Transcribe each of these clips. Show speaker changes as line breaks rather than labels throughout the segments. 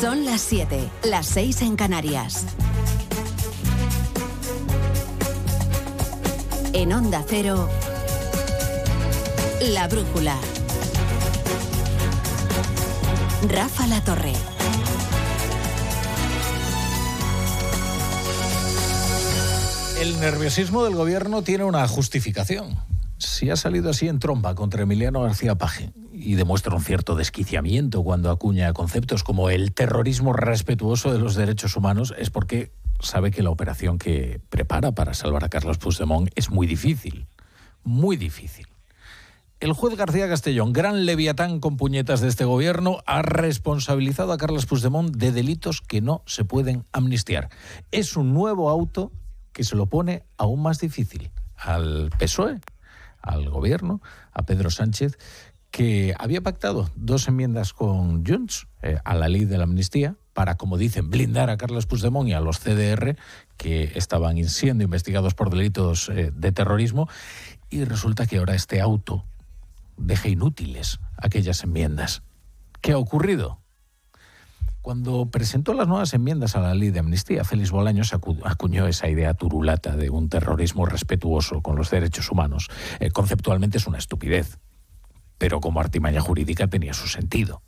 Son las 7, las 6 en Canarias. En Onda Cero, La Brújula. Rafa La Torre.
El nerviosismo del gobierno tiene una justificación. Si ha salido así en tromba contra Emiliano García Paje y demuestra un cierto desquiciamiento cuando acuña conceptos como el terrorismo respetuoso de los derechos humanos, es porque sabe que la operación que prepara para salvar a Carlos Puigdemont es muy difícil, muy difícil. El juez García Castellón, gran leviatán con puñetas de este gobierno, ha responsabilizado a Carlos Puigdemont de delitos que no se pueden amnistiar. Es un nuevo auto que se lo pone aún más difícil al PSOE, al gobierno, a Pedro Sánchez, que había pactado dos enmiendas con Junts eh, a la ley de la amnistía para, como dicen, blindar a Carlos Puigdemont y a los CDR que estaban siendo investigados por delitos eh, de terrorismo. Y resulta que ahora este auto deja inútiles aquellas enmiendas. ¿Qué ha ocurrido? Cuando presentó las nuevas enmiendas a la ley de amnistía, Félix Bolaños acuñó esa idea turulata de un terrorismo respetuoso con los derechos humanos. Eh, conceptualmente es una estupidez, pero como artimaña jurídica tenía su sentido.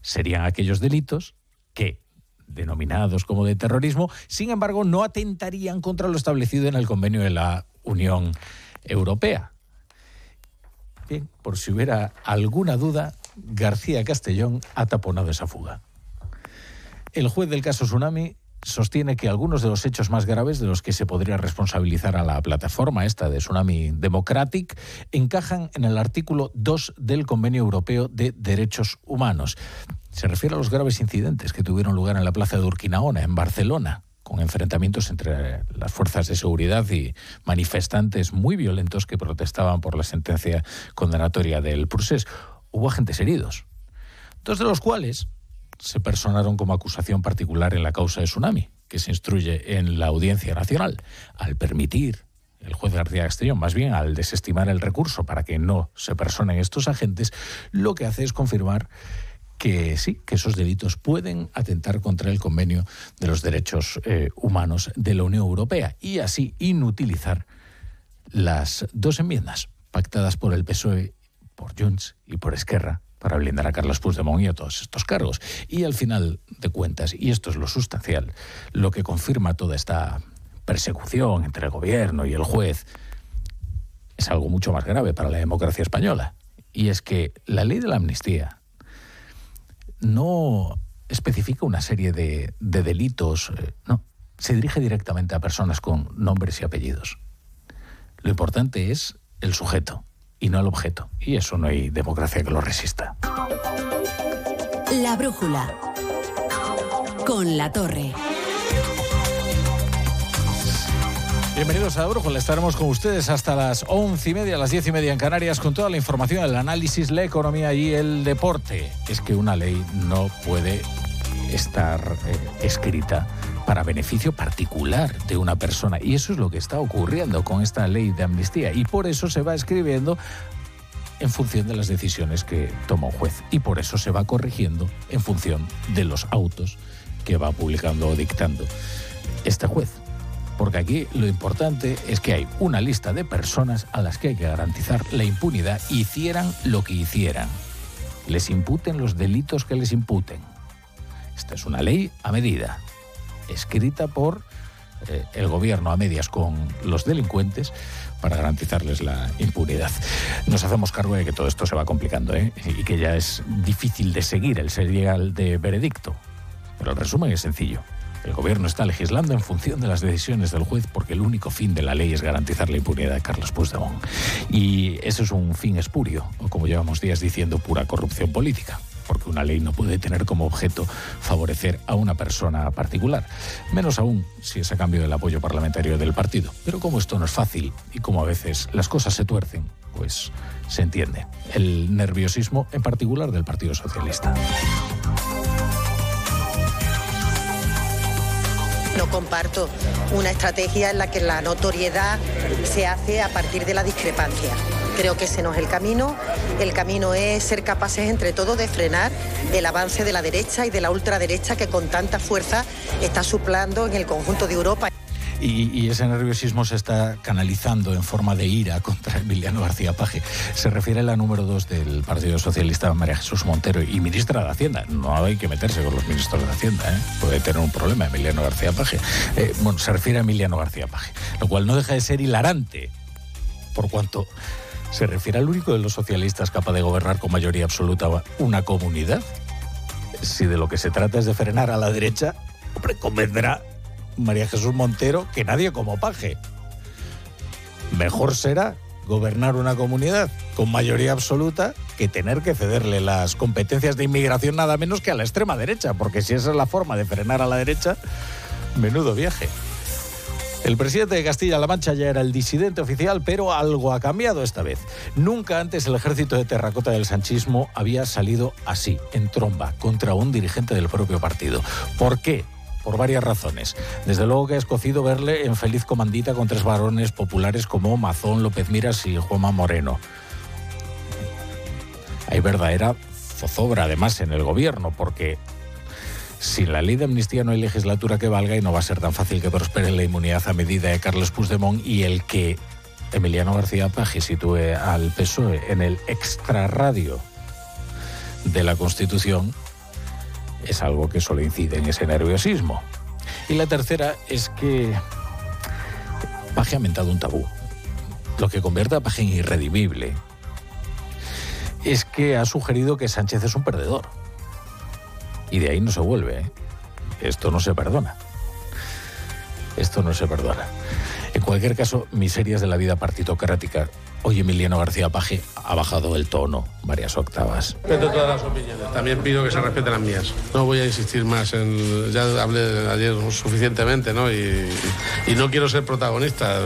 Serían aquellos delitos que, denominados como de terrorismo, sin embargo no atentarían contra lo establecido en el convenio de la Unión Europea. Bien, por si hubiera alguna duda, García Castellón ha taponado esa fuga. El juez del caso Tsunami sostiene que algunos de los hechos más graves de los que se podría responsabilizar a la plataforma esta de Tsunami Democratic encajan en el artículo 2 del Convenio Europeo de Derechos Humanos. Se refiere a los graves incidentes que tuvieron lugar en la plaza de Urquinaona, en Barcelona, con enfrentamientos entre las fuerzas de seguridad y manifestantes muy violentos que protestaban por la sentencia condenatoria del procés. Hubo agentes heridos, dos de los cuales se personaron como acusación particular en la causa de Tsunami, que se instruye en la Audiencia Nacional, al permitir el juez García Castellón, más bien al desestimar el recurso para que no se personen estos agentes, lo que hace es confirmar que sí, que esos delitos pueden atentar contra el convenio de los derechos eh, humanos de la Unión Europea y así inutilizar las dos enmiendas pactadas por el PSOE, por Junts y por Esquerra para blindar a Carlos Puigdemont y a todos estos cargos. Y al final de cuentas, y esto es lo sustancial, lo que confirma toda esta persecución entre el gobierno y el juez, es algo mucho más grave para la democracia española. Y es que la ley de la amnistía no especifica una serie de, de delitos, eh, no, se dirige directamente a personas con nombres y apellidos. Lo importante es el sujeto y no al objeto. Y eso no hay democracia que lo resista.
La brújula. Con la torre.
Bienvenidos a la Brújula. Estaremos con ustedes hasta las once y media, las diez y media en Canarias, con toda la información, el análisis, la economía y el deporte. Es que una ley no puede estar eh, escrita para beneficio particular de una persona. Y eso es lo que está ocurriendo con esta ley de amnistía. Y por eso se va escribiendo en función de las decisiones que toma un juez. Y por eso se va corrigiendo en función de los autos que va publicando o dictando este juez. Porque aquí lo importante es que hay una lista de personas a las que hay que garantizar la impunidad, hicieran lo que hicieran. Les imputen los delitos que les imputen. Esta es una ley a medida escrita por eh, el gobierno a medias con los delincuentes para garantizarles la impunidad. Nos hacemos cargo de que todo esto se va complicando ¿eh? y que ya es difícil de seguir el serial de veredicto. Pero el resumen es sencillo. El gobierno está legislando en función de las decisiones del juez porque el único fin de la ley es garantizar la impunidad de Carlos Puigdemont. Y eso es un fin espurio, o como llevamos días diciendo, pura corrupción política porque una ley no puede tener como objeto favorecer a una persona particular, menos aún si es a cambio del apoyo parlamentario del partido. Pero como esto no es fácil y como a veces las cosas se tuercen, pues se entiende el nerviosismo en particular del Partido Socialista.
No comparto una estrategia en la que la notoriedad se hace a partir de la discrepancia Creo que ese no es el camino. El camino es ser capaces entre todos de frenar el avance de la derecha y de la ultraderecha que con tanta fuerza está suplando en el conjunto de Europa.
Y, ese nerviosismo se está canalizando en forma de ira contra Emiliano García Paje. Se refiere a la número dos del Partido Socialista, María Jesús Montero, y ministra de Hacienda. No hay que meterse con los ministros de Hacienda, ¿eh? puede tener un problema Emiliano García Paje. Eh, bueno, se refiere a Emiliano García Paje, lo cual no deja de ser hilarante, por cuanto se refiere al único de los socialistas capaz de gobernar con mayoría absoluta una comunidad. Si de lo que se trata es de frenar a la derecha, hombre, convendrá María Jesús Montero que nadie como paje. Mejor será gobernar una comunidad con mayoría absoluta que tener que cederle las competencias de inmigración nada menos que a la extrema derecha, porque si esa es la forma de frenar a la derecha, menudo viaje. El presidente de Castilla-La Mancha ya era el disidente oficial, pero algo ha cambiado esta vez. Nunca antes el ejército de terracota del sanchismo había salido así, en tromba, contra un dirigente del propio partido. ¿Por qué? por varias razones. Desde luego que ha escocido verle en feliz comandita con tres varones populares como Mazón, López Miras y Juanma Moreno. Hay verdadera zozobra además en el gobierno, porque sin la ley de amnistía no hay legislatura que valga y no va a ser tan fácil que prospere la inmunidad a medida de Carlos Puigdemont y el que Emiliano García Paje sitúe al PSOE en el extrarradio de la Constitución es algo que solo incide en ese nerviosismo. Y la tercera es que Paje ha mentado un tabú, lo que convierte a Paje en irredimible. Es que ha sugerido que Sánchez es un perdedor. Y de ahí no se vuelve. ¿eh? Esto no se perdona. Esto no se perdona. En cualquier caso, miserias de la vida partitocrática Hoy Emiliano García Paje ha bajado el tono varias octavas.
Respeto todas las opiniones. También pido que se respeten las mías. No voy a insistir más en. Ya hablé ayer suficientemente, ¿no? Y, y no quiero ser protagonista,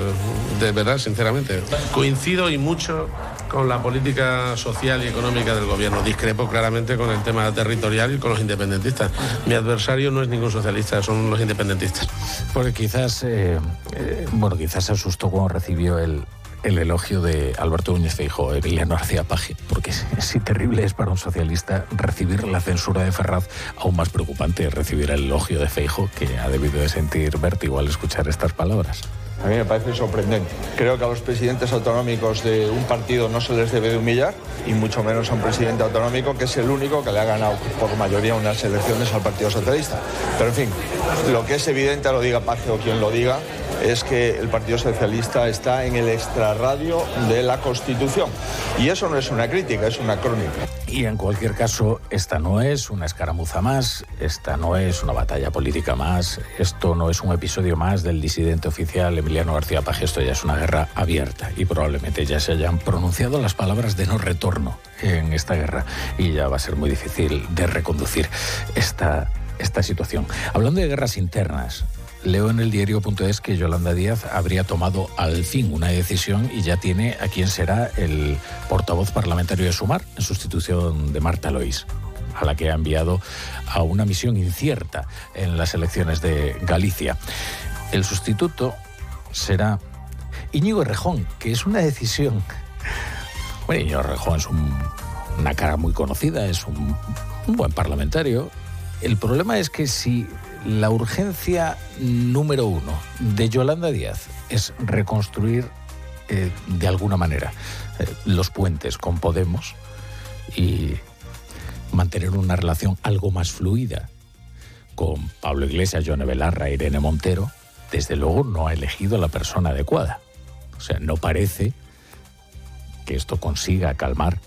de verdad, sinceramente. Coincido y mucho con la política social y económica del gobierno. Discrepo claramente con el tema territorial y con los independentistas. Mi adversario no es ningún socialista, son los independentistas.
Porque quizás, eh, eh, bueno, quizás se asustó cuando recibió el, el elogio de Alberto Núñez Feijóo, Emiliano García Paje, porque si terrible es para un socialista recibir la censura de Ferraz, aún más preocupante es recibir el elogio de Feijóo, que ha debido de sentir vértigo al escuchar estas palabras.
A mí me parece sorprendente. Creo que a los presidentes autonómicos de un partido no se les debe de humillar, y mucho menos a un presidente autonómico que es el único que le ha ganado por mayoría unas elecciones al Partido Socialista. Pero en fin, lo que es evidente, lo diga Paje o quien lo diga, es que el Partido Socialista está en el extrarradio de la Constitución. Y eso no es una crítica, es una crónica.
Y en cualquier caso, esta no es una escaramuza más, esta no es una batalla política más, esto no es un episodio más del disidente oficial Emiliano García Paje, esto ya es una guerra abierta y probablemente ya se hayan pronunciado las palabras de no retorno en esta guerra y ya va a ser muy difícil de reconducir esta, esta situación. Hablando de guerras internas, Leo en el diario.es que Yolanda Díaz habría tomado al fin una decisión y ya tiene a quien será el portavoz parlamentario de Sumar en sustitución de Marta Lois, a la que ha enviado a una misión incierta en las elecciones de Galicia. El sustituto será Íñigo Rejón, que es una decisión. Bueno, Íñigo Rejón es una cara muy conocida, es un buen parlamentario. El problema es que si la urgencia número uno de Yolanda Díaz es reconstruir eh, de alguna manera eh, los puentes con Podemos y mantener una relación algo más fluida con Pablo Iglesias, Johnny Belarra, Irene Montero, desde luego no ha elegido la persona adecuada. O sea, no parece que esto consiga calmar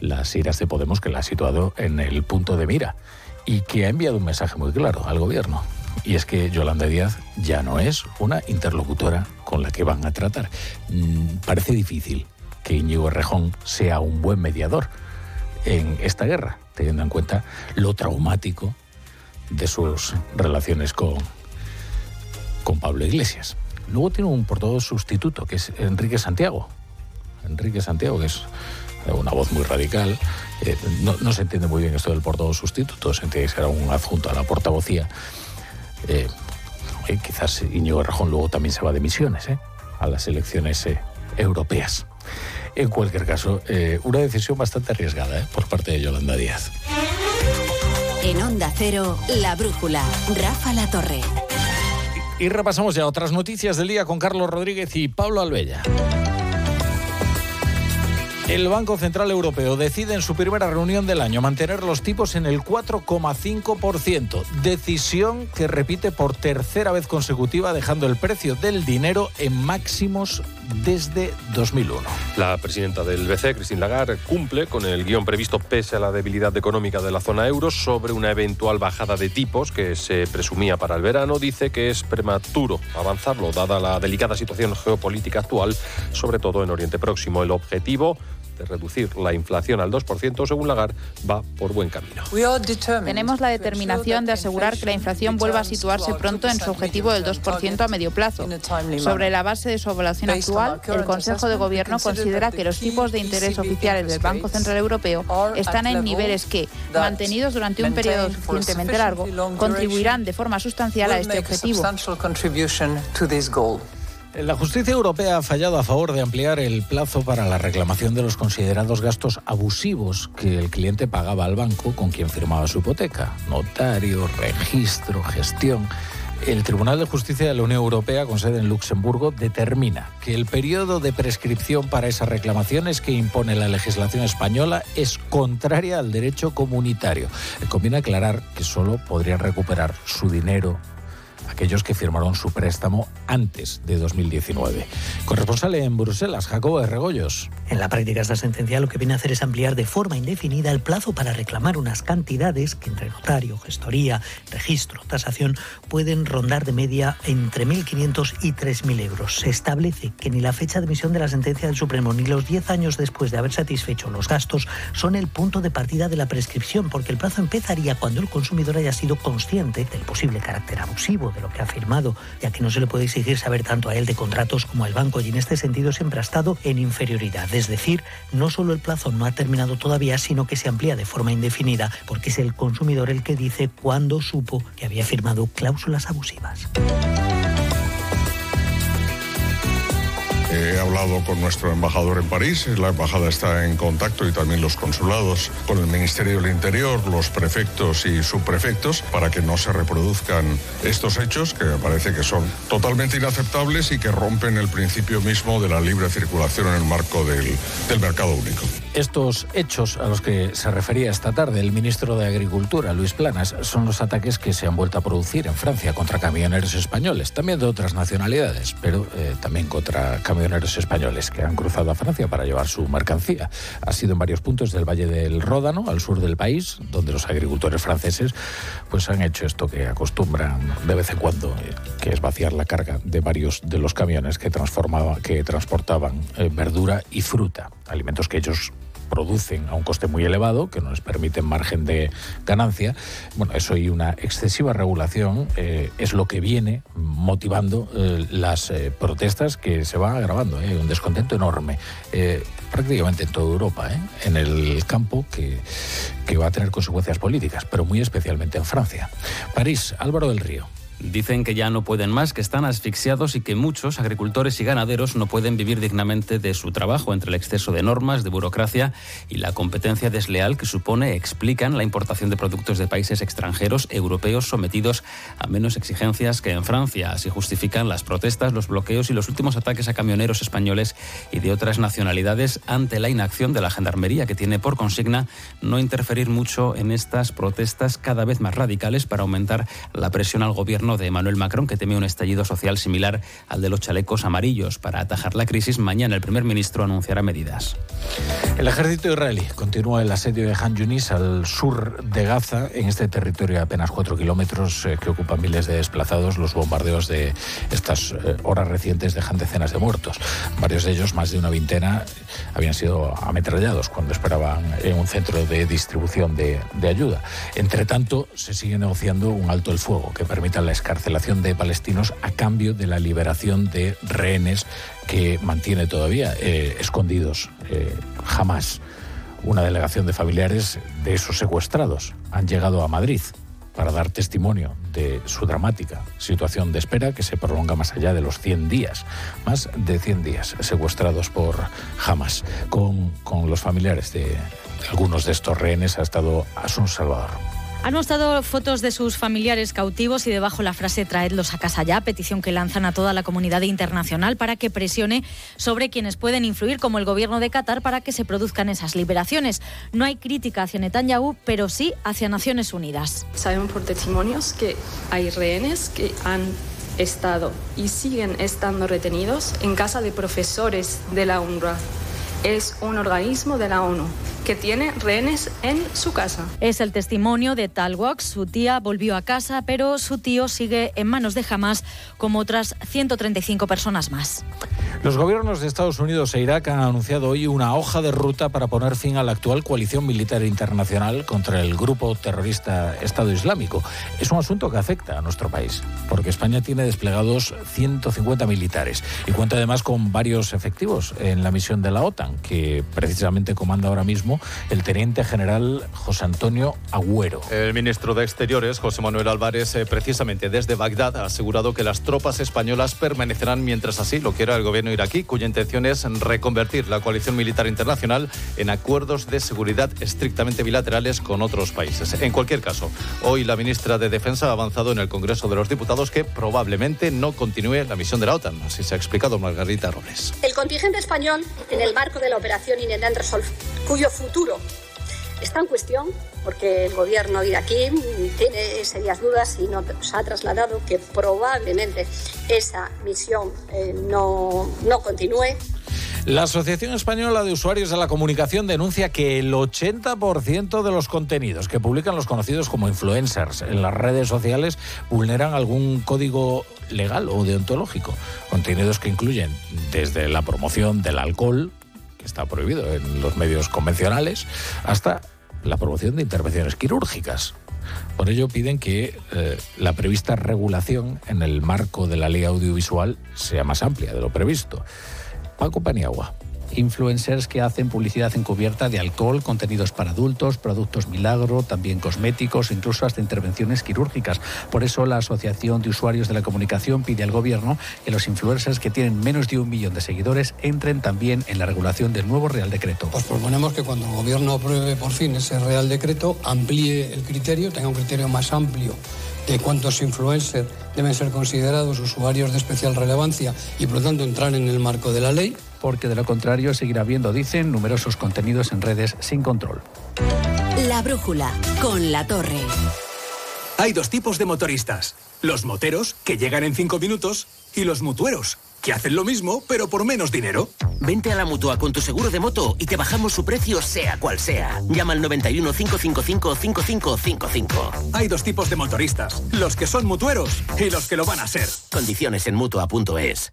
las iras de Podemos que la ha situado en el punto de mira y que ha enviado un mensaje muy claro al gobierno. Y es que Yolanda Díaz ya no es una interlocutora con la que van a tratar. Mm, parece difícil que Íñigo Rejón sea un buen mediador en esta guerra, teniendo en cuenta lo traumático de sus relaciones con, con Pablo Iglesias. Luego tiene un portavoz sustituto, que es Enrique Santiago. Enrique Santiago, que es una voz muy radical. Eh, no, se entiende muy bien esto del portavoz sustituto, se entiende que será un adjunto a la portavocía. Eh, eh, quizás Íñigo Rajón luego también se va de misiones a las elecciones europeas. En cualquier caso, eh, una decisión bastante arriesgada ¿eh? por parte de Yolanda Díaz.
En Onda Cero, La Brújula, Rafa La Torre.
Y repasamos ya otras noticias del día con Carlos Rodríguez y Pablo Albella. El Banco Central Europeo decide en su primera reunión del año mantener los tipos en el 4,5%, decisión que repite por tercera vez consecutiva dejando el precio del dinero en máximos desde 2001.
La presidenta del BCE, Christine Lagarde, cumple con el guion previsto pese a la debilidad económica de la zona euro sobre una eventual bajada de tipos que se presumía para el verano. Dice que es prematuro avanzarlo dada la delicada situación geopolítica actual, sobre todo en Oriente Próximo. El objetivo de reducir la inflación al 2%, según Lagarde, va por buen camino.
Tenemos la determinación de asegurar que la inflación vuelva a situarse pronto en su objetivo del 2% a medio plazo. Sobre la base de su evaluación actual, el Consejo de Gobierno considera que los tipos de interés oficiales del Banco Central Europeo están en niveles que, mantenidos durante un periodo suficientemente largo, contribuirán de forma sustancial a este objetivo.
La justicia europea ha fallado a favor de ampliar el plazo para la reclamación de los considerados gastos abusivos que el cliente pagaba al banco con quien firmaba su hipoteca. Notario, registro, gestión. El Tribunal de Justicia de la Unión Europea, con sede en Luxemburgo, determina que el periodo de prescripción para esas reclamaciones que impone la legislación española es contraria al derecho comunitario. Conviene aclarar que solo podrían recuperar su dinero aquellos que firmaron su préstamo antes de 2019. Corresponsal en Bruselas, Jacobo de Regoyos.
En la práctica esta sentencia lo que viene a hacer es ampliar de forma indefinida el plazo para reclamar unas cantidades que entre notario, gestoría, registro, tasación pueden rondar de media entre 1.500 y 3.000 euros. Se establece que ni la fecha de emisión de la sentencia del Supremo ni los 10 años después de haber satisfecho los gastos son el punto de partida de la prescripción, porque el plazo empezaría cuando el consumidor haya sido consciente del posible carácter abusivo de lo que ha firmado, ya que no se le puede exigir saber tanto a él de contratos como al banco y en este sentido siempre ha estado en inferioridad. Es decir, no solo el plazo no ha terminado todavía, sino que se amplía de forma indefinida porque es el consumidor el que dice cuándo supo que había firmado cláusulas abusivas.
He hablado con nuestro embajador en París, la embajada está en contacto y también los consulados con el Ministerio del Interior, los prefectos y subprefectos para que no se reproduzcan estos hechos que me parece que son totalmente inaceptables y que rompen el principio mismo de la libre circulación en el marco del, mercado único.
Estos hechos a los que se refería esta tarde el ministro de Agricultura, Luis Planas, son los ataques que se han vuelto a producir en Francia contra camioneros españoles, también de otras nacionalidades, pero eh, también contra camioneros españoles que han cruzado a Francia para llevar su mercancía. Ha sido en varios puntos del Valle del Ródano, al sur del país, donde los agricultores franceses pues han hecho esto que acostumbran de vez en cuando, que es vaciar la carga de varios de los camiones que, transformaba, que transportaban eh, verdura y fruta, alimentos que ellos producen a un coste muy elevado, que no les permite margen de ganancia. Bueno, eso y una excesiva regulación eh, es lo que viene motivando eh, las eh, protestas que se van agravando. Hay un descontento enorme, prácticamente en toda Europa, en el campo que, que va a tener consecuencias políticas, pero muy especialmente en Francia. París, Álvaro del Río.
Dicen que ya no pueden más, que están asfixiados y que muchos agricultores y ganaderos no pueden vivir dignamente de su trabajo entre el exceso de normas, de burocracia y la competencia desleal que supone, explican, la importación de productos de países extranjeros europeos sometidos a menos exigencias que en Francia. Así justifican las protestas, los bloqueos y los últimos ataques a camioneros españoles y de otras nacionalidades ante la inacción de la Gendarmería, que tiene por consigna no interferir mucho en estas protestas cada vez más radicales para aumentar la presión al gobierno de Emmanuel Macron, que teme un estallido social similar al de los chalecos amarillos. Para atajar la crisis, mañana el primer ministro anunciará medidas.
El ejército israelí continúa el asedio de Han Yunis al sur de Gaza, en este territorio de apenas cuatro kilómetros eh, que ocupan miles de desplazados. Los bombardeos de estas eh, horas recientes dejan decenas de muertos. Varios de ellos, más de una veintena, habían sido ametrallados cuando esperaban en un centro de distribución de, de ayuda. Entre tanto, se sigue negociando un alto el fuego que permita la escarcelación de palestinos a cambio de la liberación de rehenes que mantiene todavía eh, escondidos eh, jamás. Una delegación de familiares de esos secuestrados han llegado a Madrid para dar testimonio de su dramática situación de espera que se prolonga más allá de los 100 días, más de 100 días secuestrados por Hamas. Con, con los familiares de, de algunos de estos rehenes ha estado Asun Salvador.
Han mostrado fotos de sus familiares cautivos y debajo la frase traedlos a casa ya, petición que lanzan a toda la comunidad internacional para que presione sobre quienes pueden influir, como el gobierno de Qatar, para que se produzcan esas liberaciones. No hay crítica hacia Netanyahu, pero sí hacia Naciones Unidas.
Sabemos por testimonios que hay rehenes que han estado y siguen estando retenidos en casa de profesores de la UNRWA. Es un organismo de la ONU que tiene rehenes en su casa.
Es el testimonio de Talwak. Su tía volvió a casa, pero su tío sigue en manos de Hamas, como otras 135 personas más.
Los gobiernos de Estados Unidos e Irak han anunciado hoy una hoja de ruta para poner fin a la actual coalición militar internacional contra el grupo terrorista Estado Islámico. Es un asunto que afecta a nuestro país, porque España tiene desplegados 150 militares y cuenta además con varios efectivos en la misión de la OTAN, que precisamente comanda ahora mismo el teniente general José Antonio Agüero.
El ministro de Exteriores, José Manuel Álvarez, eh, precisamente desde Bagdad, ha asegurado que las tropas españolas permanecerán mientras así lo quiera el gobierno iraquí, cuya intención es reconvertir la coalición militar internacional en acuerdos de seguridad estrictamente bilaterales con otros países. En cualquier caso, hoy la ministra de Defensa ha avanzado en el Congreso de los Diputados que probablemente no continúe la misión de la OTAN. Así se ha explicado Margarita Robles.
El contingente español, en el marco de la operación Inherent Resolve, cuyo futuro está en cuestión porque el gobierno iraquí tiene serias dudas y nos ha trasladado que probablemente esa misión eh, no, no continúe.
La Asociación Española de Usuarios de la Comunicación denuncia que el 80% de los contenidos que publican los conocidos como influencers en las redes sociales vulneran algún código legal o deontológico. Contenidos que incluyen desde la promoción del alcohol, está prohibido en los medios convencionales, hasta la promoción de intervenciones quirúrgicas. Por ello piden que eh, la prevista regulación en el marco de la ley audiovisual sea más amplia de lo previsto. Paco Paniagua
influencers que hacen publicidad encubierta de alcohol, contenidos para adultos, productos milagro, también cosméticos, incluso hasta intervenciones quirúrgicas. Por eso la Asociación de Usuarios de la Comunicación pide al Gobierno que los influencers que tienen menos de un millón de seguidores entren también en la regulación del nuevo Real Decreto.
Pues proponemos que cuando el Gobierno apruebe por fin ese Real Decreto, amplíe el criterio, tenga un criterio más amplio de cuántos influencers deben ser considerados usuarios de especial relevancia y por lo tanto entrar en el marco de la ley.
Porque de lo contrario seguirá habiendo, dicen, numerosos contenidos en redes sin control.
La brújula con la torre.
Hay dos tipos de motoristas. Los moteros, que llegan en cinco minutos, y los mutueros, que hacen lo mismo, pero por menos dinero.
Vente a la mutua con tu seguro de moto y te bajamos su precio, sea cual sea. Llama al 91 555 5555.
Hay dos tipos de motoristas: los que son mutueros y los que lo van a ser.
Condiciones en mutua.es.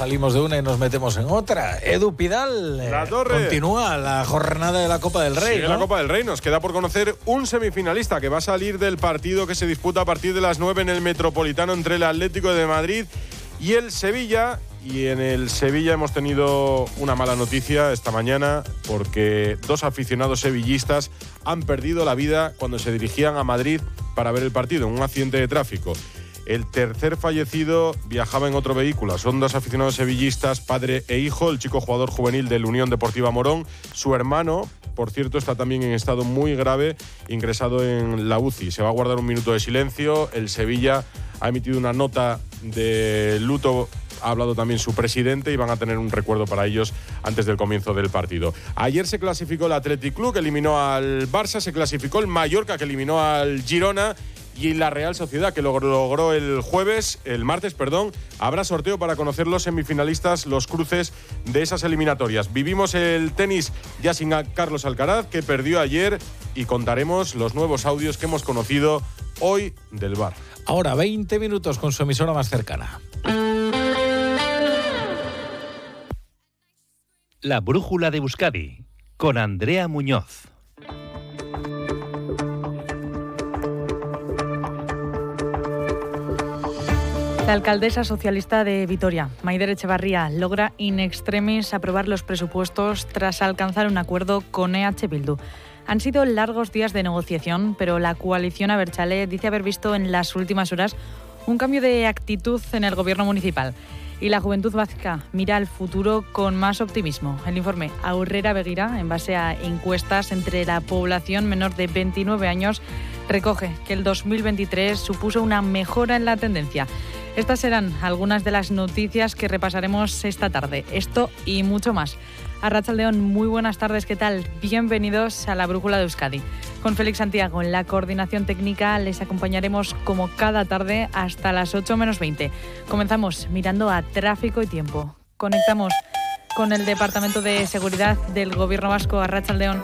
Salimos de una y nos metemos en otra. Edu Pidal. eh,
La Torre.
Continúa la jornada de la Copa del Rey.
La Copa del Rey. Nos queda por conocer un semifinalista que va a salir del partido que se disputa a partir de las 9 en el Metropolitano entre el Atlético de Madrid y el Sevilla. Y en el Sevilla hemos tenido una mala noticia esta mañana porque dos aficionados sevillistas han perdido la vida cuando se dirigían a Madrid para ver el partido en un accidente de tráfico. El tercer fallecido viajaba en otro vehículo. Son dos aficionados sevillistas, padre e hijo. El chico jugador juvenil del Unión Deportiva Morón. Su hermano, por cierto, está también en estado muy grave, ingresado en la UCI. Se va a guardar un minuto de silencio. El Sevilla ha emitido una nota de luto. Ha hablado también su presidente y van a tener un recuerdo para ellos antes del comienzo del partido. Ayer se clasificó el Athletic Club, que eliminó al Barça, se clasificó el Mallorca, que eliminó al Girona
y la Real Sociedad, que lo logró el jueves, el martes, perdón. Habrá sorteo para conocer los semifinalistas, los cruces de esas eliminatorias. Vivimos el tenis ya sin Carlos Alcaraz, que perdió ayer, y contaremos los nuevos audios que hemos conocido hoy del bar.
Ahora 20 minutos con su emisora más cercana.
La brújula de Euskadi con Andrea Muñoz.
La alcaldesa socialista de Vitoria, Maider Echevarría, logra in extremis aprobar los presupuestos tras alcanzar un acuerdo con EH Bildu. Han sido largos días de negociación, pero la coalición Aberchale dice haber visto en las últimas horas un cambio de actitud en el gobierno municipal. Y la juventud vasca mira al futuro con más optimismo. El informe Aurrera Beguira, en base a encuestas entre la población menor de 29 años, recoge que el 2023 supuso una mejora en la tendencia. Estas serán algunas de las noticias que repasaremos esta tarde. Esto y mucho más. A León, muy buenas tardes, ¿qué tal? Bienvenidos a la Brújula de Euskadi. Con Félix Santiago en la coordinación técnica les acompañaremos como cada tarde hasta las 8 menos 20. Comenzamos mirando a tráfico y tiempo. Conectamos con el Departamento de Seguridad del Gobierno Vasco, a León.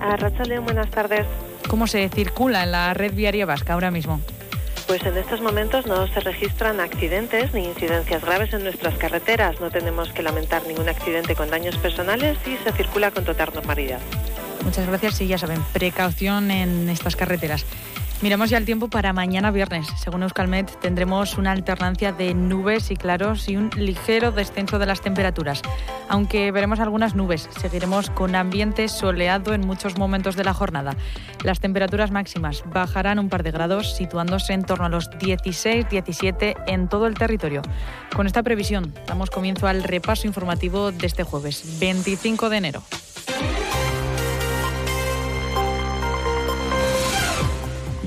A León, buenas tardes.
¿Cómo se circula en la red viaria vasca ahora mismo?
Pues en estos momentos no se registran accidentes ni incidencias graves en nuestras carreteras. No tenemos que lamentar ningún accidente con daños personales y se circula con total normalidad.
Muchas gracias y ya saben, precaución en estas carreteras. Miramos ya el tiempo para mañana viernes. Según Euskalmet, tendremos una alternancia de nubes y claros y un ligero descenso de las temperaturas. Aunque veremos algunas nubes, seguiremos con ambiente soleado en muchos momentos de la jornada. Las temperaturas máximas bajarán un par de grados, situándose en torno a los 16-17 en todo el territorio. Con esta previsión, damos comienzo al repaso informativo de este jueves, 25 de enero.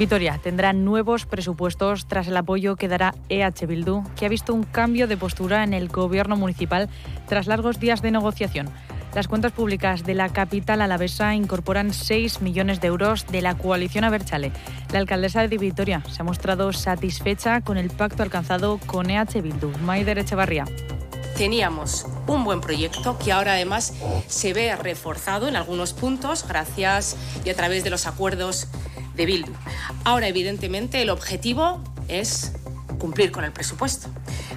Vitoria tendrá nuevos presupuestos tras el apoyo que dará EH Bildu, que ha visto un cambio de postura en el gobierno municipal tras largos días de negociación. Las cuentas públicas de la capital alavesa incorporan 6 millones de euros de la coalición Aberchale. La alcaldesa de Vitoria se ha mostrado satisfecha con el pacto alcanzado con EH Bildu. Maider Echevarría
teníamos un buen proyecto que ahora además se ve reforzado en algunos puntos gracias y a través de los acuerdos de Bildu. Ahora, evidentemente, el objetivo es cumplir con el presupuesto,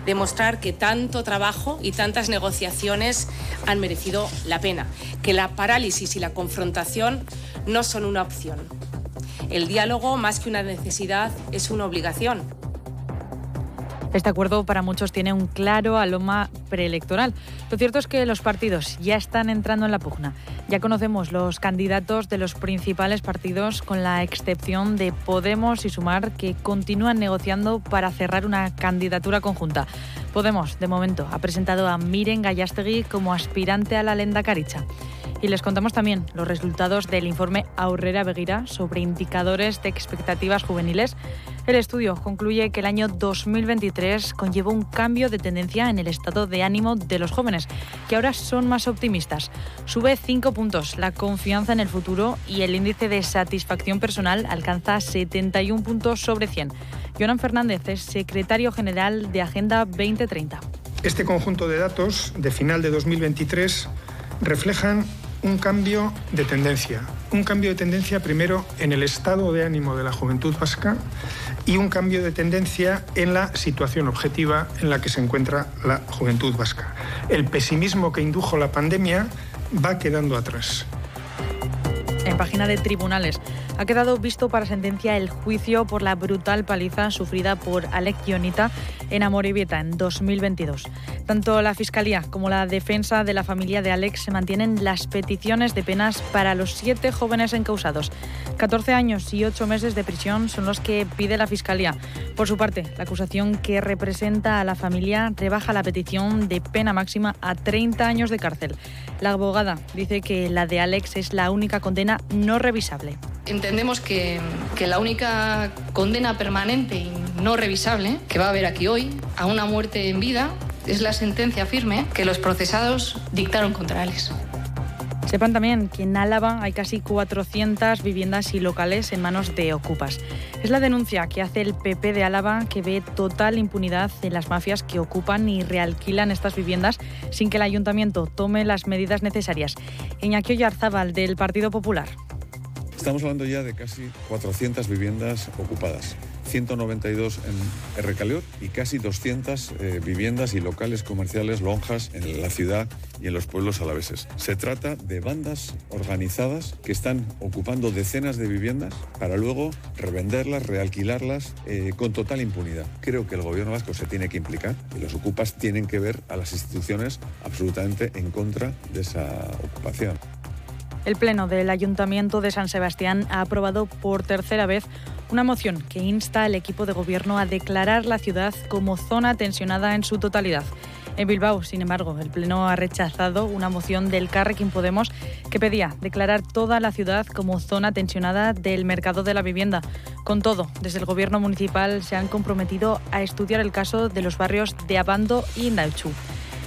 demostrar que tanto trabajo y tantas negociaciones han merecido la pena, que la parálisis y la confrontación no son una opción. El diálogo, más que una necesidad, es una obligación.
Este acuerdo para muchos tiene un claro aloma preelectoral. Lo cierto es que los partidos ya están entrando en la pugna. Ya conocemos los candidatos de los principales partidos, con la excepción de Podemos y Sumar, que continúan negociando para cerrar una candidatura conjunta. Podemos, de momento, ha presentado a Miren Gallastegui como aspirante a la lenda Caricha. Y les contamos también los resultados del informe Aurrera Beguira sobre indicadores de expectativas juveniles. El estudio concluye que el año 2023 conllevó un cambio de tendencia en el estado de ánimo de los jóvenes, que ahora son más optimistas. Sube 5 puntos la confianza en el futuro y el índice de satisfacción personal alcanza 71 puntos sobre 100. Jonan Fernández es secretario general de Agenda 2030.
Este conjunto de datos de final de 2023 reflejan un cambio de tendencia. Un cambio de tendencia primero en el estado de ánimo de la juventud vasca y un cambio de tendencia en la situación objetiva en la que se encuentra la juventud vasca. El pesimismo que indujo la pandemia va quedando atrás.
En página de tribunales ha quedado visto para sentencia el juicio por la brutal paliza sufrida por Alec Ionita en Amorebieta en 2022. Tanto la Fiscalía como la defensa de la familia de Alex se mantienen las peticiones de penas para los siete jóvenes encausados. 14 años y 8 meses de prisión son los que pide la Fiscalía. Por su parte, la acusación que representa a la familia rebaja la petición de pena máxima a 30 años de cárcel. La abogada dice que la de Alex es la única condena no revisable.
Entendemos que, que la única condena permanente y no revisable que va a haber aquí hoy a una muerte en vida es la sentencia firme que los procesados dictaron contra Alex.
Sepan también que en Álava hay casi 400 viviendas y locales en manos de ocupas. Es la denuncia que hace el PP de Álava que ve total impunidad en las mafias que ocupan y realquilan estas viviendas sin que el ayuntamiento tome las medidas necesarias. Iñaki Oyarzábal del Partido Popular.
Estamos hablando ya de casi 400 viviendas ocupadas. 192 en Recaleot y casi 200 eh, viviendas y locales comerciales lonjas en la ciudad y en los pueblos alaveses. Se trata de bandas organizadas que están ocupando decenas de viviendas para luego revenderlas, realquilarlas eh, con total impunidad. Creo que el gobierno vasco se tiene que implicar y los ocupas tienen que ver a las instituciones absolutamente en contra de esa ocupación.
El Pleno del Ayuntamiento de San Sebastián ha aprobado por tercera vez una moción que insta al equipo de gobierno a declarar la ciudad como zona tensionada en su totalidad. En Bilbao, sin embargo, el Pleno ha rechazado una moción del Carrequín Podemos que pedía declarar toda la ciudad como zona tensionada del mercado de la vivienda. Con todo, desde el Gobierno municipal se han comprometido a estudiar el caso de los barrios de Abando y Indauchu.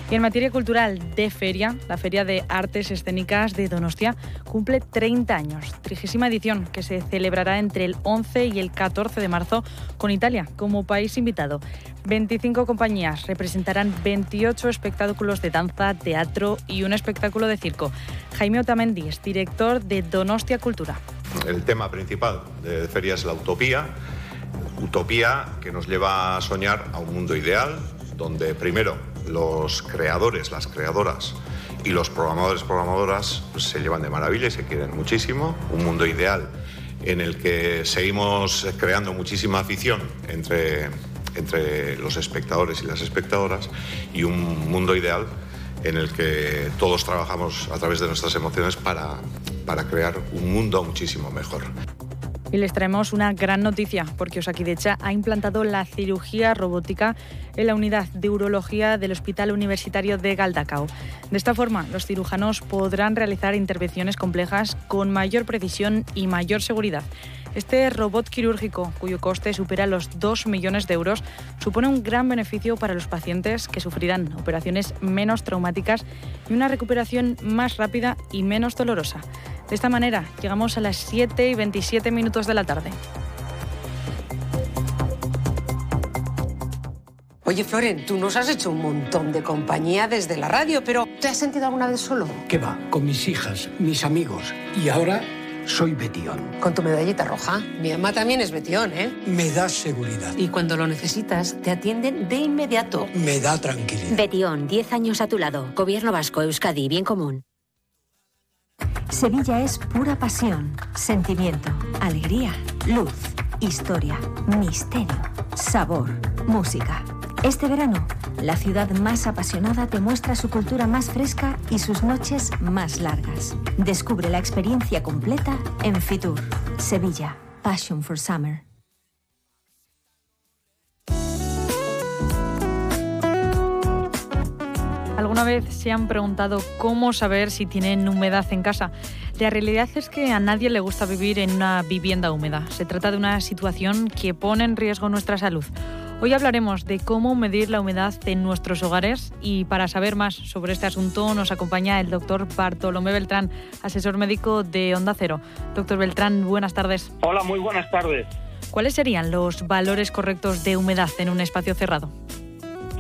Y en materia cultural de feria, la Feria de Artes Escénicas de Donostia cumple 30 años, trigésima edición que se celebrará entre el 11 y el 14 de marzo con Italia como país invitado. 25 compañías representarán 28 espectáculos de danza, teatro y un espectáculo de circo. Jaime Otamendi es director de Donostia Cultura.
El tema principal de feria es la utopía, utopía que nos lleva a soñar a un mundo ideal donde primero los creadores, las creadoras y los programadores, programadoras pues, se llevan de maravilla y se quieren muchísimo. Un mundo ideal en el que seguimos creando muchísima afición entre, entre los espectadores y las espectadoras y un mundo ideal en el que todos trabajamos a través de nuestras emociones para, para crear un mundo muchísimo mejor.
Y les traemos una gran noticia, porque Osakidecha ha implantado la cirugía robótica en la unidad de urología del Hospital Universitario de Galdacao. De esta forma, los cirujanos podrán realizar intervenciones complejas con mayor precisión y mayor seguridad. Este robot quirúrgico, cuyo coste supera los 2 millones de euros, supone un gran beneficio para los pacientes que sufrirán operaciones menos traumáticas y una recuperación más rápida y menos dolorosa. De esta manera, llegamos a las 7 y 27 minutos de la tarde.
Oye, Floren, tú nos has hecho un montón de compañía desde la radio, pero ¿te has sentido alguna vez solo?
¿Qué va? Con mis hijas, mis amigos. Y ahora soy Betión.
Con tu medallita roja. Mi mamá también es Betión, ¿eh?
Me da seguridad.
Y cuando lo necesitas, te atienden de inmediato.
Me da tranquilidad.
Betión, 10 años a tu lado. Gobierno Vasco, Euskadi, bien común.
Sevilla es pura pasión, sentimiento, alegría, luz, historia, misterio, sabor, música. Este verano, la ciudad más apasionada te muestra su cultura más fresca y sus noches más largas. Descubre la experiencia completa en Fitur, Sevilla, Passion for Summer.
¿Alguna vez se han preguntado cómo saber si tienen humedad en casa? La realidad es que a nadie le gusta vivir en una vivienda húmeda. Se trata de una situación que pone en riesgo nuestra salud. Hoy hablaremos de cómo medir la humedad en nuestros hogares y para saber más sobre este asunto nos acompaña el doctor Bartolomé Beltrán, asesor médico de Onda Cero. Doctor Beltrán, buenas tardes.
Hola, muy buenas tardes.
¿Cuáles serían los valores correctos de humedad en un espacio cerrado?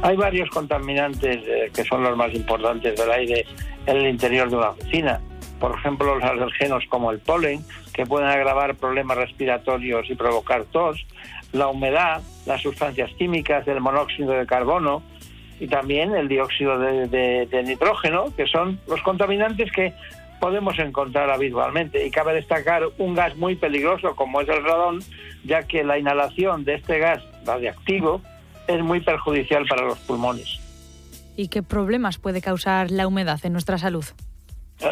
Hay varios contaminantes eh, que son los más importantes del aire en el interior de una oficina. Por ejemplo, los alergenos como el polen, que pueden agravar problemas respiratorios y provocar tos, la humedad, las sustancias químicas, el monóxido de carbono y también el dióxido de, nitrógeno, que son los contaminantes que podemos encontrar habitualmente. Y cabe destacar un gas muy peligroso como es el radón, ya que la inhalación de este gas radiactivo es muy perjudicial para los pulmones.
¿Y qué problemas puede causar la humedad en nuestra salud?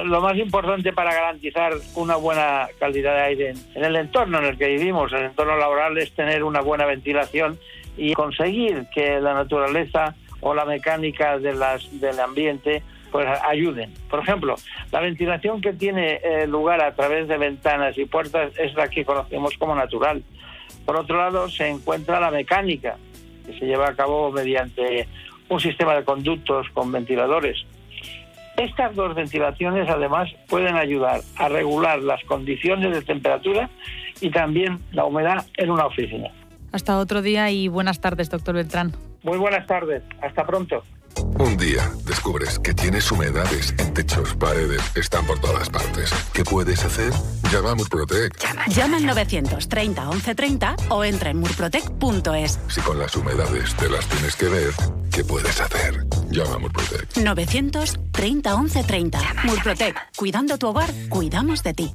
Lo más importante para garantizar una buena calidad de aire en el entorno en el que vivimos, el entorno laboral, es tener una buena ventilación y conseguir que la naturaleza o la mecánica de las, del ambiente pues ayuden. Por ejemplo, la ventilación que tiene eh, lugar a través de ventanas y puertas es la que conocemos como natural. Por otro lado, se encuentra la mecánica, que se lleva a cabo mediante un sistema de conductos con ventiladores.
Estas dos ventilaciones además pueden ayudar a regular las condiciones de temperatura y también la humedad en una oficina.
Hasta otro día y buenas tardes, doctor Beltrán.
Muy buenas tardes, hasta pronto.
Un día descubres que tienes humedades en techos, paredes, están por todas partes. ¿Qué puedes hacer? Llama a Murprotec.
Llama al 930 1130 o entra en murprotec.es.
Si con las humedades te las tienes que ver, ¿qué puedes hacer? Llama a Murprotec.
930 1130. Murprotec. Cuidando tu hogar, cuidamos de ti.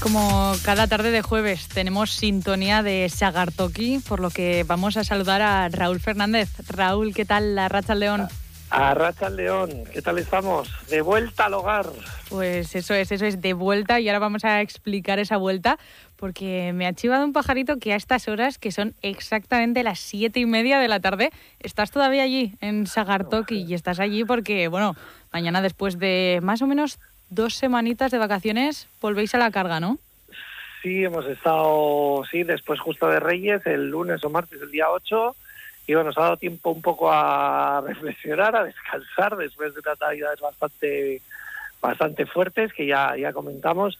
Como cada tarde de jueves tenemos sintonía de Sagartoki, por lo que vamos a saludar a Raúl Fernández. Raúl, ¿qué tal la Racha León?
A Racha León, ¿qué tal estamos? De vuelta al hogar.
Pues eso es, eso es de vuelta y ahora vamos a explicar esa vuelta porque me ha chivado un pajarito que a estas horas, que son exactamente las siete y media de la tarde, estás todavía allí en Sagartoki y estás allí porque, bueno, mañana después de más o menos dos semanitas de vacaciones volvéis a la carga, ¿no?
Sí, hemos estado, sí, después justo de Reyes, el lunes o martes, el día 8, y bueno, nos ha dado tiempo un poco a reflexionar, a descansar después de unas navidades bastante, bastante fuertes que ya, ya comentamos,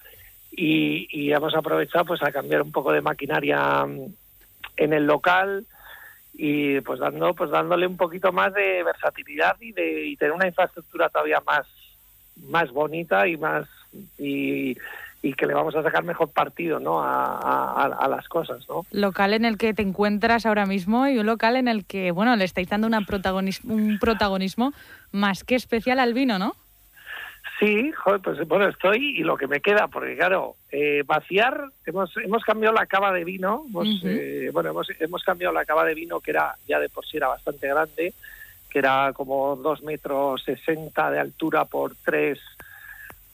y, y hemos aprovechado pues a cambiar un poco de maquinaria en el local y pues dando pues dándole un poquito más de versatilidad y de tener una infraestructura todavía más más bonita y más y, y que le vamos a sacar mejor partido ¿no? A, las cosas. ¿no?
Local en el que te encuentras ahora mismo y un local en el que bueno le estáis dando una protagonismo, un protagonismo más que especial al vino, ¿no?
Sí, joder, pues bueno, estoy y lo que me queda, porque claro, eh, vaciar, hemos, hemos cambiado la cava de vino, hemos, uh -huh. eh, bueno, hemos, hemos cambiado la cava de vino que era ya de por sí era bastante grande, que era como dos metros sesenta de altura por tres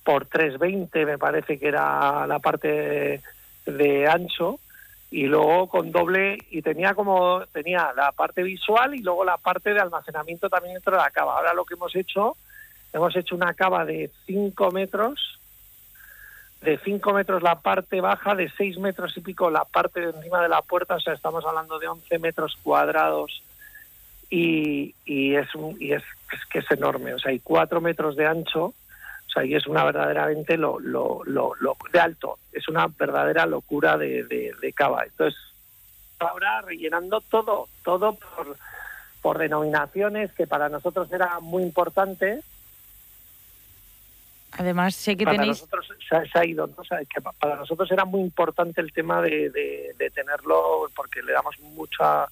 por 320 me parece que era la parte de, de, ancho y luego con doble y tenía como tenía la parte visual y luego la parte de almacenamiento también dentro de la cava ahora lo que hemos hecho hemos hecho una cava de 5 metros de 5 metros la parte baja de 6 metros y pico la parte de encima de la puerta o sea estamos hablando de 11 metros cuadrados y, es un, y es, que es enorme, o sea, hay cuatro metros de ancho, o sea, y es una verdaderamente lo, lo, lo, lo de alto, es una verdadera locura de, cava. Entonces, ahora rellenando todo, todo por, por denominaciones que para nosotros era muy importante.
Además, sé que
para
tenéis...
nosotros se, se ha ido, ¿no? o sea, que para nosotros era muy importante el tema de, de, de tenerlo porque le damos mucha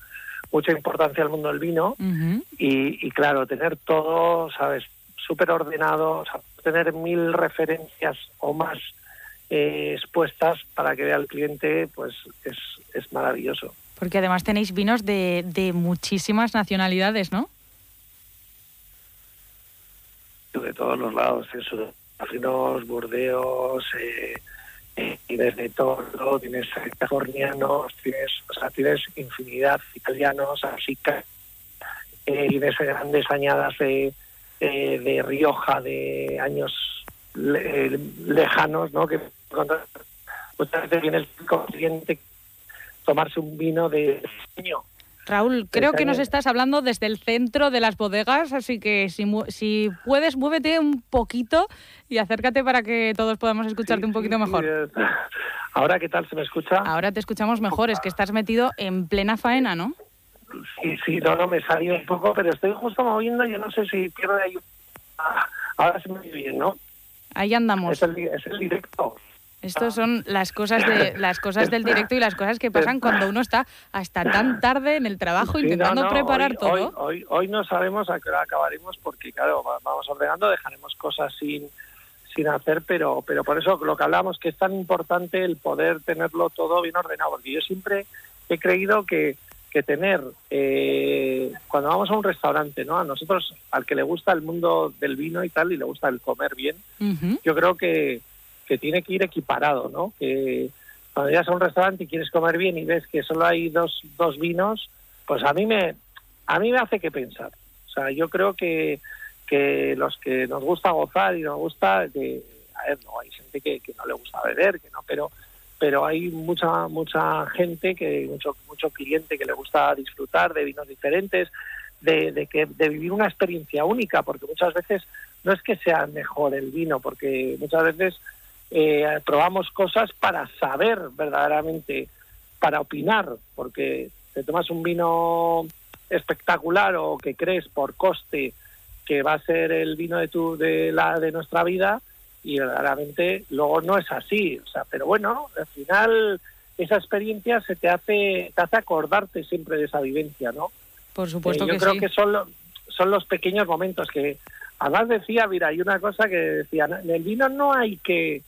mucha importancia al mundo del vino uh -huh. y, y, claro, tener todo, ¿sabes? Súper ordenado, o sea, tener mil referencias o más eh, expuestas para que vea el cliente, pues es, es maravilloso.
Porque además tenéis vinos de, de muchísimas nacionalidades, ¿no?
De todos los lados, eso, Burdeos, eh, eh, tienes de todo, tienes californianos, tienes, o sea, tienes infinidad italianos, así que eh, tienes grandes añadas de, eh, de Rioja de años le, lejanos, ¿no? Que muchas veces viene el cliente tomarse un vino de año.
Raúl, creo que nos estás hablando desde el centro de las bodegas, así que si, si puedes, muévete un poquito y acércate para que todos podamos escucharte
sí,
un poquito
sí,
mejor.
Sí. Ahora, ¿qué tal se me escucha?
Ahora te escuchamos mejor, es que estás metido en plena faena, ¿no?
Sí, sí, no, no, me salió un poco, pero estoy justo moviendo, yo no sé si pierdo ahí. Ah, ahora se me oye bien, ¿no?
Ahí andamos.
Es el, es el directo.
Estos son las cosas de las cosas del directo y las cosas que pasan cuando uno está hasta tan tarde en el trabajo
sí,
intentando
no, no,
preparar
hoy,
todo.
Hoy, hoy, hoy, no sabemos a qué hora acabaremos porque, claro, vamos ordenando, dejaremos cosas sin, sin hacer, pero, pero por eso lo que hablamos, que es tan importante el poder tenerlo todo bien ordenado, porque yo siempre he creído que, que tener, eh, cuando vamos a un restaurante, ¿no? A nosotros, al que le gusta el mundo del vino y tal, y le gusta el comer bien,
uh -huh.
yo creo que tiene que ir equiparado, ¿no? Que cuando llegas a un restaurante y quieres comer bien y ves que solo hay dos, dos vinos, pues a mí me a mí me hace que pensar. O sea, yo creo que, que los que nos gusta gozar y nos gusta, que, a ver, no, hay gente que, que no le gusta beber, que no, pero pero hay mucha mucha gente que mucho mucho cliente que le gusta disfrutar de vinos diferentes de, de que de vivir una experiencia única porque muchas veces no es que sea mejor el vino porque muchas veces eh, probamos cosas para saber verdaderamente para opinar porque te tomas un vino espectacular o que crees por coste que va a ser el vino de tu de la de nuestra vida y verdaderamente luego no es así o sea pero bueno al final esa experiencia se te hace te hace acordarte siempre de esa vivencia no
por supuesto
Eh, yo
que
creo
sí.
que son lo- son los pequeños momentos que además decía mira hay una cosa que decía en el vino no hay que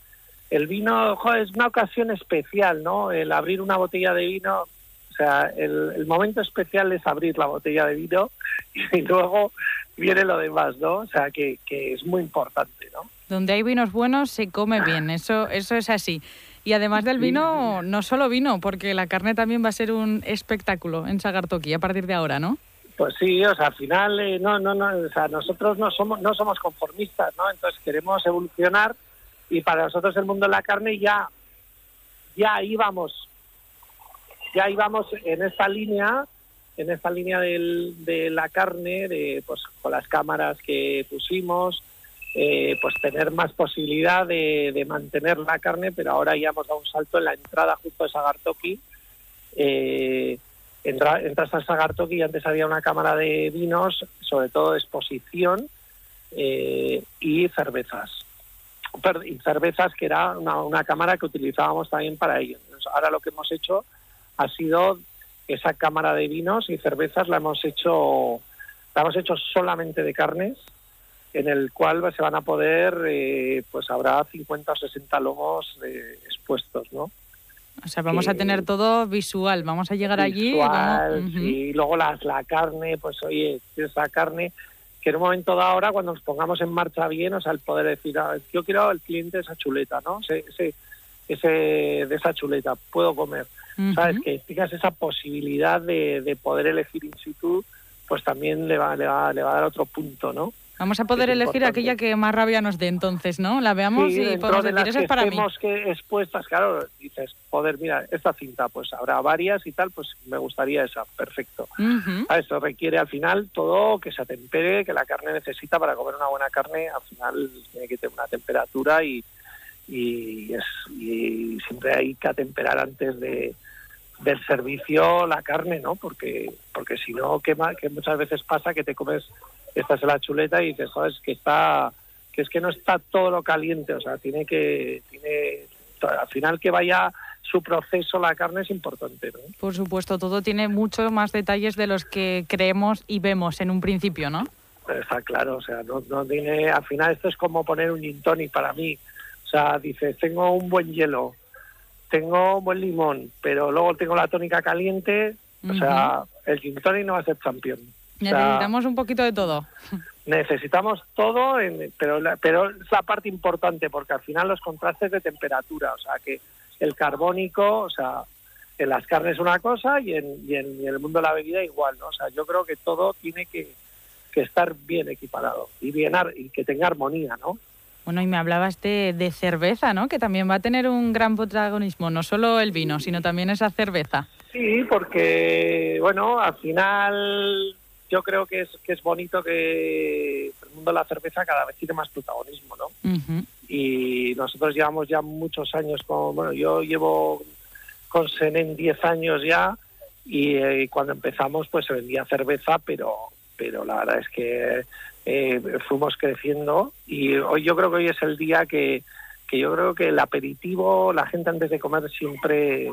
el vino es una ocasión especial no el abrir una botella de vino o sea el, el momento especial es abrir la botella de vino y luego viene lo demás no o sea que, que es muy importante no
Donde hay vinos buenos se come bien, eso, eso es así. Y además del vino, no solo vino, porque la carne también va a ser un espectáculo en Sagartoki a partir de ahora, ¿no?
Pues sí, o sea, al final eh, no, no, no, o sea, nosotros no somos, no somos conformistas, ¿no? Entonces queremos evolucionar y para nosotros el mundo de la carne ya, ya íbamos, ya íbamos en esta línea, en esta línea del, de la carne, de, pues con las cámaras que pusimos, eh, pues tener más posibilidad de, de mantener la carne, pero ahora ya hemos dado un salto en la entrada justo de Sagartoki. Eh, entra- entras al Sagartoki y antes había una cámara de vinos, sobre todo exposición eh, y cervezas. Y cervezas que era una, una cámara que utilizábamos también para ello. Entonces, ahora lo que hemos hecho ha sido esa cámara de vinos y cervezas la hemos hecho la hemos hecho solamente de carnes en el cual se van a poder eh, pues habrá 50 o 60 lomos eh, expuestos no
O sea, vamos a tener todo visual, vamos a llegar allí y vamos-
y luego las, la carne, pues oye, esa carne que en un momento dado ahora cuando nos pongamos en marcha bien, o sea, el poder decir, ah, yo quiero al cliente esa chuleta, ¿no? Ese, ese, ese de esa chuleta, puedo comer. ¿Sabes? Que tengas esa posibilidad de, de poder elegir in situ, pues también le va, le va, le va a dar otro punto, ¿no?
Vamos a poder elegir
importante.
aquella que más rabia nos dé entonces, ¿no? La veamos
Sí,
y podemos
de
decir,
que
es para mí.
que expuestas, claro, dices, joder, mira, esta cinta, pues habrá varias y tal, pues me gustaría esa, perfecto.
Ujú.
Ah, Esto requiere al final todo que se atempere, que la carne necesita para comer una buena carne, al final tiene que tener una temperatura y, y, es- y siempre hay que atemperar antes de del servicio la carne, ¿no? Porque porque si no, que, que muchas veces pasa que te comes, estás en la chuleta y dices, joder, es que está, que es que no está todo lo caliente, o sea, tiene que, tiene, al final que vaya su proceso la carne es importante, ¿no?
Por supuesto, todo tiene muchos más detalles de los que creemos y vemos en un principio, ¿no?
Está claro, o sea, no, no tiene, al final esto es como poner un gin tonic para mí. O sea, dices, tengo un buen hielo, tengo buen limón, pero luego tengo la tónica caliente, o sea, el gin tonic no va a ser campeón. O sea,
Necesitamos un poquito de todo.
necesitamos todo, en- pero, la- pero es la parte importante, porque al final los contrastes de temperatura, o sea, que el carbónico, o sea, en las carnes una cosa y en, y en, y en el mundo de la bebida igual, ¿no? O sea, yo creo que todo tiene que, que estar bien equiparado y, bien ar- y que tenga armonía, ¿no?
Bueno, y me hablabas de, de cerveza, ¿no? Que también va a tener un gran protagonismo, no solo el vino, sino también esa cerveza.
Sí, porque, bueno, al final yo creo que es, que es bonito que el mundo de la cerveza cada vez tiene más protagonismo, ¿no? y nosotros llevamos ya muchos años con, bueno, yo llevo con Senen 10 años ya y eh, cuando empezamos pues se vendía cerveza, pero pero la verdad es que eh, fuimos creciendo y hoy yo creo que hoy es el día que, que yo creo que el aperitivo, la gente antes de comer siempre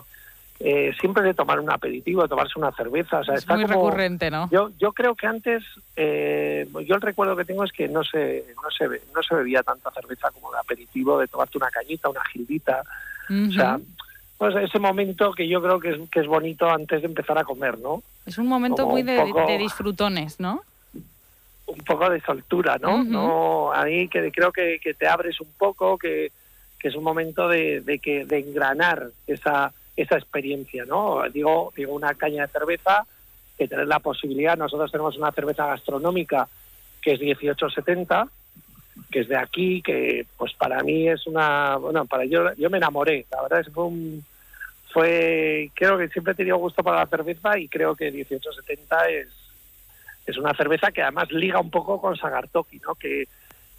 eh, siempre de tomar un aperitivo, de tomarse una cerveza, o sea,
Es
está
muy
como-
recurrente, ¿no?
yo, yo creo que antes, eh, yo el recuerdo que tengo es que no se, no se, no se bebía tanta cerveza como de aperitivo, de tomarte una cañita, una gildita. O sea, pues ese momento que yo creo que es, que es bonito antes de empezar a comer, ¿no?
Es un momento
como
muy
un
de,
poco-
de disfrutones, ¿no?
Un poco de soltura, ¿no?
Ujú.
no ahí que creo que, que te abres un poco, que, que es un momento de, de que de engranar esa esa experiencia, ¿no? Digo, digo una caña de cerveza que tener la posibilidad, nosotros tenemos una cerveza gastronómica que es 1870, que es de aquí, que pues para mí es una, bueno, para yo yo me enamoré, la verdad es que fue un, fue, creo que siempre he tenido gusto para la cerveza y creo que 1870 es, es una cerveza que además liga un poco con Sagartoki, ¿no? Que,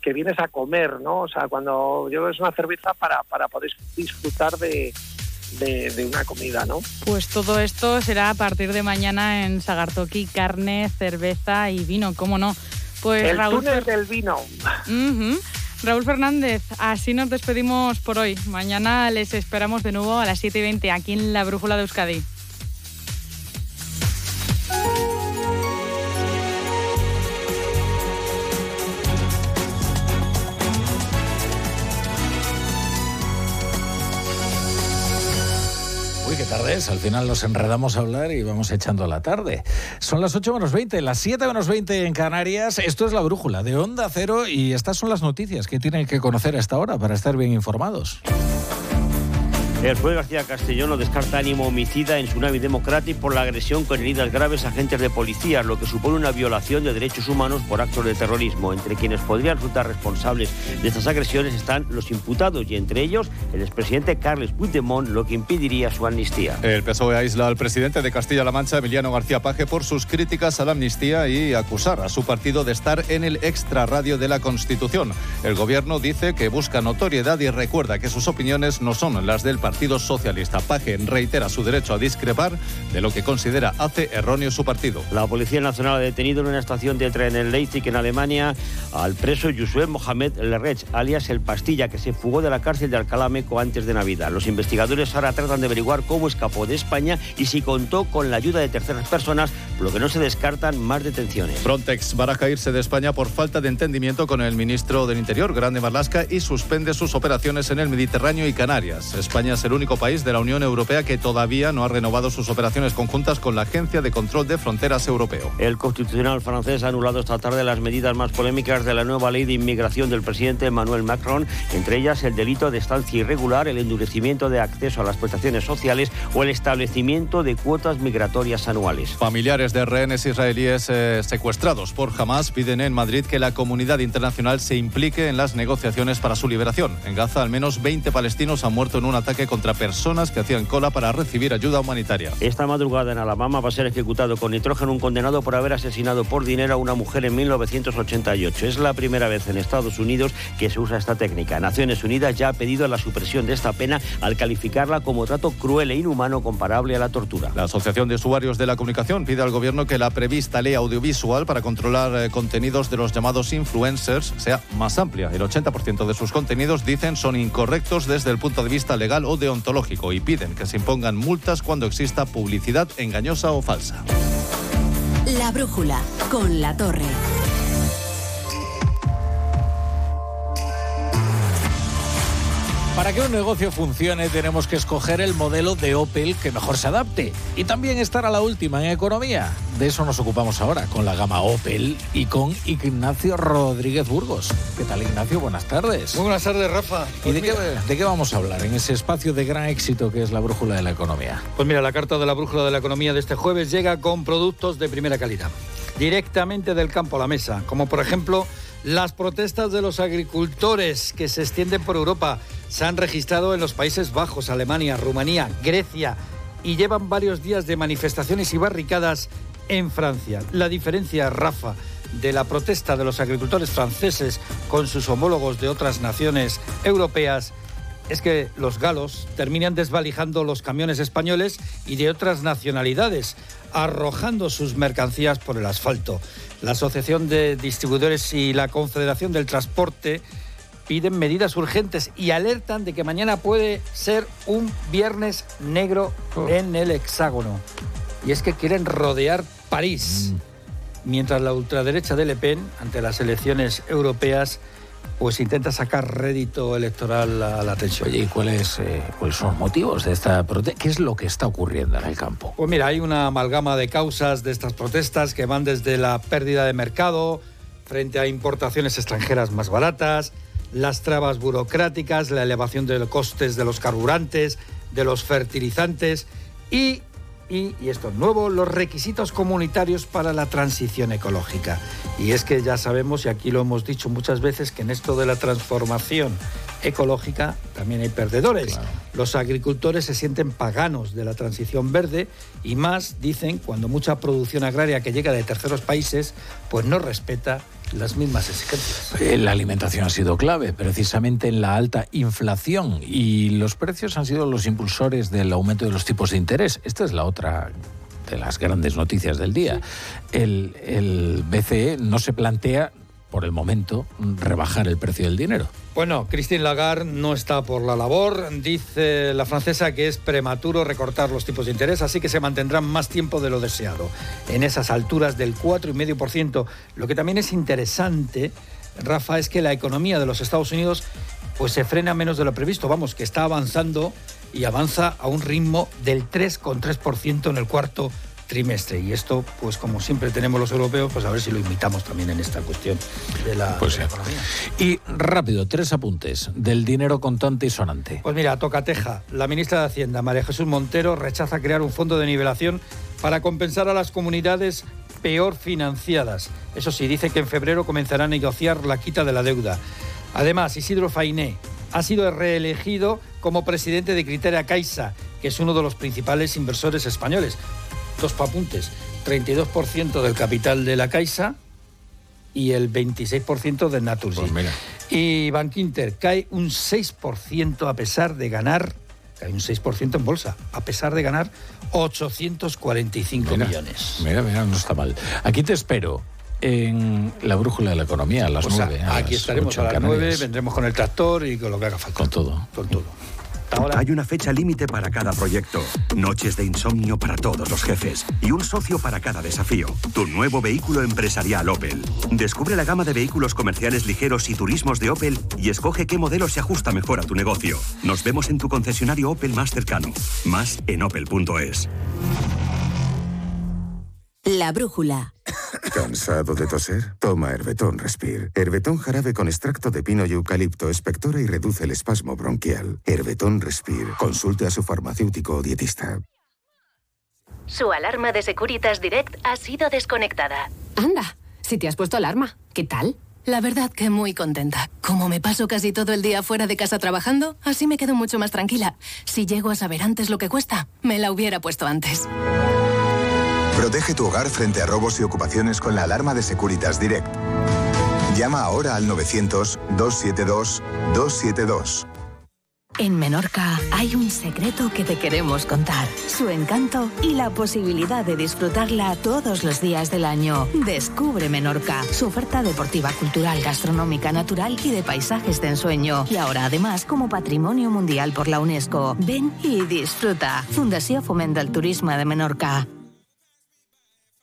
que vienes a comer, ¿no? O sea, cuando yo es una cerveza para, para poder disfrutar de, de, una comida, ¿no?
Pues todo esto será a partir de mañana en Sagartoki, carne, cerveza y vino, ¿cómo no? Pues
El
Raúl
túnel del vino.
Raúl Fernández, así nos despedimos por hoy. Mañana les esperamos de nuevo a las 7 y 20 aquí en la Brújula de Euskadi.
Uy, qué tarde es. Al final nos enredamos a hablar y vamos echando la tarde. Son las 8 menos 20, las 7 menos 20 en Canarias. Esto es la brújula de Onda Cero y estas son las noticias que tienen que conocer a esta hora para estar bien informados.
El juez García Castellón no descarta ánimo homicida en Tsunami Democratic por la agresión con heridas graves a agentes de policía, lo que supone una violación de derechos humanos por actos de terrorismo. Entre quienes podrían resultar responsables de estas agresiones están los imputados y entre ellos el expresidente Carles Puigdemont, lo que impediría su amnistía.
El PSOE aísla al presidente de Castilla-La Mancha, Emiliano García Paje, por sus críticas a la amnistía y acusar a su partido de estar en el extrarradio de la Constitución. El gobierno dice que busca notoriedad y recuerda que sus opiniones no son las del partido Partido Socialista. Paje reitera su derecho a discrepar de lo que considera hace erróneo su partido.
La Policía Nacional ha detenido en una estación de tren en Leipzig, en Alemania, al preso Yusuf Mohamed Lerrech, alias El Pastilla, que se fugó de la cárcel de Alcalá Meco antes de Navidad. Los investigadores ahora tratan de averiguar cómo escapó de España y si contó con la ayuda de terceras personas, por lo que no se descartan más detenciones.
Frontex baraja irse de España por falta de entendimiento con el ministro del Interior, Grande Marlasca, y suspende sus operaciones en el Mediterráneo y Canarias. España es el único país de la Unión Europea que todavía no ha renovado sus operaciones conjuntas con la Agencia de Control de Fronteras Europeo.
El constitucional francés ha anulado esta tarde las medidas más polémicas de la nueva ley de inmigración del presidente Emmanuel Macron, entre ellas el delito de estancia irregular, el endurecimiento de acceso a las prestaciones sociales o el establecimiento de cuotas migratorias anuales.
Familiares de rehenes israelíes eh, secuestrados por Hamas piden en Madrid que la comunidad internacional se implique en las negociaciones para su liberación. En Gaza, al menos 20 palestinos han muerto en un ataque contra personas que hacían cola para recibir ayuda humanitaria.
Esta madrugada en Alabama va a ser ejecutado con nitrógeno un condenado por haber asesinado por dinero a una mujer en 1988. Es la primera vez en Estados Unidos que se usa esta técnica. Naciones Unidas ya ha pedido la supresión de esta pena al calificarla como trato cruel e inhumano comparable a la tortura.
La Asociación de Usuarios de la Comunicación pide al Gobierno que la prevista ley audiovisual para controlar eh, contenidos de los llamados influencers sea más amplia. El 80% de sus contenidos, dicen, son incorrectos desde el punto de vista legal o deontológico y piden que se impongan multas cuando exista publicidad engañosa o falsa.
La brújula con la torre.
Para que un negocio funcione tenemos que escoger el modelo de Opel que mejor se adapte y también estar a la última en economía. De eso nos ocupamos ahora con la gama Opel y con Ignacio Rodríguez Burgos. ¿Qué tal Ignacio? Buenas tardes.
Muy buenas tardes Rafa.
¿Y de qué, de qué vamos a hablar en ese espacio de gran éxito que es la brújula de la economía?
Pues mira, la carta de la brújula de la economía de este jueves llega con productos de primera calidad, directamente del campo a la mesa, como por ejemplo las protestas de los agricultores que se extienden por Europa se han registrado en los Países Bajos, Alemania, Rumanía, Grecia y llevan varios días de manifestaciones y barricadas en Francia. La diferencia, Rafa, de la protesta de los agricultores franceses con sus homólogos de otras naciones europeas es que los galos terminan desvalijando los camiones españoles y de otras nacionalidades, arrojando sus mercancías por el asfalto. La Asociación de Distribuidores y la Confederación del Transporte piden medidas urgentes y alertan de que mañana puede ser un viernes negro en el hexágono. Y es que quieren rodear París, mientras la ultraderecha de Le Pen, ante las elecciones europeas, pues intenta sacar rédito electoral a la tensión.
Oye, ¿y cuáles, eh, cuáles son los motivos de esta protesta? ¿Qué es lo que está ocurriendo en el campo?
Pues mira, hay una amalgama de causas de estas protestas que van desde la pérdida de mercado frente a importaciones extranjeras más baratas, las trabas burocráticas, la elevación de los costes de los carburantes, de los fertilizantes y, y, y esto es nuevo, los requisitos comunitarios para la transición ecológica. Y es que ya sabemos, y aquí lo hemos dicho muchas veces, que en esto de la transformación ecológica, también hay perdedores. Los agricultores se sienten paganos de la transición verde y más, dicen, cuando mucha producción agraria que llega de terceros países, pues no respeta las mismas exigencias.
Eh, La alimentación ha sido clave, precisamente en la alta inflación, y los precios han sido los impulsores del aumento de los tipos de interés. Esta es la otra de las grandes noticias del día. El, el BCE no se plantea, por el momento, rebajar el precio del dinero.
Bueno, Christine Lagarde no está por la labor. Dice la francesa que es prematuro recortar los tipos de interés, así que se mantendrán más tiempo de lo deseado, en esas alturas del 4,5%. Lo que también es interesante, Rafa, es que la economía de los Estados Unidos pues se frena menos de lo previsto. Vamos, que está avanzando y avanza a un ritmo del 3,3% en el cuarto trimestre. Y esto, pues como siempre tenemos los europeos, pues a ver si lo imitamos también en esta cuestión de la,
Pues
de la
sí.
economía.
Y rápido, tres apuntes del dinero contante y sonante.
Pues mira, tocateja. La ministra de Hacienda, María Jesús Montero, rechaza crear un fondo de nivelación para compensar a las comunidades peor financiadas. Eso sí, dice que en febrero comenzará a negociar la quita de la deuda. Además, Isidro Fainé ha sido reelegido como presidente de Criteria Caixa, que es uno de los principales inversores españoles. Dos apuntes. 32% del capital de la Caixa y el 26% del Naturgy. Y Bankinter cae un 6% a pesar de ganar, cae un 6% en bolsa, a pesar de ganar 845
Mira,
millones.
Mira, mira, no está mal. Aquí te espero en la brújula de la economía a las
O sea,
nueve. a
aquí
las
estaremos a las 9,
Canarias.
vendremos con el tractor y con lo que haga falta.
Con todo.
Con todo.
Hay una fecha límite para cada proyecto, noches de insomnio para todos los jefes y un socio para cada desafío. Tu nuevo vehículo empresarial Opel. Descubre la gama de vehículos comerciales ligeros y turismos de Opel y escoge qué modelo se ajusta mejor a tu negocio. Nos vemos en tu concesionario Opel más cercano. Más en opel.es.
La brújula.
¿Cansado de toser? Toma Herbetón Respire. Herbetón jarabe con extracto de pino y eucalipto espectora y reduce el espasmo bronquial. Herbetón Respire. Consulte a su farmacéutico o dietista.
Su alarma de Securitas Direct ha sido desconectada.
Anda, si te has puesto alarma, ¿qué tal? La verdad que muy contenta. Como me paso casi todo el día fuera de casa trabajando, así me quedo mucho más tranquila. Si llego a saber antes lo que cuesta, me la hubiera puesto antes.
Protege tu hogar frente a robos y ocupaciones con la alarma de Securitas Direct. Llama ahora al 900-272-272.
En Menorca hay un secreto que te queremos contar. Su encanto y la posibilidad de disfrutarla todos los días del año. Descubre Menorca, su oferta deportiva, cultural, gastronómica, natural y de paisajes de ensueño. Y ahora además como patrimonio mundial por la UNESCO. Ven y disfruta. Fundació Foment del Turisme de Menorca.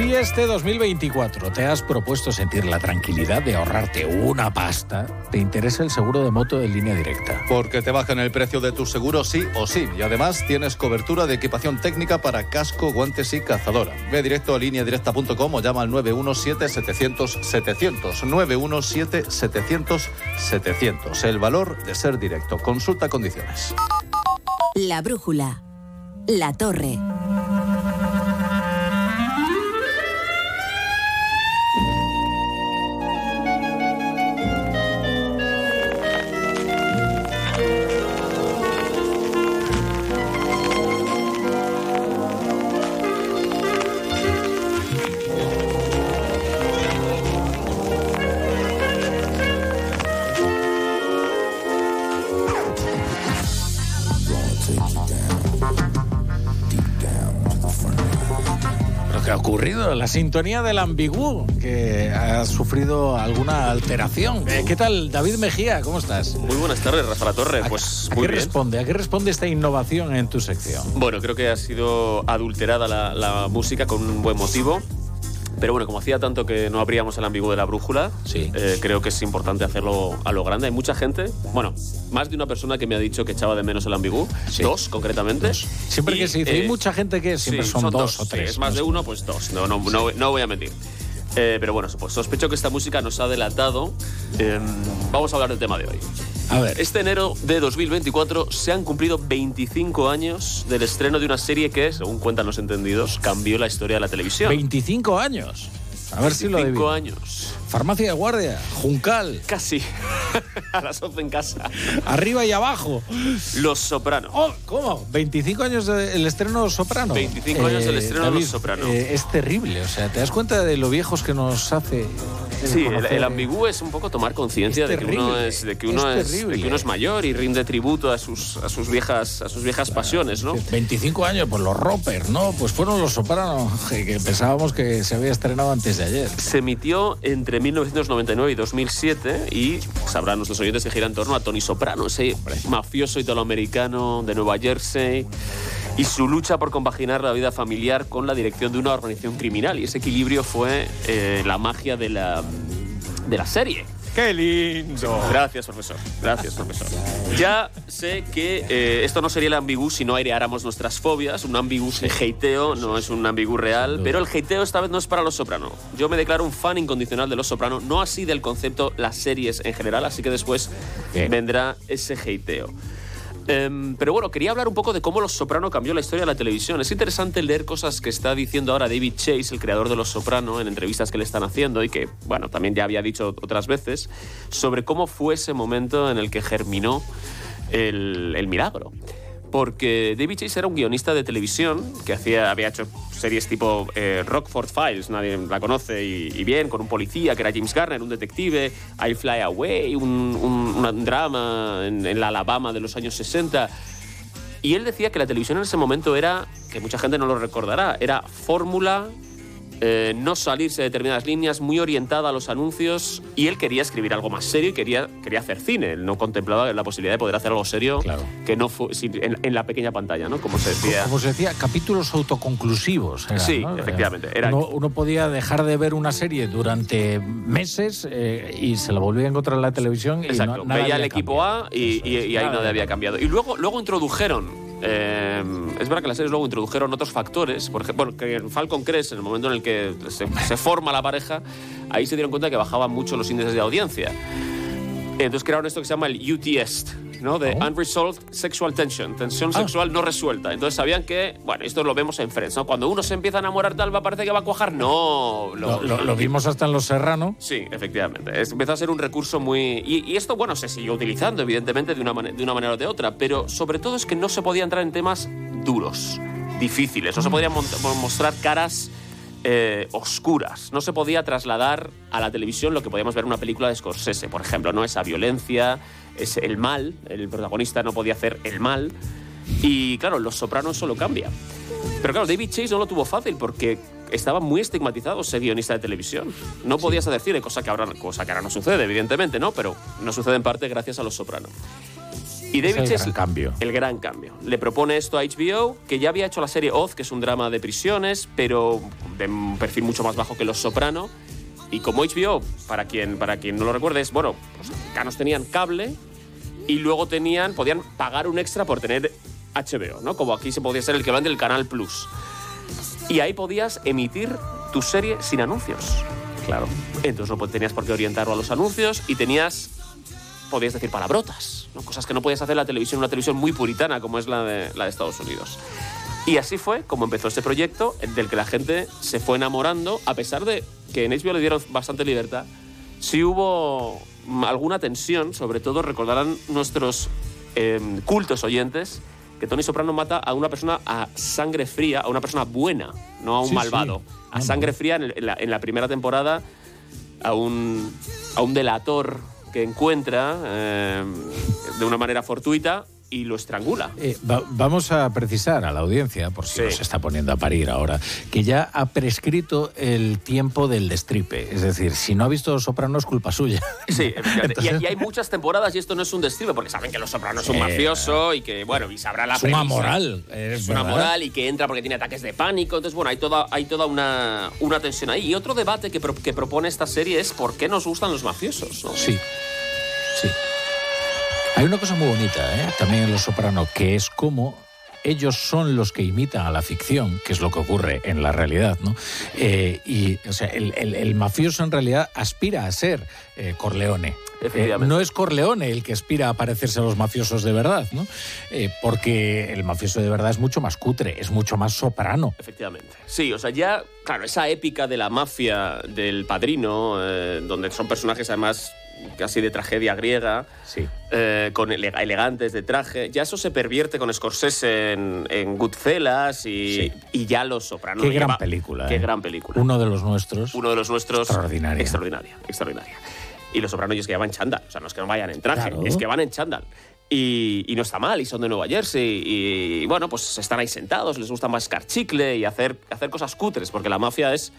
Si este 2024 te has propuesto sentir la tranquilidad de ahorrarte una pasta, te interesa el seguro de moto de línea directa.
Porque te bajan el precio de tu seguro sí o sí. Y además tienes cobertura de equipación técnica para casco, guantes y cazadora. Ve directo a lineadirecta.com o llama al 917-700-700. 917-700-700. El valor de ser directo. Consulta condiciones.
La brújula. La torre.
Sintonía del ambiguo, que ha sufrido alguna alteración. Eh, ¿Qué tal, David Mejía? ¿Cómo estás?
Muy buenas tardes, Rafa La Torre. Pues
¿A
muy
qué
bien.
responde? ¿A qué responde esta innovación en tu sección?
Bueno, creo que ha sido adulterada la, la música con un buen motivo. Pero bueno, como hacía tanto que no abríamos el ambiguo de la brújula, eh, creo que es importante hacerlo a lo grande. Hay mucha gente, bueno, más de una persona que me ha dicho que echaba de menos el ambiguo. Dos, concretamente.
Siempre
Y,
que se dice, hay
eh,
mucha gente que siempre
sí,
son, dos, o tres.
es más de uno, pues dos. No, no, no, no voy a mentir. Eh, pero bueno, pues sospecho que esta música nos ha delatado. Eh, vamos a hablar del tema de hoy.
A ver.
Este enero de 2024 se han cumplido 25 años del estreno de una serie que, según cuentan los entendidos, cambió la historia de la televisión.
25 años. A ver si lo
25
adivino.
años.
Farmacia de guardia, Juncal.
Casi. A las 11 en casa.
Arriba y abajo.
Los Soprano.
Oh, ¿Cómo? 25 años del estreno Soprano.
25 años del estreno de Los Soprano.
eh, es terrible, o sea, ¿te das cuenta de lo viejos que nos hace?
Sí, el, ambiguo es un poco tomar conciencia de que uno
terrible,
es de que uno
es
de que uno es mayor y rinde tributo a sus a sus viejas a sus viejas pasiones, ¿no?
25 años, pues los Roper, ¿no? Pues fueron los Soprano, que que pensábamos que se había estrenado antes de ayer.
Se emitió entre 1999 y 2007 y sabrán nuestros oyentes que gira en torno a Tony Soprano, ese mafioso italoamericano de Nueva Jersey y su lucha por compaginar la vida familiar con la dirección de una organización criminal y ese equilibrio fue eh, la magia de la de la serie.
¡Qué lindo!
Gracias, profesor. Gracias, profesor. Ya sé que eh, esto no sería el ambigú si no aireáramos nuestras fobias. Un ambigú de hateo no es un ambigú real, pero el hateo esta vez no es para Los Soprano. Yo me declaro un fan incondicional de Los Soprano, no así del concepto las series en general, así que después vendrá ese hateo. Em, pero bueno, quería hablar un poco de cómo Los Soprano cambió la historia de la televisión. Es interesante leer cosas que está diciendo ahora David Chase, el creador de Los Soprano, en entrevistas que le están haciendo y que, bueno, también ya había dicho otras veces, sobre cómo fue ese momento en el que germinó el, el milagro. Porque David Chase era un guionista de televisión que había hecho series tipo eh, Rockford Files, nadie la conoce, y, bien, con un policía que era James Garner, un detective, I Fly Away, un drama en, en la Alabama de los años 60. Y él decía que la televisión en ese momento era, que mucha gente no lo recordará, era fórmula, eh, no salirse de determinadas líneas, muy orientada a los anuncios, y él quería escribir algo más serio y quería, quería hacer cine. Él no contemplaba la posibilidad de poder hacer algo serio que no en, en la pequeña pantalla, ¿no? Como se decía.
Como se decía, capítulos autoconclusivos. eran,
Sí,
¿no?
efectivamente, era-
Uno, uno podía dejar de ver una serie durante meses eh, y se la volvía a encontrar en la televisión. Y
Exacto.
no, nada
Veía el equipo A y, y- y ahí
Nada
nada
había
cambiado. Y luego, luego introdujeron. Eh, es verdad que las series luego introdujeron otros factores. Por ejemplo, que en Falcon Crest, en el momento en el que se forma la pareja, ahí se dieron cuenta que bajaban mucho los índices de audiencia. Entonces crearon esto que se llama el UTS, ¿no? De Unresolved Sexual Tension, tensión
Ah.
sexual no resuelta. Entonces sabían que, bueno, esto lo vemos en Friends, ¿no? Cuando uno se empieza a enamorar tal, va parece que va a cuajar. No,
Lo, lo- lo vimos hasta en Los Serrano.
Sí, efectivamente. Es- empezó a ser un recurso muy... Y, y esto, bueno, se siguió utilizando, evidentemente, de una, de una manera o de otra, pero sobre todo es que no se podía entrar en temas duros, difíciles, no se podían mont- mostrar caras eh, oscuras, no se podía trasladar a la televisión lo que podíamos ver en una película de Scorsese, por ejemplo, ¿no? Esa violencia, es el mal, el protagonista no podía hacer el mal, y claro, Los Sopranos solo cambia. Pero claro, David Chase no lo tuvo fácil porque estaba muy estigmatizado ser guionista de televisión. No podías hacer cine, cosa que ahora, cosa que ahora no sucede, evidentemente, ¿no? Pero no sucede en parte gracias a Los Soprano. Y David
Es el gran cambio.
el gran cambio. Le propone esto a HBO, que ya había hecho la serie Oz, que es un drama de prisiones, pero de un perfil mucho más bajo que Los Soprano. Y como HBO, para quien, para quien no lo recuerde, es, bueno, los americanos tenían cable y luego tenían, podían pagar un extra por tener HBO, ¿no? Como aquí se podía ser el que van del Canal Plus. Y ahí podías emitir tu serie sin anuncios. Claro. Entonces no tenías por qué orientarlo a los anuncios y tenías, podías decir palabrotas, ¿no? cosas que no podías hacer en la televisión, una televisión muy puritana como es la de, la de Estados Unidos. Y así fue como empezó este proyecto, del que la gente se fue enamorando, a pesar de que en HBO le dieron bastante libertad. Sí hubo mm, alguna tensión, sobre todo recordarán nuestros eh, cultos oyentes, que Tony Soprano mata a una persona a sangre fría, a una persona buena, no a un
Sí, sí.
malvado. A sangre fría en la, en la primera temporada, a un, a un delator que encuentra eh, de una manera fortuita y lo estrangula.
Eh, va- vamos a precisar a la audiencia, por si nos está poniendo a parir ahora, que ya ha prescrito el tiempo del destripe. Es decir, si no ha visto Soprano es culpa suya.
Sí, efectivamente. Y, y hay muchas temporadas y esto no es un destripe, porque saben que Los Sopranos es un
Sí.
mafioso y que, bueno, y sabrá la
Es una moral,
Es,
es
una
verdad.
moral y que entra porque tiene ataques de pánico. Entonces, bueno, hay toda, hay toda una, una tensión ahí. Y otro debate que, pro- que propone esta serie es por qué nos gustan los mafiosos, ¿no?
Sí, sí. Hay una cosa muy bonita, ¿eh? también en Los Soprano, que es como
ellos son los que imitan a la ficción, que es lo que ocurre en la realidad, ¿no? Eh, y, o sea, el, el- el mafioso en realidad aspira a ser eh, Corleone. Eh, no es Corleone el que aspira a parecerse a los mafiosos de verdad, ¿no? Eh, porque el mafioso de verdad es mucho más cutre, es mucho más soprano.
Efectivamente. Sí, o sea, ya, claro, esa épica de la mafia del padrino, donde son personajes además casi de tragedia griega, eh, con ele- elegantes de traje, ya eso se pervierte con Scorsese en, en Goodfellas y, y ya Los Sopranos.
Qué gran
lleva-
película.
Qué
¿eh?
gran película.
Uno de los nuestros.
Uno de los nuestros.
Extraordinaria.
Extraordinaria, extraordinaria. Y Los Sopranos es que ya van en chándal, o sea, no es que no vayan en traje,
Claro.
es que van en chándal. Y, y no está mal, y son de Nueva Jersey, y, bueno, pues están ahí sentados, les gusta mascar chicle y hacer, hacer cosas cutres, porque la mafia es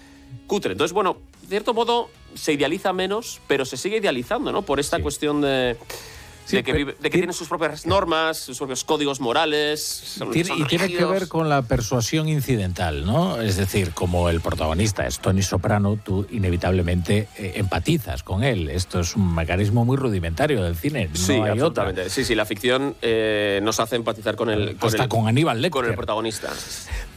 cutre. Entonces, bueno, cierto modo se idealiza menos, pero se sigue idealizando, ¿no? Por esta cuestión de...
Sí,
de que,
pero
vive- de que tienen sus propias normas, sus propios códigos morales. son-
Tiene-
son
y tiene que ver con la persuasión incidental, ¿no? Es decir, como el protagonista es Tony Soprano, tú inevitablemente eh, empatizas con él. Esto es un mecanismo muy rudimentario del cine. No
Sí,
hay otra.
absolutamente. Sí, sí, la ficción eh, nos hace empatizar con el, con
Hasta
el,
con Aníbal Lecter.
con el protagonista.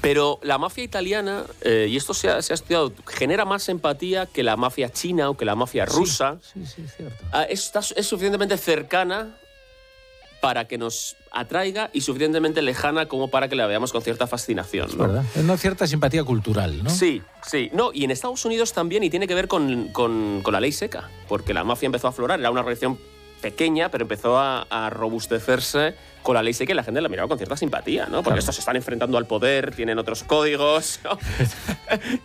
Pero la mafia italiana, eh, y esto se ha, se ha estudiado, genera más empatía que la mafia china o que la mafia rusa.
Sí, sí, es cierto.
Ah, está- es suficientemente cercana para que nos atraiga y suficientemente lejana como para que la veamos con cierta fascinación.
Es
¿no?
verdad. Es una cierta simpatía cultural, ¿no?
Sí, sí. No, y en Estados Unidos también, y tiene que ver con, con- con la ley seca, porque la mafia empezó a aflorar, era una reacción pequeña, pero empezó a, a robustecerse con la ley seca y la gente la miraba con cierta simpatía, ¿no? Porque
Claro.
estos se están enfrentando al poder, tienen otros códigos. ¿no?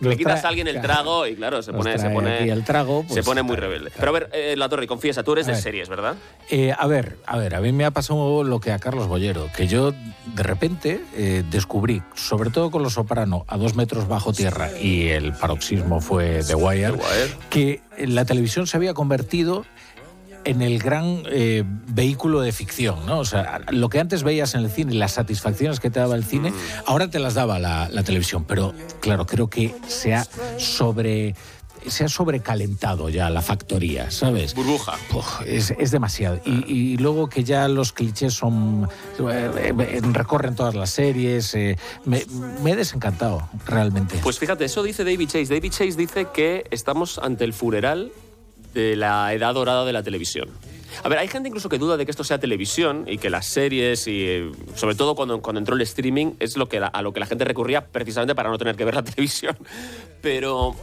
Le quitas a alguien el trago y claro, se pone, se pone,
el trago,
se
pues,
pone muy rebelde. Pero a ver, eh, La Torre, confiesa, tú eres
A
de
ver.
series, ¿verdad?
Eh, a ver, a ver, a mí me ha pasado lo que a Carlos Bollero, que yo de repente eh, descubrí, sobre todo con Los Soprano, a dos metros bajo tierra, y el paroxismo fue The Wire, que la televisión se había convertido en el gran eh, vehículo de ficción, ¿no? O sea, lo que antes veías en el cine, las satisfacciones que te daba el cine, ahora te las daba la, la televisión. Pero, claro, creo que se ha sobre se ha sobrecalentado ya la factoría, ¿sabes?
Burbuja.
Uf, es, es demasiado. Y, y luego que ya los clichés son. eh, eh, recorren todas las series. eh, me, me he desencantado, realmente.
Pues fíjate, eso dice David Chase. David Chase dice que estamos ante el funeral de la edad dorada de la televisión. A ver, hay gente incluso que duda de que esto sea televisión y que las series y eh, sobre todo cuando, cuando entró el streaming es lo que la- a lo que la gente recurría precisamente para no tener que ver la televisión. Pero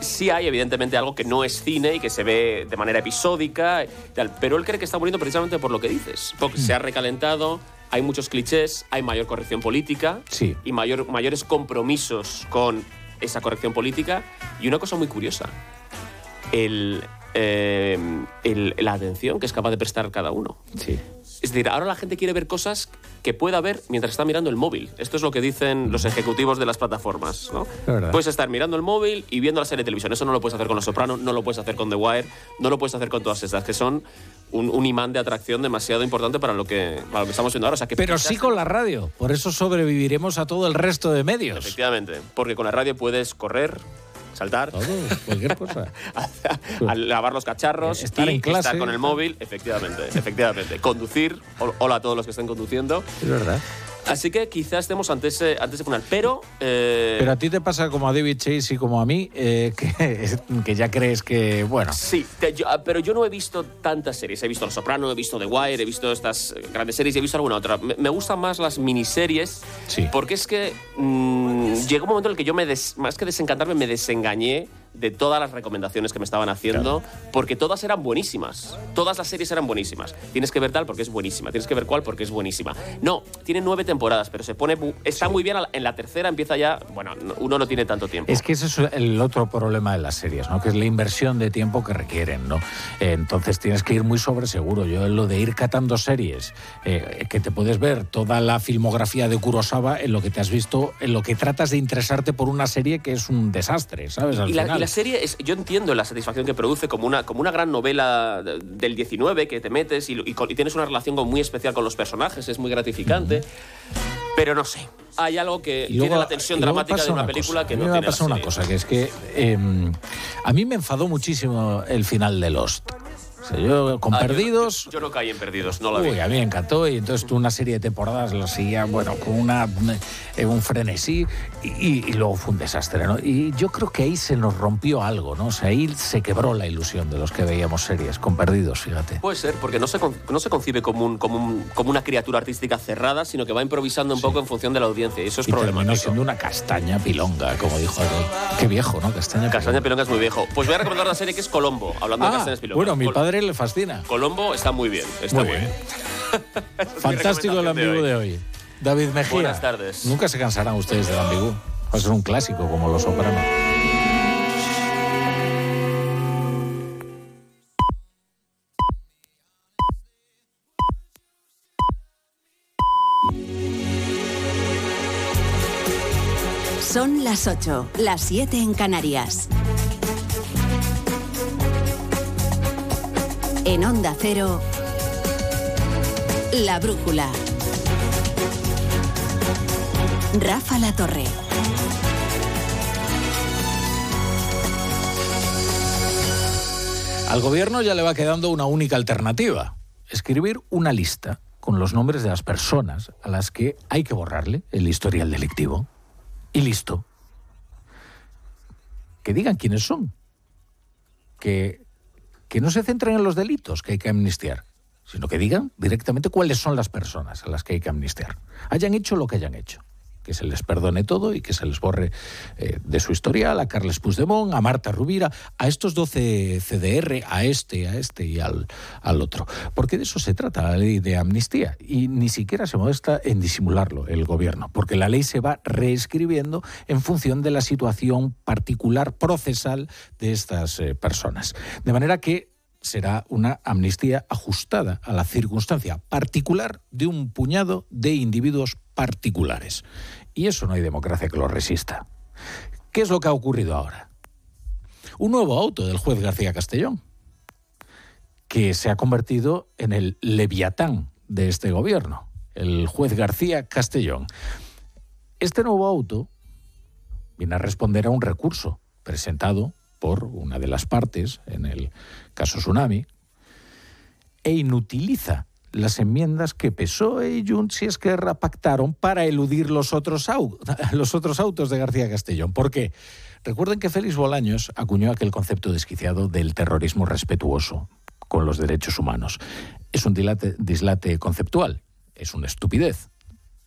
sí hay evidentemente algo que no es cine y que se ve de manera episódica, tal. pero él cree que está muriendo precisamente por lo que dices, porque se ha recalentado, hay muchos clichés, hay mayor corrección política
Sí.
y mayor, mayores compromisos con esa corrección política y una cosa muy curiosa, el, eh, el- la atención que es capaz de prestar cada uno.
Sí.
Es decir, ahora la gente quiere ver cosas que pueda ver mientras está mirando el móvil. Esto es lo que dicen los ejecutivos de las plataformas. ¿no? Puedes estar mirando el móvil y viendo la serie de televisión. Eso no lo puedes hacer con Los Sopranos, no lo puedes hacer con The Wire, no lo puedes hacer con todas estas, que son un, un imán de atracción demasiado importante para lo que, para lo que estamos viendo ahora. O sea, que
Pero sí con la radio. Por eso sobreviviremos a todo el resto de medios.
Efectivamente, porque con la radio puedes correr, saltar,
cualquier cosa.
a lavar los cacharros,
Estar
y
en clase.
estar con el móvil, efectivamente, efectivamente. Conducir, hol- hola a todos los que estén conduciendo.
Es verdad.
Así que quizás estemos ante ese, ante ese final. Pero, eh,
Pero a ti te pasa como a David Chase y como a mí, eh, que, que ya crees que, bueno,
Sí, te- yo- ah, pero yo no he visto tantas series. He visto Los Soprano, he visto The Wire, he visto estas grandes series y he visto alguna otra. Me, me gustan más las miniseries porque es que mm, llegó un momento en el que yo, me des- más que desencantarme, me desengañé de todas las recomendaciones que me estaban haciendo porque todas eran buenísimas. Todas las series eran buenísimas. Tienes que ver tal porque es buenísima. Tienes que ver cuál porque es buenísima. No, tiene nueve temporadas, pero se pone está muy bien. En la tercera empieza ya. Bueno, no- uno no tiene tanto tiempo.
Es que ese es el otro problema de las series, ¿no? Que es la inversión de tiempo que requieren, ¿no? Entonces tienes que ir muy sobre seguro. Yo lo de ir catando series, eh, que te puedes ver toda la filmografía de Kurosawa en lo que te has visto, en lo que tratas de interesarte por una serie que es un desastre, ¿sabes? Al
y, la,
final.
y la serie, es, yo entiendo la satisfacción que produce como una, como una gran novela de- del 19 que te metes y, y con- y tienes una relación muy especial con los personajes, es muy gratificante. Pero no sé, hay algo que
luego-
tiene la tensión dramática de una
una
película
cosa.
que
a mí
no
me
tiene
pasado una cosa, que es que eh, a mí me enfadó muchísimo el final de Lost. Yo con
Ah, yo
Perdidos...
Yo, no caí en perdidos, no la vi.
Uy, a mí me encantó y entonces tú una serie de temporadas lo seguía, bueno, con una, eh, un frenesí y, y luego fue un desastre, ¿no? Y yo creo que ahí se nos rompió algo, ¿no? O sea, ahí se quebró la ilusión de los que veíamos series con Perdidos, fíjate.
Puede ser, porque no se, con- no se concibe como, un, como, un- como una criatura artística cerrada, sino que va improvisando un poco en función de la audiencia. Y eso es
Y
problemático.
siendo una castaña pilonga, como dijo aquel. Qué viejo, ¿no? Castaña
Castaña Pilonga es muy viejo. Pues voy a recomendar una serie que es Colombo, hablando de
Ah,
castañas pilongas.
bueno, mi
Col-
padre le fascina.
Colombo está muy bien, está
Muy bien.
bien.
Fantástico el ambiguo
de hoy.
David Mejía.
Buenas tardes.
Nunca se cansarán ustedes del ambiguo. Va a ser un clásico como Los Sopranos.
Son las 8, las 7 en Canarias. En Onda Cero, La Brújula. Rafa La Torre.
Al gobierno ya le va quedando una única alternativa. Escribir una lista con los nombres de las personas a las que hay que borrarle el historial delictivo. Y listo. Que digan quiénes son. Que, que no se centren en los delitos que hay que amnistiar, sino que digan directamente cuáles son las personas a las que hay que amnistiar. Hayan hecho lo que hayan hecho. Que se les perdone todo y que se les borre eh, de su historial a Carles Puigdemont, a Marta Rubira, a estos 12 CDR, a este, a este y al, al otro. Porque de eso se trata la ley de amnistía. Y ni siquiera se molesta en disimularlo el gobierno, porque la ley se va reescribiendo en función de la situación particular procesal de estas eh, personas. De manera que será una amnistía ajustada a la circunstancia particular de un puñado de individuos particulares. Y eso no hay democracia que lo resista. ¿Qué es lo que ha ocurrido ahora? Un nuevo auto del juez García Castellón, que se ha convertido en el leviatán de este gobierno, el juez García Castellón. Este nuevo auto viene a responder a un recurso presentado por una de las partes en el caso Tsunami e inutiliza las enmiendas que PSOE y Junts y Esquerra pactaron para eludir los otros, los otros autos de García Castellón. ¿Por qué? Recuerden que Félix Bolaños acuñó aquel concepto desquiciado del terrorismo respetuoso con los derechos humanos. Es un dislate conceptual, es una estupidez,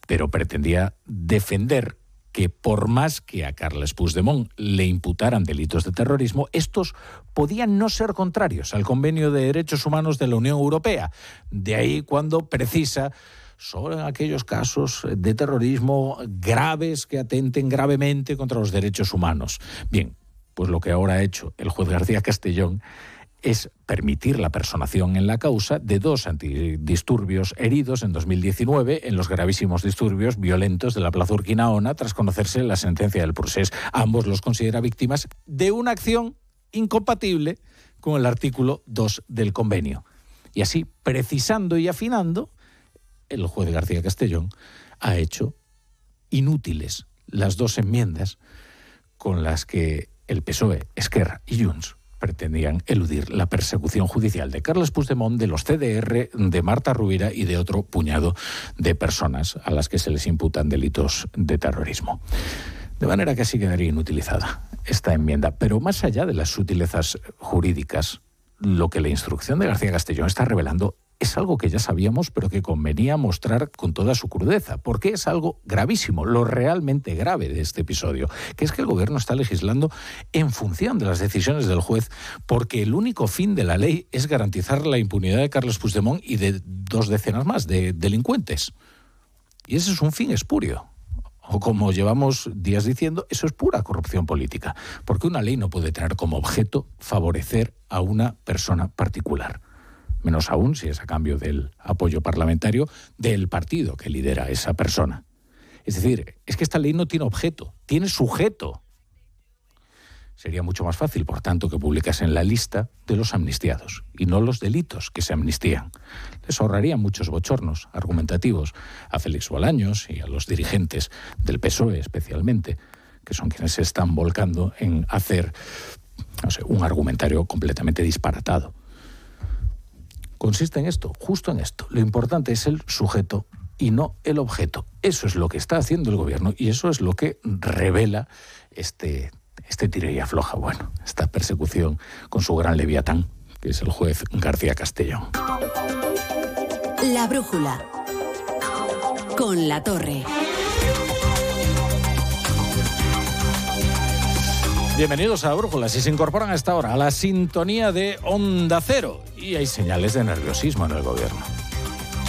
pero pretendía defender que por más que a Carles Puigdemont le imputaran delitos de terrorismo, estos podían no ser contrarios al Convenio de Derechos Humanos de la Unión Europea. De ahí cuando precisa solo en aquellos casos de terrorismo graves que atenten gravemente contra los derechos humanos. Bien, pues lo que ahora ha hecho el juez García Castellón es permitir la personación en la causa de dos antidisturbios heridos en 2019 en los gravísimos disturbios violentos de la Plaza Urquinaona tras conocerse la sentencia del procés. Ambos los considera víctimas de una acción incompatible con el artículo 2 del convenio. Y así, precisando y afinando, el juez García Castellón ha hecho inútiles las dos enmiendas con las que el PSOE, Esquerra y Junts pretendían eludir la persecución judicial de Carles Puigdemont, de los CDR, de Marta Rubira y de otro puñado de personas a las que se les imputan delitos de terrorismo. De manera que así quedaría inutilizada esta enmienda. Pero más allá de las sutilezas jurídicas, lo que la instrucción de García Castellón está revelando es algo que ya sabíamos, pero que convenía mostrar con toda su crudeza, porque es algo gravísimo, lo realmente grave de este episodio, que es que el gobierno está legislando en función de las decisiones del juez, porque el único fin de la ley es garantizar la impunidad de Carlos Puigdemont y de dos decenas más de delincuentes. Y ese es un fin espurio. O como llevamos días diciendo, eso es pura corrupción política, porque una ley no puede tener como objeto favorecer a una persona particular menos aún si es a cambio del apoyo parlamentario del partido que lidera esa persona. Es decir, es que esta ley no tiene objeto, tiene sujeto. Sería mucho más fácil, por tanto, que publicasen la lista de los amnistiados y no los delitos que se amnistían. Les ahorraría muchos bochornos argumentativos a Félix Bolaños y a los dirigentes del PSOE especialmente, que son quienes se están volcando en hacer un argumentario completamente disparatado. Consiste en esto, justo en esto. Lo importante es el sujeto y no el objeto. Eso es lo que está haciendo el gobierno y eso es lo que revela este, este tiro afloja, bueno, esta persecución con su gran leviatán, que es el juez García Castellón.
La brújula. Con la torre.
Bienvenidos a Brújula. Si se incorporan a esta hora a la sintonía de Onda Cero. Y hay señales de nerviosismo en el gobierno.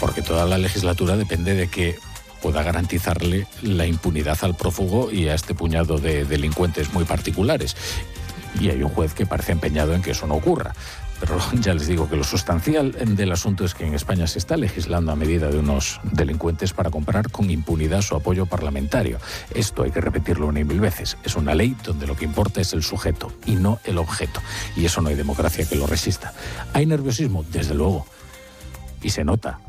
Porque toda la legislatura depende de que pueda garantizarle la impunidad al prófugo y a este puñado de delincuentes muy particulares. Y hay un juez que parece empeñado en que eso no ocurra. Pero ya les digo que lo sustancial del asunto es que en España se está legislando a medida de unos delincuentes para comprar con impunidad su apoyo parlamentario. Esto hay que repetirlo una y mil veces. Es una ley donde lo que importa es el sujeto y no el objeto. Y eso no hay democracia que lo resista. ¿Hay nerviosismo? Desde luego. Y se nota.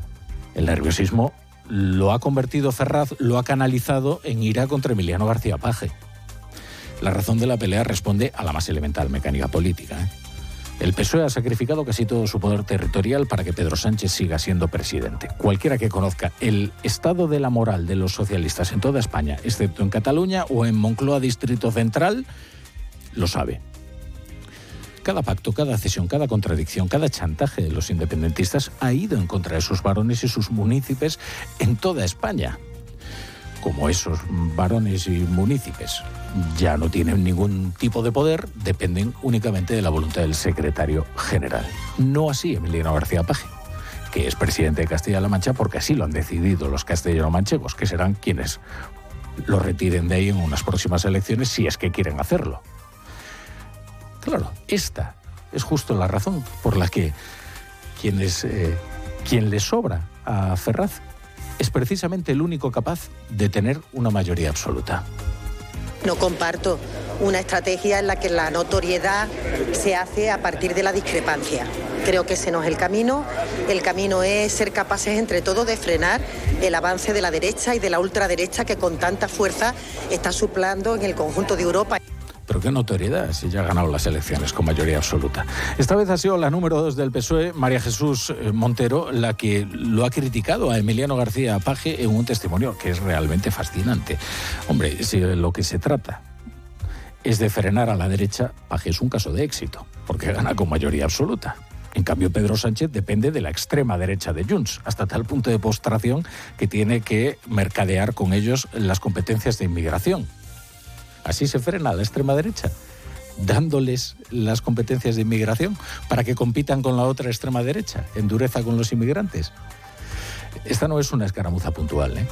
El nerviosismo lo ha convertido Ferraz, lo ha canalizado en ira contra Emiliano García Paje. La razón de la pelea responde a la más elemental mecánica política. ¿eh? El PSOE ha sacrificado casi todo su poder territorial para que Pedro Sánchez siga siendo presidente. Cualquiera que conozca el estado de la moral de los socialistas en toda España, excepto en Cataluña o en Moncloa Distrito Central, lo sabe. Cada pacto, cada cesión, cada contradicción, cada chantaje de los independentistas ha ido en contra de sus varones y sus municipios en toda España. Como esos varones y municipios ya no tienen ningún tipo de poder, dependen únicamente de la voluntad del secretario general. No así Emiliano García Paje, que es presidente de Castilla-La Mancha porque así lo han decidido los castellano-manchegos, que serán quienes lo retiren de ahí en unas próximas elecciones si es que quieren hacerlo. Claro, esta es justo la razón por la que quienes, eh, quien le sobra a Ferraz es precisamente el único capaz de tener una mayoría absoluta.
No comparto una estrategia en la que la notoriedad se hace a partir de la discrepancia. Creo que ese no es el camino. El camino es ser capaces entre todos de frenar el avance de la derecha y de la ultraderecha que con tanta fuerza está suplando en el conjunto de Europa.
Pero qué notoriedad si ya ha ganado las elecciones con mayoría absoluta. Esta vez ha sido la número dos del PSOE, María Jesús eh, Montero, la que lo ha criticado a Emiliano García Paje en un testimonio que es realmente fascinante. Hombre, si lo que se trata es de frenar a la derecha, Paje es un caso de éxito, porque gana con mayoría absoluta. En cambio, Pedro Sánchez depende de la extrema derecha de Junts, hasta tal punto de postración que tiene que mercadear con ellos las competencias de inmigración Así se frena a la extrema derecha, dándoles las competencias de inmigración para que compitan con la otra extrema derecha, en dureza con los inmigrantes. Esta no es una escaramuza puntual, ¿eh?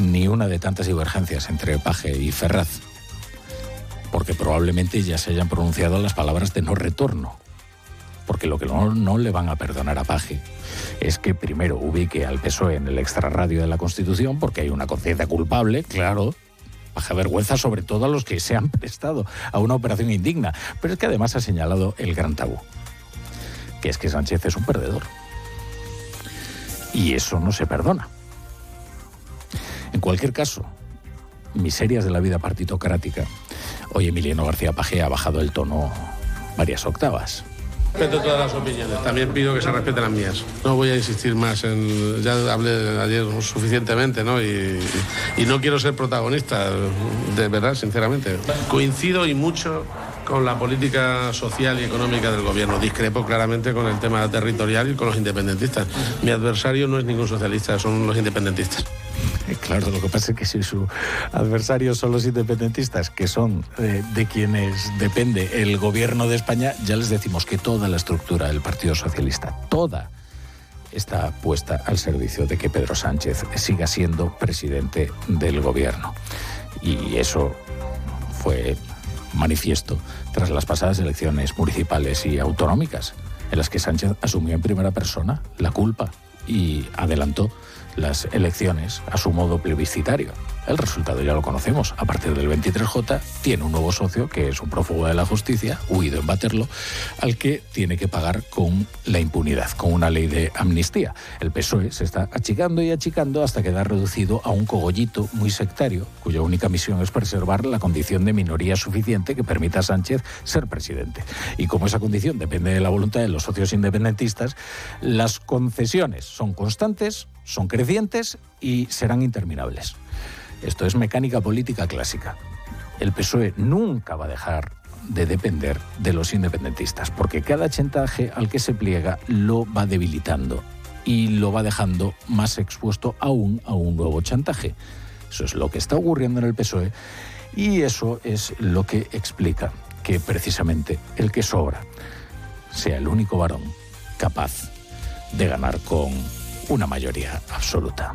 ni una de tantas divergencias entre Paje y Ferraz, porque probablemente ya se hayan pronunciado las palabras de no retorno. Porque lo que no, no le van a perdonar a Paje es que primero ubique al PSOE en el extrarradio de la Constitución, porque hay una conciencia culpable, claro, baja vergüenza sobre todo a los que se han prestado a una operación indigna. Pero es que además ha señalado el gran tabú, que es que Sánchez es un perdedor. Y eso no se perdona. En cualquier caso, miserias de la vida partitocrática, hoy Emiliano García Paje ha bajado el tono varias octavas.
Respeto todas las opiniones. También pido que se respeten las mías. No voy a insistir más en. Ya hablé ayer suficientemente, ¿no? Y, y no quiero ser protagonista, de verdad, sinceramente. Coincido y mucho con la política social y económica del gobierno. Discrepo claramente con el tema territorial y con los independentistas. Mi adversario no es ningún socialista, son los independentistas.
Claro, lo que pasa es que si su adversario son los independentistas, que son eh, de quienes depende el gobierno de España, ya les decimos que toda la estructura del Partido Socialista, toda, está puesta al servicio de que Pedro Sánchez siga siendo presidente del gobierno. Y eso fue manifiesto tras las pasadas elecciones municipales y autonómicas, en las que Sánchez asumió en primera persona la culpa y adelantó las elecciones a su modo plebiscitario. El resultado ya lo conocemos. A partir del 23J tiene un nuevo socio que es un prófugo de la justicia, huido en baterlo, al que tiene que pagar con la impunidad, con una ley de amnistía. El PSOE se está achicando y achicando hasta quedar reducido a un cogollito muy sectario, cuya única misión es preservar la condición de minoría suficiente que permita a Sánchez ser presidente. Y como esa condición depende de la voluntad de los socios independentistas, las concesiones son constantes, son crecientes y serán interminables. Esto es mecánica política clásica. El PSOE nunca va a dejar de depender de los independentistas, porque cada chantaje al que se pliega lo va debilitando y lo va dejando más expuesto aún a un nuevo chantaje. Eso es lo que está ocurriendo en el PSOE y eso es lo que explica que precisamente el que sobra sea el único varón capaz de ganar con una mayoría absoluta.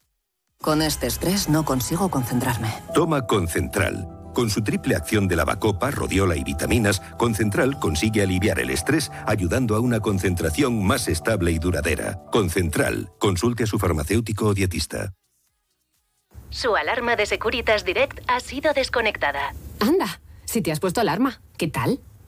Con este estrés no consigo concentrarme.
Toma Concentral. Con su triple acción de lavacopa, rodiola y vitaminas, Concentral consigue aliviar el estrés ayudando a una concentración más estable y duradera. Concentral. Consulte a su farmacéutico o dietista.
Su alarma de Securitas Direct ha sido desconectada.
Anda, si te has puesto alarma, ¿qué tal?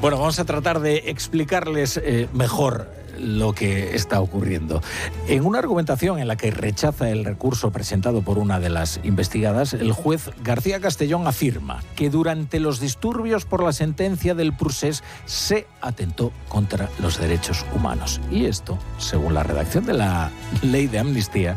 Bueno, vamos a tratar de explicarles eh, mejor lo que está ocurriendo. En una argumentación en la que rechaza el recurso presentado por una de las investigadas, el juez García Castellón afirma que durante los disturbios por la sentencia del Prusés se atentó contra los derechos humanos. Y esto, según la redacción de la ley de amnistía,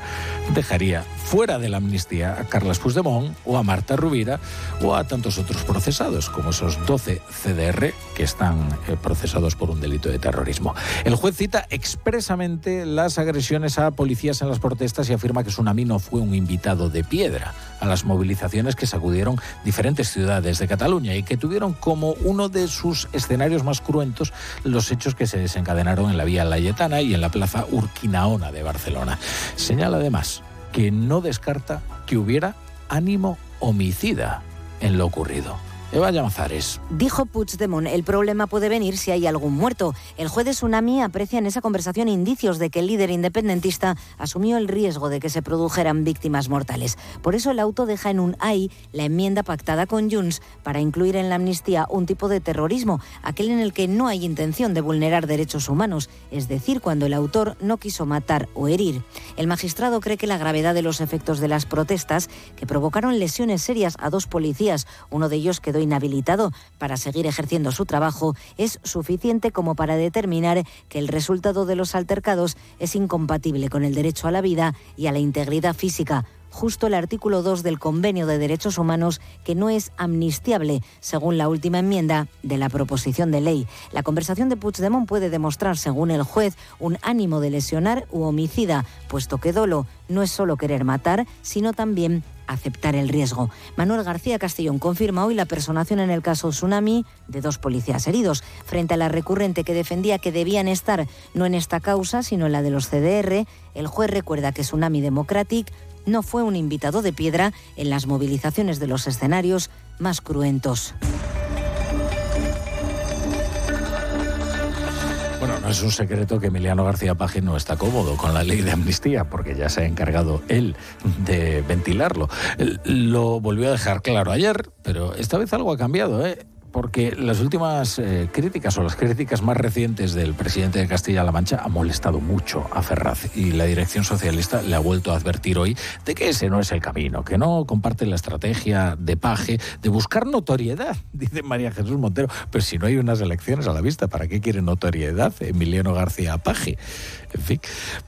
dejaría fuera de la amnistía a Carles Puigdemont o a Marta Rubira o a tantos otros procesados, como esos 12 CDR que están eh, procesados por un delito de terrorismo. El juez cita expresamente las agresiones a policías en las protestas y afirma que Tsunami no fue un invitado de piedra a las movilizaciones que sacudieron diferentes ciudades de Cataluña y que tuvieron como uno de sus escenarios más cruentos los hechos que se desencadenaron en la Vía Layetana y en la Plaza Urquinaona de Barcelona. Señala además que no descarta que hubiera ánimo homicida en lo ocurrido. Eva Llamazares.
Dijo Puigdemont, el problema puede venir si hay algún muerto. El juez de Tsunami aprecia en esa conversación indicios de que el líder independentista asumió el riesgo de que se produjeran víctimas mortales. Por eso el auto deja en un AI la enmienda pactada con Junts para incluir en la amnistía un tipo de terrorismo, aquel en el que no hay intención de vulnerar derechos humanos, es decir, cuando el autor no quiso matar o herir. El magistrado cree que la gravedad de los efectos de las protestas, que provocaron lesiones serias a dos policías, uno de ellos quedó inhabilitado para seguir ejerciendo su trabajo, es suficiente como para determinar que el resultado de los altercados es incompatible con el derecho a la vida y a la integridad física justo el artículo 2 del Convenio de Derechos Humanos que no es amnistiable, según la última enmienda de la proposición de ley. La conversación de Puigdemont puede demostrar, según el juez, un ánimo de lesionar u homicida, puesto que dolo no es solo querer matar, sino también aceptar el riesgo. Manuel García Castellón confirma hoy la personación en el caso Tsunami de dos policías heridos, frente a la recurrente que defendía que debían estar no en esta causa, sino en la de los CDR. El juez recuerda que Tsunami Democratic no fue un invitado de piedra en las movilizaciones de los escenarios más cruentos.
Bueno, no es un secreto que Emiliano García Paje no está cómodo con la ley de amnistía, porque ya se ha encargado él de ventilarlo. Lo volvió a dejar claro ayer, pero esta vez algo ha cambiado. ¿eh? Porque las últimas eh, críticas o las críticas más recientes del presidente de Castilla-La Mancha han molestado mucho a Ferraz y la dirección socialista le ha vuelto a advertir hoy de que ese no es el camino, que no comparte la estrategia de Paje de buscar notoriedad, dice María Jesús Montero. Pero si no hay unas elecciones a la vista, ¿para qué quiere notoriedad Emiliano García Paje? En fin,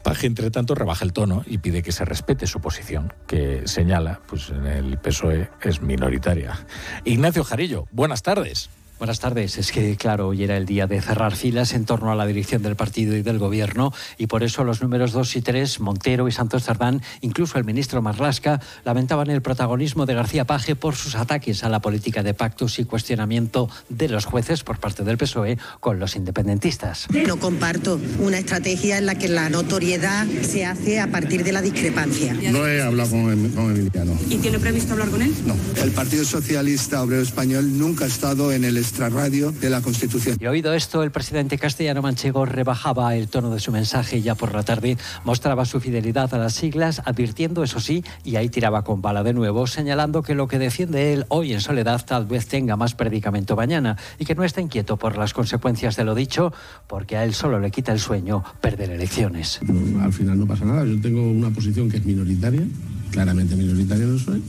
Paje, entre tanto, rebaja el tono y pide que se respete su posición, que señala, pues en el PSOE es minoritaria. Ignacio Jarillo, buenas tardes.
Buenas tardes. Es que, claro, hoy era el día de cerrar filas en torno a la dirección del partido y del gobierno y por eso los números 2 y 3, Montero y Santos Cerdán, incluso el ministro Marlasca, lamentaban el protagonismo de García Paje por sus ataques a la política de pactos y cuestionamiento de los jueces por parte del PSOE con los independentistas.
No comparto una estrategia en la que la notoriedad se hace a partir de la discrepancia.
No he hablado con, em-, con Emiliano.
¿Y tiene previsto hablar con él?
No. El Partido Socialista Obrero Español nunca ha estado en el radio de la Constitución.
Y oído esto, el presidente castellano manchego rebajaba el tono de su mensaje y ya por la tarde mostraba su fidelidad a las siglas, advirtiendo, eso sí, y ahí tiraba con bala de nuevo, señalando que lo que defiende él hoy en soledad tal vez tenga más predicamento mañana y que no está inquieto por las consecuencias de lo dicho, porque a él solo le quita el sueño perder elecciones.
al final no pasa nada, yo tengo una posición que es minoritaria, claramente minoritaria no soy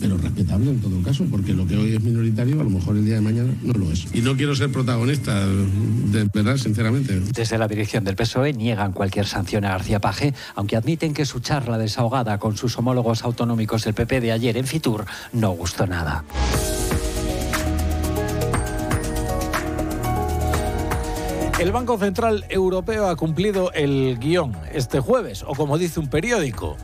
pero respetable en todo caso, porque lo que hoy es minoritario a lo mejor el día de mañana no lo es. Y no quiero ser protagonista, de verdad, sinceramente.
Desde la dirección del PSOE niegan cualquier sanción a García Paje, aunque admiten que su charla desahogada con sus homólogos autonómicos del PP de ayer en Fitur no gustó nada.
El Banco Central Europeo ha cumplido el guion este jueves, o como dice un periódico,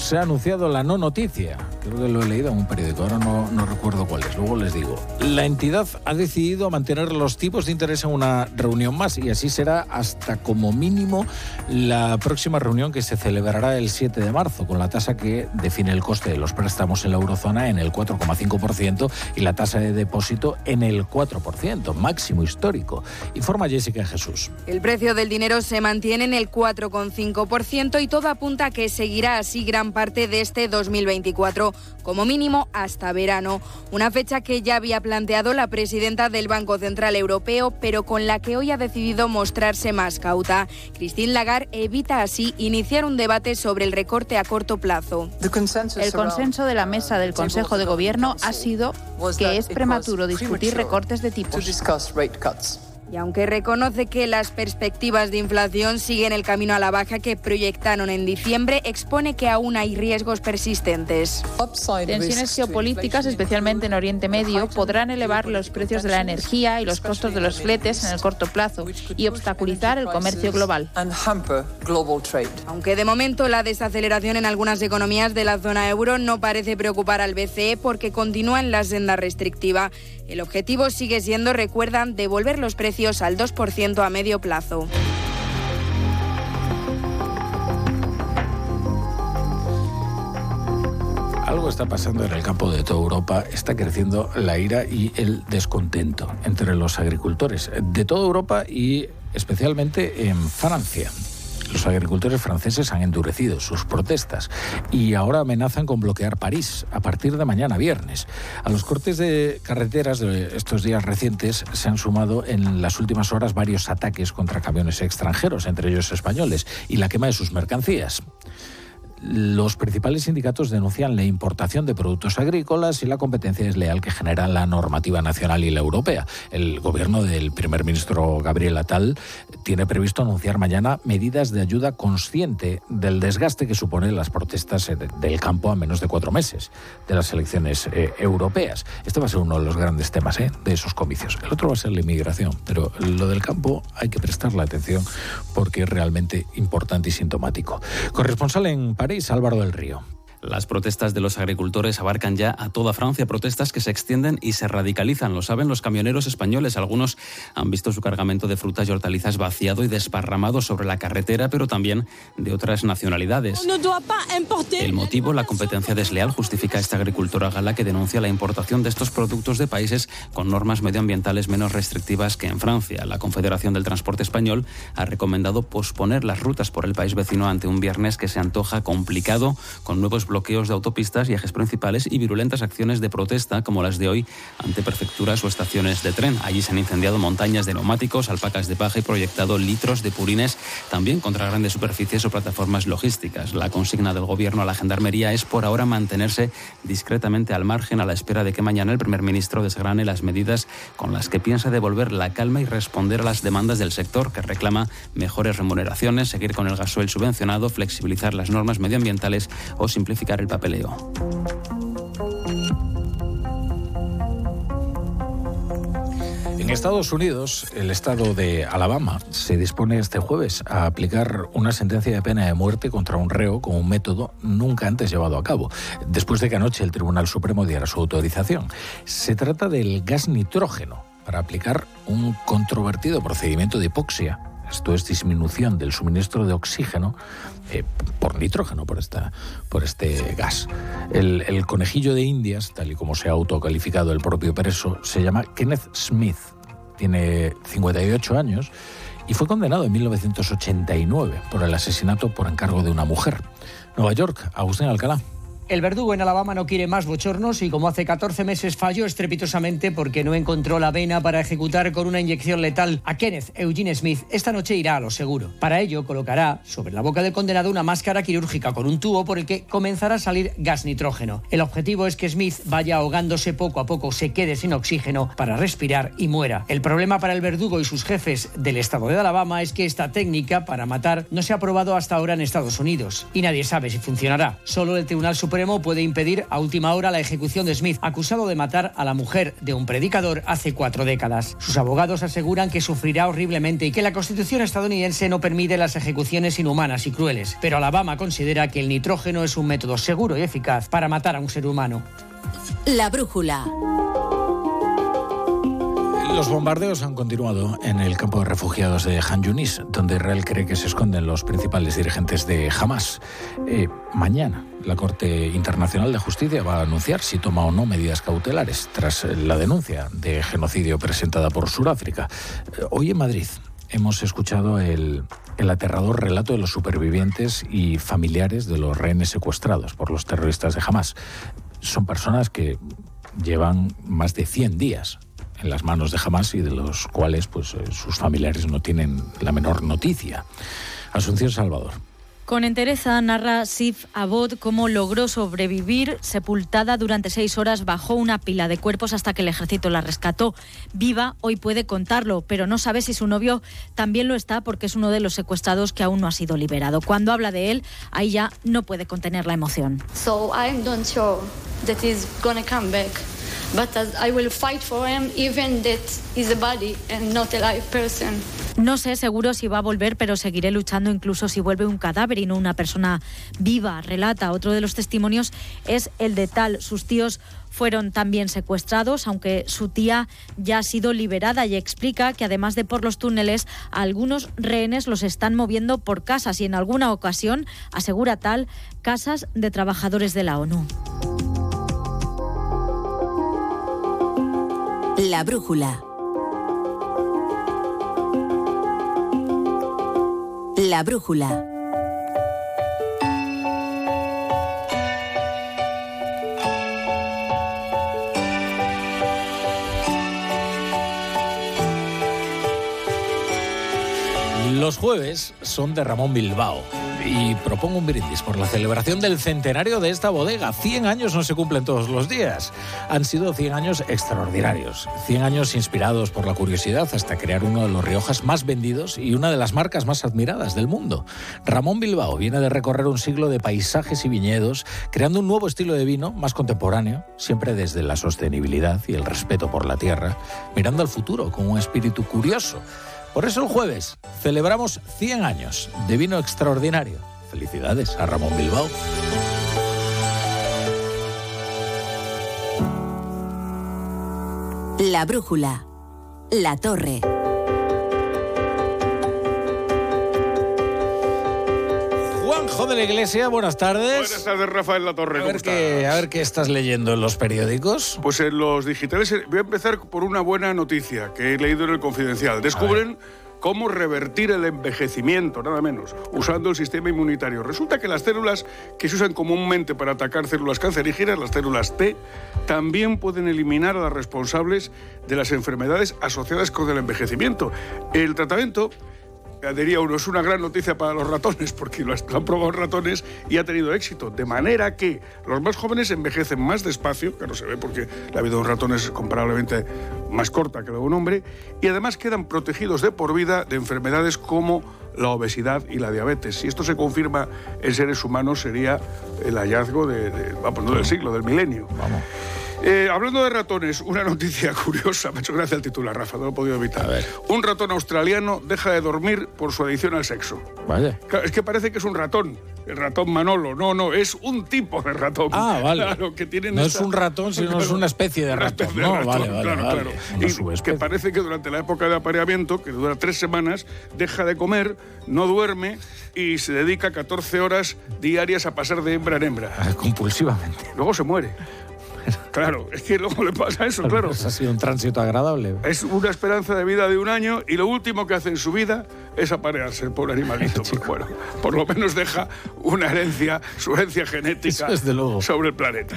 se ha anunciado la no noticia. Creo que lo he leído en un periódico, ahora no, no, recuerdo cuál es, luego les digo. La entidad ha decidido mantener los tipos de interés en una reunión más y así será hasta como mínimo la próxima reunión que se celebrará el 7 de marzo, con la tasa que define el coste de los préstamos en la eurozona en el 4,5% y la tasa de depósito en el 4%, máximo histórico. Informa Jessica Jesús.
El precio del dinero se mantiene en el 4,5% y todo apunta a que seguirá así gran parte de este 2024, como mínimo hasta verano. Una fecha que ya había planteado la presidenta del Banco Central Europeo, pero con la que hoy ha decidido mostrarse más cauta. Christine Lagarde evita así iniciar un debate sobre el recorte a corto plazo.
El consenso de la mesa del Consejo de Gobierno ha sido que es prematuro discutir recortes de tipos.
Y aunque reconoce que las perspectivas de inflación siguen el camino a la baja que proyectaron en diciembre, expone que aún hay riesgos persistentes.
Tensiones geopolíticas, especialmente en Oriente Medio, podrán elevar los precios de la energía y los costos de los fletes en el corto plazo y obstaculizar el comercio global.
Aunque de momento la desaceleración en algunas economías de la zona euro no parece preocupar al BCE porque continúa en la senda restrictiva. El objetivo sigue siendo, recuerdan, devolver los precios al 2% a medio plazo.
Algo está pasando en el campo de toda Europa, está creciendo la ira y el descontento entre los agricultores de toda Europa y especialmente en Francia. Los agricultores franceses han endurecido sus protestas y ahora amenazan con bloquear París a partir de mañana viernes. A los cortes de carreteras de estos días recientes se han sumado en las últimas horas varios ataques contra camiones extranjeros, entre ellos españoles, y la quema de sus mercancías. Los principales sindicatos denuncian la importación de productos agrícolas y la competencia desleal que genera la normativa nacional y la europea. El gobierno del primer ministro Gabriel Atal tiene previsto anunciar mañana medidas de ayuda consciente del desgaste que suponen las protestas del campo a menos de cuatro meses de las elecciones eh, europeas. Este va a ser uno de los grandes temas eh, de esos comicios. El otro va a ser la inmigración, pero lo del campo hay que prestarle atención porque es realmente importante y sintomático. Corresponsal en París Álvaro del Río.
Las protestas de los agricultores abarcan ya a toda Francia, protestas que se extienden y se radicalizan. Lo saben los camioneros españoles. Algunos han visto su cargamento de frutas y hortalizas vaciado y desparramado sobre la carretera, pero también de otras nacionalidades. El motivo, la competencia desleal, justifica esta agricultora gala que denuncia la importación de estos productos de países con normas medioambientales menos restrictivas que en Francia. La Confederación del Transporte Español ha recomendado posponer las rutas por el país vecino ante un viernes que se antoja complicado con nuevos bloqueos de autopistas y ejes principales y virulentas acciones de protesta como las de hoy ante prefecturas o estaciones de tren. Allí se han incendiado montañas de neumáticos, alpacas de paja y proyectado litros de purines también contra grandes superficies o plataformas logísticas. La consigna del gobierno a la gendarmería es por ahora mantenerse discretamente al margen a la espera de que mañana el primer ministro desgrane las medidas con las que piensa devolver la calma y responder a las demandas del sector que reclama mejores remuneraciones, seguir con el gasoil subvencionado, flexibilizar las normas medioambientales o simplificar el papeleo.
En Estados Unidos, el estado de Alabama se dispone este jueves a aplicar una sentencia de pena de muerte contra un reo con un método nunca antes llevado a cabo, después de que anoche el Tribunal Supremo diera su autorización. Se trata del gas nitrógeno para aplicar un controvertido procedimiento de hipoxia. Esto es disminución del suministro de oxígeno eh, por nitrógeno, por, esta, por este gas. El, el, conejillo de Indias, tal y como se ha autocalificado el propio preso, se llama Kenneth Smith. Tiene 58 años y fue condenado en 1989 por el asesinato por encargo de una mujer. Nueva York, Agustín Alcalá.
El verdugo en Alabama no quiere más bochornos y como hace 14 meses falló estrepitosamente porque no encontró la vena para ejecutar con una inyección letal a Kenneth Eugene Smith, esta noche irá a lo seguro. Para ello colocará sobre la boca del condenado una máscara quirúrgica con un tubo por el que comenzará a salir gas nitrógeno. El objetivo es que Smith vaya ahogándose poco a poco, se quede sin oxígeno para respirar y muera. El problema para el verdugo y sus jefes del estado de Alabama es que esta técnica para matar no se ha probado hasta ahora en Estados Unidos y nadie sabe si funcionará. Solo el Tribunal Supremo puede impedir a última hora la ejecución de Smith, acusado de matar a la mujer de un predicador hace cuatro décadas. Sus abogados aseguran que sufrirá horriblemente y que la Constitución estadounidense no permite las ejecuciones inhumanas y crueles. Pero Alabama considera que el nitrógeno es un método seguro y eficaz para matar a un ser humano.
La brújula.
Los bombardeos han continuado en el campo de refugiados de Han Yunis, donde Israel cree que se esconden los principales dirigentes de Hamas. Eh, mañana, la Corte Internacional de Justicia va a anunciar si toma o no medidas cautelares tras la denuncia de genocidio presentada por Sudáfrica. Eh, hoy en Madrid hemos escuchado el, el aterrador relato de los supervivientes y familiares de los rehenes secuestrados por los terroristas de Hamas. Son personas que llevan más de 100 días en las manos de Hamas y de los cuales pues, eh, sus familiares no tienen la menor noticia. Asunción Salvador.
Con entereza narra Sif Abod cómo logró sobrevivir sepultada durante seis horas bajo una pila de cuerpos hasta que el ejército la rescató. Viva, hoy puede contarlo, pero no sabe si su novio también lo está porque es uno de los secuestrados que aún no ha sido liberado. Cuando habla de él, ahí ya no puede contener la emoción.
So I'm not sure that he's gonna come back.
No sé seguro si va a volver, pero seguiré luchando incluso si vuelve un cadáver y no una persona viva, relata. Otro de los testimonios es el de Tal. Sus tíos fueron también secuestrados, aunque su tía ya ha sido liberada y explica que además de por los túneles, algunos rehenes los están moviendo por casas y en alguna ocasión, asegura Tal, casas de trabajadores de la ONU.
La brújula. La brújula.
Los jueves son de Ramón Bilbao y propongo un brindis por la celebración del centenario de esta bodega. 100 años no se cumplen todos los días. Han sido 100 años extraordinarios, 100 años inspirados por la curiosidad hasta crear uno de los Riojas más vendidos y una de las marcas más admiradas del mundo. Ramón Bilbao viene de recorrer un siglo de paisajes y viñedos, creando un nuevo estilo de vino más contemporáneo, siempre desde la sostenibilidad y el respeto por la tierra, mirando al futuro con un espíritu curioso. Por eso el jueves celebramos 100 años de vino extraordinario. Felicidades a Ramón Bilbao.
La brújula. La torre.
Juanjo de la Iglesia, buenas tardes.
Buenas tardes, Rafael La Torre.
A ver, qué, a ver qué estás leyendo en los periódicos.
Pues en los digitales eh, voy a empezar por una buena noticia que he leído en el Confidencial. Descubren
cómo revertir el envejecimiento, nada menos, usando el sistema inmunitario. Resulta que las células que se usan comúnmente para atacar células cancerígenas, las células T, también pueden eliminar a las responsables de las enfermedades asociadas con el envejecimiento. El tratamiento diría uno, es una gran noticia para los ratones, porque lo han probado ratones y ha tenido éxito. De manera que los más jóvenes envejecen más despacio, que no se ve porque la vida de un ratón es comparablemente más corta que la de un hombre, y además quedan protegidos de por vida de enfermedades como la obesidad y la diabetes. Si esto se confirma en seres humanos, sería el hallazgo de, vamos, del siglo, del milenio. Vamos. Eh, hablando de ratones, una noticia curiosa, me ha hecho gracia el titular, Rafa, no lo he podido evitar. Un ratón australiano deja de dormir por su adicción al sexo.
Vaya.
es que parece que es un ratón, el ratón Manolo. No, no, es un tipo de ratón.
Ah, vale.
Claro, que tienen
no es un ratón, sino es una especie de ratón. no, vale, vale,
claro, claro. Y que parece que durante la época de apareamiento, que dura tres semanas, deja de comer, no duerme y se dedica 14 horas diarias a pasar de hembra en hembra.
Compulsivamente.
Luego se muere. Claro, es que luego le pasa eso, claro.
Pues ha sido un tránsito agradable.
Es una esperanza de vida de un año y lo último que hace en su vida es aparearse el pobre animalito. bueno, por lo menos deja una herencia, su herencia genética sobre el planeta.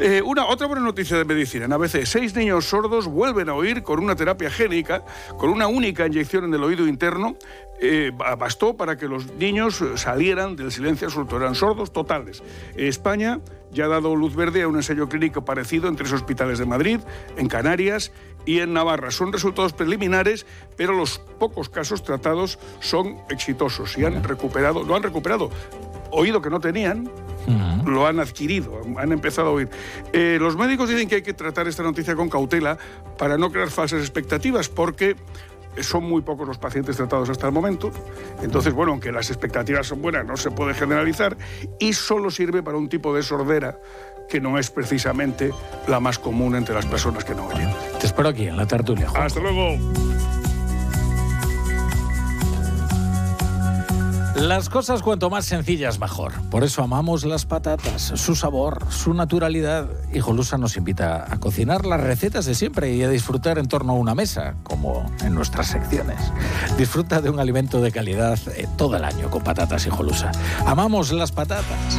Eh, una, otra buena noticia de medicina. En ABC, seis niños sordos vuelven a oír con una terapia génica, con una única inyección en el oído interno, eh, bastó para que los niños salieran del silencio absoluto. Eran sordos totales. España ya ha dado luz verde a un ensayo clínico parecido en tres hospitales de Madrid, en Canarias y en Navarra. Son resultados preliminares, pero los pocos casos tratados son exitosos y han recuperado, lo han recuperado oído que no tenían, lo han adquirido, han empezado a oír. Eh, los médicos dicen que hay que tratar esta noticia con cautela para no crear falsas expectativas, porque son muy pocos los pacientes tratados hasta el momento. Entonces, bueno, aunque las expectativas son buenas, no se puede generalizar y solo sirve para un tipo de sordera que no es precisamente la más común entre las personas que no oyen.
Te espero aquí en la tertulia.
Hasta luego.
Las cosas cuanto más sencillas mejor. Por eso amamos las patatas, su sabor, su naturalidad. Y Jolusa nos invita a cocinar las recetas de siempre y a disfrutar en torno a una mesa, como en nuestras secciones. Disfruta de un alimento de calidad eh, todo el año con patatas y Jolusa. Amamos las patatas.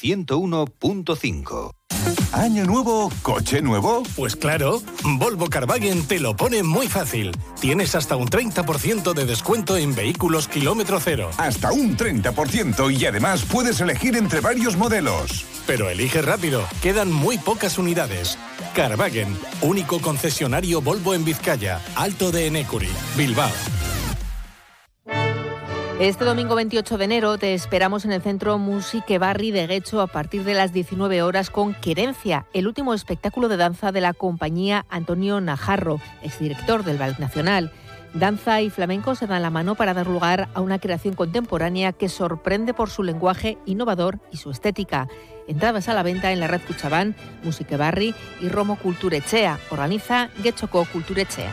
101.5.
¿Año nuevo, coche nuevo?
Pues claro, Volvo Carvagen te lo pone muy fácil. Tienes hasta un 30% de descuento en vehículos kilómetro cero.
Hasta un 30% y además puedes elegir entre varios modelos.
Pero elige rápido, quedan muy pocas unidades. Carvagen, único concesionario Volvo en Vizcaya, Alto de Enecuri, Bilbao.
Este domingo 28 de enero te esperamos en el Centro Musique Barri de Guecho a partir de las 19 horas con Querencia, el último espectáculo de danza de la compañía Antonio Najarro, exdirector del Ballet Nacional. Danza y flamenco se dan la mano para dar lugar a una creación contemporánea que sorprende por su lenguaje innovador y su estética. Entradas a la venta en la red Cuchabán, Musique Barri y Romo Culturechea. Organiza Guechoco Culturechea.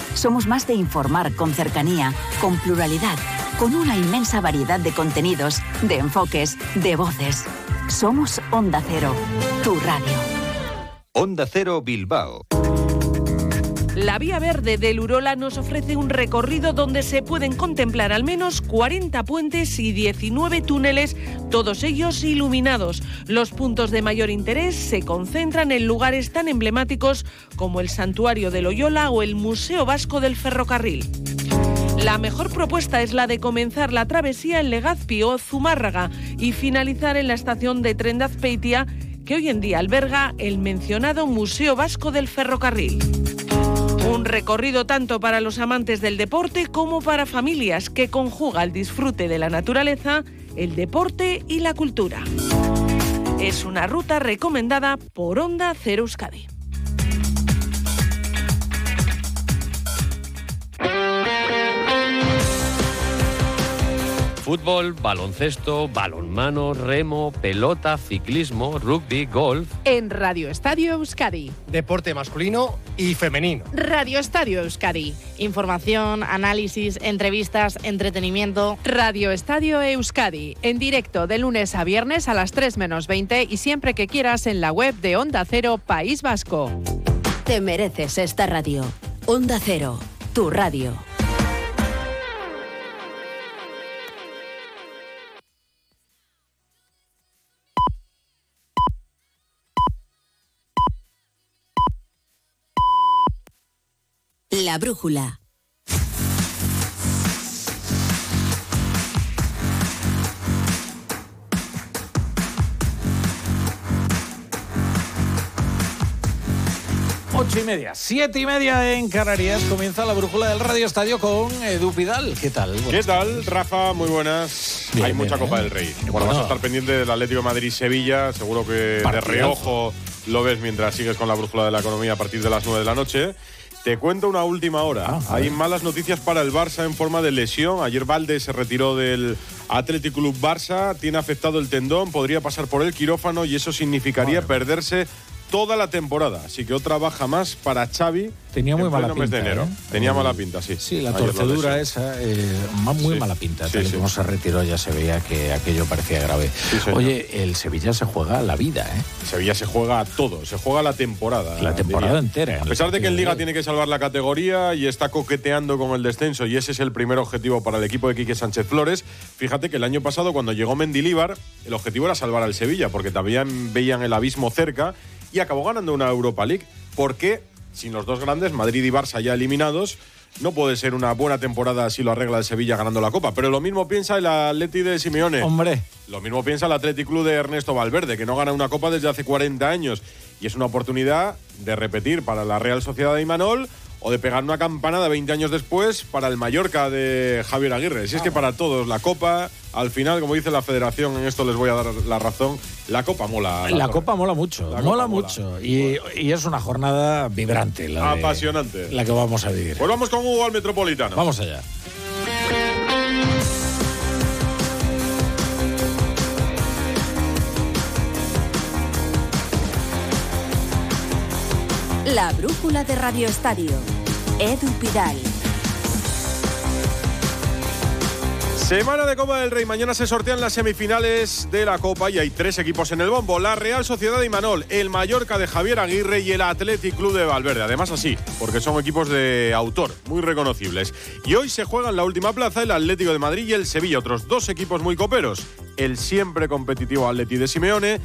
Somos más de informar con cercanía, con pluralidad
con una inmensa variedad de contenidos, de enfoques, de voces. Somos Onda Cero, tu radio.
Onda Cero Bilbao.
La Vía Verde del Urola nos ofrece un recorrido donde se pueden contemplar al menos 40 puentes y 19 túneles, todos ellos iluminados. Los puntos de mayor interés se concentran en lugares tan emblemáticos como el Santuario de Loyola o el Museo Vasco del Ferrocarril. La mejor propuesta es la de comenzar la travesía en Legazpi o Zumárraga y finalizar en la estación de tren de Azpeitia, que hoy en día alberga el mencionado Museo Vasco del Ferrocarril. Un recorrido tanto para los amantes del deporte como para familias que conjuga el disfrute de la naturaleza, el deporte y la cultura. Es una ruta recomendada por Onda Cero Euskadi.
Fútbol, baloncesto, balonmano, remo, pelota, ciclismo, rugby, golf.
En Radio Estadio Euskadi.
Deporte masculino y femenino.
Radio Estadio Euskadi. Información, análisis, entrevistas, entretenimiento. Radio Estadio Euskadi. En directo de lunes a viernes a las 3 menos 20 y siempre que quieras en la web de Onda Cero País Vasco.
Te mereces esta radio. Onda Cero, tu radio. La brújula.
Ocho y media, siete y media en Canarias. Comienza la brújula del Radio Estadio con Edu Pidal. ¿Qué tal?
¿Qué tal, Rafa? Muy buenas.
Bien,
Hay mucha
bien,
Copa
¿eh?
del Rey. Bueno,
Bueno.
vas a estar pendiente del Atlético de Madrid-Sevilla. Seguro que de
Partidazo.
reojo lo ves mientras sigues con la brújula de la economía a partir de las 9 de la noche. Te cuento una última hora.
Ah,
Hay malas noticias para el Barça en forma de lesión. Ayer Valde se retiró del Athletic Club Barça, tiene afectado el tendón, podría pasar por el quirófano y eso significaría perderse toda la temporada. Así que otra baja más para Xavi.
Tenía muy mala
mes de
pinta,
enero.
¿eh?
Tenía
El-
mala pinta, sí.
Sí, la torcedura esa, eh, muy
Sí.
mala pinta.
Sí,
Tal
sí.
como se retiró ya se veía que aquello parecía grave. Oye, el Sevilla se juega la vida, ¿eh?
Sevilla se juega todo, se juega la temporada.
La temporada
diría.
entera.
A pesar de que en Liga tiene que salvar la categoría y está coqueteando con el descenso, y ese es el primer objetivo para el equipo de Quique Sánchez Flores, fíjate que el año pasado, cuando llegó Mendilíbar, el objetivo era salvar al Sevilla, porque también veían el abismo cerca y acabó ganando una Europa League. Porque sin los dos grandes, Madrid y Barça ya eliminados, no puede ser una buena temporada si lo arregla el Sevilla ganando la Copa. Pero lo mismo piensa el Atleti de Simeone.
Hombre.
Lo mismo piensa el Athletic Club de Ernesto Valverde, que no gana una copa desde hace 40 años. Y es una oportunidad de repetir para la Real Sociedad de Imanol o de pegar una campanada 20 años después para el Mallorca de Javier Aguirre. Si es que para todos la copa, al final, como dice la federación, en esto les voy a dar la razón, la copa mola.
La. Copa mola mucho,
La
mola mucho. Y, y es una jornada vibrante. La de-
Apasionante.
la que vamos a vivir.
Pues vamos con Hugo al Metropolitano.
Vamos allá.
La brújula de Radio Estadio. Edu Pidal.
Semana de Copa del Rey. Mañana se sortean las semifinales de la Copa y hay tres equipos en el bombo. La Real Sociedad de Imanol, el Mallorca de Javier Aguirre y el Athletic Club de Valverde. Además así, porque son equipos de autor, muy reconocibles. Y hoy se juegan la última plaza el Atlético de Madrid y el Sevilla, otros dos equipos muy coperos. El siempre competitivo Atleti de Simeone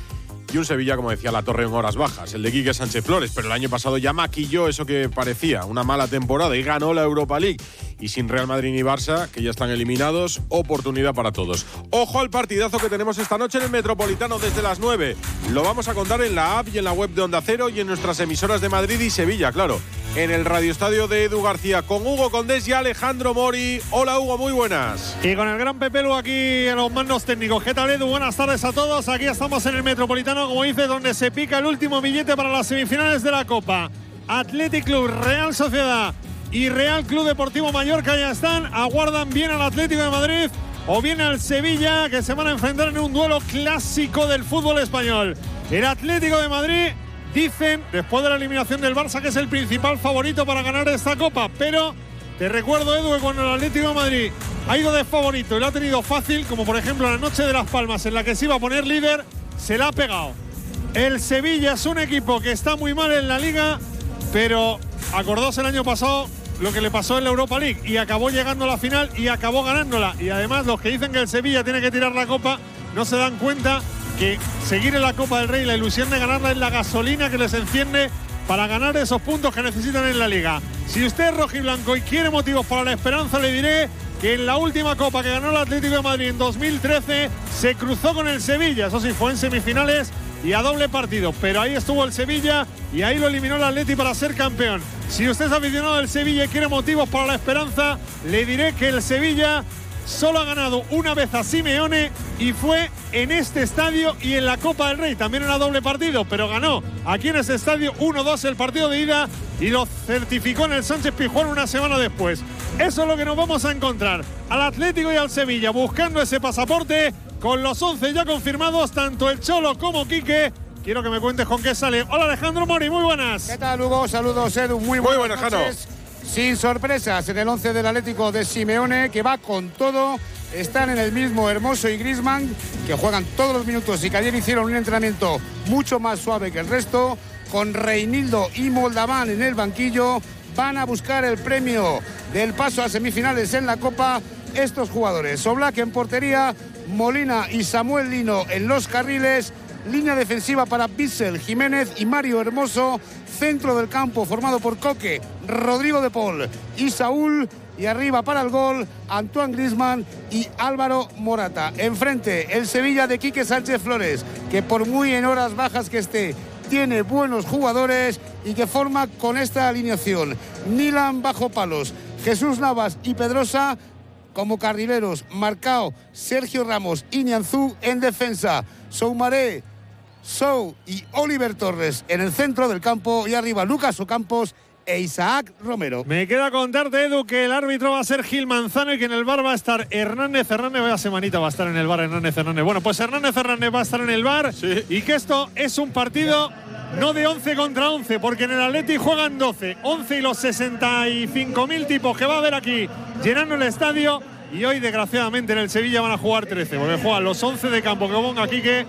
y un Sevilla, como decía, la torre en horas bajas, el de Quique Sánchez Flores, pero el año pasado ya maquilló eso que parecía una mala temporada y ganó la Europa League. Y sin Real Madrid ni Barça, que ya están eliminados, oportunidad para todos. Ojo al partidazo que tenemos esta noche en el Metropolitano desde las 9. Lo vamos a contar en la app y en la web de Onda Cero y en nuestras emisoras de Madrid y Sevilla, claro. En el Radio Estadio de Edu García con Hugo Condés y Alejandro Mori. Hola Hugo, muy buenas.
Y con el gran Pepe Lu aquí en los mandos técnicos. ¿Qué tal, Edu? Buenas tardes a todos. Aquí estamos en el Metropolitano, como dice, donde se pica el último billete para las semifinales de la Copa. Athletic Club, Real Sociedad y Real Club Deportivo Mallorca ya están. Aguardan bien al Atlético de Madrid o bien al Sevilla, que se van a enfrentar en un duelo clásico del fútbol español. El Atlético de Madrid dicen, después de la eliminación del Barça, que es el principal favorito para ganar esta Copa, pero Te recuerdo, Edu, que cuando el Atlético de Madrid ha ido de favorito y lo ha tenido fácil, como por ejemplo la noche de Las Palmas, en la que se iba a poner líder, se la ha pegado. El Sevilla es un equipo que está muy mal en la liga, pero acordaos el año pasado lo que le pasó en la Europa League y acabó llegando a la final y acabó ganándola. Y además los que dicen que el Sevilla tiene que tirar la copa no se dan cuenta que seguir en la Copa del Rey, la ilusión de ganarla es la gasolina que les enciende para ganar esos puntos que necesitan en la liga. Si usted es rojiblanco y quiere motivos para la esperanza, le diré que en la última copa que ganó el Atlético de Madrid en 2013 se cruzó con el Sevilla. Eso sí, fue en semifinales y a doble partido. Pero ahí estuvo el Sevilla y ahí lo eliminó el Atleti para ser campeón. Si usted es aficionado del Sevilla y quiere motivos para la esperanza, le diré que el Sevilla solo ha ganado una vez a Simeone y fue en este estadio y en la Copa del Rey. También era doble partido, pero ganó aquí en ese estadio 1-2 el partido de ida y lo certificó en el Sánchez Pijuán una semana después. Eso es lo que nos vamos a encontrar al Atlético y al Sevilla buscando ese pasaporte con los 11 ya confirmados, tanto el Cholo como Quique. Quiero que me cuentes con qué sale. Hola Alejandro Mori, muy buenas.
¿Qué tal Hugo? Saludos Edu, muy,
Muy
buenas
buenas,
noches. Sin sorpresas en el 11 del Atlético de Simeone, que va con todo. Están en el mismo Hermoso y Grisman, que juegan todos los minutos y que ayer hicieron un entrenamiento mucho más suave que el resto. Con Reinildo y Moldaván en el banquillo, van a buscar el premio del paso a semifinales en la Copa. Estos jugadores, Oblak en portería, Molina y Samuel Lino en los carriles, línea defensiva para Bissell, Jiménez y Mario Hermoso, centro del campo formado por Coque, Rodrigo de Paul y Saúl. Y arriba para el gol, Antoine Grisman y Álvaro Morata. Enfrente, el Sevilla de Quique Sánchez Flores, que por muy en horas bajas que esté, tiene buenos jugadores y que forma con esta alineación. Milan bajo palos, Jesús Navas y Pedrosa como carrileros. Marcao, Sergio Ramos y Nianzú en defensa. Soumaré, Sou y Oliver Torres en el centro del campo y arriba Lucas Ocampos e Isaac Romero.
Me queda contarte, Edu, que el árbitro va a ser Gil Manzano y que en el bar va a estar Hernández Hernández. Vaya semanita va a estar en el bar Hernández Hernández. Bueno, pues Hernández Hernández va a estar en el bar y que esto es un partido no de 11 contra 11, porque en el Atleti juegan 12. 11 y los 65.000 tipos que va a haber aquí llenando el estadio. Y hoy, desgraciadamente, en el Sevilla van a jugar 13, porque juegan los 11 de campo que ponga Quique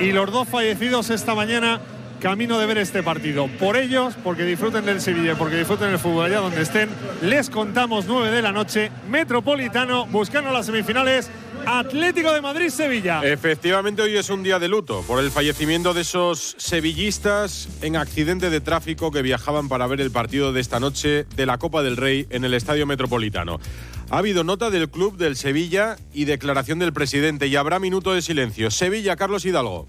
y los dos fallecidos esta mañana camino de ver este partido. Por ellos, porque disfruten del Sevilla, porque disfruten del fútbol allá donde estén, les contamos 9 de la noche, Metropolitano, buscando las semifinales, Atlético de Madrid-Sevilla.
Efectivamente, hoy es un día de luto por el fallecimiento de esos sevillistas en accidente de tráfico que viajaban para ver el partido de esta noche de la Copa del Rey en el Estadio Metropolitano. Ha habido nota del club del Sevilla y declaración del presidente y habrá minuto de silencio. Sevilla, Carlos Hidalgo.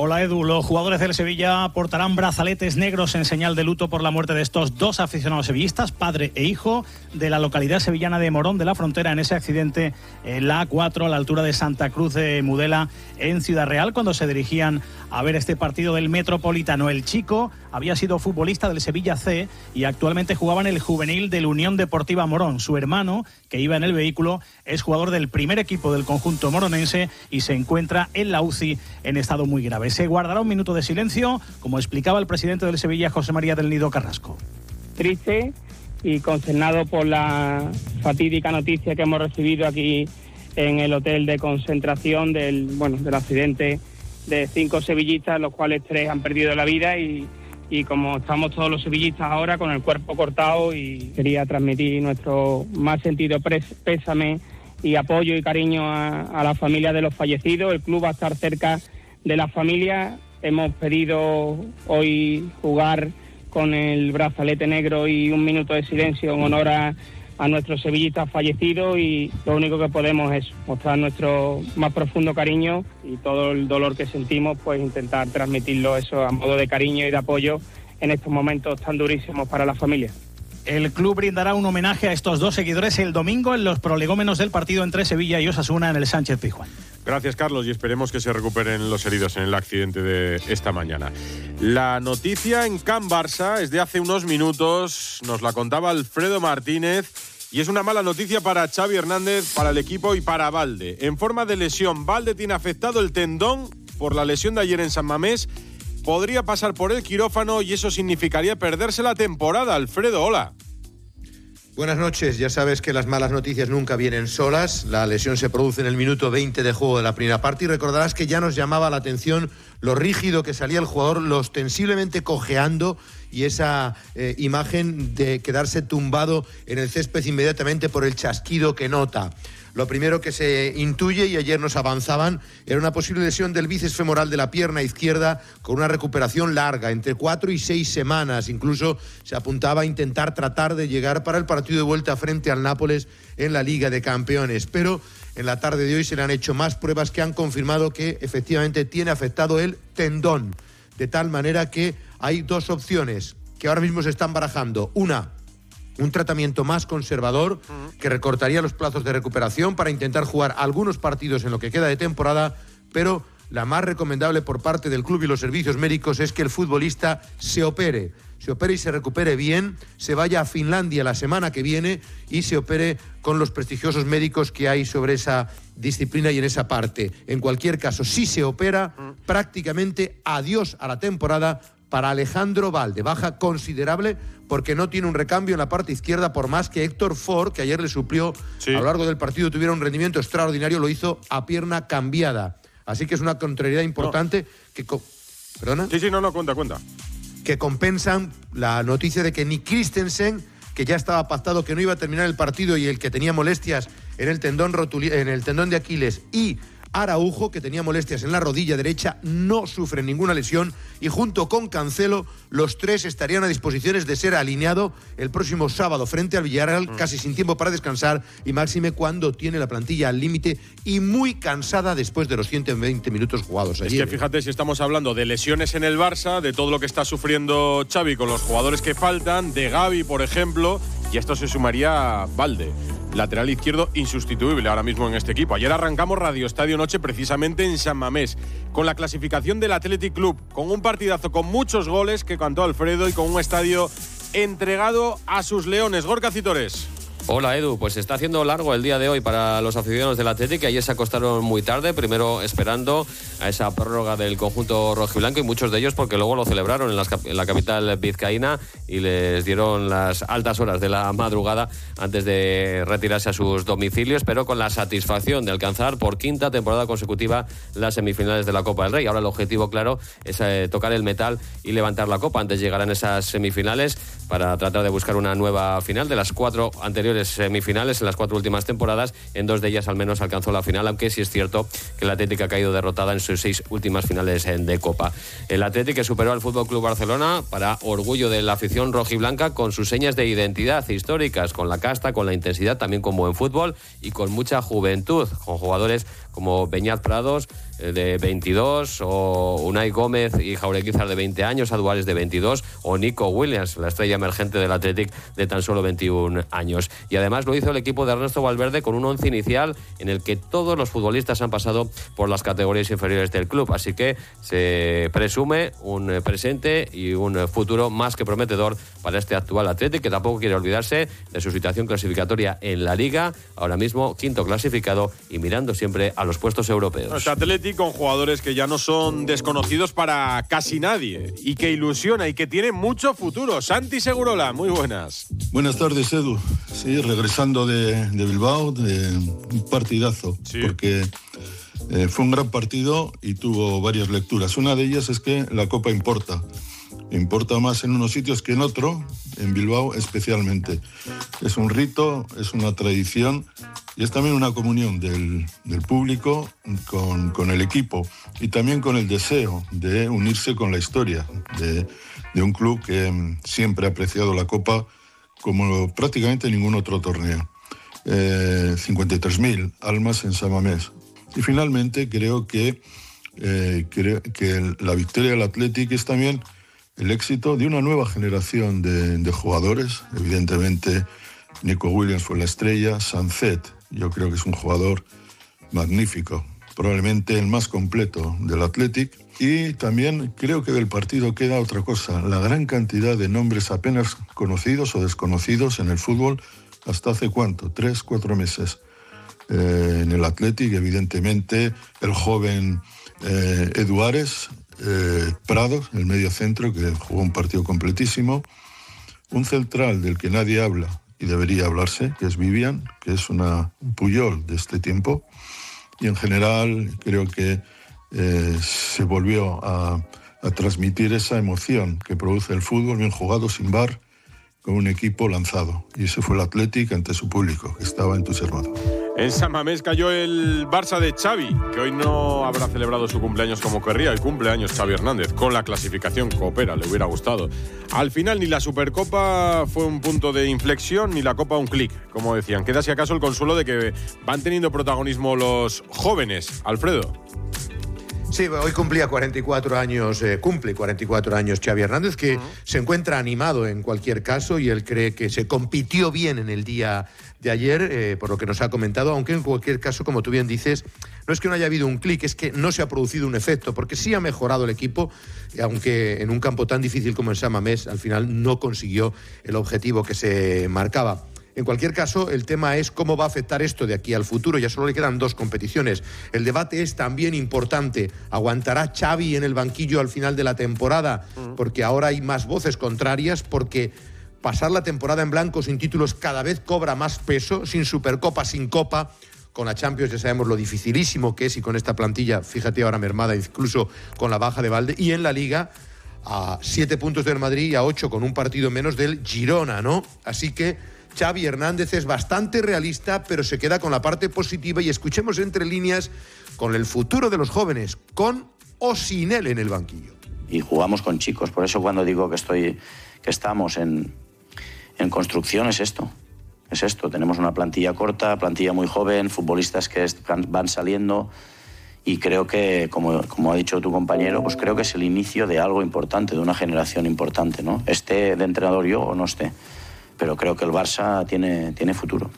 Hola Edu, los jugadores del Sevilla portarán brazaletes negros en señal de luto por la muerte de estos dos aficionados sevillistas, padre e hijo, de la localidad sevillana de Morón de la Frontera en ese accidente en la A4 a la altura de Santa Cruz de Mudela en Ciudad Real cuando se dirigían a ver este partido del Metropolitano. El chico había sido futbolista del Sevilla C y actualmente jugaba en el juvenil del Unión Deportiva Morón. Su hermano, que iba en el vehículo, es jugador del primer equipo del conjunto moronense y se encuentra en la UCI en estado muy grave. Se guardará un minuto de silencio, como explicaba el presidente del Sevilla, José María del Nido Carrasco.
Triste y consternado por la fatídica noticia que hemos recibido aquí en el hotel de concentración del, bueno, del accidente de cinco sevillistas, los cuales tres han perdido la vida y, y como estamos todos los sevillistas ahora con el cuerpo cortado y quería transmitir nuestro más sentido pésame y apoyo y cariño a, a la familia de los fallecidos. El club va a estar cerca de la familia. Hemos pedido hoy jugar con el brazalete negro y un minuto de silencio en honor a, a nuestros sevillistas fallecidos y lo único que podemos es mostrar nuestro más profundo cariño y todo el dolor que sentimos, pues intentar transmitirlo eso a modo de cariño y de apoyo en estos momentos tan durísimos para la familia.
El club brindará un homenaje a estos dos seguidores el domingo en los prolegómenos del partido entre Sevilla y Osasuna en el Sánchez Pizjuán.
Gracias, Carlos, y esperemos que se recuperen los heridos en el accidente de esta mañana. La noticia en Can Barça es de hace unos minutos, nos la contaba Alfredo Martínez, y es una mala noticia para Xavi Hernández, para el equipo y para Valde. En forma de lesión, Valde tiene afectado el tendón por la lesión de ayer en San Mamés. Podría pasar por el quirófano y eso significaría perderse la temporada. Alfredo, hola.
Buenas noches. Ya sabes que las malas noticias nunca vienen solas. La lesión se produce en el minuto 20 de juego de la primera parte y recordarás que ya nos llamaba la atención lo rígido que salía el jugador, lo ostensiblemente cojeando y esa eh, imagen de quedarse tumbado en el césped inmediatamente por el chasquido que nota. Lo primero que se intuye, y ayer nos avanzaban, era una posible lesión del bíceps femoral de la pierna izquierda con una recuperación larga, entre cuatro y seis semanas. Incluso se apuntaba a intentar tratar de llegar para el partido de vuelta frente al Nápoles en la Liga de Campeones. Pero en la tarde de hoy se le han hecho más pruebas que han confirmado que efectivamente tiene afectado el tendón. De tal manera que hay dos opciones que ahora mismo se están barajando. Una, un tratamiento más conservador que recortaría los plazos de recuperación para intentar jugar algunos partidos en lo que queda de temporada, pero la más recomendable por parte del club y los servicios médicos es que el futbolista se opere, se opere y se recupere bien, se vaya a Finlandia la semana que viene y se opere con los prestigiosos médicos que hay sobre esa disciplina y en esa parte. En cualquier caso, si se opera, prácticamente adiós a la temporada para Alejandro Valde. Baja considerable porque no tiene un recambio en la parte izquierda, por más que Héctor Ford, que ayer le suplió a lo largo del partido, tuviera un rendimiento extraordinario, lo hizo a pierna cambiada. Así que es una contrariedad importante que... ¿Perdona?
Sí, sí, no, no, cuenta, cuenta.
Que compensan la noticia de que ni Christensen, que ya estaba pactado que no iba a terminar el partido y el que tenía molestias en el tendón, en el tendón de Aquiles y Araujo, que tenía molestias en la rodilla derecha, no sufre ninguna lesión y junto con Cancelo, los tres estarían a disposición de ser alineado el próximo sábado frente al Villarreal, casi sin tiempo para descansar y máxime cuando tiene la plantilla al límite y muy cansada después de los 120 minutos jugados ayer.
Es que fíjate si estamos hablando de lesiones en el Barça, de todo lo que está sufriendo Xavi con los jugadores que faltan, de Gaby, por ejemplo, y a esto se sumaría Valde lateral izquierdo insustituible ahora mismo en este equipo. Ayer arrancamos Radio Estadio Noche precisamente en San Mamés, con la clasificación del Athletic Club, con un partidazo con muchos goles que cantó Alfredo y con un estadio entregado a sus leones. Gorka Citores.
Hola Edu, pues está haciendo largo el día de hoy para los aficionados del Atlético. Ayer se acostaron muy tarde, primero esperando a esa prórroga del conjunto rojiblanco y muchos de ellos porque luego lo celebraron en, la capital vizcaína y les dieron las altas horas de la madrugada antes de retirarse a sus domicilios, pero con la satisfacción de alcanzar por quinta temporada consecutiva las semifinales de la Copa del Rey. Ahora el objetivo, claro, es eh, tocar el metal y levantar la copa. Antes llegarán esas semifinales para tratar de buscar una nueva final de las cuatro anteriores semifinales en las cuatro últimas temporadas. En dos de ellas al menos alcanzó la final, aunque sí es cierto que el Atlético ha caído derrotada en sus seis últimas finales de Copa. El Atlético superó al Fútbol Barcelona para orgullo de la afición rojiblanca con sus señas de identidad históricas, con la casta, con la intensidad, también con buen fútbol y con mucha juventud, con jugadores como Beñat Prados eh, de 22 o Unai Gómez y Jaureguizar de 20 años, Aduares de 22 o Nico Williams, la estrella emergente del Athletic de tan solo 21 años. Y además lo hizo el equipo de Ernesto Valverde con un once inicial en el que todos los futbolistas han pasado por las categorías inferiores del club. Así que se presume un presente y un futuro más que prometedor para este actual Athletic, que tampoco quiere olvidarse de su situación clasificatoria en la liga, ahora mismo quinto clasificado y mirando siempre a los puestos europeos.
Con jugadores que ya no son desconocidos para casi nadie y que ilusiona y que tiene mucho futuro. Santi Segurola, muy buenas.
Buenas tardes, Edu. Sí, regresando de, Bilbao, de un partidazo, porque eh, fue un gran partido y tuvo varias lecturas. Una de ellas es que la Copa importa importa más en unos sitios que en otro, en Bilbao especialmente. Es un rito, es una tradición y es también una comunión del, público con, el equipo y también con el deseo de unirse con la historia de, un club que siempre ha apreciado la Copa como prácticamente ningún otro torneo. 53.000 eh, almas en Samamés. Y finalmente creo que, eh, creo que la victoria del Athletic es también el éxito de una nueva generación de, jugadores. Evidentemente, Nico Williams fue la estrella, Sanzet, yo creo que es un jugador magnífico, probablemente el más completo del Athletic. Y también creo que del partido queda otra cosa, la gran cantidad de nombres apenas conocidos o desconocidos en el fútbol hasta hace cuánto, tres, cuatro meses. Eh, en el Athletic, evidentemente, el joven eh, eh, Prados, el medio centro, que jugó un partido completísimo, un central del que nadie habla, y debería hablarse, que es Vivian, que es una un Puyol de este tiempo. Y en general creo que eh, se volvió a, a transmitir esa emoción que produce el fútbol bien jugado sin bar un equipo lanzado. Y ese fue el Athletic ante su público, que estaba entusiasmado.
En San Mamés cayó el Barça de Xavi, que hoy no habrá celebrado su cumpleaños como querría. El cumpleaños Xavi Hernández, con la clasificación coopera, le hubiera gustado. Al final ni la Supercopa fue un punto de inflexión, ni la Copa un clic, como decían. Queda si acaso el consuelo de que van teniendo protagonismo los jóvenes. Alfredo.
Sí, hoy cumplía 44 años, eh, cumple 44 años Xavi Hernández, que se encuentra animado en cualquier caso y él cree que se compitió bien en el día de ayer, eh, por lo que nos ha comentado, aunque en cualquier caso, como tú bien dices, no es que no haya habido un clic, es que no se ha producido un efecto, porque sí ha mejorado el equipo, aunque en un campo tan difícil como el Samamés, al final no consiguió el objetivo que se marcaba. En cualquier caso, el tema es cómo va a afectar esto de aquí al futuro. Ya solo le quedan dos competiciones. El debate es también importante. ¿Aguantará Xavi en el banquillo al final de la temporada? Porque ahora hay más voces contrarias, porque pasar la temporada en blanco sin títulos cada vez cobra más peso, sin Supercopa, sin Copa. Con la Champions ya sabemos lo dificilísimo que es y con esta plantilla, fíjate ahora mermada, incluso con la baja de Valde. Y en la Liga, a siete puntos del Madrid y a ocho con un partido menos del Girona, ¿no? Así que Xavi Hernández es bastante realista, pero se queda con la parte positiva y escuchemos entre líneas con el futuro de los jóvenes, con o sin él en el banquillo.
y jugamos con chicos. Por eso cuando digo que estoy, que estamos en, en construcción es esto. Es esto. Tenemos una plantilla corta, plantilla muy joven, futbolistas que van saliendo y creo que, como, como ha dicho tu compañero, pues creo que es el inicio de algo importante, de una generación importante, ¿no? Esté de entrenador yo o no esté. Pero creo que el Barça tiene, tiene futuro.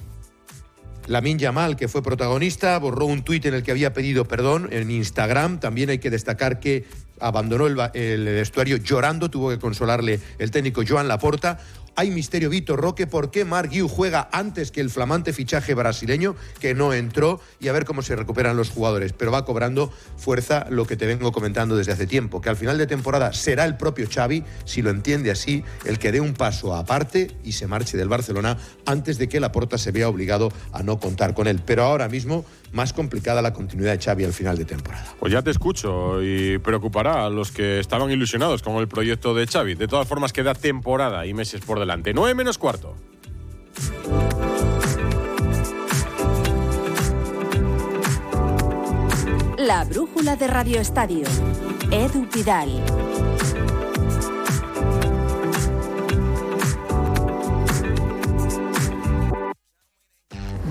Lamin Yamal, que fue protagonista, borró un tuit en el que había pedido perdón en Instagram. También hay que destacar que abandonó el, vestuario llorando, tuvo que consolarle el técnico Joan Laporta. Hay misterio, Vitor Roque, ¿por qué Guiu juega antes que el flamante fichaje brasileño, que no entró? Y a ver cómo se recuperan los jugadores. Pero va cobrando fuerza lo que te vengo comentando desde hace tiempo, que al final de temporada será el propio Xavi, si lo entiende así, el que dé un paso aparte y se marche del Barcelona antes de que Laporta se vea obligado a no contar con él. Pero ahora mismo, más complicada la continuidad de Xavi al final de temporada.
Pues ya te escucho y preocupará a los que estaban ilusionados con el proyecto de Xavi. De todas formas, queda temporada y meses por delante. 9 menos cuarto.
La brújula de Radio Estadio. Edu Pidal.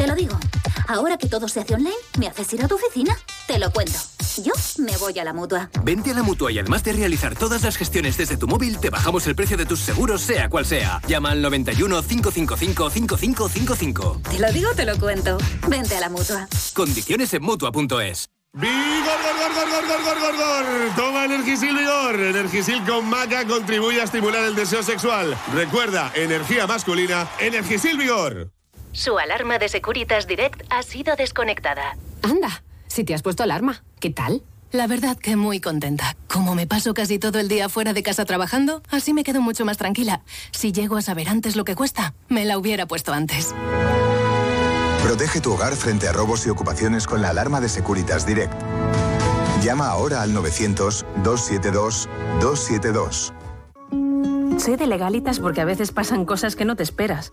Te lo digo. Ahora que todo se hace online, ¿me haces ir a tu oficina? Te lo cuento. Yo me voy a la mutua.
Vente a la mutua y además de realizar todas las gestiones desde tu móvil, te bajamos el precio de tus seguros, sea cual sea. Llama al 91 555 5555.
Te lo digo o te lo cuento. Vente a la mutua.
Condiciones en mutua.es.
¡Vigor, gor, gor, gor, gor, gor, gor, gor! Toma Energisil Vigor. Energisil con maca contribuye a estimular el deseo sexual. Recuerda, energía masculina, Energisil Vigor.
Su alarma de Securitas Direct ha sido desconectada.
Anda, si te has puesto alarma, ¿qué tal? La verdad que muy contenta. Como me paso casi todo el día fuera de casa trabajando, así me quedo mucho más tranquila. Si llego a saber antes lo que cuesta, me la hubiera puesto antes.
Protege tu hogar frente a robos y ocupaciones con la alarma de Securitas Direct. Llama ahora al 900-272-272.
Soy de legalitas porque a veces pasan cosas que no te esperas.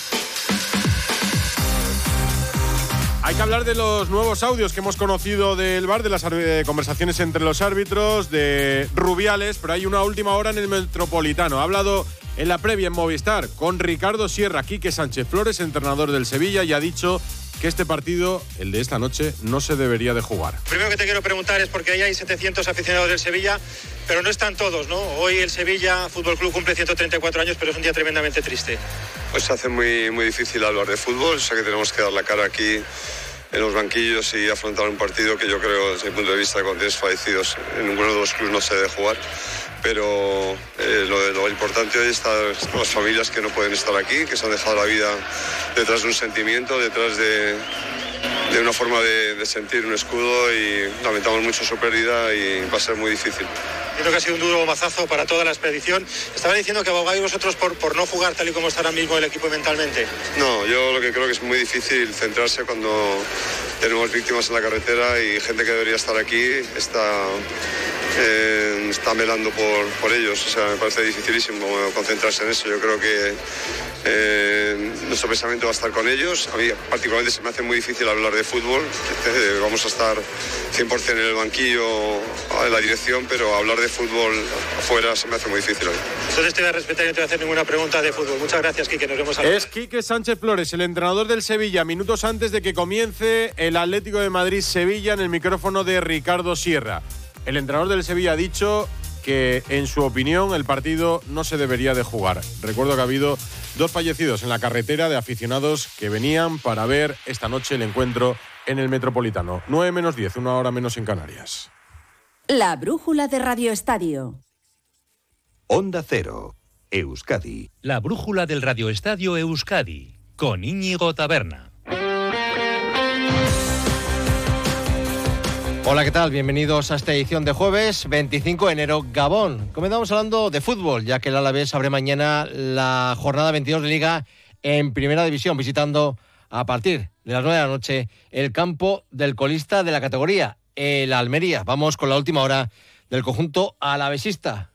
Hay que hablar de los nuevos audios que hemos conocido del bar, de las conversaciones entre los árbitros, de Rubiales, pero hay una última hora en el Metropolitano. Ha hablado en la previa en Movistar con Ricardo Sierra, Quique Sánchez Flores, entrenador del Sevilla, y ha dicho que este partido, el de esta noche, no se debería de jugar.
Primero que te quiero preguntar es porque ahí hay 700 aficionados del Sevilla, pero no están todos, ¿no? Hoy el Sevilla Fútbol Club cumple 134 años, pero es un día tremendamente triste.
Pues se hace muy, muy difícil hablar de fútbol, o sea que tenemos que dar la cara aquí en los banquillos y afrontar un partido que yo creo, desde mi punto de vista, con 10 fallecidos, en ninguno de los clubes no se debe jugar. Pero eh, lo, lo, importante hoy está las familias que no pueden estar aquí, que se han dejado la vida detrás de un sentimiento, detrás de, de una forma de, de, sentir un escudo y lamentamos mucho su pérdida y va a ser muy difícil.
Creo que ha sido un duro mazazo para toda la expedición. Estaba diciendo que abogáis vosotros por, por no jugar tal y como está ahora mismo el equipo mentalmente.
No, yo lo que creo que es muy difícil centrarse cuando tenemos víctimas en la carretera y gente que debería estar aquí está, eh, está velando por, por, ellos. O sea, me parece dificilísimo concentrarse en eso. Yo creo que eh, nuestro pensamiento va a estar con ellos. A mí particularmente se me hace muy difícil hablar de fútbol. Eh, vamos a estar 100% en el banquillo, en la dirección, pero hablar de fútbol afuera se me hace muy difícil hoy.
Entonces te voy a respetar y no te voy a hacer ninguna pregunta de fútbol. Muchas gracias, Quique. Nos vemos a
Es Quique Sánchez Flores, el entrenador del Sevilla, minutos antes de que comience el Atlético de Madrid-Sevilla en el micrófono de Ricardo Sierra. El entrenador del Sevilla ha dicho que, en su opinión, el partido no se debería de jugar. Recuerdo que ha habido dos fallecidos en la carretera de aficionados que venían para ver esta noche el encuentro en el Metropolitano. 9 menos 10, una hora menos en Canarias.
La brújula de Radio Estadio.
Onda Cero, Euskadi.
La brújula del Radio Estadio Euskadi, con Íñigo Taberna.
Hola, ¿qué tal? Bienvenidos a esta edición de jueves 25 de enero, Gabón. Comenzamos hablando de fútbol, ya que el Alavés abre mañana la jornada 22 de Liga en Primera División, visitando a partir de las 9 de la noche el campo del colista de la categoría, el Almería. Vamos con la última hora del conjunto alavesista.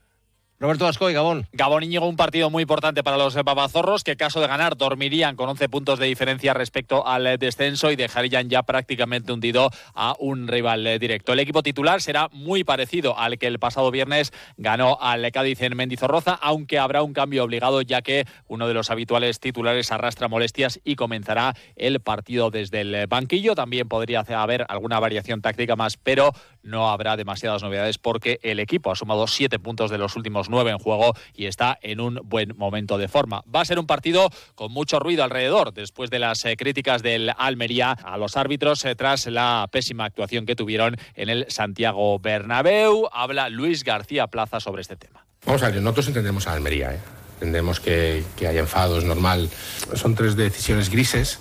Roberto Ascoy, Gabón.
Gabón Íñigo, un partido muy importante para los babazorros, que caso de ganar dormirían con 11 puntos de diferencia respecto al descenso y dejarían ya prácticamente hundido a un rival directo. El equipo titular será muy parecido al que el pasado viernes ganó al Cádiz en Mendizorroza, aunque habrá un cambio obligado ya que uno de los habituales titulares arrastra molestias y comenzará el partido desde el banquillo. También podría haber alguna variación táctica más, pero no habrá demasiadas novedades porque el equipo ha sumado 7 puntos de los últimos nueve en juego y está en un buen momento de forma. Va a ser un partido con mucho ruido alrededor después de las eh, críticas del Almería a los árbitros eh, tras la pésima actuación que tuvieron en el Santiago Bernabéu. Habla Luis García Plaza sobre este tema.
Vamos a ver, nosotros entendemos a Almería, ¿eh? entendemos que, que hay enfado, es normal. Son tres decisiones grises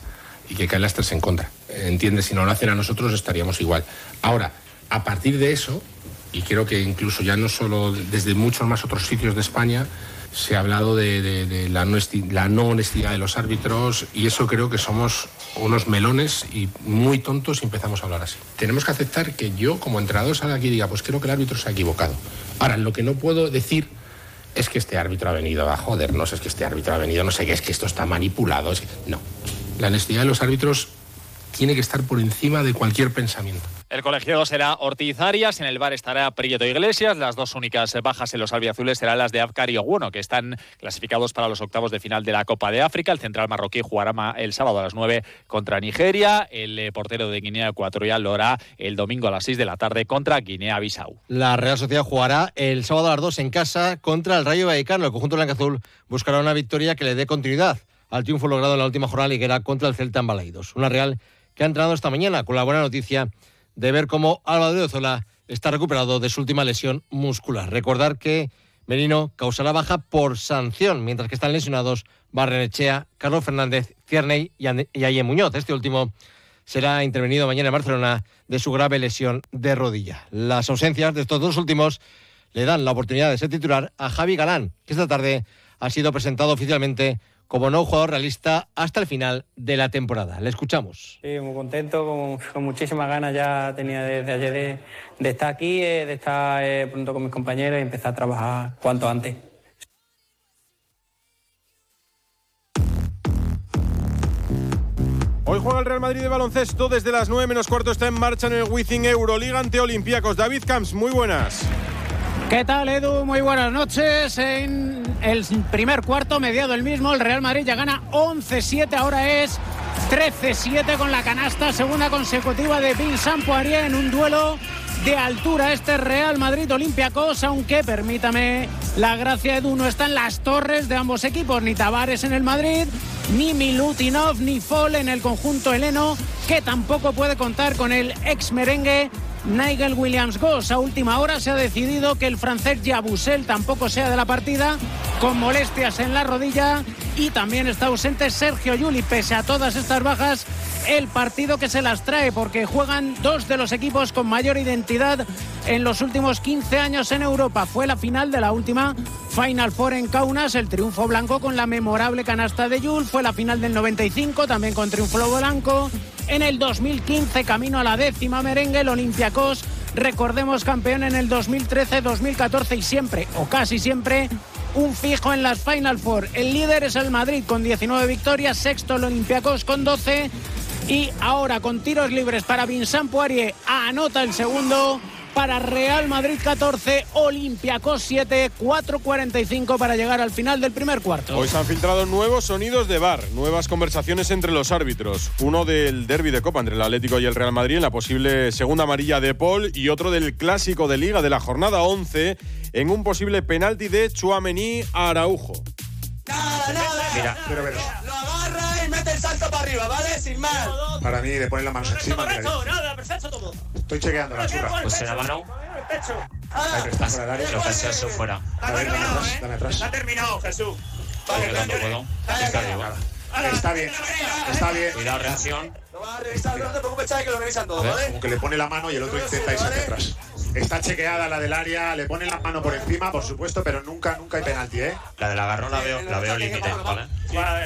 y que caen las tres en contra. Entiende, si no lo hacen a nosotros estaríamos igual. Ahora, a partir de eso, y creo que incluso ya no solo desde muchos más otros sitios de España se ha hablado de, la, no honestidad de los árbitros y eso creo que somos unos melones y muy tontos si empezamos a hablar así. Tenemos que aceptar que yo como entrenador salga aquí y diga, pues creo que el árbitro se ha equivocado. Ahora, lo que no puedo decir es que este árbitro ha venido a jodernos, es que este árbitro ha venido, no sé qué, es que esto está manipulado. No, la honestidad de los árbitros tiene que estar por encima de cualquier pensamiento.
El colegiado será Ortiz Arias, en el bar estará Prieto Iglesias, las dos únicas bajas en los albiazules serán las de Afkar y Oguno, que están clasificados para los octavos de final de la Copa de África. El central marroquí jugará el sábado a las 9 contra Nigeria, el portero de Guinea Ecuatorial lo hará el domingo a las 6 de la tarde contra Guinea-Bissau.
La Real Sociedad jugará el sábado a las 2 en casa contra el Rayo Vallecano. El conjunto blanca-azul buscará una victoria que le dé continuidad al triunfo logrado en la última jornada liguera contra el Celta en Balaidos. Una Real que ha entrado esta mañana con la buena noticia de ver cómo Álvaro de Ozola está recuperado de su última lesión muscular. Recordar que Merino causará baja por sanción, mientras que están lesionados Barrenechea, Carlos Fernández, Cierney y Aye Muñoz. Este último será intervenido mañana en Barcelona de su grave lesión de rodilla. Las ausencias de estos dos últimos le dan la oportunidad de ser titular a Javi Galán, que esta tarde ha sido presentado oficialmente como no jugador realista hasta el final de la temporada. Le escuchamos.
Sí, muy contento, con, con muchísimas ganas ya tenía desde ayer de, de estar aquí, eh, de estar eh, pronto con mis compañeros y empezar a trabajar cuanto antes.
Hoy juega el Real Madrid de baloncesto desde las 9 menos cuarto está en marcha en el Wizzing Euroliga ante Olympiacos. David Camps, muy buenas.
¿Qué tal, Edu? Muy buenas noches. En el primer cuarto, mediado el mismo, el Real Madrid ya gana 11-7, ahora es 13-7 con la canasta, segunda consecutiva de Vincent Poirier en un duelo de altura. Este Real Madrid Olympiacos, aunque permítame la gracia Edu no están las torres de ambos equipos, ni Tavares en el Madrid, ni Milutinov, ni Fall en el conjunto heleno, que tampoco puede contar con el ex merengue Nigel Williams Goss. A última hora se ha decidido que el francés Yabusel tampoco sea de la partida, con molestias en la rodilla. Y también está ausente Sergio Yuli. Pese a todas estas bajas, el partido que se las trae, porque juegan dos de los equipos con mayor identidad en los últimos 15 años en Europa. Fue la final de la última Final Four en Kaunas, el triunfo blanco con la memorable canasta de Yul. Fue la final del 95, también con triunfo blanco. En el 2015, camino a la décima merengue, el Olympiacos, recordemos campeón en el 2013, 2014 y siempre, o casi siempre, un fijo en las Final Four. El líder es el Madrid con 19 victorias, sexto el Olympiacos con 12 y ahora con tiros libres para Vincent Poirier anota el segundo para Real Madrid 14, Olympiacos 7, 4.45 para llegar al final del primer cuarto.
Hoy se han filtrado nuevos sonidos de bar, nuevas conversaciones entre los árbitros. Uno del derby de Copa entre el Atlético y el Real Madrid en la posible segunda amarilla de Paul y otro del clásico de Liga de la jornada 11 en un posible penalti de Chuamení a Araujo.
Nada, nada.
Mira, quiero ver.
Lo agarra y mete el salto para arriba, ¿vale? Sin más.
Para mí, le ponen las manos encima.
Correcto, nada, perfecto todo.
Estoy chequeando la churra.
Pues se la mano.
Ahí está, fuera.
Lo sea eso
fuera. Dame atrás, dame atrás.
Ha terminado, Jesús.
Vale, no puedo. Está bien, está bien. Está bien.
Cuidado, reacción. Lo vas a revisar, no te preocupes, Chávez, que lo revisan todo, ¿vale?
Como que le pone la mano y el otro intenta irse hacia atrás. Está chequeada la del área, le pone la mano por encima, por supuesto, pero nunca, nunca hay penalti, ¿eh?
La del agarrón la veo, la veo límite, ¿vale?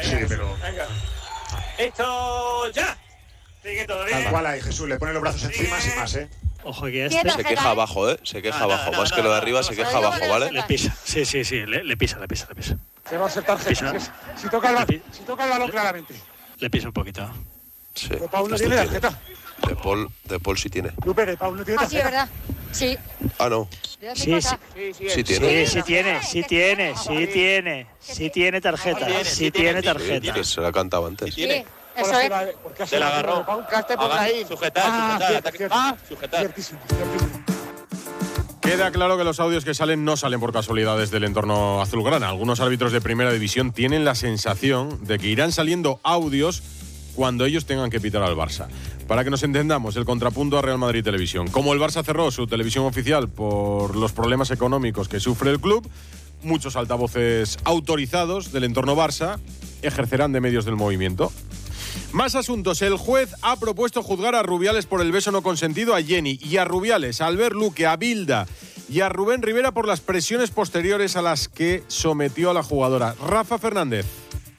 Sí, pero.
Esto ya. Sigue todo bien.
Tal cual ahí, Jesús, le pone los brazos encima sin más, ¿eh?
Ojo que este se queja abajo, ¿eh? Se queja abajo. Más que lo de arriba se queja abajo, ¿vale? Le pisa. Sí, sí, sí. Le, le pisa, le pisa, le pisa.
Se va a ser tarjeta. Si toca el, balón, si toca el balón claramente.
Le pisa un poquito. Sí.
Tiene
tiene.
tarjeta.
De Paul, de Paul sí tiene.
Lupe, de Paul no tiene
Ah, sí, verdad. Sí.
Ah, no.
Sí, sí.
Sí tiene. Sí, sí tiene, sí tiene, sí tiene. Sí tiene tarjeta, sí tiene tarjeta. Se la cantaba antes.
Sí, eso es.
Se la agarró.
Gaste por ahí. Sujetar,
Ah,
sujetar. Ah, sujetar.
Queda claro que los audios que salen no salen por casualidades del entorno azulgrana. Algunos árbitros de primera división tienen la sensación de que irán saliendo audios cuando ellos tengan que pitar al Barça. Para que nos entendamos, el contrapunto a Real Madrid Televisión. Como el Barça cerró su televisión oficial por los problemas económicos que sufre el club, muchos altavoces autorizados del entorno Barça ejercerán de medios del movimiento. Más asuntos. El juez ha propuesto juzgar a Rubiales por el beso no consentido a Jenny y a Rubiales, a Albert Luque, a Bilda y a Rubén Rivera por las presiones posteriores a las que sometió a la jugadora. Rafa Fernández.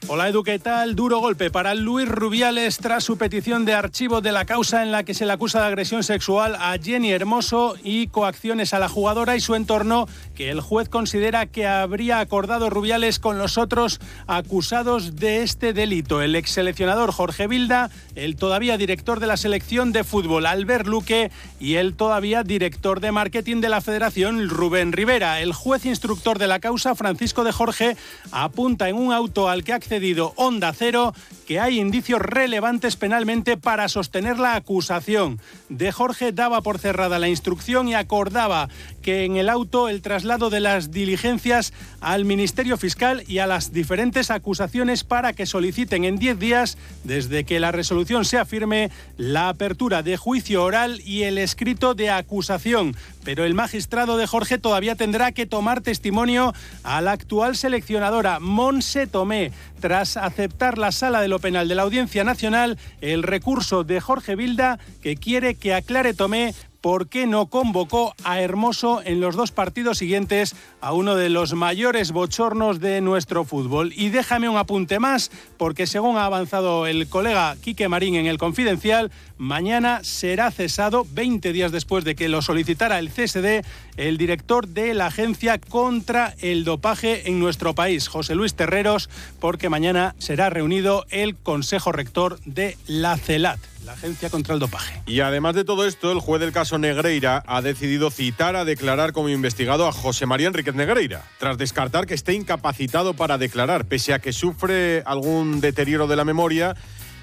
Hola Edu, ¿qué tal? Duro golpe para Luis Rubiales tras su petición de archivo de la causa en la que se le acusa de agresión sexual a Jenny Hermoso y coacciones a la jugadora y su entorno que el juez considera que habría acordado Rubiales con los otros acusados de este delito. El ex seleccionador Jorge Vilda, el todavía director de la selección de fútbol Albert Luque y el todavía director de marketing de la federación Rubén Rivera. El juez instructor de la causa Francisco de Jorge apunta en un auto al que ha accedido Onda Cero que hay indicios relevantes penalmente para sostener la acusación. De Jorge daba por cerrada la instrucción y acordaba que en el auto el traslado de las diligencias al Ministerio Fiscal y a las diferentes acusaciones para que soliciten en 10 días, desde que la resolución sea firme, la apertura de juicio oral y el escrito de acusación. Pero el magistrado de Jorge todavía tendrá que tomar testimonio a la actual seleccionadora, Monse Tomé, tras aceptar la sala de lo penal de la Audiencia Nacional el recurso de Jorge Vilda que quiere que aclare Tomé por qué no convocó a Hermoso en los dos partidos siguientes a uno de los mayores bochornos de nuestro fútbol. Y déjame un apunte más, porque según ha avanzado el colega Quique Marín en el Confidencial, mañana será cesado, 20 días después de que lo solicitara el CSD, el director de la Agencia contra el Dopaje en nuestro país, José Luis Terreros, porque mañana será reunido el Consejo Rector de la CELAT. La Agencia contra el Dopaje.
Y además de todo esto, el juez del caso Negreira ha decidido citar a declarar como investigado a José María Enríquez Negreira, tras descartar que esté incapacitado para declarar, pese a que sufre algún deterioro de la memoria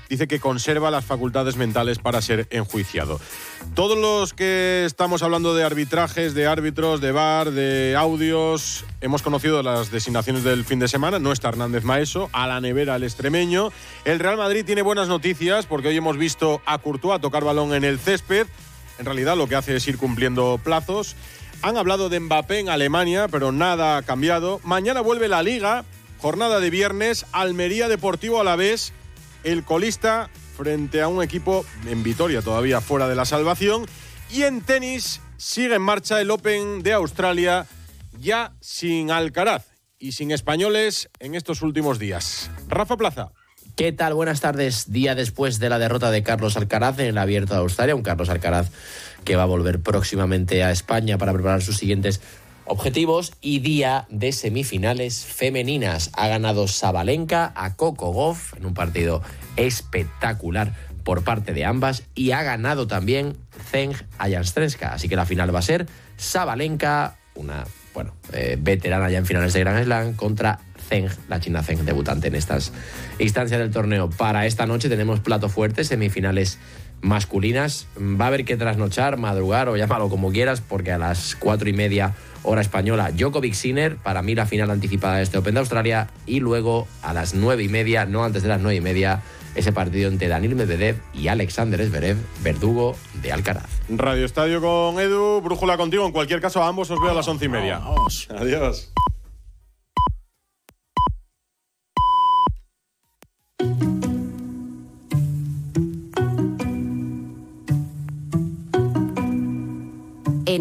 dice que conserva las facultades mentales para ser enjuiciado. Todos los que estamos hablando de arbitrajes, de árbitros, de bar, de audios, hemos conocido las designaciones del fin de semana. No está Hernández Maeso, a la nevera el extremeño. El Real Madrid tiene buenas noticias porque hoy hemos visto a Courtois tocar balón en el césped. En realidad lo que hace es ir cumpliendo plazos. Han hablado de Mbappé en Alemania, pero nada ha cambiado. Mañana vuelve la liga, jornada de viernes, Almería Deportivo a la vez el colista frente a un equipo en Vitoria todavía fuera de la salvación. Y en tenis sigue en marcha el Open de Australia ya sin Alcaraz y sin españoles en estos últimos días. Rafa Plaza.
¿Qué tal? Buenas tardes. Día después de la derrota de Carlos Alcaraz en el Abierto de Australia, un Carlos Alcaraz que va a volver próximamente a España para preparar sus siguientes objetivos y día de semifinales femeninas. Ha ganado Sabalenka a Coco Goff en un partido espectacular por parte de ambas y ha ganado también Zeng a Janstreska. Así que la final va a ser Sabalenka, una bueno, eh, veterana ya en finales de Grand Slam, contra Zeng, la china Zeng, debutante en estas instancias del torneo. Para esta noche tenemos plato fuerte, semifinales masculinas. Va a haber que trasnochar, madrugar o llámalo como quieras, porque a las cuatro y media hora española, Djokovic Sinner, para mí la final anticipada de este Open de Australia, y luego a las nueve y media, no antes de las nueve y media, ese partido entre Daniel Medvedev y Alexander Zverev, verdugo de Alcaraz.
Radio Estadio con Edu, brújula contigo. En cualquier caso, a ambos os veo a las once y media. Adiós.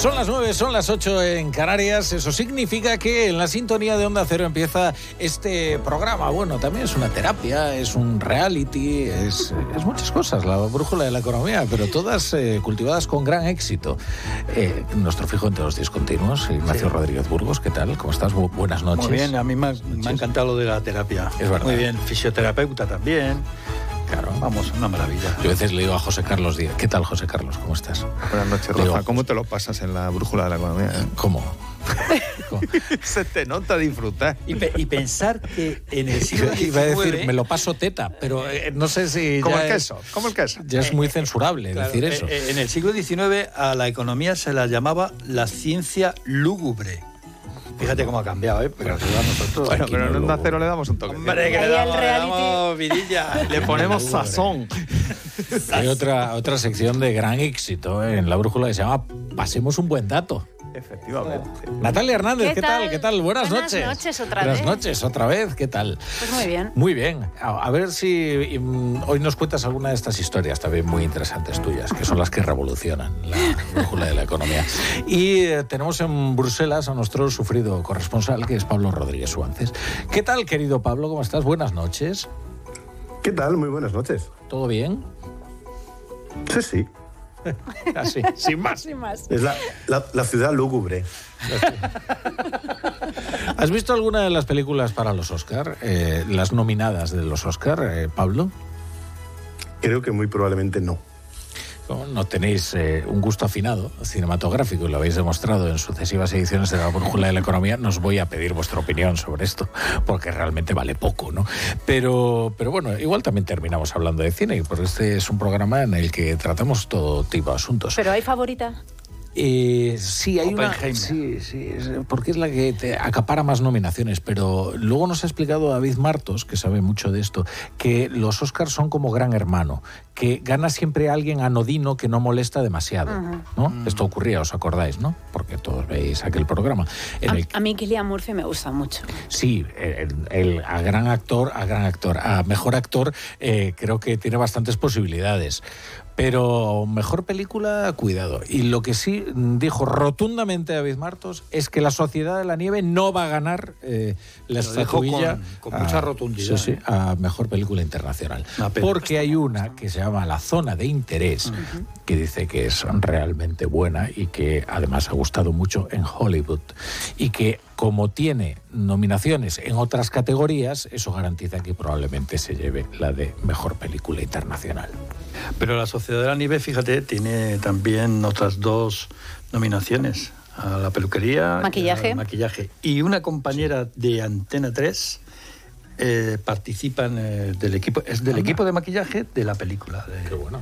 Son las 9, son las 8 en Canarias. Eso significa que en la sintonía de Onda Cero empieza este programa. Bueno, también es una terapia, es un reality, es, es muchas cosas, la brújula de la economía, pero todas eh, cultivadas con gran éxito. Eh, nuestro fijo entre los discontinuos, Ignacio Rodríguez Burgos, ¿qué tal? ¿Cómo estás? Bu- Buenas noches.
Muy bien, a mí me me ha encantado lo de la terapia.
Es verdad.
Muy bien, fisioterapeuta también.
Claro.
Vamos, una maravilla.
Yo a veces le digo a José Carlos Díaz, ¿qué tal José Carlos? ¿Cómo estás?
Buenas noches,
digo,
Rafa. ¿Cómo te lo pasas en la brújula de la economía? eh?
¿Cómo?
Se te nota disfrutar.
Y, pe- y pensar que en el siglo XIX...
Iba a decir, me lo paso teta, pero eh, no sé si.
Como el
es-
queso, como el queso.
Ya es muy censurable
Claro,
decir
eh,
eso.
eh, En el siglo XIX a la economía se la llamaba la ciencia lúgubre. Fíjate cómo ha cambiado, ¿eh? Porque nos ayuda a nosotros.
Bueno, pero en Onda Cero le damos un toque.
Hombre, que le damos, le damos vidilla.
Le ponemos sazón.
Hay otra, otra sección de gran éxito en la brújula que se llama Pasemos un buen dato.
Efectivamente.
Natalia Hernández, ¿qué,
¿Qué
tal?
tal?
¿Qué tal? Buenas,
Buenas
noches.
noches otra
Buenas
vez.
noches, otra vez. ¿Qué tal?
Pues muy bien.
Muy bien. A, a ver si hoy nos cuentas alguna de estas historias también muy interesantes tuyas, que son las que revolucionan la brújula de la economía. Y eh, tenemos en Bruselas a nuestro sufrido corresponsal, que es Pablo Rodríguez Suárez. ¿Qué tal, querido Pablo? ¿Cómo estás? Buenas noches.
¿Qué tal? Muy buenas noches.
¿Todo bien?
Sí, sí.
Así, sin más.
Sin más.
Es la, la- la ciudad lúgubre.
¿Has visto alguna de las películas para los Oscar? Eh, las nominadas de los Oscar, eh, Pablo.
Creo que muy probablemente no.
No tenéis eh, un gusto afinado cinematográfico y lo habéis demostrado en sucesivas ediciones de la Brújula de la Economía, no os voy a pedir vuestra opinión sobre esto, porque realmente vale poco, ¿no? Pero, pero bueno, igual también terminamos hablando de cine, porque este es un programa en el que tratamos todo tipo de asuntos.
Pero hay favorita.
Eh, sí, hay una. Sí, sí, porque es la que te acapara más nominaciones. Pero luego nos ha explicado David Martos, que sabe mucho de esto, que los Oscars son como gran hermano, que gana siempre alguien anodino que no molesta demasiado. ¿no? Esto ocurría, os acordáis, ¿no? Porque todos veis aquel programa. En
A,
el
a mí Killian Murphy me gusta mucho.
Sí, el, el- a gran actor, a gran actor, a mejor actor, eh, creo que tiene bastantes posibilidades. Pero mejor película, cuidado. Y lo que sí dijo rotundamente David Martos es que La Sociedad de la Nieve no va a ganar eh, la estatuilla
con- con mucha
a-
rotundidad,
sí, sí,
¿eh?
a mejor película internacional. Porque hay una que se llama La Zona de Interés, que dice que es realmente buena y que además ha gustado mucho en Hollywood. Y que como tiene nominaciones en otras categorías, eso garantiza que probablemente se lleve la de mejor película internacional.
Pero la Sociedad de la Nieve, fíjate, tiene también otras dos nominaciones. A la peluquería. y
Maquillaje.
al maquillaje. Y una compañera de Antena 3 eh, participan eh, del equipo, es del equipo de maquillaje de la película. De,
Qué bueno.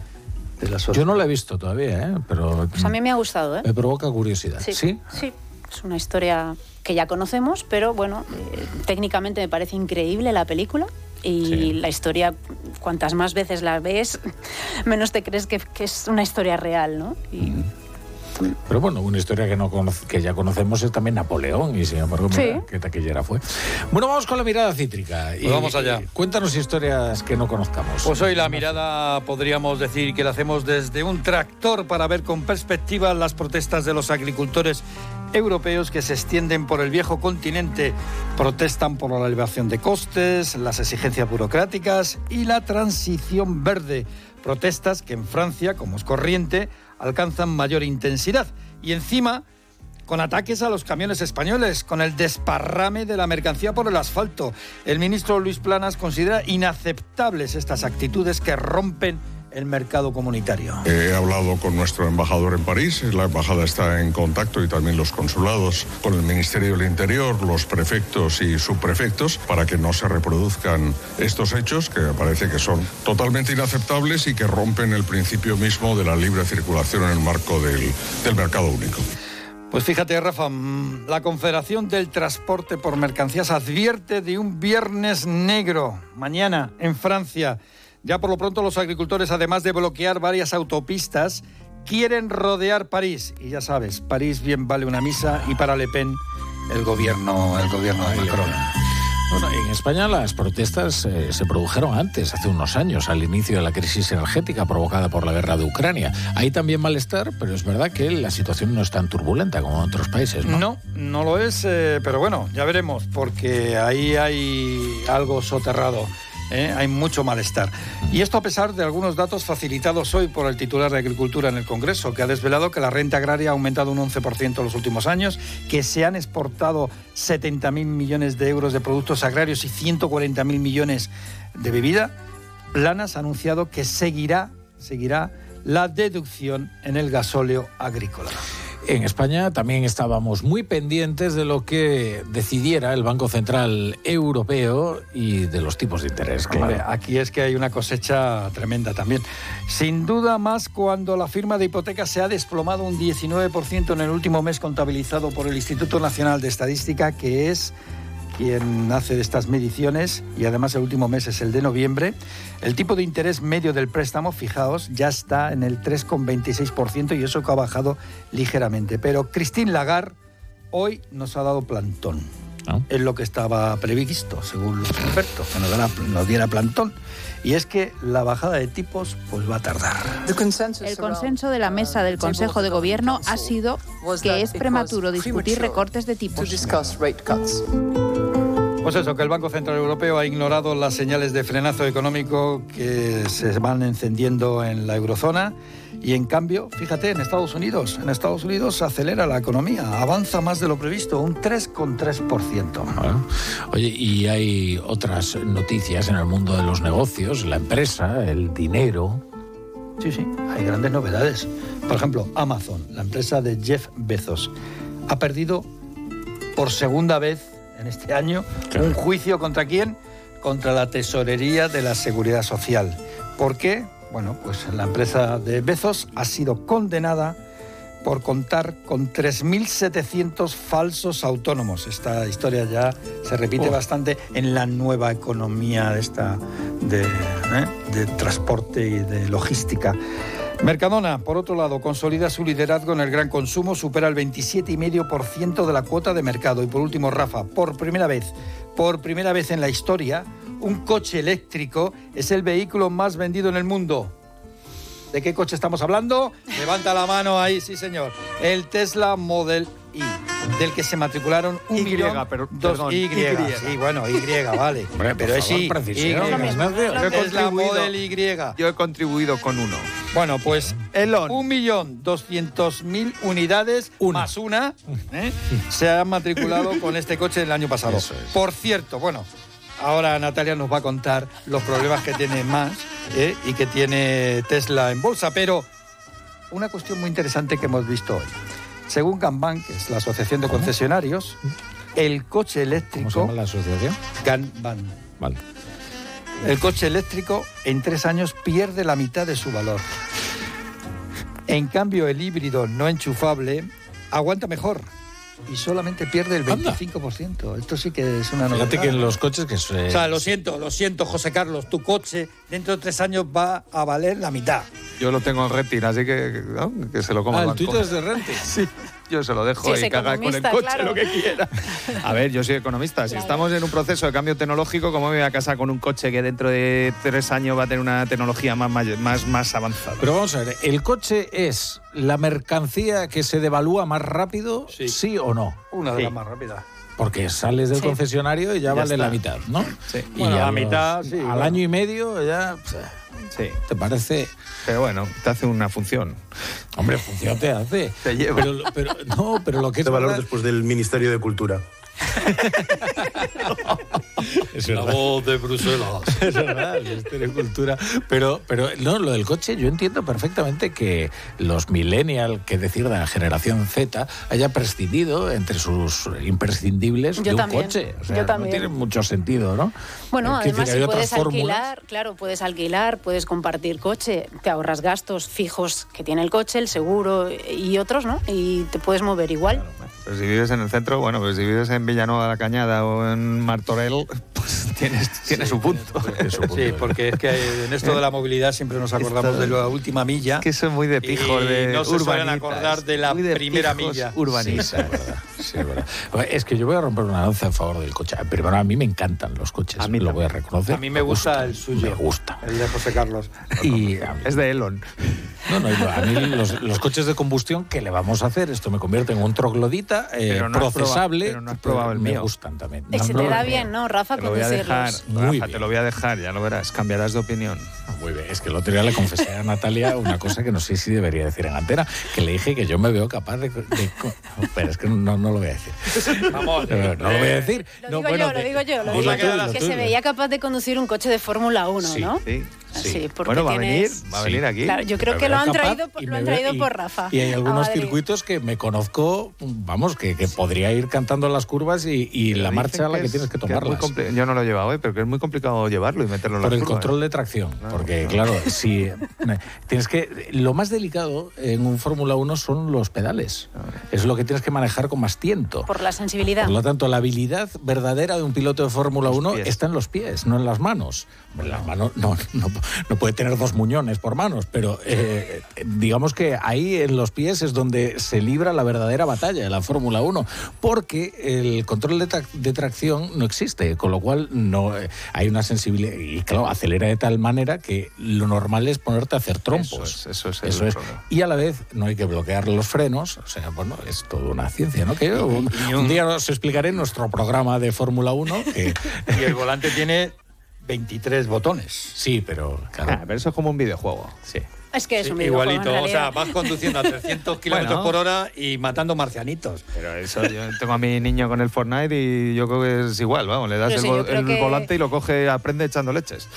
de la
Yo no la he visto todavía, ¿eh? pero
Pues a mí me ha gustado, ¿eh?
me provoca curiosidad.
Sí,
¿Sí?
sí. Es una historia que ya conocemos, pero bueno, eh, técnicamente me parece increíble la película. Y la historia, cuantas más veces la ves, menos te crees que, que es una historia real, ¿no? Y
Pero bueno, una historia que, no conoce- que ya conocemos es también Napoleón, y sin embargo, mira,
Sí.
qué taquillera fue. Bueno, vamos con la mirada cítrica.
Pues vamos allá.
y cuéntanos historias que no conozcamos.
Pues hoy la mirada podríamos decir que la hacemos desde un tractor para ver con perspectiva las protestas de los agricultores europeos que se extienden por el viejo continente. Protestan por la elevación de costes, las exigencias burocráticas y la transición verde. Protestas que en Francia, como es corriente, alcanzan mayor intensidad. Y encima con ataques a los camiones españoles, con el desparrame de la mercancía por el asfalto. El ministro Luis Planas considera inaceptables estas actitudes que rompen el mercado comunitario.
He hablado con nuestro embajador en París, la embajada está en contacto y también los consulados con el Ministerio del Interior, los prefectos y subprefectos para que no se reproduzcan estos hechos que me parece que son totalmente inaceptables y que rompen el principio mismo de la libre circulación en el marco del, del mercado único.
Pues fíjate, Rafa, mm, la Confederación del Transporte por Mercancías advierte de un viernes negro mañana en Francia. Ya por lo pronto los agricultores, además de bloquear varias autopistas, quieren rodear París. Y ya sabes, París bien vale una misa y para Le Pen el gobierno, el gobierno de Macron.
Bueno, en España las protestas eh, se produjeron antes, hace unos años, al inicio de la crisis energética provocada por la guerra de Ucrania. Hay también malestar, pero es verdad que la situación no es tan turbulenta como en otros países, ¿no?
No, no lo es, eh, pero bueno, ya veremos, porque ahí hay algo soterrado. ¿Eh? Hay mucho malestar. Y esto a pesar de algunos datos facilitados hoy por el titular de Agricultura en el Congreso, que ha desvelado que la renta agraria ha aumentado un 11% en los últimos años, que se han exportado 70.000 millones de euros de productos agrarios y 140.000 millones de bebida. Planas ha anunciado que seguirá, seguirá la deducción en el gasóleo agrícola.
En España también estábamos muy pendientes de lo que decidiera el Banco Central Europeo y de los tipos de interés. Claro.
aquí es que hay una cosecha tremenda también. Sin duda más cuando la firma de hipotecas se ha desplomado un 19% en el último mes contabilizado por el Instituto Nacional de Estadística, que es quien hace de estas mediciones, y además el último mes es el de noviembre, el tipo de interés medio del préstamo, fijaos, ya está en el 3,26% y eso que ha bajado ligeramente. Pero Christine Lagarde hoy nos ha dado plantón. Es lo que estaba previsto, según los expertos, que nos, diera- nos diera plantón. Y es que la bajada de tipos pues va a tardar.
El consenso de la mesa del Consejo de Gobierno ha sido que es prematuro discutir recortes de tipos.
Pues eso, que el Banco Central Europeo ha ignorado las señales de frenazo económico que se van encendiendo en la eurozona y en cambio, fíjate, en Estados Unidos, en Estados Unidos se acelera la economía, avanza más de lo previsto, un 3,3%.
Bueno, Oye, y hay otras noticias en el mundo de los negocios, la empresa, el dinero.
Sí, sí, hay grandes novedades. Por ejemplo, Amazon, la empresa de Jeff Bezos, ha perdido por segunda vez en este año un juicio contra quién? Contra la Tesorería de la Seguridad Social. ¿Por qué? Bueno, pues la empresa de Bezos ha sido condenada por contar con 3.700 falsos autónomos. Esta historia ya se repite
Oh.
bastante en la nueva economía esta, de, ¿eh? de transporte y de logística. Mercadona, por otro lado, consolida su liderazgo en el gran consumo, supera el 27,5% de la cuota de mercado. Y por último, Rafa, por primera vez, por primera vez en la historia, un coche eléctrico es el vehículo más vendido en el mundo. ¿De qué coche estamos hablando? Levanta la mano ahí, sí señor. El Tesla Model Y, del que se matricularon un
Y,
millón
pero-
dos
perdón,
y,
Y.
sí, bueno, Y, vale.
Hombre,
pero es
favor,
Y,
precisión,
Y.
Ignacio.
Yo he
Tesla
contribuido-
Model Y.
Yo he contribuido con uno.
Bueno, pues
Elon.
un millón doscientos mil unidades más una ¿eh? se han matriculado con este coche el año pasado.
Eso es.
Por cierto, bueno, ahora Natalia nos va a contar los problemas que tiene más ¿eh? y que tiene Tesla en bolsa, pero una cuestión muy interesante que hemos visto hoy. Según Kanban, que es la Asociación de Concesionarios, el coche
¿Cómo se
eléctrico...
llama la asociación?
Kanban.
Vale.
El coche eléctrico en tres años pierde la mitad de su valor. En cambio, el híbrido no enchufable aguanta mejor y solamente pierde el
Anda.
25%. Esto sí que es una novedad.
Fíjate que en los coches que se...
O sea, lo siento, lo siento, José Carlos, tu coche dentro de tres años va a valer la mitad.
Yo lo tengo en renting, así que, ¿no? que se lo coma
Ah,
el
el tuyo es de rente.
Sí, yo se lo dejo
Sí,
y que haga con el coche
claro.
lo que quiera. A ver, yo soy economista. Si estamos en un proceso de cambio tecnológico, ¿cómo me voy a casar con un coche que dentro de tres años va a tener una tecnología más, más, más avanzada?
Pero vamos a ver, ¿el coche es la mercancía que se devalúa más rápido, sí, o no?
Una de
Sí.
las más rápidas.
Porque sales del
Sí.
concesionario y ya,
Ya
vale
está.
la mitad, ¿no?
Sí.
Y
Bueno,
a
la
los-
mitad, sí,
Al
bueno.
año y medio ya...
Sí.
¿Te parece?
Pero bueno, te hace una función.
Hombre, función te hace.
Te lleva.
Pero, pero- no, pero lo que es
Este valor
verdad-
después del Ministerio de Cultura.
Es
La
verdad.
voz de Bruselas.
Es verdad, de Cultura. Pero, pero no, lo del coche, yo entiendo perfectamente que los millennials, que decir de la generación Z, haya prescindido entre sus imprescindibles
Yo
de un
también,
coche. O sea,
yo
no
también.
tiene mucho sentido, ¿no?
Bueno,
Es decir,
además si
otras
puedes
fórmulas.
alquilar, claro, puedes alquilar, puedes compartir coche, te ahorras gastos fijos que tiene el coche, el seguro y otros, ¿no? Y te puedes mover igual.
Pero si vives en el centro, bueno, pues si vives en Villanueva de la Cañada o en Martorell, pues tienes, tienes su punto.
Sí, porque es que en esto de la movilidad siempre nos acordamos
Esto-
de la última milla.
que eso es muy de pijos,
y
de
no se suelen acordar de la
Muy de
primera milla.
Sí, sí, es. Sí, es verdad. Es que yo voy a romper una lanza a favor del coche. Primero, a mí me encantan los coches.
A mí
lo voy a reconocer.
A mí me gusta el suyo.
Me gusta.
El de José Carlos.
Y
Es de Elon.
No, no, a mí los, los coches de combustión, ¿qué le vamos a hacer? Esto me convierte en un troglodita eh,
Pero no
procesable.
probado- pero no has probado el
me
mío.
gustan también.
Y
No,
se te da bien, ¿no, Rafa,
Te lo voy a dejar,
conducirlos?
Muy
Rafa,
bien.
te lo voy a dejar, ya lo verás. Cambiarás de opinión.
Muy bien, es que el otro día le confesé a Natalia una cosa que no sé si debería decir en antena, que le dije que yo me veo capaz de... de- pero es que no, no lo voy a decir.
Vamos.
Pero no lo voy a decir.
Lo
No,
digo
bueno,
yo, lo digo yo, lo digo yo. Que se veía capaz de conducir un coche de Fórmula 1,
Sí.
¿no?
Sí,
Sí, porque
Bueno, va a venir,
tienes-
va a venir aquí.
Claro, yo creo que lo han traído,
y
lo han traído
y-
por Rafa.
Y hay algunos circuitos que me conozco, vamos, que, que podría ir cantando las curvas y, y la marcha a la que,
es-
tienes que tomarlas.
compli- Yo no lo he llevado, ¿eh? pero que es muy complicado llevarlo y meterlo en
Por
las
el
curvas.
control de tracción, porque claro, si tienes que lo más delicado en un Fórmula 1 son los pedales. Es lo que tienes que manejar con más tiento.
Por la sensibilidad.
Por lo tanto, la habilidad verdadera de un piloto de Fórmula 1
pies.
está en los pies, no en las manos. Las manos no, no, no puede tener dos muñones por manos, pero eh, digamos que ahí en los pies es donde se libra la verdadera batalla de la Fórmula 1, porque el control de, tra- de tracción no existe, con lo cual no eh, hay una sensibilidad y claro, acelera de tal manera que lo normal es ponerte a hacer trompos.
Eso es, eso es
Eso es. Y a la vez no hay que bloquear los frenos, o sea, bueno, es toda una ciencia, ¿no? Que un, un día os explicaré en nuestro programa de Fórmula 1 que
Y el volante tiene 23 botones.
sí, pero claro,
Ah, pero eso es como un videojuego.
sí.
Es que es un videojuego,
Igualito, o sea, vas conduciendo a 300 kilómetros
Bueno.
por hora y matando marcianitos.
Pero eso, yo tengo a mi niño con el Fortnite y yo creo que es igual, vamos, le das el,
sí,
vo-
yo creo
el
que-
volante y lo coge, aprende echando leches.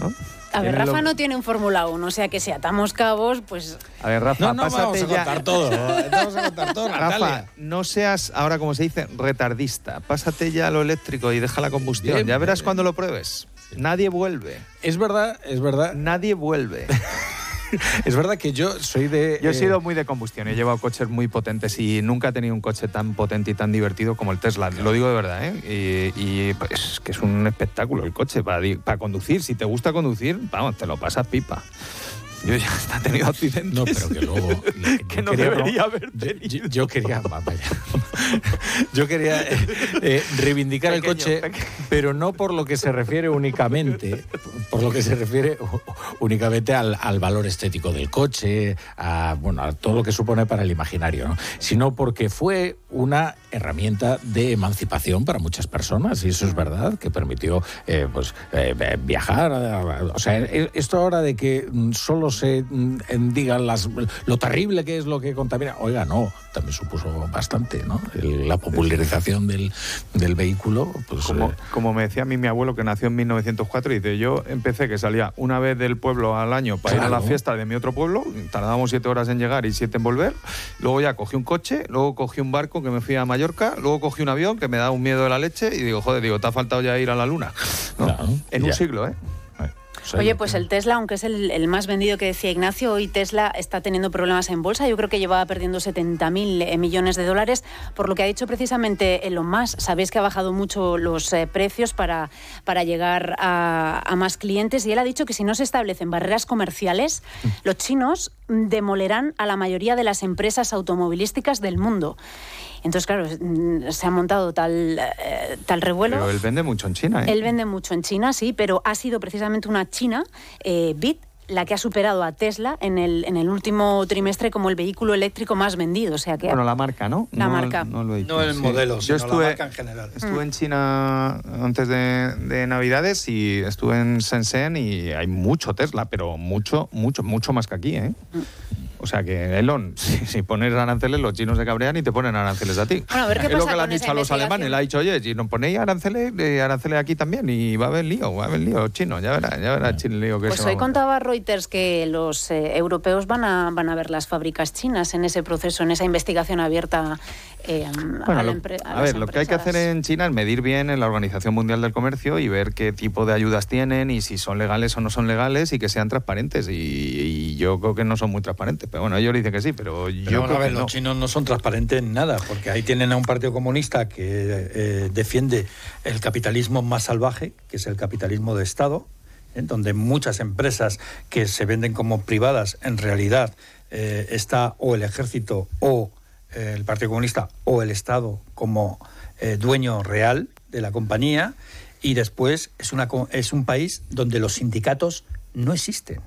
¿no?
A ver,
lo-
Rafa no tiene un Fórmula 1, o sea que si atamos cabos, pues
A ver, Rafa,
No, no
pásate
vamos a
ya.
contar todo, vamos a contar todo,
Rafa, no seas ahora, como se dice, retardista. Pásate ya a lo eléctrico y deja la combustión.
Bien,
ya verás
bien.
cuando lo pruebes. Nadie vuelve.
Es verdad, es verdad.
Nadie vuelve.
es verdad que yo soy de...
Yo he
eh,
sido muy de combustión, he llevado coches muy potentes y nunca he tenido un coche tan potente y tan divertido como el Tesla. Lo digo de verdad, ¿eh? Y, y, pues que es un espectáculo el coche para, para conducir. Si te gusta conducir, vamos, te lo pasas pipa. Yo ya hasta he tenido accidentes.
No, pero que luego...
que no
quería
debería haber tenido.
Yo, yo quería... vaya. Yo quería eh, eh, reivindicar el coche, pero no por lo que se refiere únicamente, por lo que se refiere únicamente al, al valor estético del coche, a, bueno, a todo lo que supone para el imaginario, ¿no? sino porque fue una herramienta de emancipación para muchas personas, y eso es verdad, que permitió eh, pues, eh, viajar. a- O sea, e- esto ahora de que mm, solo se mm, digan las, lo terrible que es lo que contamina, oiga, no, también supuso bastante, ¿no? La popularización del, del vehículo, pues...
Como,
eh,
como me decía a mí mi abuelo que nació en 1904, dice, yo empecé que salía una vez del pueblo al año para ir a la fiesta de mi otro pueblo, tardábamos siete horas en llegar y siete en volver, luego ya cogí un coche, luego cogí un barco que me fui a Mallorca, luego cogí un avión que me da un miedo de la leche y digo, joder, digo, te ha faltado ya ir a la luna. ¿no? en un siglo, ¿eh?
Oye, pues el Tesla, aunque es el, el más vendido que decía Ignacio, hoy Tesla está teniendo problemas en bolsa. Yo creo que llevaba perdiendo 70.000 eh, millones de dólares, por lo que ha dicho precisamente Elon Musk. Sabéis que ha bajado mucho los eh, precios para, para llegar a, a más clientes y él ha dicho que si no se establecen barreras comerciales, los chinos demolerán a la mayoría de las empresas automovilísticas del mundo. Entonces, claro, mm, se ha montado tal, eh, tal revuelo.
Pero él vende mucho en China, ¿eh?
Él vende mucho en China, sí, pero ha sido precisamente una China, eh, Bit, la que ha superado a Tesla en el, en el último trimestre como el vehículo eléctrico más vendido. O sea que
Bueno, la marca, ¿no?
La
No-
marca.
No, lo he dicho,
No el
sí.
modelo,
Yo
sino la
estuve,
marca en general.
Estuve
Mm.
en China antes de, de Navidades y estuve en Shenzhen y hay mucho Tesla, pero mucho, mucho, mucho más que aquí, ¿eh?
Mm.
O sea que, Elon, si, si pones aranceles, los chinos se cabrean y te ponen aranceles a ti.
Bueno, a ver qué
es lo que le han dicho a los alemanes. Le ha dicho, oye, si nos ponéis aranceles, eh, aranceles aquí también y va a haber lío, va a haber lío chino. Ya verás, ya verás el lío que
Pues
se
hoy contaba Reuters que los eh, europeos van a, van a ver las fábricas chinas en ese proceso, en esa investigación abierta eh, a,
Bueno, lo-
a
a ver, lo que hay que hacer en China es medir bien en la Organización Mundial del Comercio y ver qué tipo de ayudas tienen y si son legales o no son legales y que sean transparentes. Y, y yo creo que no son muy transparentes. Pero bueno, ellos dicen que sí, pero, yo
Pero
creo
a ver,
que
los
no.
chinos no son transparentes en nada, porque ahí tienen a un partido comunista que eh, defiende el capitalismo más salvaje, que es el capitalismo de Estado, ¿eh? donde muchas empresas que se venden como privadas, en realidad eh, está o el ejército o eh, el Partido Comunista o el Estado como eh, dueño real de la compañía, y después es, una, es un país donde los sindicatos no existen.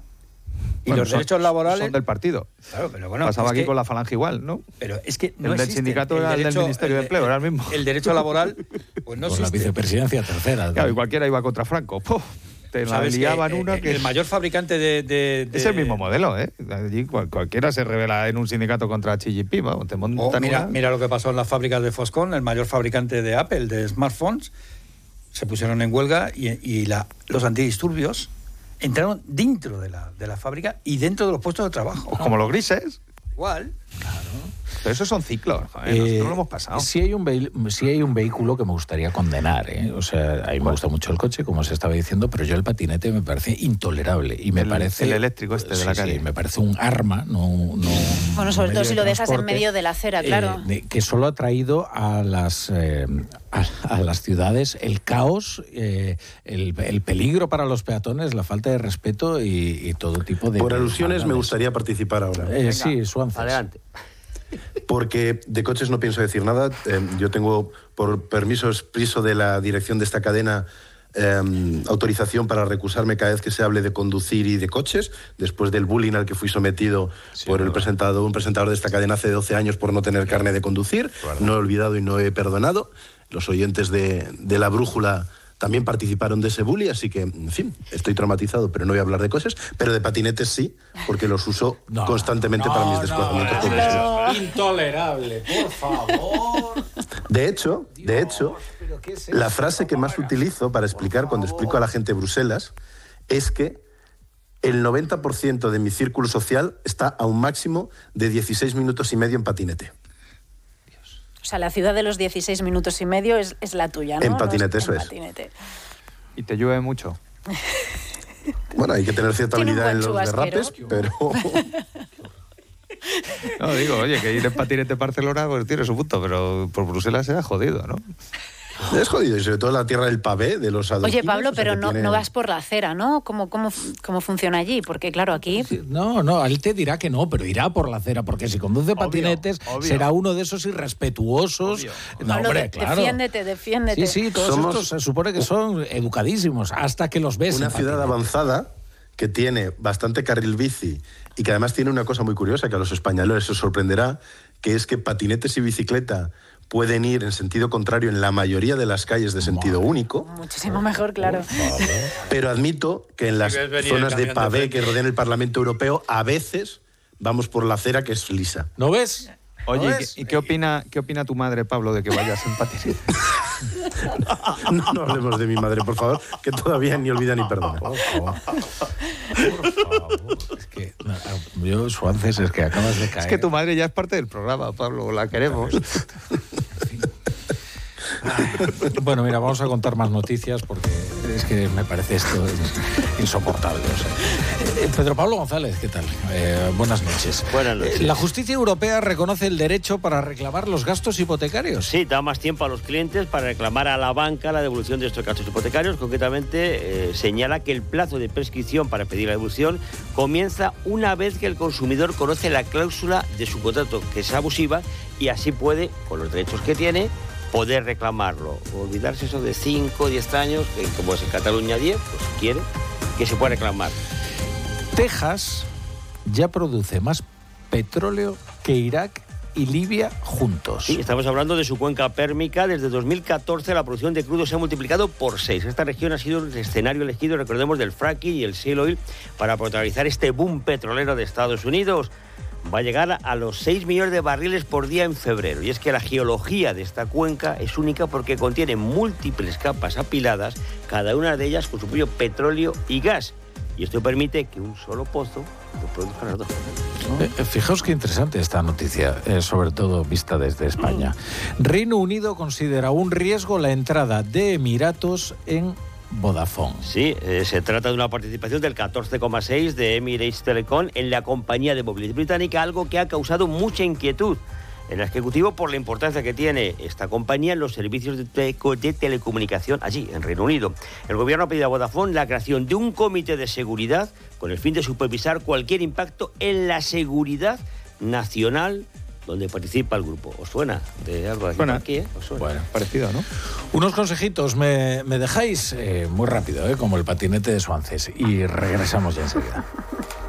Y
Bueno,
los
son-
derechos laborales
son del partido.
Claro, pero bueno,
Pasaba aquí
que-
con la falange igual, ¿no?
Pero es que no
el del
existe.
sindicato era el del Ministerio de Empleo, era el mismo.
El derecho laboral, pues no
Con la
existe.
vicepresidencia tercera.
Claro, y cualquiera iba contra Franco. ¡Puf! Te la
¿Sabes que,
liaban
eh,
una
eh,
que...
El mayor fabricante de... de-
Es el mismo modelo, ¿eh? Allí cual- cualquiera se revela en un sindicato contra vamos, te
Oh,
montan
mira,
una-
mira lo que pasó en las fábricas de Foxconn, el mayor fabricante de Apple, de smartphones, se pusieron en huelga y, y la- los antidisturbios entraron dentro de la, de la fábrica y dentro de los puestos de trabajo.
Como los grises.
Igual.
Pero esos son ciclos, joder,
Eh,
nosotros lo hemos pasado.
Si hay, un sí hay un vehículo que me gustaría condenar. ¿eh? O sea, a mí me gusta mucho el coche, como se estaba diciendo, pero yo el patinete me parece intolerable. Y me
El-
parece.
el eléctrico este de
Sí,
la
sí,
calle.
me parece un arma, no. no
Bueno, sobre todo si
de
lo dejas en medio de la acera,
eh,
claro.
de- que solo ha traído a las, eh, a, a las ciudades el caos, eh, el, el peligro para los peatones, la falta de respeto y, y todo tipo de.
Por alusiones me gustaría participar ahora.
Eh, sí, Suances.
Adelante. Porque de coches no pienso decir nada. Eh, yo tengo, por permiso expreso de la dirección de esta cadena, eh, autorización para recusarme cada vez que se hable de conducir y de coches, después del bullying al que fui sometido por el presentador, un presentador de esta cadena hace 12 años por no tener carne de conducir. No he olvidado y no he perdonado. Los oyentes de, de la brújula también participaron de ese bully, así que, en fin, estoy traumatizado, pero no voy a hablar de coches, pero de patinetes sí, porque los uso constantemente para mis desplazamientos profesionales.
Intolerable, por favor.
De hecho, de hecho, la frase que más utilizo para explicar cuando explico a la gente Bruselas es que el 90% de mi círculo social está a un máximo de 16 minutos y medio en patinete.
O sea, la ciudad de los 16 minutos y medio es, es la tuya, ¿no?
En
No
patinete, eso
en
es.
patinete.
Y te llueve mucho.
Bueno, hay que tener cierta habilidad en los derrapes, pero...
No, digo, oye, que ir en patinete a Barcelona pues tiene su punto, pero por Bruselas se ha jodido, ¿no?
Es jodido, y sobre todo la tierra del pavé, de los adoquines.
Oye, Pablo,
o sea,
pero no,
tiene-
no vas por la acera, ¿no? ¿Cómo, cómo, cómo funciona allí? Porque, claro, aquí...
No, no, él te dirá que no, pero irá por la acera, porque si conduce patinetes
obvio.
será uno de esos irrespetuosos. No,
Pablo,
hombre,
de-
claro.
Defiéndete, defiéndete.
Sí, sí, todos
Somos-
estos se supone que son educadísimos hasta que los ves.
Una
en
ciudad
patinete.
avanzada que tiene bastante carril bici y que además tiene una cosa muy curiosa que a los españoles os sorprenderá, que es que patinetes y bicicleta pueden ir en sentido contrario en la mayoría de las calles de sentido único,
Muchísimo mejor, claro.
pero admito que en las zonas de pavé que rodean el Parlamento Europeo a veces vamos por la acera que es lisa.
¿No ves?
Oye,
¿No
¿y
ves?
qué- ¿y qué opina, qué opina tu madre, Pablo, de que vayas en patinete?
No, no hablemos de mi madre, por favor, que todavía ni olvida ni perdona.
Yo, Suances, es que acabas de caer.
Es que tu madre ya es parte del programa, Pablo, la queremos.
Bueno, mira, vamos a contar más noticias porque es que me parece esto es insoportable. o sea. Eh, Pedro Pablo González, ¿qué tal? Eh, buenas noches.
Buenas noches.
Eh, La justicia europea reconoce el derecho para reclamar los gastos hipotecarios.
Sí, da más tiempo a los clientes para reclamar a la banca la devolución de estos gastos hipotecarios. Concretamente, eh, señala que el plazo de prescripción para pedir la devolución comienza una vez que el consumidor conoce la cláusula de su contrato, que es abusiva, y así puede, con los derechos que tiene, poder reclamarlo. Olvidarse eso de 5 o 10 años, que como es en Cataluña 10, pues quiere, que se puede reclamar.
Texas ya produce más petróleo que Irak y Libia juntos.
Sí, estamos hablando de su cuenca pérmica. Desde 2014 la producción de crudo se ha multiplicado por seis. Esta región ha sido el escenario elegido, recordemos, del fracking y el shale oil para protagonizar este boom petrolero de Estados Unidos. Va a llegar a los 6 millones de barriles por día en febrero. Y es que la geología de esta cuenca es única porque contiene múltiples capas apiladas, cada una de ellas con su propio petróleo y gas. Y esto permite que un solo pozo lo produzca las dos.
Eh, eh, Fijaos qué interesante esta noticia, eh, sobre todo vista desde España. Reino Unido considera un riesgo la entrada de Emiratos en Vodafone.
Sí, eh, se trata de una participación del 14,6 de Emirates Telecom en la compañía de movilidad británica, algo que ha causado mucha inquietud en el Ejecutivo por la importancia que tiene esta compañía en los servicios de, teleco- de telecomunicación allí, en Reino Unido. El Gobierno ha pedido a Vodafone la creación de un comité de seguridad con el fin de supervisar cualquier impacto en la seguridad nacional donde participa el grupo. ¿Os suena de algo por aquí, eh? ¿Os suena?
Bueno,
parecido, ¿no?
Unos consejitos, me, me dejáis Eh, muy rápido, eh, como el patinete de Suances, y regresamos ya enseguida.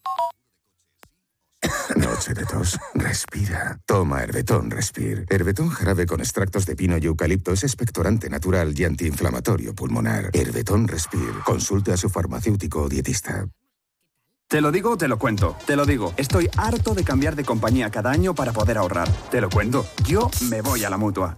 Noche de tos. Respira. Toma Herbetón Respir. Herbetón jarabe con extractos de pino y eucalipto es expectorante natural y antiinflamatorio pulmonar. Herbetón Respir. Consulte a su farmacéutico o dietista.
Te lo digo, te lo cuento. Te lo digo, estoy harto de cambiar de compañía cada año para poder ahorrar. Te lo cuento, yo me voy a la mutua.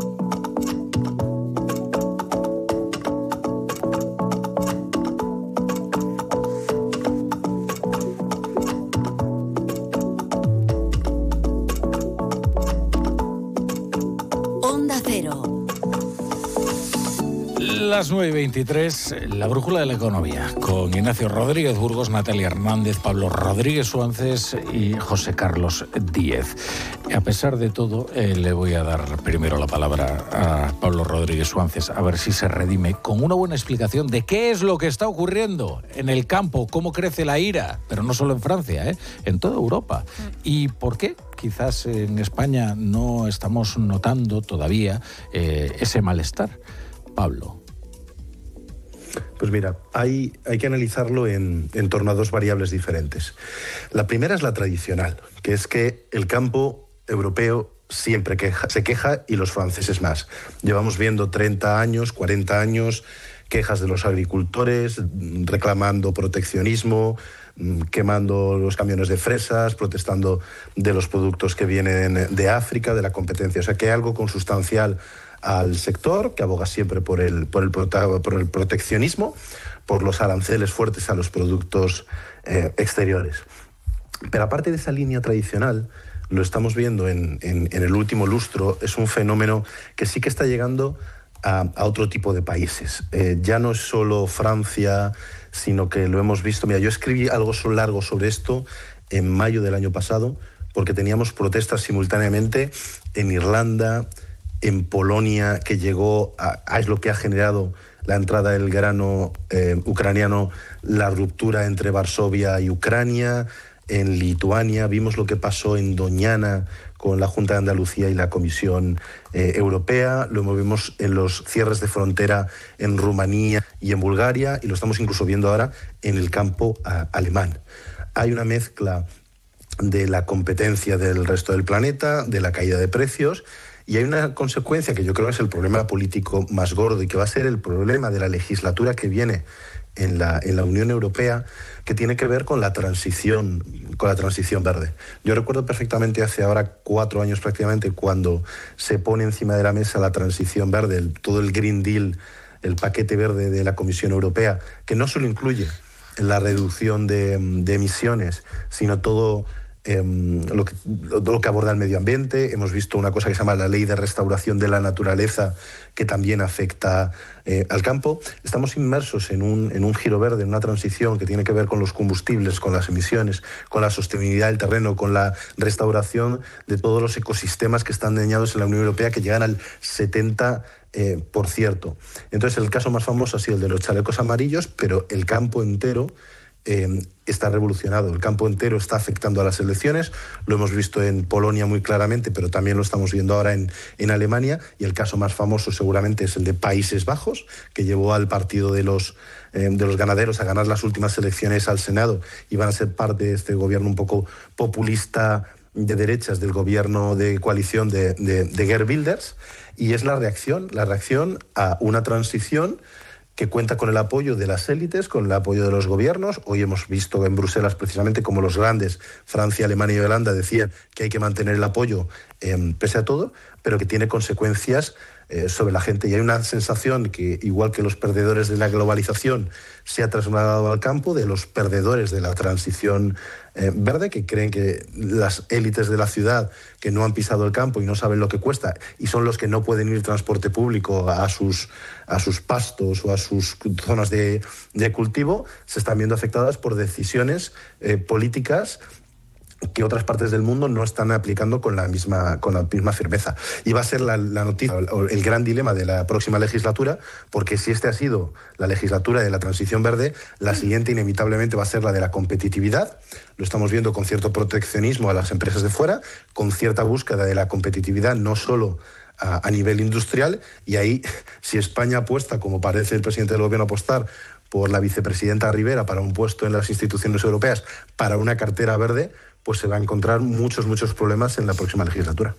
Las 9 y 23, la brújula de la economía, con Ignacio Rodríguez Burgos, Natalia Hernández, Pablo Rodríguez Suárez y José Carlos Díez. A pesar de todo, eh, le voy a dar primero la palabra a Pablo Rodríguez Suárez, a ver si se redime con una buena explicación de qué es lo que está ocurriendo en el campo, cómo crece la ira, pero no solo en Francia, ¿eh? en toda Europa. ¿Y por qué? Quizás en España no estamos notando todavía eh, ese malestar. Pablo.
Pues mira, hay, hay que analizarlo en, en torno a dos variables diferentes. La primera es la tradicional, que es que el campo europeo siempre queja, se queja y los franceses más. Llevamos viendo 30 años, 40 años, quejas de los agricultores mm, reclamando proteccionismo, mm, quemando los camiones de fresas, protestando de los productos que vienen de África, de la competencia. O sea que hay algo consustancial al sector, que aboga siempre por el, por el, proteccionismo, por los aranceles fuertes a los productos eh, exteriores. Pero aparte de esa línea tradicional, lo estamos viendo en, en- el último lustro, es un fenómeno que sí que está llegando a, a otro tipo de países. Eh, ya no es solo Francia, sino que lo hemos visto. Mira, yo escribí algo largo sobre esto en mayo del año pasado, porque teníamos protestas simultáneamente en Irlanda, en Polonia, que llegó a, es lo que ha generado la entrada del grano eh, ucraniano, la ruptura entre Varsovia y Ucrania, en Lituania, vimos lo que pasó en Doñana con la Junta de Andalucía y la Comisión eh, Europea, lo vimos en los cierres de frontera en Rumanía y en Bulgaria, y lo estamos incluso viendo ahora en el campo alemán. Hay una mezcla de la competencia del resto del planeta, de la caída de precios, y hay una consecuencia que yo creo que es el problema político más gordo y que va a ser el problema de la legislatura que viene en la, en la Unión Europea, que tiene que ver con la transición, con la transición verde. Yo recuerdo perfectamente hace ahora cuatro años prácticamente cuando se pone encima de la mesa la transición verde, todo el Green Deal, el paquete verde de la Comisión Europea, que no solo incluye la reducción de emisiones, sino todo em, lo, que, aborda el medio ambiente. Hemos visto una cosa que se llama la ley de restauración de la naturaleza, que también afecta eh, al campo. Estamos inmersos en un, en un giro verde, en una transición que tiene que ver con los combustibles, con las emisiones, con la sostenibilidad del terreno, con la restauración de todos los ecosistemas que están dañados en la Unión Europea, que llegan al 70 eh, por cierto. Entonces, el caso más famoso ha sido el de los chalecos amarillos, pero el campo entero eh, está revolucionado. El campo entero está afectando a las elecciones. Lo hemos visto en Polonia muy claramente, pero también lo estamos viendo ahora en, en Alemania. Y el caso más famoso seguramente es el de Países Bajos, que llevó al partido de los, eh, de los ganaderos a ganar las últimas elecciones al Senado y van a ser parte de este gobierno un poco populista de derechas del gobierno de coalición de, de, de Geert Wilders y es la reacción, la reacción a una transición que cuenta con el apoyo de las élites, con el apoyo de los gobiernos. Hoy hemos visto en Bruselas precisamente como los grandes, Francia, Alemania y Holanda, decían que hay que mantener el apoyo eh, pese a todo, pero que tiene consecuencias eh, sobre la gente. Y hay una sensación que, igual que los perdedores de la globalización, se ha trasladado al campo de los perdedores de la transición eh, verde, que creen que las élites de la ciudad que no han pisado el campo y no saben lo que cuesta, y son los que no pueden ir transporte público a sus, a sus pastos o a sus zonas de, de cultivo, se están viendo afectadas por decisiones eh, políticas que otras partes del mundo no están aplicando con la misma, con la misma firmeza. Y va a ser la, noticia, el gran dilema de la próxima legislatura, porque si este ha sido la legislatura de la transición verde, la siguiente inevitablemente va a ser la de la competitividad. Lo estamos viendo con cierto proteccionismo a las empresas de fuera, con cierta búsqueda de la competitividad no solo a, nivel industrial, y ahí, si España apuesta, como parece el presidente del gobierno apostar, por la vicepresidenta Rivera para un puesto en las instituciones europeas, para una cartera verde, pues se va a encontrar muchos, muchos problemas en la próxima legislatura.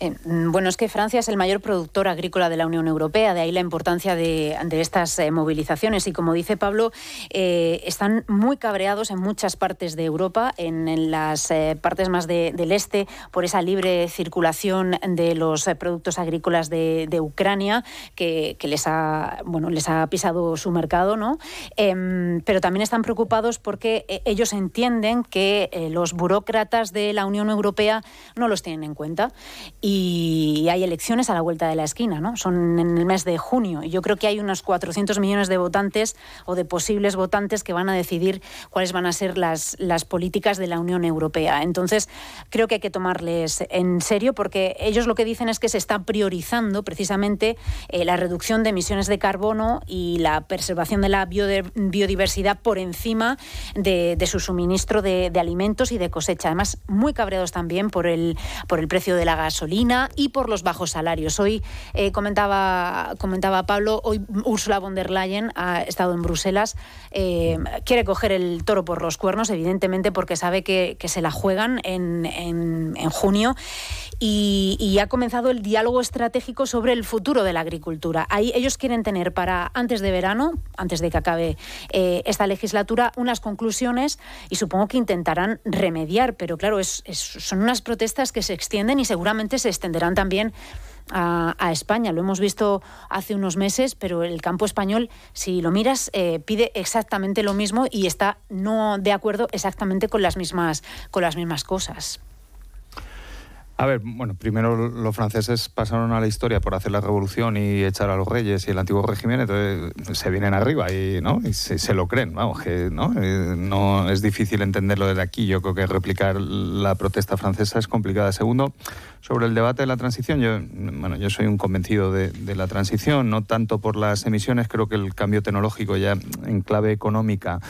Eh, bueno, es que Francia es el mayor productor agrícola de la Unión Europea, de ahí la importancia de, estas eh, movilizaciones. Y como dice Pablo, eh, están muy cabreados en muchas partes de Europa, en, las partes más del este, por esa libre circulación de los productos agrícolas de, Ucrania, que, les, ha, bueno, les ha pisado su mercado. ¿no? Em, pero también están preocupados porque ellos entienden que los burócratas de la Unión Europea no los tienen en cuenta y hay elecciones a la vuelta de la esquina, ¿no? Son en el mes de junio. Y yo creo que hay unos 400 millones de votantes o de posibles votantes que van a decidir cuáles van a ser las, las políticas de la Unión Europea. Entonces, creo que hay que tomarles en serio porque ellos lo que dicen es que se está priorizando precisamente eh, la reducción de emisiones de carbono y la preservación de la biodiversidad por encima de, su suministro de, de, alimentos y de cosecha. Además, muy cabreados también por el, por el precio de la gasolina y por los bajos salarios. Hoy eh, comentaba, comentaba Pablo, hoy Ursula von der Leyen ha estado en Bruselas, eh, quiere coger el toro por los cuernos, evidentemente, porque sabe que, se la juegan en, en, junio y, ha comenzado el diálogo estratégico sobre el futuro de la agricultura. Ahí ellos quieren tener para antes de verano, antes de que acabe eh, esta legislatura, unas conclusiones y supongo que intentarán remediar, pero claro, son unas protestas que se extienden y seguramente se extenderán también a, España. Lo hemos visto hace unos meses, pero el campo español, si lo miras, eh, pide exactamente lo mismo y está no de acuerdo exactamente con las mismas, con las mismas cosas.
A ver, bueno, primero los franceses pasaron a la historia por hacer la revolución y echar a los reyes y el antiguo régimen, entonces se vienen arriba y, ¿no? se, lo creen, vamos, ¿no? Eh, no es difícil entenderlo desde aquí. Yo creo que replicar la protesta francesa es complicada. Segundo, sobre el debate de la transición, yo, bueno, yo soy un convencido de la transición, no tanto por las emisiones, creo que el cambio tecnológico ya en clave económica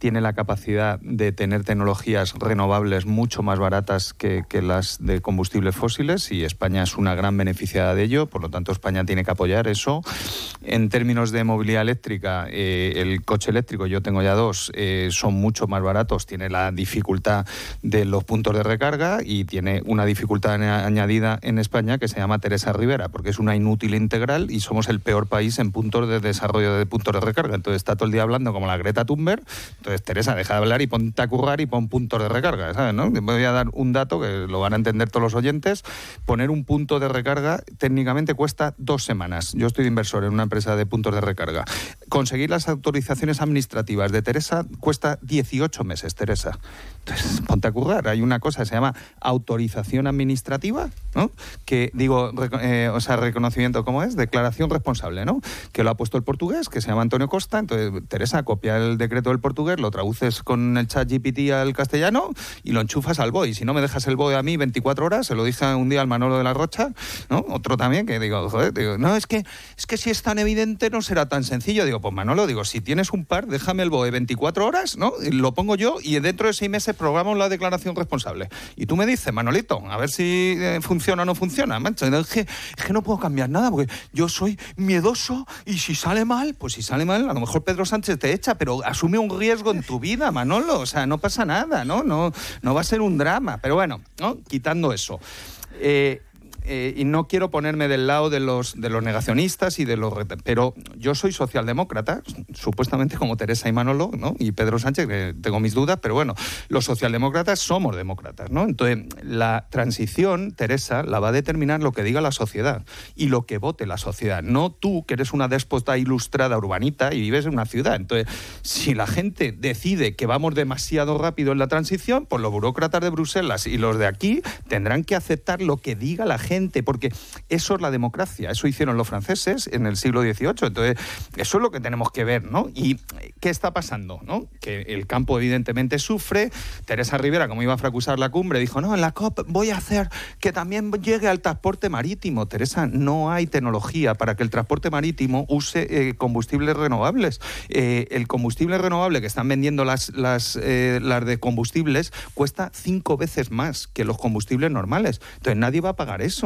tiene la capacidad de tener tecnologías renovables mucho más baratas que, las de combustibles fósiles y España es una gran beneficiada de ello, por lo tanto España tiene que apoyar eso. En términos de movilidad eléctrica, eh, el coche eléctrico, yo tengo ya dos, eh, son mucho más baratos, tiene la dificultad de los puntos de recarga y tiene una dificultad añadida en España que se llama Teresa Rivera, porque es una inútil integral y somos el peor país en puntos de desarrollo de puntos de recarga. Entonces está todo el día hablando como la Greta Thunberg. Teresa, deja de hablar y ponte a currar y pon puntos de recarga, ¿sabes? ¿no? Voy a dar un dato que lo van a entender todos los oyentes. Poner un punto de recarga técnicamente cuesta dos semanas. Yo estoy de inversor en una empresa de puntos de recarga. Conseguir las autorizaciones administrativas de Teresa cuesta 18 meses, Teresa. Entonces, ponte a currar. Hay una cosa que se llama autorización administrativa, ¿no? Que digo, eh, o sea, reconocimiento, ¿cómo es? Declaración responsable, ¿no? Que lo ha puesto el portugués, que se llama Antonio Costa. Entonces, Teresa copia el decreto del portugués, lo traduces con el chat GPT al castellano y lo enchufas al BOE. Si no me dejas el BOE a mí 24 horas, se lo dije un día al Manolo de la Rocha, ¿no? Otro también, que digo, joder, digo, no, es que, es que si es tan evidente no será tan sencillo. Digo, pues Manolo, digo, si tienes un par, déjame el BOE 24 horas, ¿no? lo pongo yo y dentro de seis meses programo la declaración responsable. Y tú me dices, Manolito, a ver si eh, funciona o no funciona. Es que, es que no puedo cambiar nada porque yo soy miedoso y si sale mal, pues si sale mal, a lo mejor Pedro Sánchez te echa, pero asume un riesgo en tu vida, Manolo. O sea, no pasa nada, ¿no? No, no va a ser un drama. Pero bueno, ¿no? quitando eso. Eh, eh, y no quiero ponerme del lado de los, de los negacionistas y de los... Pero yo soy socialdemócrata, supuestamente como Teresa y Manolo, ¿no? Y Pedro Sánchez, que tengo mis dudas, pero bueno, los socialdemócratas somos demócratas, ¿no? Entonces, la transición, Teresa, la va a determinar lo que diga la sociedad y lo que vote la sociedad, no tú, que eres una déspota ilustrada urbanita y vives en una ciudad. Entonces, si la gente decide que vamos demasiado rápido en la transición, pues los burócratas de Bruselas y los de aquí tendrán que aceptar lo que diga la gente porque eso es la democracia, eso hicieron los franceses en el siglo XVIII, entonces eso es lo que tenemos que ver, ¿no? ¿Y qué está pasando? ¿no? Que el campo evidentemente sufre, Teresa Rivera, como iba a fracusar la cumbre, dijo, no, en la COP voy a hacer que también llegue al transporte marítimo. Teresa, no hay tecnología para que el transporte marítimo use eh, combustibles renovables. Eh, el combustible renovable que están vendiendo las, las, eh, las de combustibles cuesta cinco veces más que los combustibles normales. Entonces nadie va a pagar eso,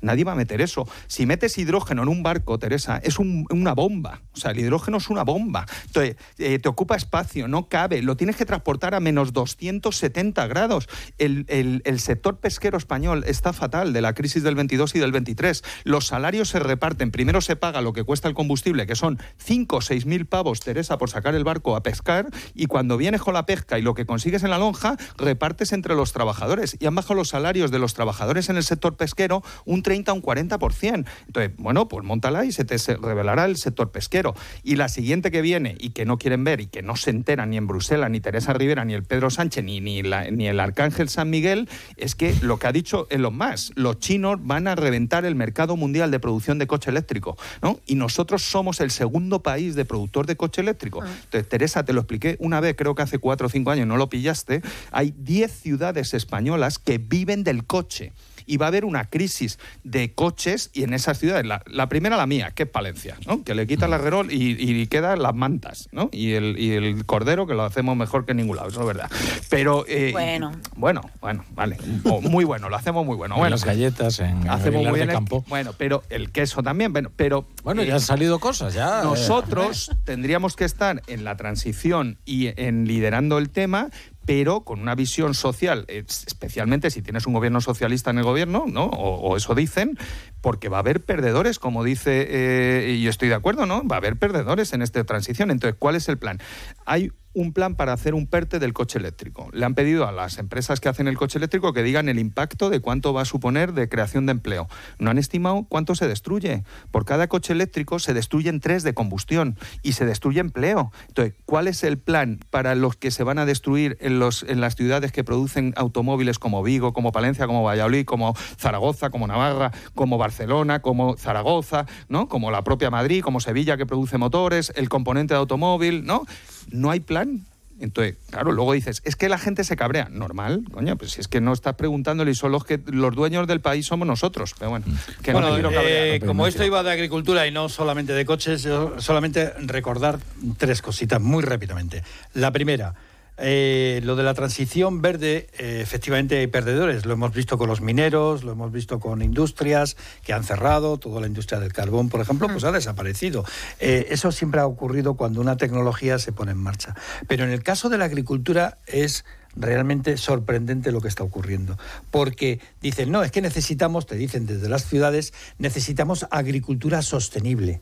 nadie va a meter eso. Si metes hidrógeno en un barco, Teresa, es una bomba. O sea, el hidrógeno es una bomba. Entonces, te ocupa espacio, no cabe, lo tienes que transportar a menos 270 grados. El, el sector pesquero español está fatal de la crisis del 22 y del 23. Los salarios se reparten, primero se paga lo que cuesta el combustible, que son 5 o 6 mil pavos, Teresa, por sacar el barco a pescar, y cuando vienes con la pesca y lo que consigues en la lonja, repartes entre los trabajadores. Y han bajado los salarios de los trabajadores en el sector pesquero un 30 o un 40%. Entonces, bueno, pues montala y se te revelará el sector pesquero. Y la siguiente que viene y que no quieren ver y que no se entera ni en Bruselas, ni Teresa Rivera, ni el Pedro Sánchez, ni, ni, ni el Arcángel San Miguel, es que lo que ha dicho Elon Musk, los chinos van a reventar el mercado mundial de producción de coche eléctrico, ¿no? Y nosotros somos el segundo país de productor de coche eléctrico. Ah. Entonces, Teresa, te lo expliqué una vez, creo que hace cuatro o cinco años, no lo pillaste, hay 10 ciudades españolas que viven del coche y va a haber una crisis de coches y en esas ciudades. La, primera, la mía, que es Palencia, ¿no? que le quita el arrerol y, y quedan las mantas ¿no? y, el, y el cordero, que lo hacemos mejor que en ningún lado, eso es verdad. Pero,
eh, bueno.
bueno, bueno, vale, muy bueno, lo hacemos muy bueno.
bueno las galletas en,
hacemos
muy
bien
campo.
bueno, pero el queso también, bueno, pero...
Bueno, ya han salido cosas, ya.
Eh. Nosotros tendríamos que estar en la transición y en liderando el tema, pero con una visión social, especialmente si tienes un gobierno socialista en el gobierno, ¿no? O, eso dicen, porque va a haber perdedores, como dice, eh, y yo estoy de acuerdo, ¿no? Va a haber perdedores en esta transición. Entonces, ¿cuál es el plan? Hay un plan para hacer un PERTE del coche eléctrico. Le han pedido a las empresas que hacen el coche eléctrico que digan el impacto de cuánto va a suponer de creación de empleo. No han estimado cuánto se destruye. Por cada coche eléctrico se destruyen tres de combustión y se destruye empleo. Entonces, ¿cuál es el plan para los que se van a destruir en, los, en las ciudades que producen automóviles como Vigo, como Palencia, como Valladolid, como Zaragoza, como Navarra, como Barcelona, como Zaragoza, ¿no? como la propia Madrid, como Sevilla que produce motores, el componente de automóvil, ¿no? No hay plan. Entonces, claro, luego dices, es que la gente se cabrea. Normal, coño, pues si es que no estás preguntándole y son los que los dueños del país somos nosotros. Pero bueno, que
no eh, como esto iba de agricultura y no solamente de coches, solamente recordar tres cositas muy rápidamente. La primera, eh, lo de la transición verde, eh, efectivamente hay perdedores. Lo hemos visto con los mineros, lo hemos visto con industrias que han cerrado, toda la industria del carbón, por ejemplo, pues ha desaparecido. Eh, eso siempre ha ocurrido cuando una tecnología se pone en marcha. Pero en el caso de la agricultura es realmente sorprendente lo que está ocurriendo. Porque dicen, no, es que necesitamos, te dicen desde las ciudades, necesitamos agricultura sostenible.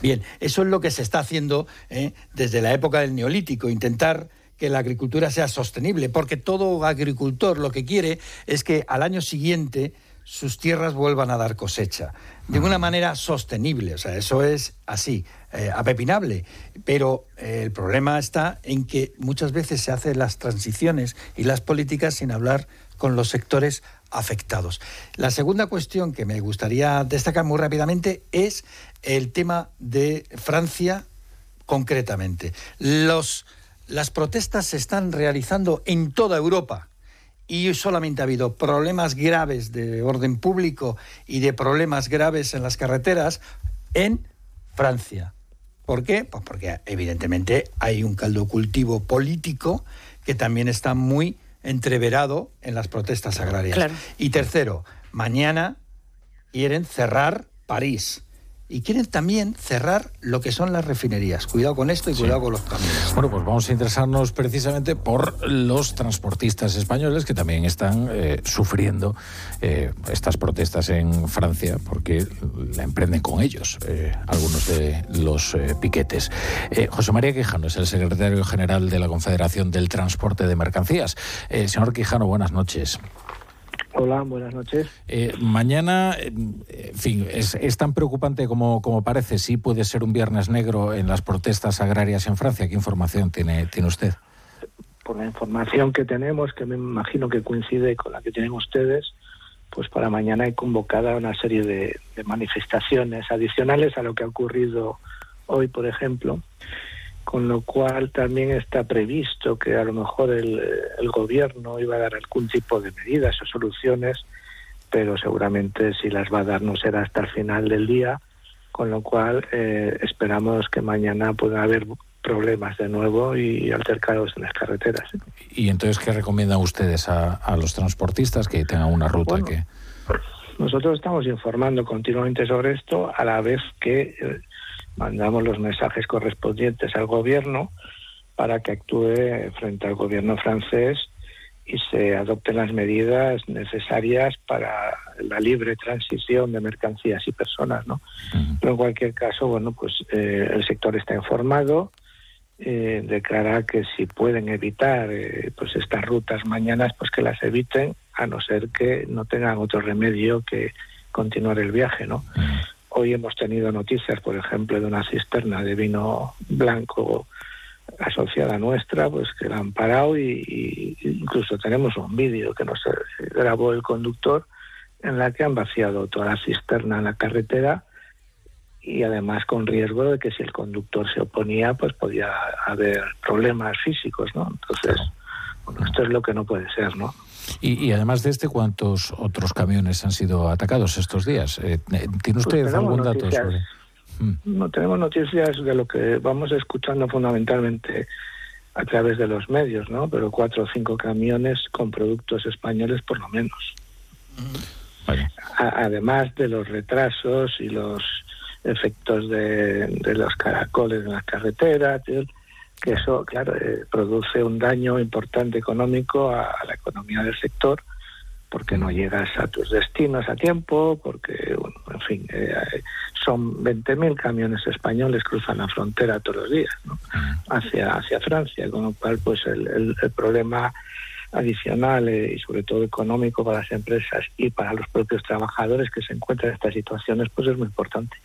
Bien, eso es lo que se está haciendo desde la época del neolítico, intentar que la agricultura sea sostenible, porque todo agricultor lo que quiere es que al año siguiente sus tierras vuelvan a dar cosecha, de una manera sostenible, o sea, eso es así, eh, apepinable, pero eh, el problema está en que muchas veces se hacen las transiciones y las políticas sin hablar con los sectores afectados. La segunda cuestión que me gustaría destacar muy rápidamente es el tema de Francia concretamente. Los las protestas se están realizando en toda Europa y solamente ha habido problemas graves de orden público y de problemas graves en las carreteras en Francia. ¿Por qué? Pues porque evidentemente hay un caldo cultivo político que también está muy entreverado en las protestas agrarias. Y tercero, mañana quieren cerrar París y quieren también cerrar lo que son las refinerías. Cuidado con esto y cuidado con los camiones.
Bueno, pues vamos a interesarnos precisamente por los transportistas españoles que también están eh, sufriendo eh, estas protestas en Francia porque la emprenden con ellos eh, algunos de los piquetes. José María Quijano es el secretario general de la Confederación del Transporte de Mercancías. señor Quijano, buenas noches.
Hola, buenas noches.
Eh, mañana, en fin, es, tan preocupante como, como parece. Sí puede ser un viernes negro en las protestas agrarias en Francia. ¿Qué información tiene, tiene usted?
Por la información que tenemos, que me imagino que coincide con la que tienen ustedes, pues para mañana hay convocada una serie de, manifestaciones adicionales a lo que ha ocurrido hoy, por ejemplo, con lo cual también está previsto que a lo mejor el, el gobierno iba a dar algún tipo de medidas o soluciones, pero seguramente si las va a dar no será hasta el final del día, con lo cual eh, esperamos que mañana pueda haber problemas de nuevo y altercados en las carreteras.
¿Y entonces qué recomiendan ustedes a, los transportistas que tengan una ruta que...?
Nosotros estamos informando continuamente sobre esto a la vez que eh, mandamos los mensajes correspondientes al gobierno para que actúe frente al gobierno francés y se adopten las medidas necesarias para la libre transición de mercancías y personas, ¿no? Pero en cualquier caso, bueno, pues eh, el sector está informado, eh, de cara a que si pueden evitar eh, pues estas rutas mañanas, pues que las eviten, a no ser que no tengan otro remedio que continuar el viaje, ¿no? Hoy hemos tenido noticias, por ejemplo, de una cisterna de vino blanco asociada nuestra, pues que la han parado y, incluso tenemos un vídeo que nos grabó el conductor en la que han vaciado toda la cisterna en la carretera y además con riesgo de que si el conductor se oponía, pues podía haber problemas físicos, ¿no? Entonces, bueno, esto es lo que no puede ser, ¿no?
Y, además de este, ¿cuántos otros camiones han sido atacados estos días? Eh, ¿Tiene usted
pues
algún dato sobre...?
Mm. No tenemos noticias de lo que vamos escuchando fundamentalmente a través de los medios, ¿no? Pero cuatro o cinco camiones con productos españoles por lo menos. además de los retrasos y los efectos de, los caracoles en las carreteras, que eso, claro, eh, produce un daño importante económico a la economía del sector porque no llegas a tus destinos a tiempo, porque, bueno, en fin, eh, son 20.000 camiones españoles cruzan la frontera todos los días hacia, hacia Francia, con lo cual, pues el, problema adicional eh, y sobre todo económico para las empresas y para los propios trabajadores que se encuentran en estas situaciones, pues es muy importante.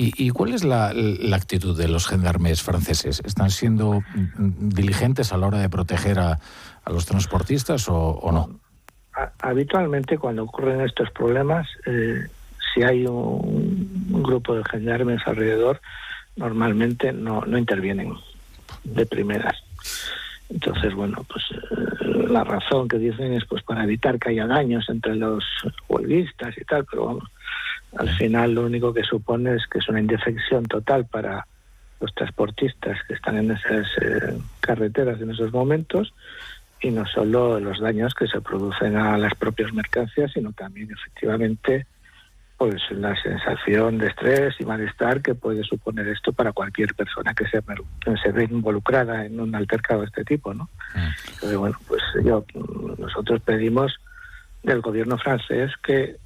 ¿Y, cuál es la, actitud de los gendarmes franceses? ¿Están siendo mm, diligentes a la hora de proteger a, los transportistas o no?
habitualmente cuando ocurren estos problemas, eh, si hay un, grupo de gendarmes alrededor, normalmente no, no intervienen de primeras. Entonces, bueno, pues eh, la razón que dicen es pues para evitar que haya daños entre los huelguistas y tal, pero vamos, al final lo único que supone es que es una indefección total para los transportistas que están en esas eh, carreteras en esos momentos y no solo los daños que se producen a las propias mercancías, sino también efectivamente pues la sensación de estrés y malestar que puede suponer esto para cualquier persona que se, se ve involucrada en un altercado de este tipo, ¿no? Entonces, bueno, pues yo, nosotros pedimos del gobierno francés que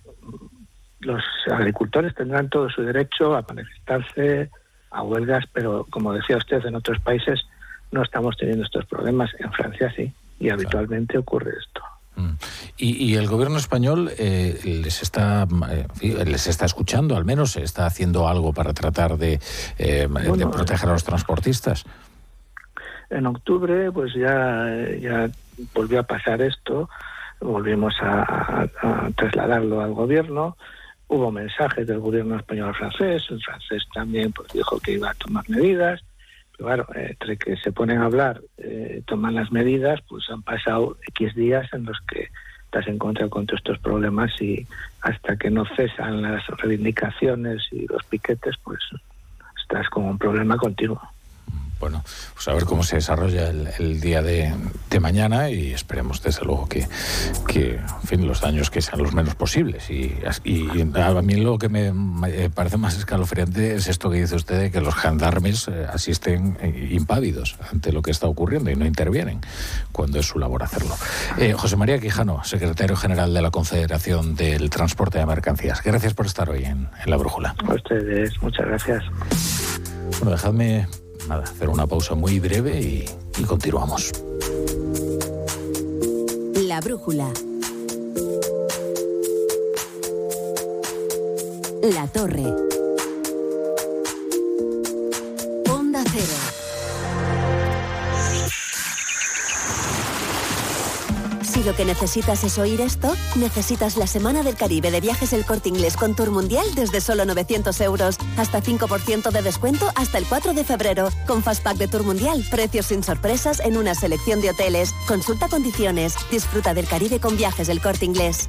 los agricultores tendrán todo su derecho a manifestarse, a huelgas, pero como decía usted, en otros países no estamos teniendo estos problemas, en Francia sí y habitualmente ocurre esto.
Mm. Y, el gobierno español eh, les está eh, les está escuchando, al menos está haciendo algo para tratar de, eh, proteger a los transportistas.
En octubre, pues ya ya volvió a pasar esto, volvimos a, a trasladarlo al gobierno. Hubo mensajes del gobierno español francés, el francés también pues dijo que iba a tomar medidas claro, entre que se ponen a hablar, eh, toman las medidas, pues han pasado X días en los que estás en contra con todos estos problemas y hasta que no cesan las reivindicaciones y los piquetes, pues estás con un problema continuo
bueno, pues a ver cómo se desarrolla el, día de, mañana y esperemos desde luego que, que en fin, los daños que sean los menos posibles. Y, a mí lo que me parece más escalofriante es esto que dice usted de que los gendarmes eh, asisten eh, impávidos ante lo que está ocurriendo y no intervienen cuando es su labor hacerlo. Eh, José María Quijano, secretario general de la Confederación del Transporte de Mercancías. Gracias por estar hoy en, en La Brújula.
A ustedes, muchas gracias.
Bueno, dejadme nada, hacer una pausa muy breve y, y continuamos.
La brújula. La torre. Lo que necesitas es oír esto, necesitas la Semana del Caribe de Viajes El Corte Inglés con Tour Mundial desde solo 900 euros. Hasta 5% de descuento hasta el 4 de febrero. Con Fastpack de Tour Mundial, precios sin sorpresas en una selección de hoteles. Consulta condiciones. Disfruta del Caribe con Viajes El Corte Inglés.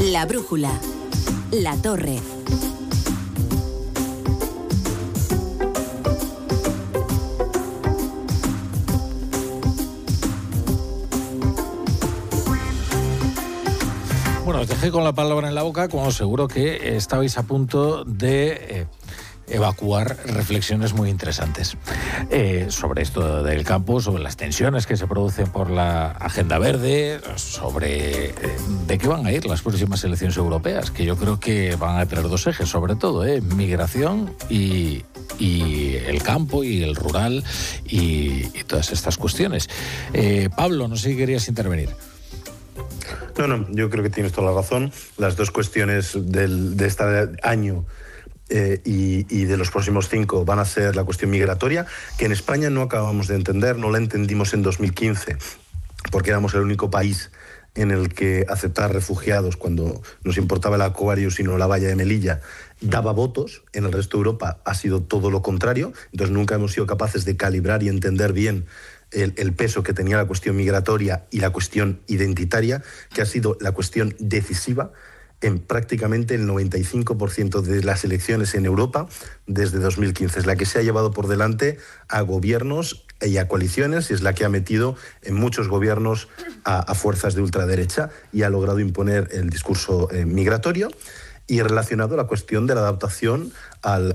La brújula. La torre.
Bueno, os dejé con la palabra en la boca cuando seguro que estabais a punto de eh, evacuar reflexiones muy interesantes eh, sobre esto del campo, sobre las tensiones que se producen por la agenda verde, sobre eh, de qué van a ir las próximas elecciones europeas, que yo creo que van a tener dos ejes, sobre todo, eh, migración y, el campo y el rural y, y todas estas cuestiones. Pablo, no sé si querías intervenir.
No, no, yo creo que tienes toda la razón. Las dos cuestiones del, de este año eh, y, de los próximos cinco van a ser la cuestión migratoria, que en España no acabamos de entender, no la entendimos en 2015, porque éramos el único país en el que aceptar refugiados cuando nos importaba el Aquarius sino la valla de Melilla daba votos, en el resto de Europa ha sido todo lo contrario, entonces nunca hemos sido capaces de calibrar y entender bien el, peso que tenía la cuestión migratoria y la cuestión identitaria, que ha sido la cuestión decisiva en prácticamente el 95% de las elecciones en Europa desde 2015. Es la que se ha llevado por delante a gobiernos y a coaliciones y es la que ha metido en muchos gobiernos a, fuerzas de ultraderecha y ha logrado imponer el discurso eh, migratorio y relacionado a la cuestión de la adaptación al,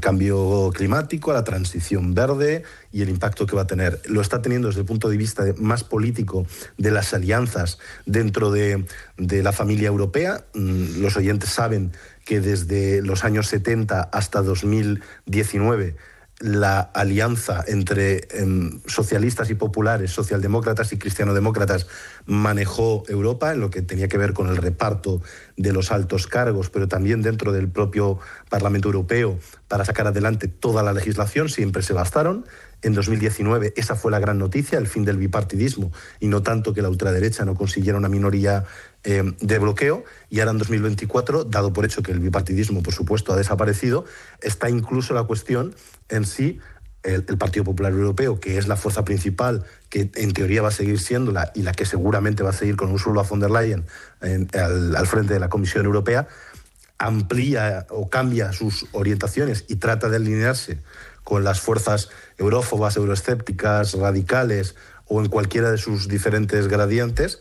cambio climático, a la transición verde y el impacto que va a tener. Lo está teniendo desde el punto de vista más político de las alianzas dentro de, de la familia europea. Mm, los oyentes saben que desde los años 70 hasta 2019 la alianza entre eh, socialistas y populares, socialdemócratas y cristianodemócratas manejó Europa en lo que tenía que ver con el reparto de los altos cargos, pero también dentro del propio Parlamento Europeo para sacar adelante toda la legislación, siempre se bastaron. En 2019 esa fue la gran noticia, el fin del bipartidismo y no tanto que la ultraderecha no consiguiera una minoría eh, de bloqueo. Y ahora en 2024, dado por hecho que el bipartidismo, por supuesto, ha desaparecido, está incluso la cuestión en sí el, Partido Popular Europeo, que es la fuerza principal, que en teoría va a seguir siendo la, y la que seguramente va a seguir con Ursula von der Leyen en, al, al frente de la Comisión Europea, amplía o cambia sus orientaciones y trata de alinearse con las fuerzas eurófobas, euroescépticas, radicales o en cualquiera de sus diferentes gradientes,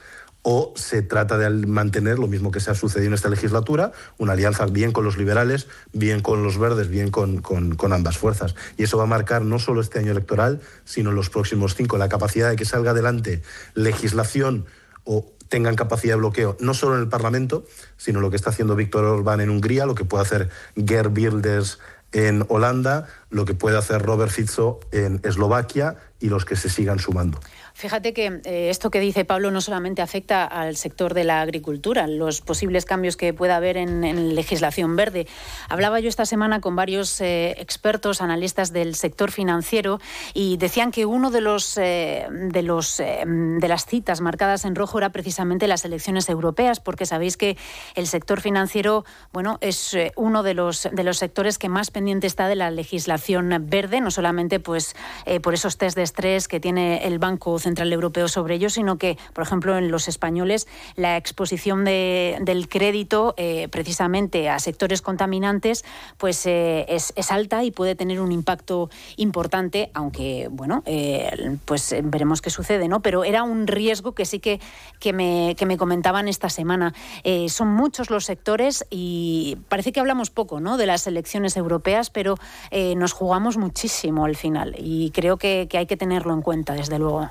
o se trata de mantener lo mismo que se ha sucedido en esta legislatura, una alianza bien con los liberales, bien con los verdes, bien con, ambas fuerzas. Y eso va a marcar no solo este año electoral, sino los próximos cinco, la capacidad de que salga adelante legislación o tengan capacidad de bloqueo, no solo en el Parlamento, sino lo que está haciendo Víctor Orbán en Hungría, lo que puede hacer Gerd Wilders en Holanda, lo que puede hacer Robert Fico en Eslovaquia y los que se sigan sumando.
Fíjate que eh, esto que dice Pablo no solamente afecta al sector de la agricultura, los posibles cambios que pueda haber en, legislación verde. Hablaba yo esta semana con varios eh, expertos, analistas del sector financiero, y decían que uno de los eh, de los de las citas marcadas en rojo era precisamente las elecciones europeas, porque sabéis que el sector financiero, bueno, es uno de los de los sectores que más pendiente está de la legislación verde, no solamente pues por esos test de estrés que tiene el Banco Europeo sobre ello, sino que, por ejemplo, en los españoles la exposición del crédito eh, precisamente a sectores contaminantes pues eh, es, alta y puede tener un impacto importante, aunque, bueno, eh, pues veremos qué sucede, ¿no? Pero era un riesgo que sí que, que, me, que me comentaban esta semana. son muchos los sectores y parece que hablamos poco, ¿no?, de las elecciones europeas, pero nos jugamos muchísimo al final y creo que hay que tenerlo en cuenta, desde luego.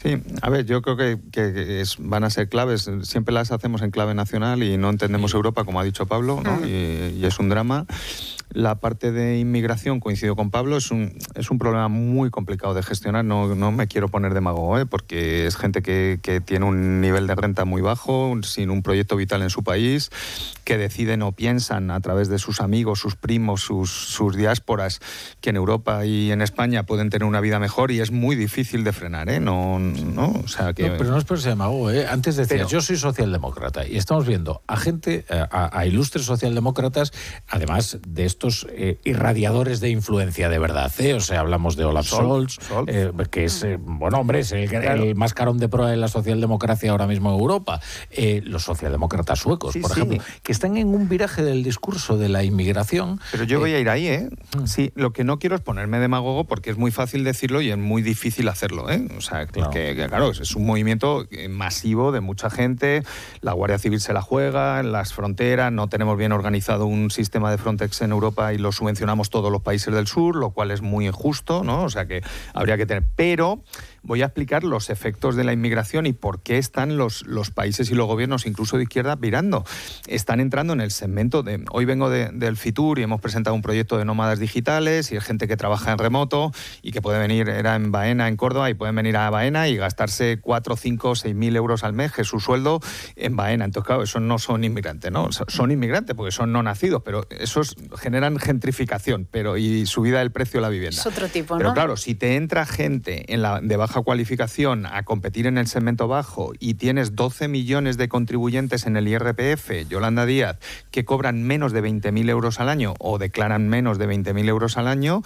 Sí, a ver, yo creo que, van a ser claves. Siempre las hacemos en clave nacional y no entendemos Europa, como ha dicho Pablo, ¿no? y, es un drama. La parte de inmigración, coincido con Pablo, es un, es un problema muy complicado de gestionar. No, no me quiero poner demagogo, ¿eh? porque es gente que, que, tiene un nivel de renta muy bajo, sin un proyecto vital en su país, que deciden o piensan a través de sus amigos, sus primos, sus, sus diásporas, que en Europa y en España pueden tener una vida mejor y es muy difícil de frenar. ¿eh? No, no, o sea que...
pero no es por demagogo. ¿eh? Antes decías, yo soy socialdemócrata y estamos viendo a gente, eh, a, a ilustres socialdemócratas, además de esto estos eh, irradiadores de influencia de verdad. ¿eh? O sea, hablamos de Olaf Scholz, eh, que es, bueno, hombre, es el, el, más carón de proa de la socialdemocracia ahora mismo en Europa. los socialdemócratas suecos, por ejemplo, que están en un viraje del discurso de la inmigración.
Pero yo voy a ir ahí, ¿eh? Mm. Sí, lo que no quiero es ponerme demagogo porque es muy fácil decirlo y es muy difícil hacerlo, ¿eh? O sea, claro. Que, claro, es un movimiento masivo de mucha gente, la Guardia Civil se la juega, en las fronteras, no tenemos bien organizado un sistema de Frontex en Europa y lo subvencionamos todos los países del sur, lo cual es muy injusto, ¿no? O sea que habría que tener. Pero voy a explicar los efectos de la inmigración y por qué están los, los países y los gobiernos, incluso de izquierda, virando. Están entrando en el segmento de. Hoy vengo del FITUR y hemos presentado un proyecto de nómadas digitales y hay gente que trabaja en remoto y que puede venir, era en Baena, en Córdoba, y pueden venir a Baena y gastarse 4, 5, 6 mil euros al mes, que es su sueldo, en Baena. Entonces, claro, esos no son inmigrantes, ¿no? Son inmigrantes porque son no nacidos, pero esos generan gentrificación pero y subida del precio de la vivienda.
Es otro tipo, ¿no?
Pero claro, si te entra gente en la, de baja cualificación a competir en el segmento bajo y tienes 12 millones de contribuyentes en el IRPF, Yolanda Díaz, que cobran menos de 20.000 euros al año o declaran menos de 20.000 euros al año,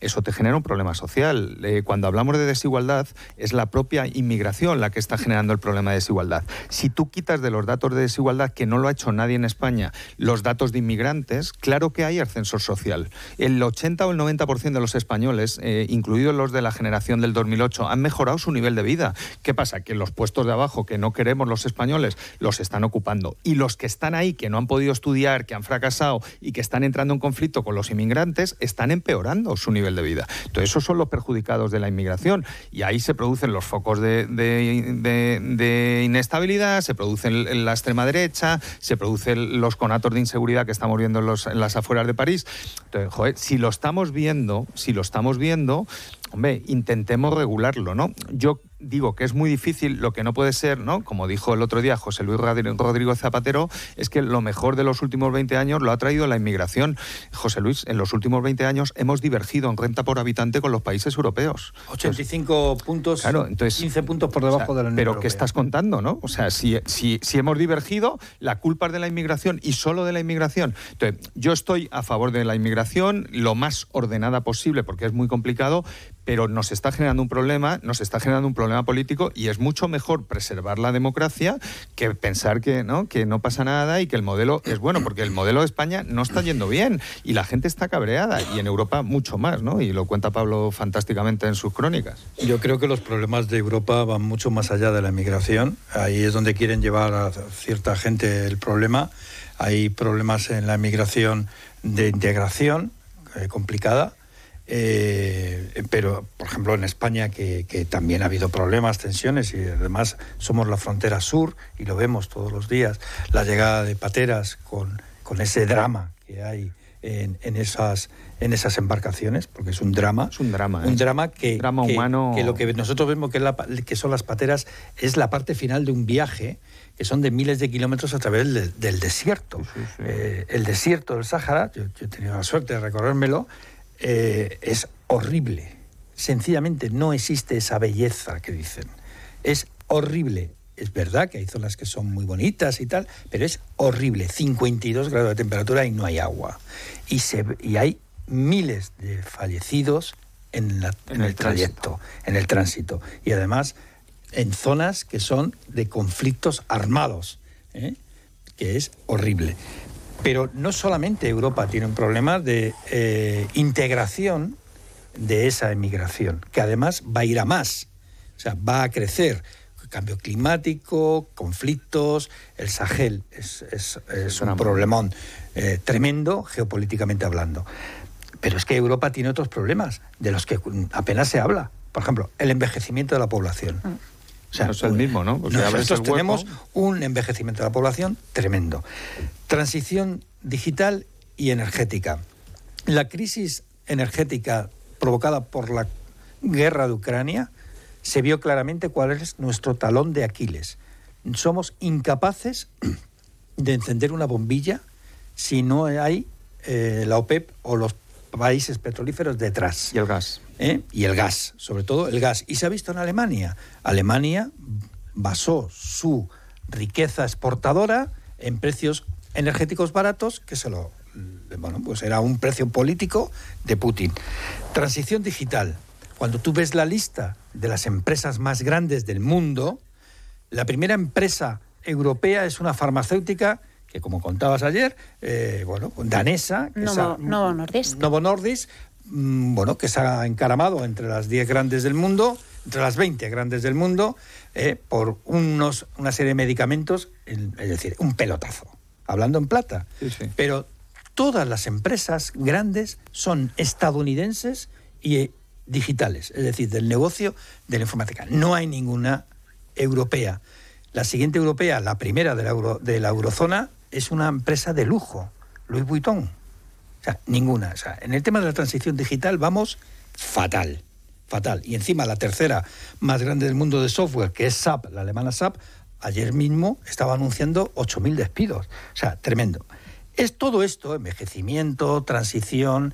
eso te genera un problema social. Eh, cuando hablamos de desigualdad, es la propia inmigración la que está generando el problema de desigualdad. Si tú quitas de los datos de desigualdad, que no lo ha hecho nadie en España, los datos de inmigrantes, claro que hay ascensor social. El 80 o el 90% de los españoles, eh, incluidos los de la generación del 2008, han mejorado su nivel de vida. ¿Qué pasa? Que los puestos de abajo que no queremos los españoles los están ocupando. Y los que están ahí, que no han podido estudiar, que han fracasado y que están entrando en conflicto con los inmigrantes, están empeorando su nivel de vida. Entonces, esos son los perjudicados de la inmigración. Y ahí se producen los focos de, inestabilidad, se producen la extrema derecha, se producen los conatos de inseguridad que estamos viendo en, en las afueras de París. Entonces, joder, si lo estamos viendo, si lo estamos viendo, hombre, intentemos regularlo, ¿no? Yo digo que es muy difícil, lo que no puede ser, ¿no? Como dijo el otro día José Luis Rodrigo Zapatero, es que lo mejor de los últimos 20 años lo ha traído la inmigración. José Luis, en los últimos 20 años hemos divergido en renta por habitante con los países europeos.
85 puntos,
claro, entonces,
15 puntos por debajo de la Unión
Pero ¿qué estás contando, no? O sea, si, si, si hemos divergido, la culpa es de la inmigración y solo de la inmigración. Entonces, yo estoy a favor de la inmigración lo más ordenada posible porque es muy complicado, pero nos está generando un problema, nos está generando un problema político y es mucho mejor preservar la democracia que pensar que no, que no pasa nada y que el modelo es bueno, porque el modelo de España no está yendo bien y la gente está cabreada y en Europa mucho más, ¿no? Y lo cuenta Pablo fantásticamente en sus crónicas.
Yo creo que los problemas de Europa van mucho más allá de la inmigración. Ahí es donde quieren llevar a cierta gente el problema. Hay problemas en la inmigración de integración eh, complicada. Eh, pero, por ejemplo, en España, que, también ha habido problemas, tensiones, y además somos la frontera sur, y lo vemos todos los días, la llegada de pateras con, con ese drama que hay en, esas en esas embarcaciones, porque es un drama.
Es un drama.
Un
¿eh?
drama que,
drama humano...
que, lo que nosotros vemos que, que son las pateras es la parte final de un viaje que son de miles de kilómetros a través del, desierto. Eh, el desierto del Sáhara, yo, he tenido la suerte de recorrérmelo, eh, es horrible. Sencillamente no existe esa belleza que dicen. Es horrible. Es verdad que hay zonas que son muy bonitas y tal, pero es horrible. 52 grados de temperatura y no hay agua. Y, se, y hay miles de fallecidos en, el, trayecto, en el tránsito. Y además en zonas que son de conflictos armados, ¿eh? que es horrible. Pero no solamente Europa tiene un problema de eh, integración de esa emigración, que además va a ir a más, o sea, va a crecer. Cambio climático, conflictos, el Sahel es, un problemón eh, tremendo geopolíticamente hablando. Pero es que Europa tiene otros problemas de los que apenas se habla. Por ejemplo, el envejecimiento de la población.
O sea, no es el mismo, ¿no?
nosotros tenemos un envejecimiento de la población tremendo. Transición digital y energética. La crisis energética provocada por la guerra de Ucrania se vio claramente cuál es nuestro talón de Aquiles. Somos incapaces de encender una bombilla si no hay eh, la OPEP o los países petrolíferos detrás.
Y el gas.
¿Eh? Y el gas, sobre todo el gas. Y se ha visto en Alemania. Alemania basó su riqueza exportadora en precios energéticos baratos que se lo bueno, pues era un precio político de Putin. Transición digital. Cuando tú ves la lista de las empresas más grandes del mundo, la primera empresa europea es una farmacéutica que como contabas ayer, eh, bueno, danesa.
Novo, Novo Nordisk.
Novo Nordisk, mm, bueno, que se ha encaramado entre las 10 grandes del mundo, entre las 20 grandes del mundo, eh, por unos, una serie de medicamentos, es decir, un pelotazo, hablando en plata. Pero todas las empresas grandes son estadounidenses y eh, digitales, es decir, del negocio de la informática. No hay ninguna europea. La siguiente europea, la primera de la, de la eurozona, es una empresa de lujo, Louis Vuitton. Sea, ninguna. En el tema de la transición digital vamos fatal, fatal. Y encima la tercera más grande del mundo de software, que es SAP, la alemana SAP, ayer mismo estaba anunciando 8.000 despidos. O sea, tremendo. Es todo esto, envejecimiento, transición,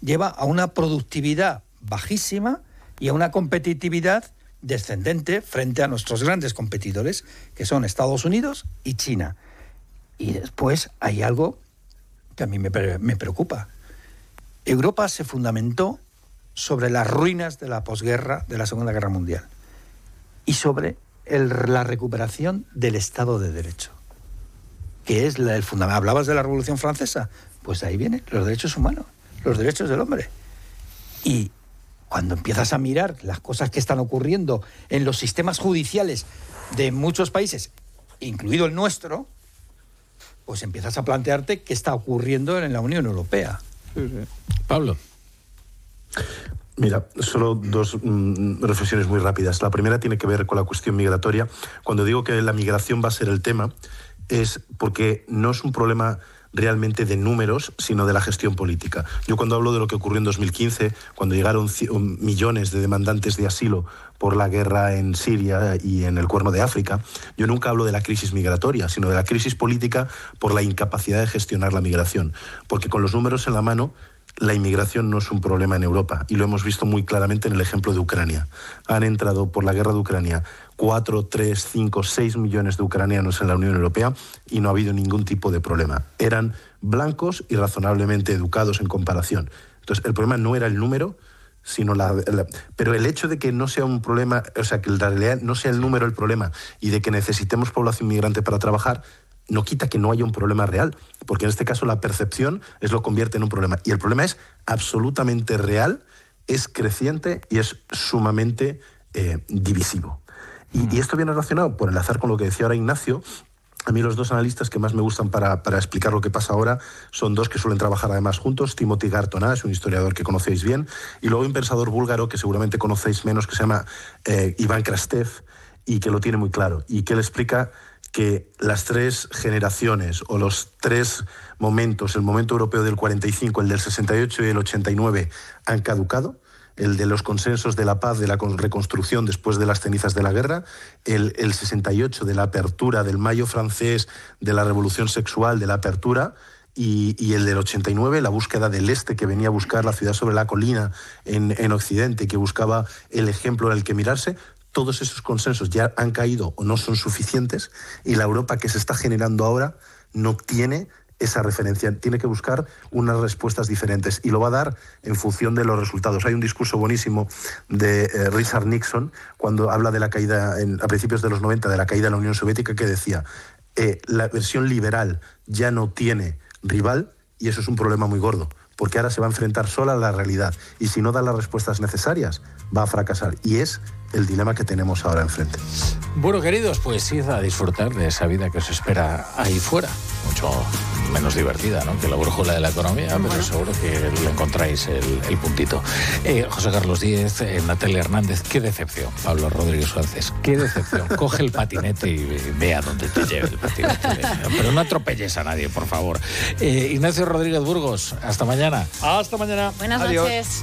lleva a una productividad bajísima y a una competitividad descendente frente a nuestros grandes competidores, que son Estados Unidos y China. Y después hay algo que a mí me, preocupa. Europa se fundamentó sobre las ruinas de la posguerra de la Segunda Guerra Mundial y sobre la recuperación del Estado de Derecho, que es el fundamento. ¿Hablabas de la Revolución Francesa? Pues ahí vienen los derechos humanos, los derechos del hombre. Y cuando empiezas a mirar las cosas que están ocurriendo en los sistemas judiciales de muchos países, incluido el nuestro, pues empiezas a plantearte qué está ocurriendo en la Unión Europea.
Pablo.
Mira, solo dos mm, reflexiones muy rápidas. La primera tiene que ver con la cuestión migratoria. Cuando digo que la migración va a ser el tema, es porque no es un problema realmente de números, sino de la gestión política. Yo cuando hablo de lo que ocurrió en 2015, cuando llegaron millones de demandantes de asilo por la guerra en Siria y en el Cuerno de África, yo nunca hablo de la crisis migratoria, sino de la crisis política por la incapacidad de gestionar la migración. Porque con los números en la mano, la inmigración no es un problema en Europa y lo hemos visto muy claramente en el ejemplo de Ucrania. Han entrado por la guerra de Ucrania 4, 3, 5, 6 millones de ucranianos en la Unión Europea y no ha habido ningún tipo de problema. Eran blancos y razonablemente educados en comparación. Entonces, el problema no era el número, sino la, Pero el hecho de que no sea un problema, o sea, que en realidad no sea el número el problema y de que necesitemos población migrante para trabajar, no quita que no haya un problema real, porque en este caso la percepción es lo convierte en un problema. Y el problema es absolutamente real, es creciente y es sumamente eh, divisivo. Y, esto viene relacionado, por enlazar con lo que decía ahora Ignacio, A mí los dos analistas que más me gustan para, para, explicar lo que pasa ahora son dos que suelen trabajar además juntos, Timothy Gartonas, un historiador que conocéis bien, y luego un pensador búlgaro que seguramente conocéis menos, que se llama eh, Iván Krastev, y que lo tiene muy claro, y que él explica que las tres generaciones o los tres momentos, el momento europeo del 45, el del 68 y el 89, han caducado el de los consensos de la paz, de la reconstrucción después de las cenizas de la guerra, el, el 68 de la apertura, del mayo francés, de la revolución sexual, de la apertura, y, y, el del 89, la búsqueda del este que venía a buscar la ciudad sobre la colina en, en Occidente, que buscaba el ejemplo en el que mirarse, todos esos consensos ya han caído o no son suficientes y la Europa que se está generando ahora no tiene esa referencia. Tiene que buscar unas respuestas diferentes y lo va a dar en función de los resultados. Hay un discurso buenísimo de eh, Richard Nixon cuando habla de la caída, en, a principios de los 90, de la caída de la Unión Soviética, que decía, eh, la versión liberal ya no tiene rival y eso es un problema muy gordo, porque ahora se va a enfrentar sola a la realidad y si no da las respuestas necesarias va a fracasar. Y es el dilema que tenemos ahora enfrente.
Bueno, queridos, pues id a disfrutar de esa vida que os espera ahí fuera. Mucho menos divertida ¿no? que la brújula de la economía, pero seguro que le encontráis el, el puntito. Eh, José Carlos Díez, eh, Natalia Hernández, qué decepción. Pablo Rodríguez Suárez, qué decepción. Coge el patinete y ve a dónde te lleve el patinete. Pero no atropelles a nadie, por favor. Eh, Ignacio Rodríguez Burgos, hasta mañana.
Hasta mañana.
Buenas
Adiós.
noches.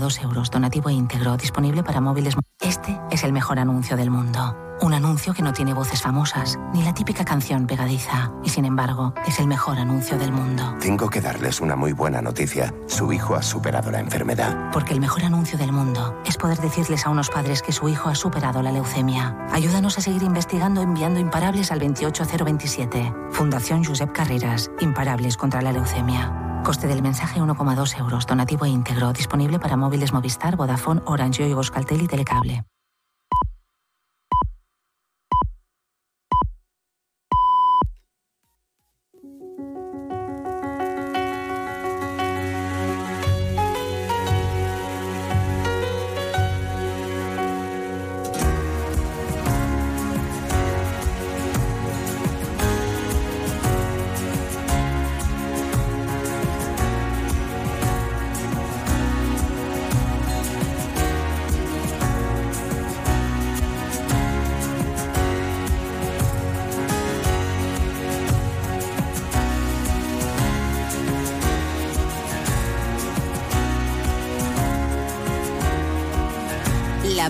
2 euros, donativo e íntegro, disponible para móviles. Este es el mejor anuncio del mundo. Un anuncio que no tiene voces famosas, ni la típica canción pegadiza, y sin embargo, es el mejor anuncio del mundo.
Tengo que darles una muy buena noticia. Su hijo ha superado la enfermedad.
Porque el mejor anuncio del mundo es poder decirles a unos padres que su hijo ha superado la leucemia. Ayúdanos a seguir investigando enviando imparables al 28027. Fundación Josep Carreras, Imparables contra la leucemia. Coste del mensaje 1,2 euros, donativo íntegro, disponible para móviles Movistar, Vodafone, Orange, Yoigo, Euskaltel y Telecable.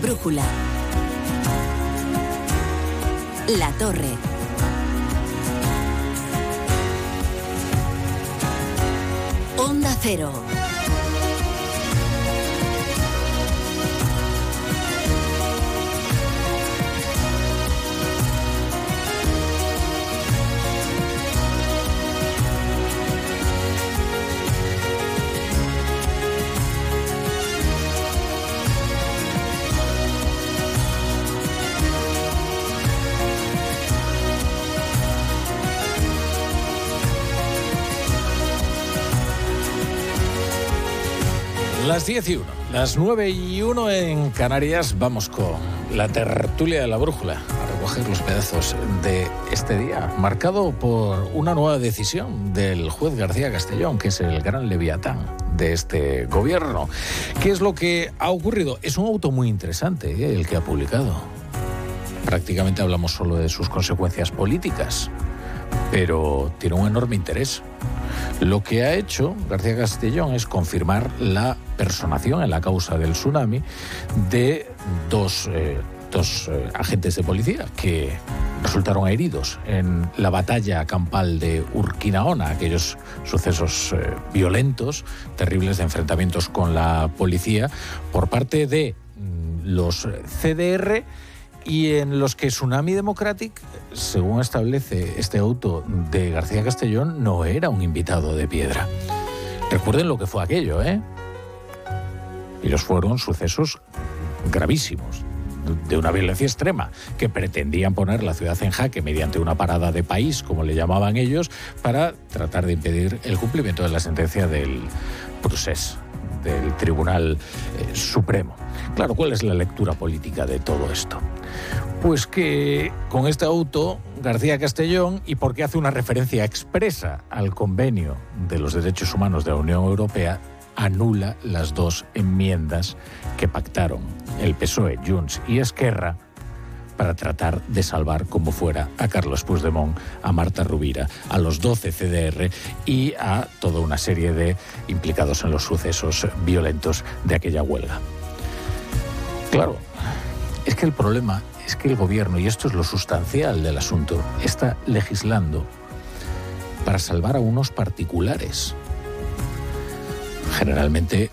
Brújula. La torre. Onda cero.
Las 10 y 1, las 9 y 1 en Canarias, vamos con la tertulia de la brújula, a recoger los pedazos de este día, marcado por una nueva decisión del juez García Castellón, que es el gran leviatán de este gobierno. ¿Qué es lo que ha ocurrido? Es un auto muy interesante ¿eh? el que ha publicado. Prácticamente hablamos solo de sus consecuencias políticas, pero tiene un enorme interés. Lo que ha hecho García Castellón es confirmar la personación en la causa del tsunami de dos eh, dos eh, agentes de policía que resultaron heridos en la batalla campal de Urquinaona, aquellos sucesos eh, violentos, terribles de enfrentamientos con la policía por parte de mm, los CDR y en los que Tsunami Democratic, según establece este auto de García Castellón, no era un invitado de piedra. Recuerden lo que fue aquello, ¿eh? Y los fueron sucesos gravísimos, de una violencia extrema, que pretendían poner la ciudad en jaque mediante una parada de país, como le llamaban ellos, para tratar de impedir el cumplimiento de la sentencia del procés, del Tribunal eh, Supremo. Claro, ¿cuál es la lectura política de todo esto? Pues que con este auto, García Castellón, y porque hace una referencia expresa al convenio de los derechos humanos de la Unión Europea, anula las dos enmiendas que pactaron el PSOE, Junts y Esquerra para tratar de salvar como fuera a Carlos Puigdemont, a Marta Rubira, a los 12 CDR y a toda una serie de implicados en los sucesos violentos de aquella huelga. Claro, es que el problema es que el gobierno, y esto es lo sustancial del asunto, está legislando para salvar a unos particulares. Generalmente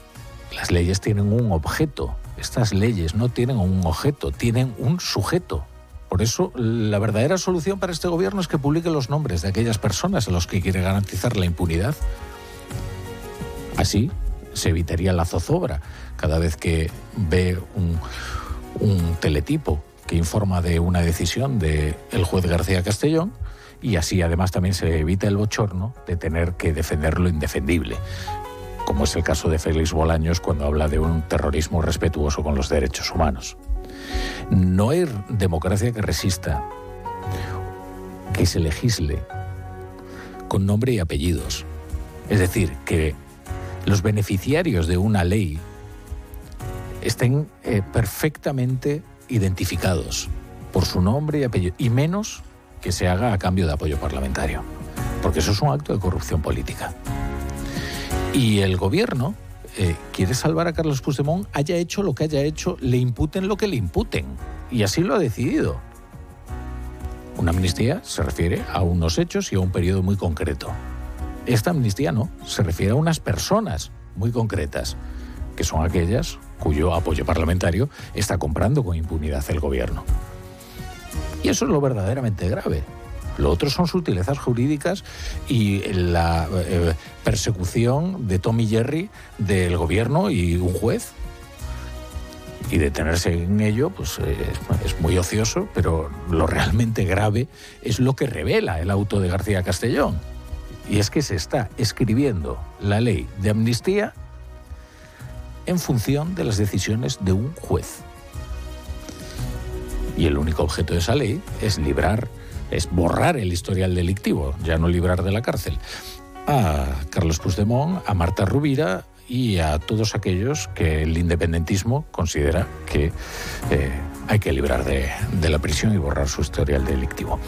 las leyes tienen un objeto. Estas leyes no tienen un objeto, tienen un sujeto. Por eso, la verdadera solución para este gobierno es que publique los nombres de aquellas personas a los que quiere garantizar la impunidad. Así se evitaría la zozobra cada vez que ve un, teletipo que informa de una decisión del el juez García Castellón y así además también se evita el bochorno de tener que defender lo indefendible, como es el caso de Félix Bolaños cuando habla de un terrorismo respetuoso con los derechos humanos. No hay democracia que resista que se legisle con nombre y apellidos. Es decir, que los beneficiarios de una ley estén eh, perfectamente identificados por su nombre y apellido, y menos que se haga a cambio de apoyo parlamentario, porque eso es un acto de corrupción política. Y el gobierno eh, quiere salvar a Carlos Puigdemont, haya hecho lo que haya hecho, le imputen lo que le imputen, y así lo ha decidido. Una amnistía se refiere a unos hechos y a un periodo muy concreto. Esta amnistía no, se refiere a unas personas muy concretas, que son aquellas cuyo apoyo parlamentario está comprando con impunidad el gobierno. Y eso es lo verdaderamente grave. Lo otro son sutilezas jurídicas y la eh, persecución de Tommy Jerry del gobierno y un juez. Y detenerse en ello, pues eh, es muy ocioso, pero lo realmente grave es lo que revela el auto de García Castellón. Y es que se está escribiendo la ley de amnistía en función de las decisiones de un juez. Y el único objeto de esa ley es librar, es borrar el historial delictivo, ya no librar de la cárcel, a Carlos Puigdemont, a Marta Rubira y a todos aquellos que el independentismo considera que eh, hay que librar de, la prisión y borrar su historial delictivo.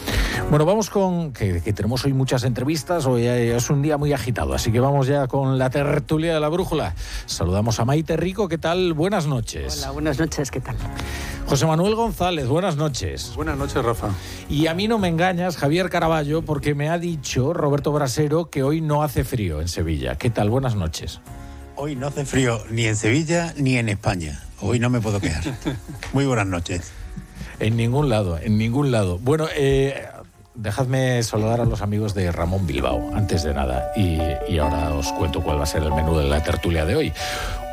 Bueno, vamos con que, tenemos hoy muchas entrevistas, hoy es un día muy agitado, así que vamos ya con la tertulia de la brújula. Saludamos a Maite Rico, ¿qué tal? Buenas noches.
Hola, buenas noches, ¿qué tal?
José Manuel González, buenas noches.
Buenas noches, Rafa.
Y a mí no me engañas, Javier Caraballo, porque me ha dicho Roberto Brasero que hoy no hace frío en Sevilla. ¿Qué tal? Buenas noches.
Hoy no hace frío ni en Sevilla ni en España. Hoy no me puedo quejar. Muy buenas noches.
En ningún lado, en ningún lado. Bueno, eh, dejadme saludar a los amigos de Ramón Bilbao, antes de nada, y, y, ahora os cuento cuál va a ser el menú de la tertulia de hoy.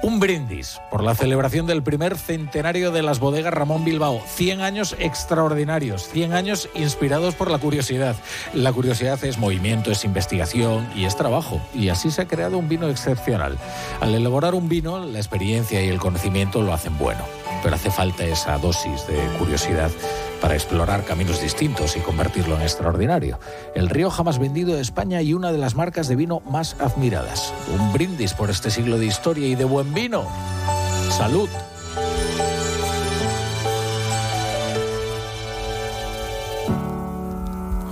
Un brindis por la celebración del primer centenario de las bodegas Ramón Bilbao. 100 años extraordinarios, 100 años inspirados por la curiosidad. La curiosidad es movimiento, es investigación y es trabajo. Y así se ha creado un vino excepcional. Al elaborar un vino, la experiencia y el conocimiento lo hacen bueno pero hace falta esa dosis de curiosidad para explorar caminos distintos y convertirlo en extraordinario. El río jamás vendido de España y una de las marcas de vino más admiradas. Un brindis por este siglo de historia y de buen vino. Salud.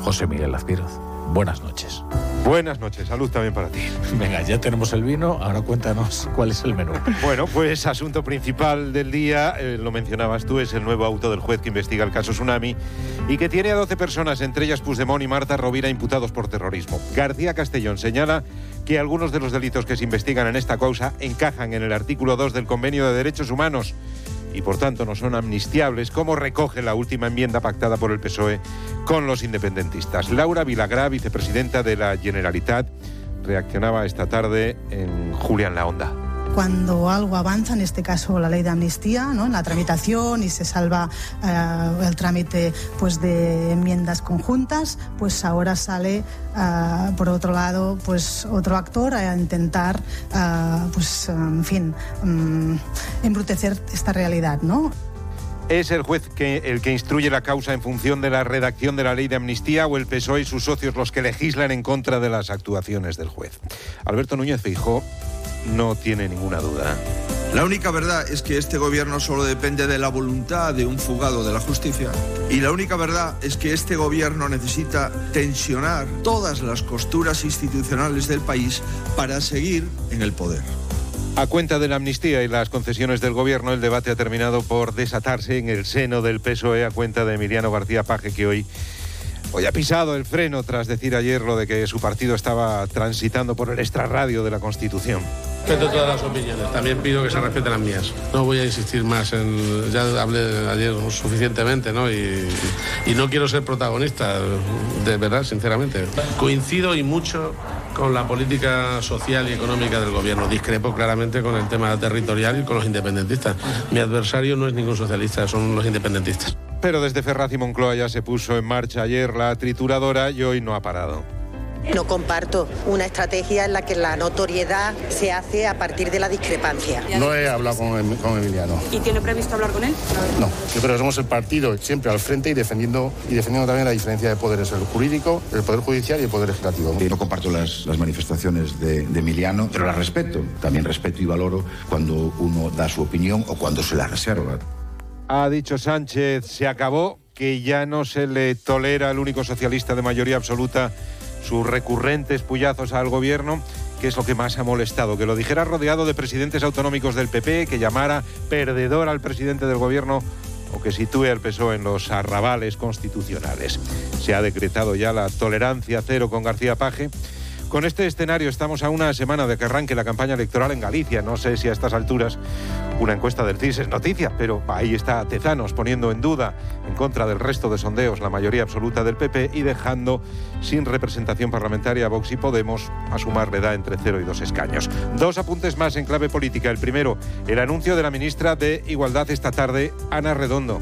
José Miguel Lazpiroz, buenas noches.
Buenas noches, salud también para ti.
Venga, ya tenemos el vino, ahora cuéntanos cuál es el menú.
Bueno, pues asunto principal del día, eh, lo mencionabas tú, es el nuevo auto del juez que investiga el caso Tsunami y que tiene a 12 personas, entre ellas Puigdemont y Marta Rovira, imputados por terrorismo. García Castellón señala que algunos de los delitos que se investigan en esta causa encajan en el artículo 2 del Convenio de Derechos Humanos y por tanto no son amnistiables, como recoge la última enmienda pactada por el PSOE con los independentistas. Laura Vilagrá, vicepresidenta de la Generalitat, reaccionaba esta tarde en Julián La Onda
cuando algo avanza, en este caso la ley de amnistía, en la tramitación y se salva eh, el trámite pues, de enmiendas conjuntas, pues ahora sale, eh, por otro lado, pues otro actor a intentar, eh, pues, en fin, mm, embrutecer esta realidad. ¿no?
¿Es el juez que, el que instruye la causa en función de la redacción de la ley de amnistía o el PSOE y sus socios los que legislan en contra de las actuaciones del juez? Alberto Núñez Feijóo no tiene ninguna duda.
La única verdad es que este gobierno solo depende de la voluntad de un fugado de la justicia. Y la única verdad es que este gobierno necesita tensionar todas las costuras institucionales del país para seguir en el poder.
A cuenta de la amnistía y las concesiones del gobierno, el debate ha terminado por desatarse en el seno del PSOE a cuenta de Emiliano García Paje, que hoy Hoy ha pisado el freno tras decir ayer lo de que su partido estaba transitando por el extrarradio de la Constitución.
Respeto todas las opiniones, también pido que se respeten las mías. No voy a insistir más en. Ya hablé ayer suficientemente, ¿no? Y, y no quiero ser protagonista, de verdad, sinceramente. Coincido y mucho con la política social y económica del gobierno. Discrepo claramente con el tema territorial y con los independentistas. Mi adversario no es ningún socialista, son los independentistas.
Pero desde Ferraz y Moncloa ya se puso en marcha ayer la trituradora y hoy no ha parado.
No comparto una estrategia en la que la notoriedad se hace a partir de la discrepancia.
No he hablado con, Emiliano.
¿Y tiene previsto hablar con él?
No, yo creo que somos el partido siempre al frente y defendiendo, y defendiendo también la diferencia de poderes, el jurídico, el poder judicial y el poder legislativo.
No comparto las, manifestaciones de, de, Emiliano, pero las respeto. También respeto y valoro cuando uno da su opinión o cuando se la reserva.
Ha dicho Sánchez, se acabó, que ya no se le tolera al único socialista de mayoría absoluta sus recurrentes puyazos al gobierno, que es lo que más ha molestado. Que lo dijera rodeado de presidentes autonómicos del PP, que llamara perdedor al presidente del gobierno o que sitúe al PSOE en los arrabales constitucionales. Se ha decretado ya la tolerancia cero con García Paje con este escenario estamos a una semana de que arranque la campaña electoral en Galicia. No sé si a estas alturas una encuesta del CIS es noticia, pero ahí está Tezanos poniendo en duda, en contra del resto de sondeos, la mayoría absoluta del PP y dejando sin representación parlamentaria a Vox y Podemos a sumarle da entre 0 y 2 escaños. Dos apuntes más en clave política. El primero, el anuncio de la ministra de Igualdad esta tarde, Ana Redondo.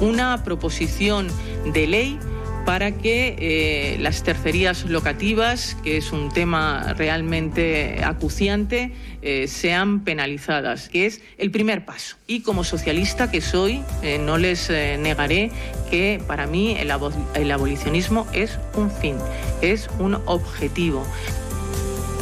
Una proposición de ley para que eh, las tercerías locativas, que es un tema realmente acuciante, eh, sean penalizadas, que es el primer paso. Y como socialista que soy, eh, no les negaré que para mí el, el abolicionismo es un fin, es un objetivo.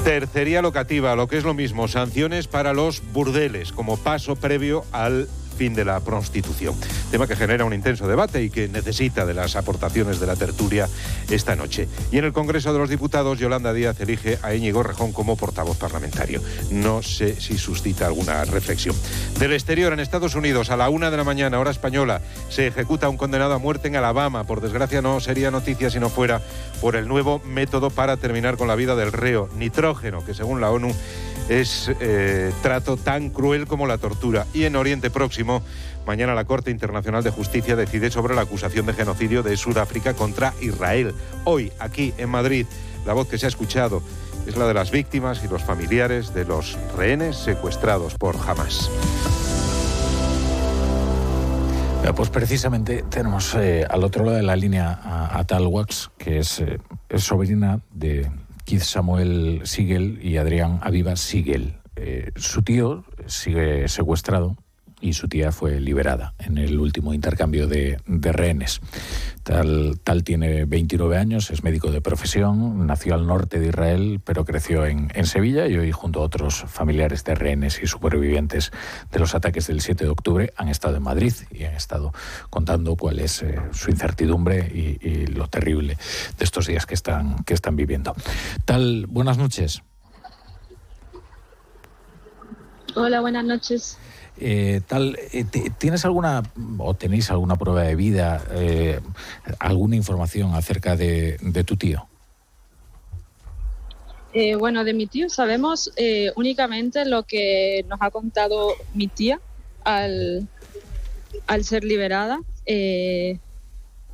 Tercería locativa, lo que es lo mismo, sanciones para los burdeles como paso previo al fin de la prostitución. Tema que genera un intenso debate y que necesita de las aportaciones de la tertulia esta noche. Y en el Congreso de los Diputados, Yolanda Díaz elige a Íñigo Rejón como portavoz parlamentario. No sé si suscita alguna reflexión. Del exterior, en Estados Unidos, a la una de la mañana, hora española, se ejecuta un condenado a muerte en Alabama. Por desgracia, no sería noticia si no fuera por el nuevo método para terminar con la vida del reo, nitrógeno, que según la ONU es eh, trato tan cruel como la tortura. Y en Oriente Próximo, mañana la Corte Internacional de Justicia decide sobre la acusación de genocidio de Sudáfrica contra Israel. Hoy, aquí en Madrid, la voz que se ha escuchado es la de las víctimas y los familiares de los rehenes secuestrados por Hamas.
Pues precisamente tenemos eh, al otro lado de la línea a, Talwax, que es, eh, es sobrina de, Keith Samuel Siegel y Adrián Aviva Siegel. Eh, su tío sigue secuestrado y su tía fue liberada en el último intercambio de, de rehenes. Tal, tal tiene 29 años, es médico de profesión, nació al norte de Israel, pero creció en, en Sevilla y hoy junto a otros familiares de rehenes y supervivientes de los ataques del 7 de octubre han estado en Madrid y han estado contando cuál es eh, su incertidumbre y, y lo terrible de estos días que están, que están viviendo. Tal, buenas noches.
Hola, buenas noches.
Eh, tal, eh, ¿Tienes alguna o tenéis alguna prueba de vida, eh, alguna información acerca de, tu tío?
Eh, bueno, de mi tío sabemos eh, únicamente lo que nos ha contado mi tía al, al ser liberada. Eh,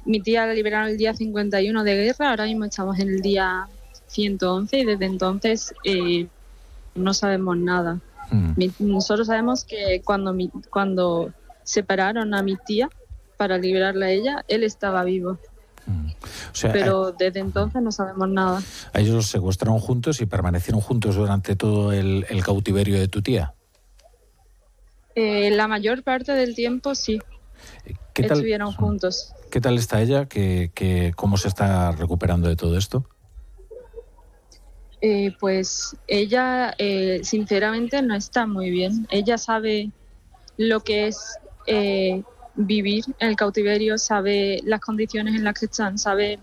mi tía la liberaron el día 51 de guerra, ahora mismo estamos en el día 111 y desde entonces no sabemos nada. Mi- nosotros sabemos que cuando, mi- cuando separaron a mi tía para liberarla a ella, él estaba vivo.
O sea,
Pero desde entonces no sabemos nada.
a ellos los secuestraron juntos y permanecieron juntos durante todo el, el cautiverio de tu tía.
Eh, la mayor parte del tiempo sí.
¿Qué tal,
Estuvieron juntos.
¿Qué tal está ella? ¿Qué, qué- cómo se está recuperando de todo esto?
Eh, pues ella, eh, sinceramente, no está muy bien. Ella sabe lo que es eh, vivir en el cautiverio, sabe las condiciones en las que están, sabe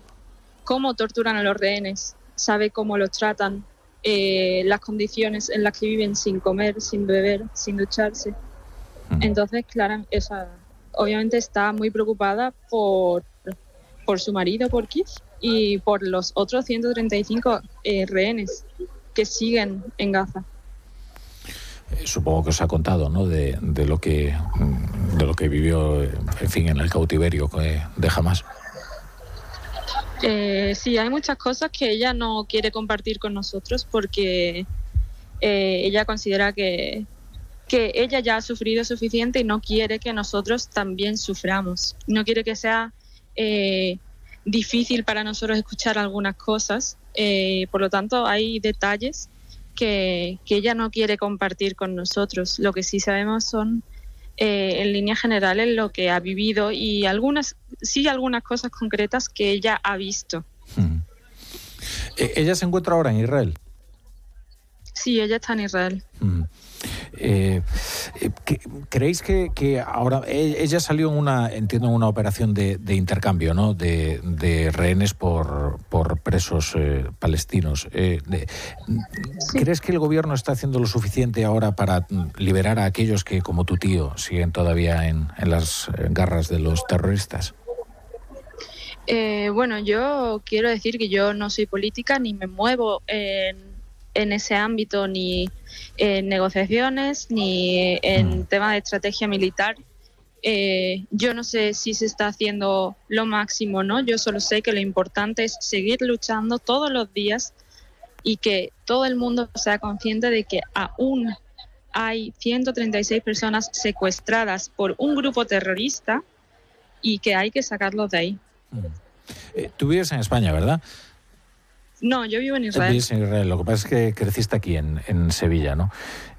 cómo torturan a los rehenes, sabe cómo los tratan, eh, las condiciones en las que viven sin comer, sin beber, sin ducharse. Entonces, Clara, esa, obviamente está muy preocupada por, por su marido, por Keith, y por los otros 135 eh, rehenes que siguen en Gaza.
Eh, Supongo que os ha contado, ¿no? De, de lo que mm, de lo que vivió, eh, en fin, en el cautiverio eh, de Hamas.
Eh, sí, hay muchas cosas que ella no quiere compartir con nosotros porque eh, ella considera que, que ella ya ha sufrido suficiente y no quiere que nosotros también suframos. No quiere que sea eh, difícil para nosotros escuchar algunas cosas. Eh, por lo tanto, hay detalles que, que ella no quiere compartir con nosotros. Lo que sí sabemos son eh, en líneas generales lo que ha vivido y algunas, sí algunas cosas concretas que ella ha visto.
Eh, ella se encuentra ahora en Israel.
Sí, ella está en Israel.
Mm. Eh, eh, ¿qué- ¿Creéis que, que ahora e- ella salió en una, entiendo, en una operación de, de intercambio, ¿no? De, de rehenes por, por presos eh, palestinos. Eh, de- ¿Crees que el gobierno está haciendo lo suficiente ahora para mm, liberar a aquellos que, como tu tío, siguen todavía en, en las eh, garras de los terroristas?
Eh, bueno, yo quiero decir que yo no soy política ni me muevo en, en ese ámbito, ni en negociaciones, ni en tema de estrategia militar. Eh, yo no sé si se está haciendo lo máximo, ¿no? Yo solo sé que lo importante es seguir luchando todos los días y que todo el mundo sea consciente de que aún hay 136 personas secuestradas por un grupo terrorista y que hay que sacarlos de ahí.
Eh, tú vives en España, ¿verdad?
No, yo vivo en Israel.
En Israel. Lo que pasa es que creciste aquí en, en Sevilla, ¿no?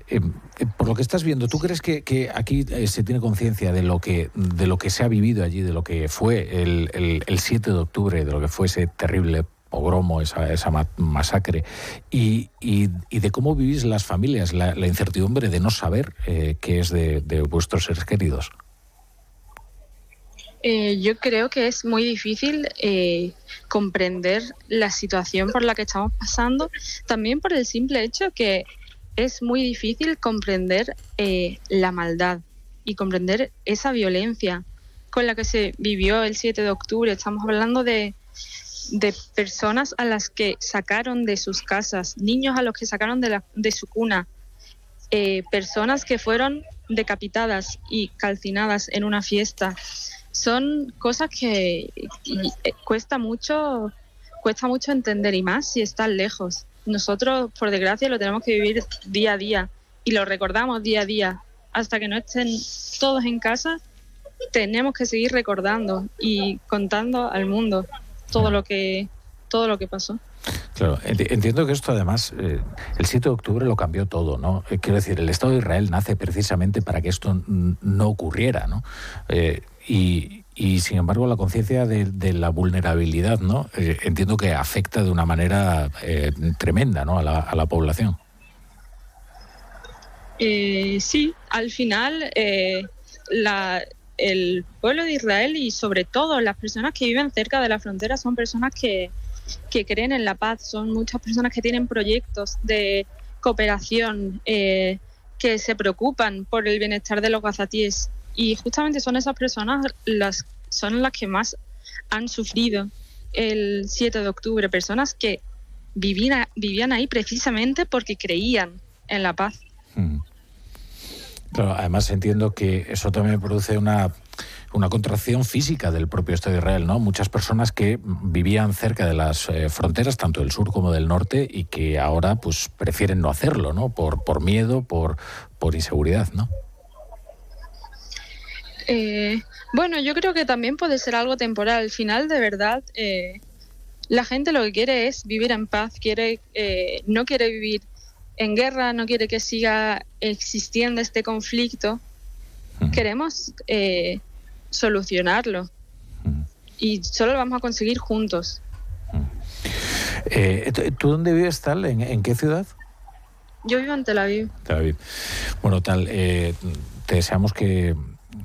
Eh, eh, por lo que estás viendo, ¿tú crees que, que aquí eh, se tiene conciencia de lo que de lo que se ha vivido allí, de lo que fue el, el- el 7 de octubre, de lo que fue ese terrible pogromo, esa, esa ma- masacre, y, y- de cómo vivís las familias, la, la incertidumbre de no saber qué es de, de vuestros seres queridos?
Eh, yo creo que es muy difícil eh, comprender la situación por la que estamos pasando, también por el simple hecho que es muy difícil comprender eh, la maldad y comprender esa violencia con la que se vivió el 7 de octubre. Estamos hablando de, de personas a las que sacaron de sus casas, niños a los que sacaron de, la- de su cuna, eh, personas que fueron decapitadas y calcinadas en una fiesta. Son cosas que eh, cuesta mucho, cuesta mucho entender y más si están lejos. Nosotros, por desgracia, lo tenemos que vivir día a día y lo recordamos día a día. Hasta que no estén todos en casa, tenemos que seguir recordando y contando al mundo todo lo que todo lo que pasó.
Claro, entiendo que esto además, eh, el 7 de octubre lo cambió todo, ¿no? Eh, quiero decir, el Estado de Israel nace precisamente para que esto no ocurriera, ¿no? Y, sin embargo la conciencia de, la vulnerabilidad, ¿no? entiendo que afecta de una manera tremenda, ¿no? A la, población.
sí, al final el pueblo de Israel y sobre todo las personas que viven cerca de la frontera son personas que, que creen en la paz, son muchas personas que tienen proyectos de cooperación, eh, que se preocupan por el bienestar de los gazatíes y justamente son esas personas las son las que más han sufrido el 7 de octubre, personas que vivían, vivían ahí precisamente porque creían en la paz. Mm
además entiendo que eso también produce una, una contracción física del propio Estado de Israel, ¿no? Muchas personas que vivían cerca de las eh, fronteras, tanto del sur como del norte, y que ahora pues prefieren no hacerlo, ¿no? Por, por miedo, por, por inseguridad, ¿no?
Eh, bueno, yo creo que también puede ser algo temporal. Al final, de verdad, eh, la gente lo que quiere es vivir en paz, quiere, no quiere vivir en guerra, no quiere que siga existiendo este conflicto. Queremos eh, solucionarlo y solo lo vamos a conseguir juntos.
Eh, ¿Tú dónde vives, Tal? ¿En, qué ciudad?
Yo vivo en Tel Aviv.
Tel Aviv. Bueno, Tal, eh, te deseamos que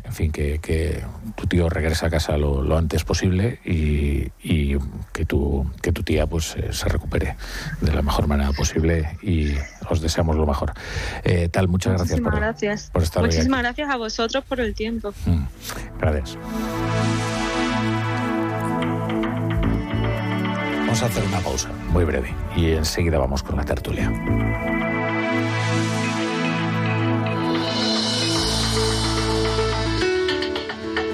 en fin, que, tu tío regrese a casa lo, antes posible y, que, tu, que tu tía pues eh, se recupere de la mejor manera posible y os deseamos lo mejor. Eh, tal, muchas gracias
por, gracias.
por estar
Muchísimas gracias a vosotros por el tiempo. Mm,
gracias. Vamos a hacer una pausa muy breve y enseguida vamos con la tertulia.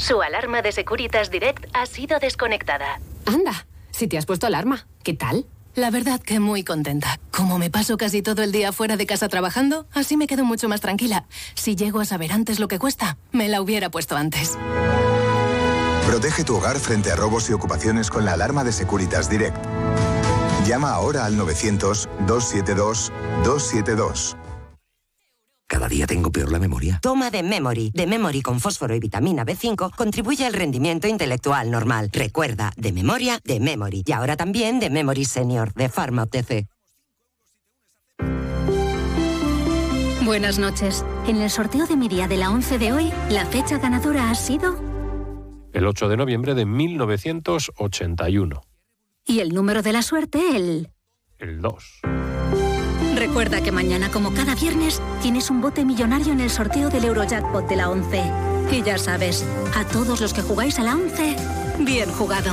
Su alarma de Securitas Direct ha sido desconectada.
Anda, si te has puesto alarma, ¿qué tal? La verdad que muy contenta. Como me paso casi todo el día fuera de casa trabajando, así me quedo mucho más tranquila. Si llego a saber antes lo que cuesta, me la hubiera puesto antes.
Protege tu hogar frente a robos y ocupaciones con la alarma de Securitas Direct. Llama ahora al 900-272-272.
Cada día tengo peor la memoria.
Toma de Memory. De Memory con fósforo y vitamina B5 contribuye al rendimiento intelectual normal. Recuerda, de memoria, de Memory. Y ahora también de Memory Senior, de Pharma OTC.
Buenas noches. En el sorteo de mi día de la 11 de hoy, la fecha ganadora ha sido...
El 8 de noviembre de 1981.
Y el número de la suerte, el...
El 2.
Recuerda que mañana, como cada viernes, tienes un bote millonario en el sorteo del Eurojackpot de la 11. Y ya sabes, a todos los que jugáis a la 11, bien jugado.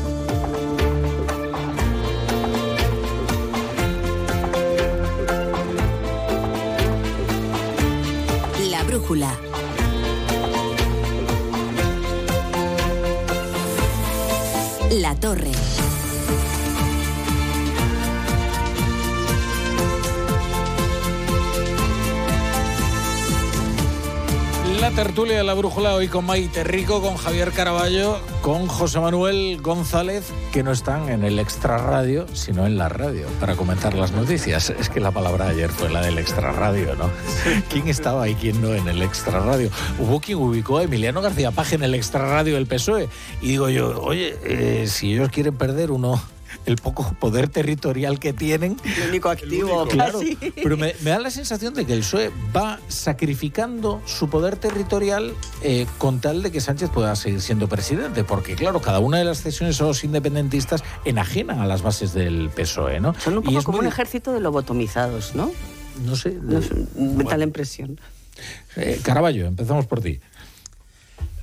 La torre.
La tertulia de la brújula hoy con Maite Rico, con Javier Caraballo, con José Manuel González, que no están en el extrarradio, sino en la radio, para comentar las noticias. Es que la palabra ayer fue la del extrarradio, ¿no? ¿Quién estaba y quién no en el extrarradio? Hubo quien ubicó a Emiliano García Paje en el extrarradio del PSOE. Y digo yo, oye, eh, si ellos quieren perder uno el poco poder territorial que tienen.
El único activo,
Claro,
casi.
pero me, me da la sensación de que el PSOE va sacrificando su poder territorial eh, con tal de que Sánchez pueda seguir siendo presidente, porque claro, cada una de las cesiones a los independentistas enajenan a las bases del PSOE, ¿no?
Son un
Y
poco
es
como
muy-
un ejército de lobotomizados, ¿no?
No sé.
No sé, me da la impresión.
Eh, Caraballo, empezamos por ti.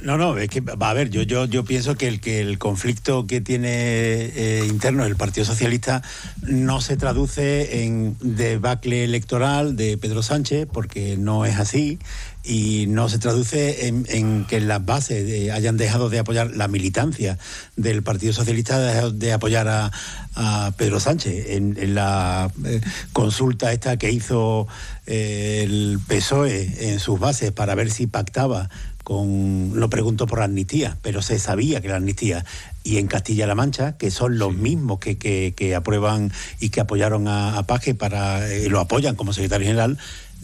No, no, es que va a ver, yo, yo, yo pienso que el, que el conflicto que tiene eh, interno el Partido Socialista no se traduce en debacle electoral de Pedro Sánchez, porque no es así, y no se traduce en, que las bases eh, hayan dejado de apoyar la militancia del Partido Socialista, dejado de apoyar a, a Pedro Sánchez. En, la eh, consulta esta que hizo el PSOE en sus bases para ver si pactaba con, no pregunto por la amnistía, pero se sabía que la amnistía, y en Castilla-La Mancha, que son los mismos que, que- que aprueban y que apoyaron a, a Paje para, eh, lo apoyan como secretario general,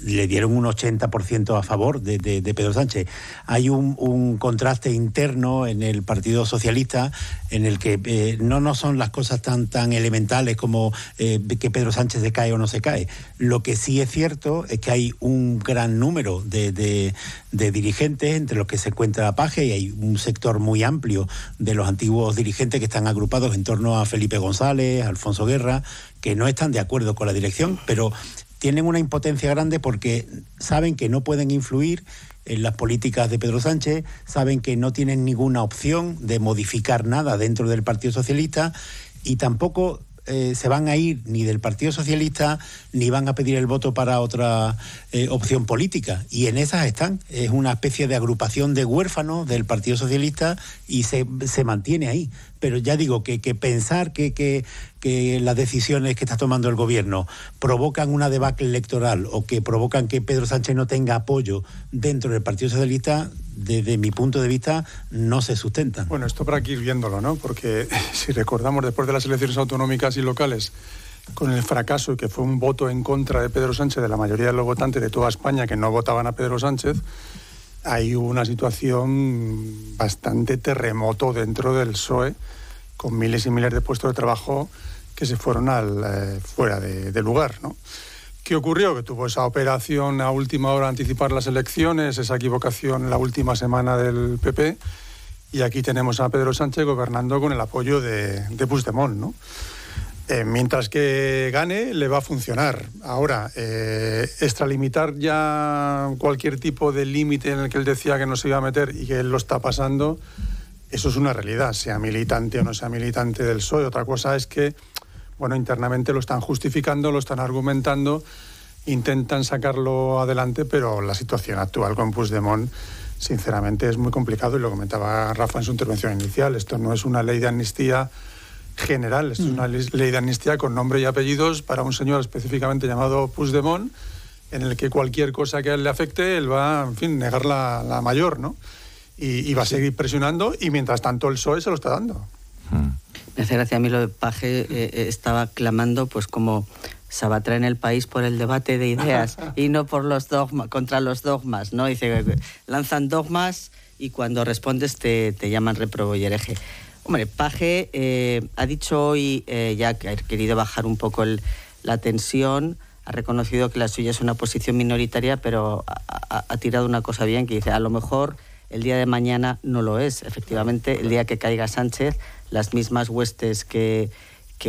le dieron un 80% a favor de, Pedro Sánchez. Hay un, contraste interno en el Partido Socialista en el que eh, no, no son las cosas tan, tan elementales como eh, que Pedro Sánchez se cae o no se cae. Lo que sí es cierto es que hay un gran número de dirigentes, entre los que se encuentra Paje, y hay un sector muy amplio de los antiguos dirigentes que están agrupados en torno a Felipe González, Alfonso Guerra, que no están de acuerdo con la dirección, pero tienen una impotencia grande porque saben que no pueden influir en las políticas de Pedro Sánchez, saben que no tienen ninguna opción de modificar nada dentro del Partido Socialista y tampoco eh, se van a ir ni del Partido Socialista ni van a pedir el voto para otra eh, opción política. Y en esas están. Es una especie de agrupación de huérfanos del Partido Socialista y se, se mantiene ahí. Pero ya digo que, que pensar que, que, que las decisiones que está tomando el gobierno provocan una debacle electoral o que provocan que Pedro Sánchez no tenga apoyo dentro del Partido Socialista, desde mi punto de vista, no se sustenta.
Bueno, esto para aquí ir viéndolo, ¿no? Porque si recordamos después de las elecciones autonómicas y locales, con el fracaso que fue un voto en contra de Pedro Sánchez de la mayoría de los votantes de toda España que no votaban a Pedro Sánchez, hay una situación bastante terremoto dentro del PSOE, con miles y miles de puestos de trabajo que se fueron al, eh, fuera de, lugar, ¿no? ¿Qué ocurrió? Que tuvo esa operación a última hora anticipar las elecciones, esa equivocación la última semana del PP, y aquí tenemos a Pedro Sánchez gobernando con el apoyo de, de ¿no? Eh, mientras que gane, le va a funcionar. Ahora, eh, extralimitar ya cualquier tipo de límite en el que él decía que no se iba a meter y que él lo está pasando, eso es una realidad, sea militante o no sea militante del PSOE. Otra cosa es que, bueno, internamente lo están justificando, lo están argumentando, intentan sacarlo adelante, pero la situación actual con Puigdemont, sinceramente, es muy complicado y lo comentaba Rafa en su intervención inicial. Esto no es una ley de amnistía general, esto es una ley ley de amnistía con nombre y apellidos para un señor específicamente llamado Puigdemont, en el que cualquier cosa que a él le afecte, él va, en fin, negar la, la mayor, ¿no? Y, y va a seguir presionando y mientras tanto el PSOE se lo está dando.
Me hace gracia a mí lo de Paje, eh, eh, estaba clamando pues como Sabatra en el país por el debate de ideas y no por los dogmas, contra los dogmas, ¿no? Dice, lanzan dogmas y cuando respondes te, te llaman reprobo y hereje. Hombre, Paje eh, ha dicho hoy eh, ya que ha querido bajar un poco la tensión, ha reconocido que la suya es una posición minoritaria, pero ha, tirado una cosa bien que dice, a lo mejor el día de mañana no lo es. Efectivamente, el día que caiga Sánchez, las mismas huestes que,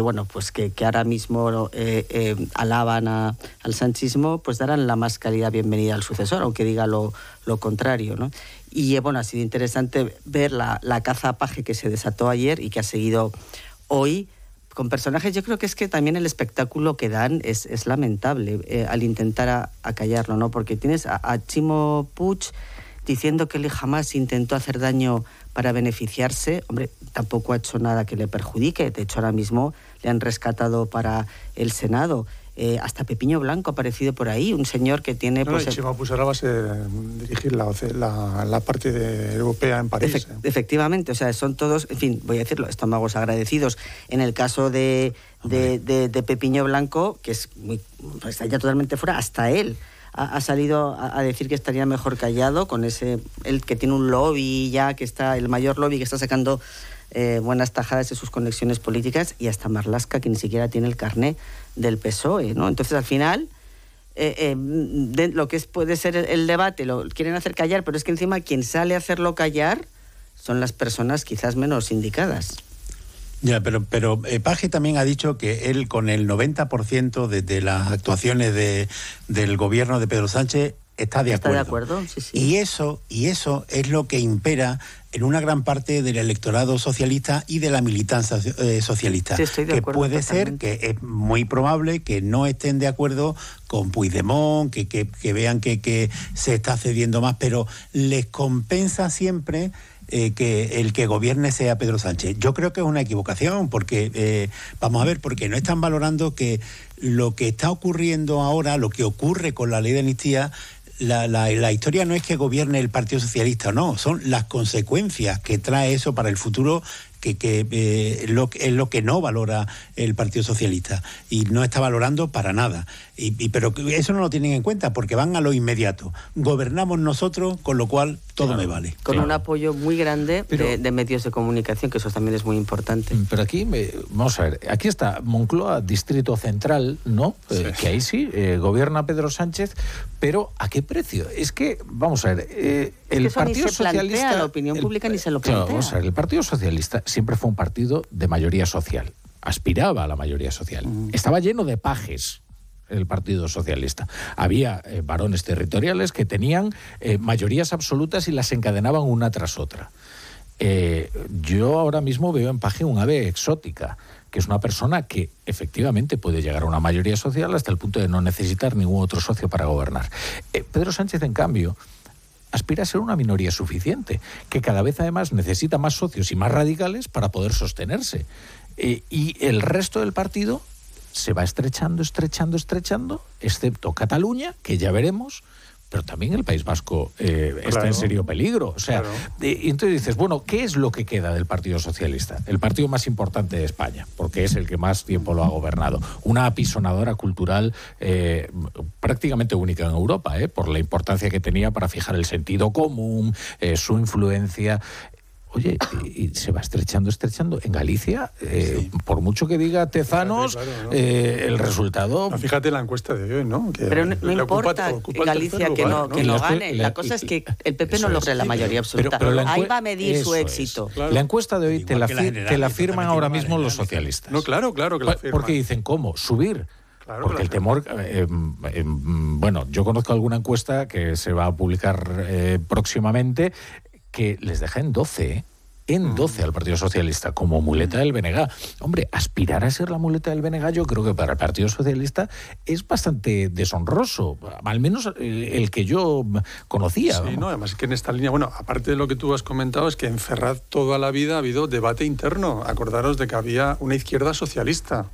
bueno, pues que, ahora mismo eh, alaban a- al sanchismo, pues darán la más cálida bienvenida al sucesor, aunque diga lo, lo contrario, ¿no? Y eh, bueno, ha sido interesante ver la, la caza paje que se desató ayer y que ha seguido hoy con personajes. Yo creo que es que también el espectáculo que dan es, es lamentable eh, al intentar acallarlo, ¿no? Porque tienes a, Chimo Puig diciendo que él jamás intentó hacer daño para beneficiarse. Hombre, tampoco ha hecho nada que le perjudique. De hecho, ahora mismo le han rescatado para el Senado. Eh, hasta Pepiño Blanco ha aparecido por ahí, un señor que tiene...
No,
pues,
y Chimo Puig ahora va a ser dirigir la, la, la parte de europea en París. ¿eh?
Efectivamente, o sea, son todos, en fin, voy a decirlo, estómagos agradecidos. En el caso de, de, de- de Pepiño Blanco, que es muy, está ya totalmente fuera, hasta él ha, salido a, decir que estaría mejor callado con ese, él que tiene un lobby ya, que está, el mayor lobby que está sacando eh, buenas tajadas de sus conexiones políticas, y hasta Marlasca, que ni siquiera tiene el carné del PSOE, ¿no? Entonces, al final, eh, eh, lo que es, puede ser el, debate, lo quieren hacer callar, pero es que encima quien sale a hacerlo callar son las personas quizás menos indicadas.
Ya, pero, pero Paje también ha dicho que él con el 90% de, de las actuaciones de, del gobierno de Pedro Sánchez está de
¿Está
acuerdo.
de acuerdo? Sí, sí.
Y eso, y eso es lo que impera en una gran parte del electorado socialista y de la militancia eh, socialista.
Sí, estoy de
que
acuerdo
puede ser que es muy probable que no estén de acuerdo con Puigdemont, que, que, que vean que, que se está cediendo más, pero les compensa siempre eh, que el que gobierne sea Pedro Sánchez. Yo creo que es una equivocación, porque, eh, vamos a ver, porque no están valorando que lo que está ocurriendo ahora, lo que ocurre con la ley de amnistía, la, la- la historia no es que gobierne el Partido Socialista no, son las consecuencias que trae eso para el futuro que, que, eh, es lo que no valora el Partido Socialista y no está valorando para nada. Y, y- pero eso no lo tienen en cuenta porque van a lo inmediato. Gobernamos nosotros, con lo cual todo me vale.
Con un apoyo muy grande de, de medios de comunicación, que eso también es muy importante.
Pero aquí, me- vamos a ver, aquí está Moncloa, Distrito Central, ¿no? Eh, que ahí sí, eh, gobierna Pedro Sánchez, pero ¿a qué precio? Es que, vamos a ver, eh,
Es
el
que eso ni
Partido
se plantea,
Socialista...
la opinión
el-
pública ni se lo
Claro,
plantea.
vamos a ver, el Partido Socialista siempre fue un partido de mayoría social, aspiraba a la mayoría social, estaba lleno de pajes el Partido Socialista. Había eh, varones territoriales que tenían eh, mayorías absolutas y las encadenaban una tras otra. Eh, yo ahora mismo veo en Paje un ave exótica, que es una persona que efectivamente puede llegar a una mayoría social hasta el punto de no necesitar ningún otro socio para gobernar. Pedro Sánchez, en cambio, aspira a ser una minoría suficiente, que cada vez además necesita más socios y más radicales para poder sostenerse. Y el resto del partido se va estrechando, estrechando, estrechando, excepto Cataluña, que ya veremos, pero también el País Vasco eh, está en serio peligro. O sea, y entonces dices, bueno, ¿qué es lo que queda del Partido Socialista? El partido más importante de España, porque es el que más tiempo lo ha gobernado. Una apisonadora cultural eh, prácticamente única en Europa, eh, por la importancia que tenía para fijar el sentido común, su influencia. Oye, y, se va estrechando, estrechando. En Galicia, eh, por mucho que diga Tezanos,
Fíjate, claro, ¿no?
eh, el resultado...
No, fíjate la encuesta de hoy, ¿no? Que
Pero no, no
le ocupa-
importa
ocupa
Galicia que no, que
la-
gane.
la-
La cosa es que el PP no logre
es.
la mayoría absoluta.
pero la
Ahí va a medir su éxito.
La encuesta de hoy te la,
general,
te la firman ahora mismo los socialistas.
No, claro, claro que la
Pa-
firman.
Porque dicen, ¿cómo? Subir.
Claro
Porque
que
el temor, eh, eh, bueno, yo conozco alguna encuesta que se va a publicar eh, próximamente que les deja en 12, ¿eh? en 12 al Partido Socialista como muleta del BNG. Hombre, aspirar a ser la muleta del BNG yo creo que para el Partido Socialista es bastante deshonroso, al menos eh, el que yo conocía.
Sí, no, además es que en esta línea, bueno, aparte de lo que tú has comentado, es que en Ferraz toda la vida ha habido debate interno. Acordaros de que había una izquierda socialista,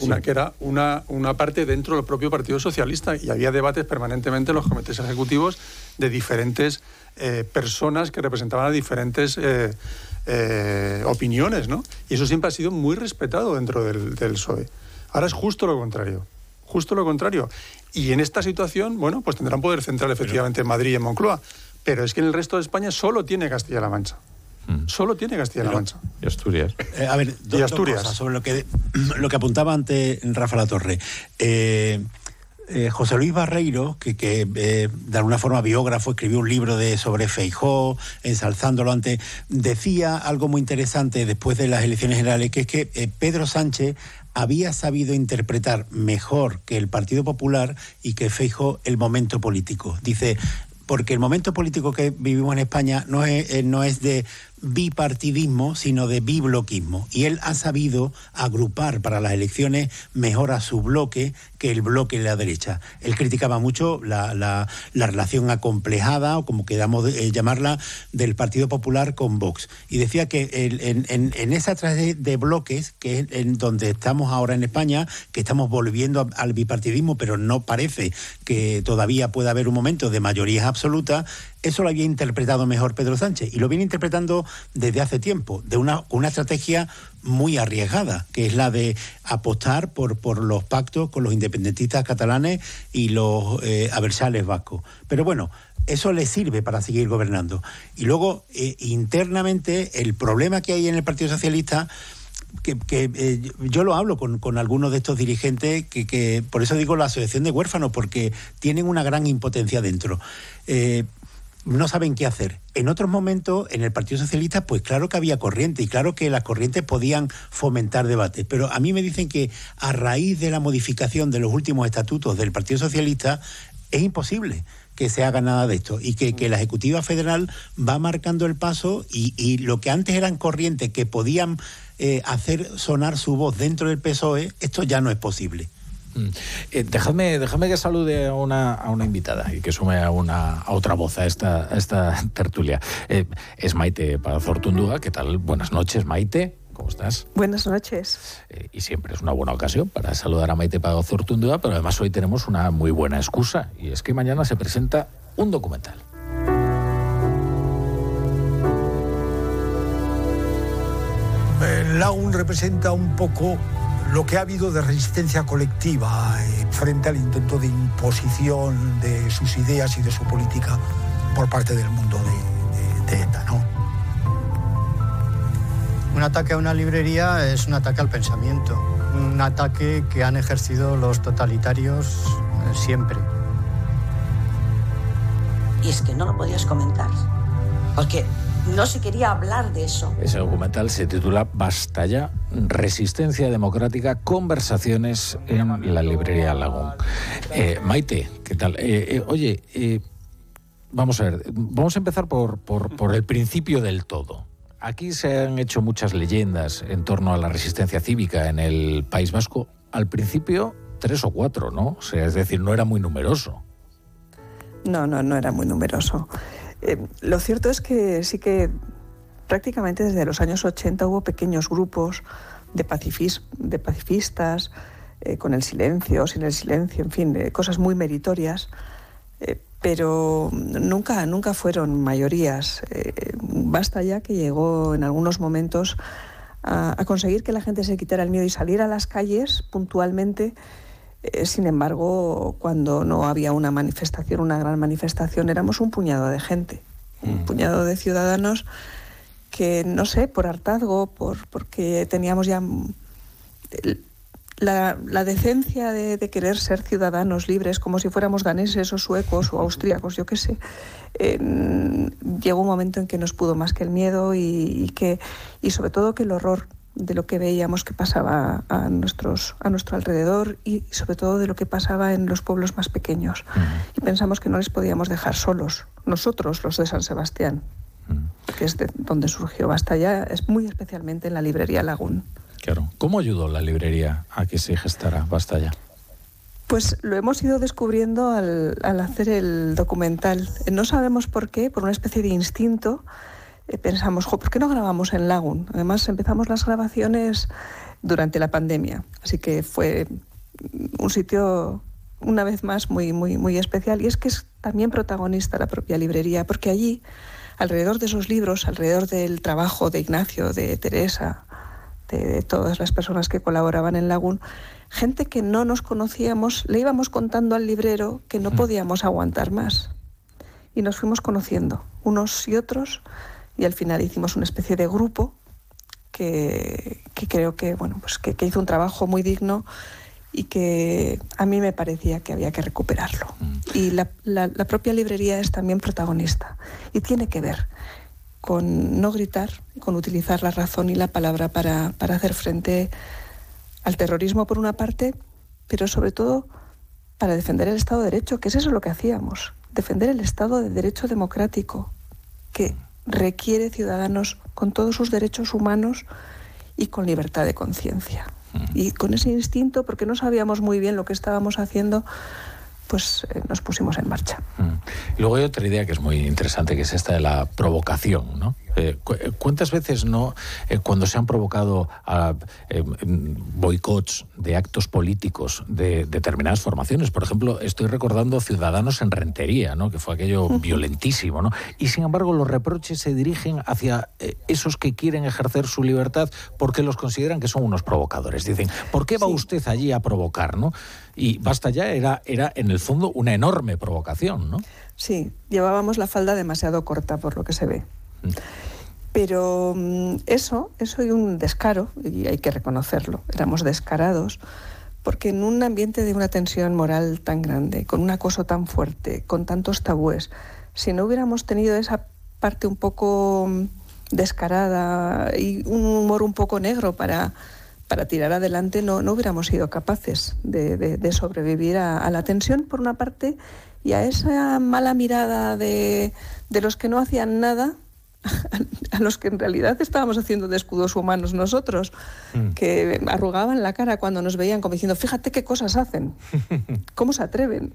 una que era una, una parte dentro del propio Partido Socialista, y había debates permanentemente en los comités ejecutivos de diferentes eh, personas que representaban a diferentes eh, eh, opiniones, ¿no? Y eso siempre ha sido muy respetado dentro del, del PSOE. Ahora es justo lo contrario, justo lo contrario. Y en esta situación, bueno, pues tendrán poder central efectivamente en Madrid y en Moncloa, pero es que en el resto de España solo tiene Castilla-La Mancha. Solo tiene Castilla-La Mancha.
Y Asturias.
Eh, a ver, dos,
Y Asturias.
dos cosas sobre lo que, lo que apuntaba antes Rafa La Torre. Eh, eh, José Luis Barreiro, que, eh, de alguna forma biógrafo, escribió un libro sobre Feijó, ensalzándolo antes, decía algo muy interesante después de las elecciones generales, que es que eh, Pedro Sánchez había sabido interpretar mejor que el Partido Popular y que Feijó el momento político. Dice, porque el momento político que vivimos en España no es, no es de bipartidismo, sino de bibloquismo. Y él ha sabido agrupar para las elecciones mejor a su bloque que el bloque de la derecha. Él criticaba mucho la, la- la relación acomplejada, o como queramos eh, llamarla, del Partido Popular con Vox. Y decía que en, esa traje de bloques, que es en donde estamos ahora en España, que estamos volviendo al bipartidismo, pero no parece que todavía pueda haber un momento de mayorías absolutas, eso lo había interpretado mejor Pedro Sánchez y lo viene interpretando desde hace tiempo, de una, una estrategia muy arriesgada, que es la de apostar por, por los pactos con los independentistas catalanes y los eh, aversales vascos. Pero bueno, eso le sirve para seguir gobernando. Y luego, eh, internamente, el problema que hay en el Partido Socialista que, eh, yo lo hablo con, con algunos de estos dirigentes que, que por eso digo la asociación de huérfanos porque tienen una gran impotencia dentro Eh, no saben qué hacer. En otros momentos, en el Partido Socialista, pues claro que había corriente y claro que las corrientes podían fomentar debate. Pero a mí me dicen que a raíz de la modificación de los últimos estatutos del Partido Socialista, es imposible que se haga nada de esto y que, que la Ejecutiva Federal va marcando el paso y, y lo que antes eran corrientes que podían eh, hacer sonar su voz dentro del PSOE, esto ya no es posible.
Mm. Eh, dejadme, dejadme que salude a una, a una invitada y que sume a, una, a otra voz a esta, a esta tertulia. Eh, es Maite Pazortundúa. ¿Qué tal? Buenas noches, Maite. ¿Cómo estás?
Buenas noches.
Eh, y siempre es una buena ocasión para saludar a Maite Pazortundúa, pero además hoy tenemos una muy buena excusa y es que mañana se presenta un documental.
El Lagun representa un poco lo que ha habido de resistencia colectiva eh, frente al intento de imposición de sus ideas y de su política por parte del mundo de, de- de ETA, ¿no?
Un ataque a una librería es un ataque al pensamiento, un ataque que han ejercido los totalitarios eh, siempre.
Y es que no lo podías comentar, porque no se quería hablar de eso.
Ese documental se titula Basta ya, Resistencia Democrática, Conversaciones en la librería Lagún. Eh, Maite, ¿qué tal? Eh, eh, oye, eh, vamos a ver, vamos a empezar por, por, por el principio del todo. Aquí se han hecho muchas leyendas en torno a la resistencia cívica en el País Vasco. Al principio, tres o cuatro, ¿no? O sea, es decir, no era muy numeroso.
No, no, no era muy numeroso. Eh, lo cierto es que sí que prácticamente desde los años 80 hubo pequeños grupos de, pacifis- de pacifistas, eh, con el silencio, sin el silencio, en fin, de cosas muy meritorias, eh, pero nunca, nunca fueron mayorías. Eh, basta ya que llegó en algunos momentos a, a conseguir que la gente se quitara el miedo y saliera a las calles puntualmente. Eh, sin embargo, cuando no había una manifestación, una gran manifestación, éramos un puñado de gente, un puñado de ciudadanos que, no sé, por hartazgo, por, porque teníamos ya el- la, la decencia de, de querer ser ciudadanos libres, como si fuéramos daneses o suecos o austríacos, yo qué sé. eh, llegó un momento en que nos pudo más que el miedo y, y que, y sobre todo que el horror de lo que veíamos que pasaba a, nuestros, a nuestro alrededor y sobre todo de lo que pasaba en los pueblos más pequeños. Y pensamos que no les podíamos dejar solos, nosotros, los de San Sebastián, que es de donde surgió Basta ya, es muy especialmente en la librería Lagún.
Claro. ¿Cómo ayudó la librería a que se gestara Basta ya?
Pues lo hemos ido descubriendo al, al hacer el documental. No sabemos por qué, por una especie de instinto, pensamos, "Jo, ¿por qué no grabamos en Lagun? Además, empezamos las grabaciones durante la pandemia, así que fue un sitio, una vez más, muy, muy, muy especial. Y es que es también protagonista la propia librería, porque allí, alrededor de esos libros, alrededor del trabajo de Ignacio, de Teresa, de, de todas las personas que colaboraban en Lagun, gente que no nos conocíamos, le íbamos contando al librero que no podíamos aguantar más. Y nos fuimos conociendo, unos y otros, y al final hicimos una especie de grupo que, creo que, bueno, pues que, hizo un trabajo muy digno y que a mí me parecía que había que recuperarlo. Mm. Y la, propia librería es también protagonista y tiene que ver con no gritar, con utilizar la razón y la palabra para, para hacer frente al terrorismo por una parte, pero sobre todo para defender el Estado de Derecho, que es eso lo que hacíamos, defender el Estado de Derecho democrático, que requiere ciudadanos con todos sus derechos humanos y con libertad de conciencia. Y con ese instinto, porque no sabíamos muy bien lo que estábamos haciendo, pues eh, nos pusimos en marcha.
Luego hay otra idea que es muy interesante, que es esta de la provocación, ¿no? Eh, eh, ¿Cuántas veces no, eh, cuando se han provocado a, boicots de actos políticos de determinadas formaciones, por ejemplo, estoy recordando Ciudadanos en Rentería, ¿no? que fue aquello violentísimo, ¿no? y sin embargo los reproches se dirigen hacia esos que quieren ejercer su libertad porque los consideran que son unos provocadores. Dicen, ¿por qué va usted allí a provocar? ¿no? Y basta ya, era, era en el fondo una enorme provocación. ¿no?
Sí, llevábamos la falda demasiado corta por lo que se ve. Pero mm, eso, eso y un descaro, y hay que reconocerlo, éramos descarados, porque en un ambiente de una tensión moral tan grande, con un acoso tan fuerte, con tantos tabúes, si no hubiéramos tenido esa parte un poco mm, descarada y un humor un poco negro para, para tirar adelante, no, no hubiéramos sido capaces de, sobrevivir a, la tensión, por una parte, y a esa mala mirada de, de los que no hacían nada a los que en realidad estábamos haciendo de escudos humanos nosotros, mm. que arrugaban la cara cuando nos veían como diciendo, fíjate qué cosas hacen, cómo se atreven.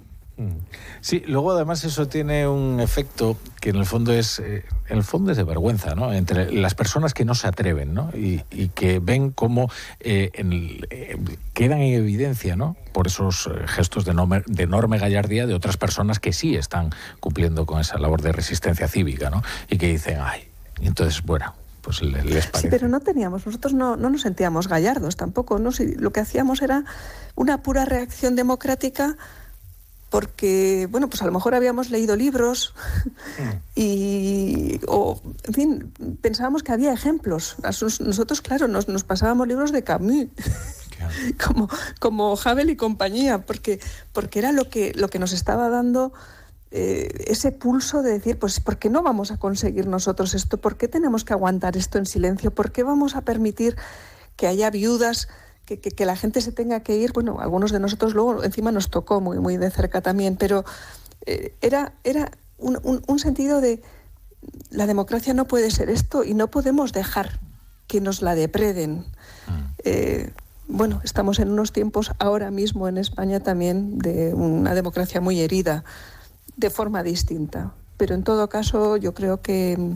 Sí, luego además eso tiene un efecto que en el fondo es, eh, en el fondo es de vergüenza, ¿no? Entre las personas que no se atreven, ¿no? Y, que ven cómo eh, eh, quedan en evidencia, ¿no? Por esos gestos de enorme, de enorme gallardía de otras personas que sí están cumpliendo con esa labor de resistencia cívica, ¿no? Y que dicen, ay, y entonces, bueno, pues les.
Sí, pero no teníamos, nosotros no, no nos sentíamos gallardos tampoco, ¿no? Si lo que hacíamos era una pura reacción democrática porque, bueno, pues a lo mejor habíamos leído libros y, o, en fin, pensábamos que había ejemplos. Nosotros, claro, nos, nos pasábamos libros de Camus, como, como Havel y compañía, porque, porque era lo que, lo que nos estaba dando eh, ese pulso de decir, pues, ¿por qué no vamos a conseguir nosotros esto? ¿Por qué tenemos que aguantar esto en silencio? ¿Por qué vamos a permitir que haya viudas? Que, la gente se tenga que ir, bueno, algunos de nosotros luego encima nos tocó muy, muy de cerca también, pero eh, era, era un, sentido de la democracia no puede ser esto y no podemos dejar que nos la depreden. Mm. Eh, bueno, estamos en unos tiempos ahora mismo en España también de una democracia muy herida, de forma distinta. Pero en todo caso yo creo que,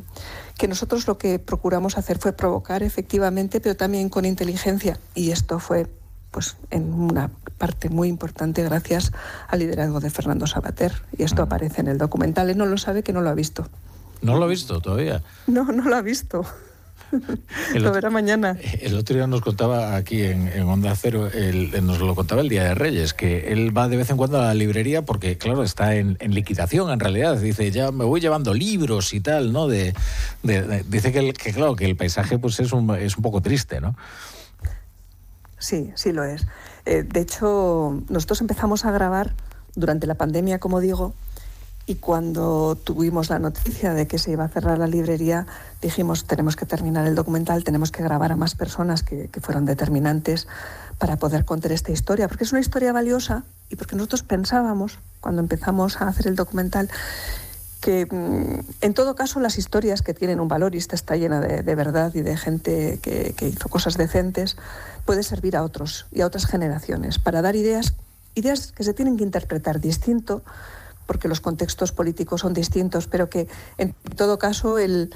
que nosotros lo que procuramos hacer fue provocar efectivamente, pero también con inteligencia. Y esto fue pues en una parte muy importante gracias al liderazgo de Fernando Sabater. Y esto aparece en el documental. Él no lo sabe que no lo ha visto.
¿No lo ha visto todavía?
No, no lo ha visto. lo verá mañana.
El otro día nos contaba aquí en, Onda Cero, nos lo contaba el Día de Reyes, que él va de vez en cuando a la librería porque, claro, está en, liquidación en realidad. Dice, ya me voy llevando libros y tal, ¿no? De, dice que, claro, que el paisaje pues es un, es un poco triste, ¿no?
Sí, sí lo es. Eh, de hecho, nosotros empezamos a grabar durante la pandemia, como digo, y cuando tuvimos la noticia de que se iba a cerrar la librería, dijimos, tenemos que terminar el documental, tenemos que grabar a más personas que, fueron determinantes para poder contar esta historia, porque es una historia valiosa y porque nosotros pensábamos, cuando empezamos a hacer el documental, que mm, en todo caso las historias que tienen un valor y esta está llena de, verdad y de gente que, que, hizo cosas decentes, puede servir a otros y a otras generaciones para dar ideas, ideas que se tienen que interpretar distinto porque los contextos políticos son distintos, pero que en todo caso el,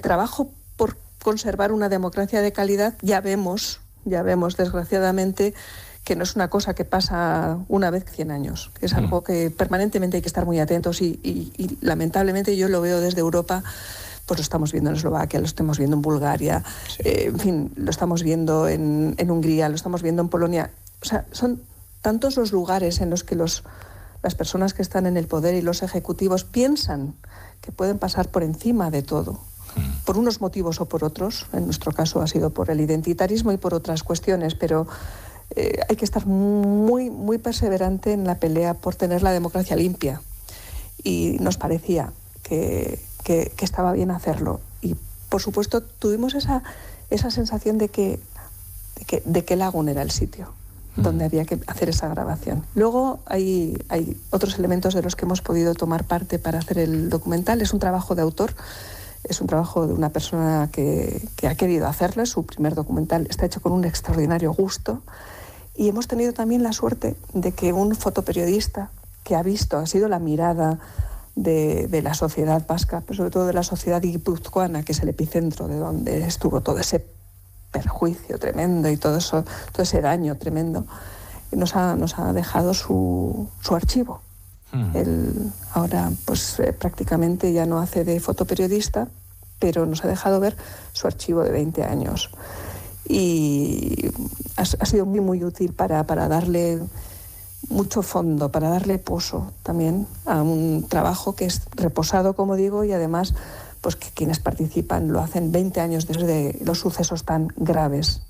trabajo por conservar una democracia de calidad ya vemos, ya vemos desgraciadamente que no es una cosa que pasa una vez 100 años, que es mm. algo que permanentemente hay que estar muy atentos y, lamentablemente yo lo veo desde Europa pues lo estamos viendo en Eslovaquia, lo estamos viendo en Bulgaria, eh, en fin, lo estamos viendo en, en, Hungría, lo estamos viendo en Polonia. O sea, son tantos los lugares en los que los las personas que están en el poder y los ejecutivos piensan que pueden pasar por encima de todo, por unos motivos o por otros. En nuestro caso ha sido por el identitarismo y por otras cuestiones, pero eh, hay que estar muy, muy perseverante en la pelea por tener la democracia limpia. Y nos parecía que, que, estaba bien hacerlo. Y por supuesto tuvimos esa, esa sensación de que, de que, de que Lagun era el sitio donde había que hacer esa grabación. Luego hay, hay otros elementos de los que hemos podido tomar parte para hacer el documental. Es un trabajo de autor, es un trabajo de una persona que, que ha querido hacerlo, su primer documental está hecho con un extraordinario gusto. Y hemos tenido también la suerte de que un fotoperiodista que ha visto, ha sido la mirada de, de, la sociedad vasca, pero sobre todo de la sociedad guipuzcoana, que es el epicentro de donde estuvo todo ese perjuicio tremendo y todo eso, todo ese daño tremendo, nos ha, nos ha dejado su, su archivo. Hmm. Él ahora pues eh, prácticamente ya no hace de fotoperiodista, pero nos ha dejado ver su archivo de 20 años. Y ha, ha sido muy, muy útil para, para darle mucho fondo, para darle pozo también a un trabajo que es reposado, como digo, y además pues que quienes participan lo hacen 20 años desde los sucesos tan graves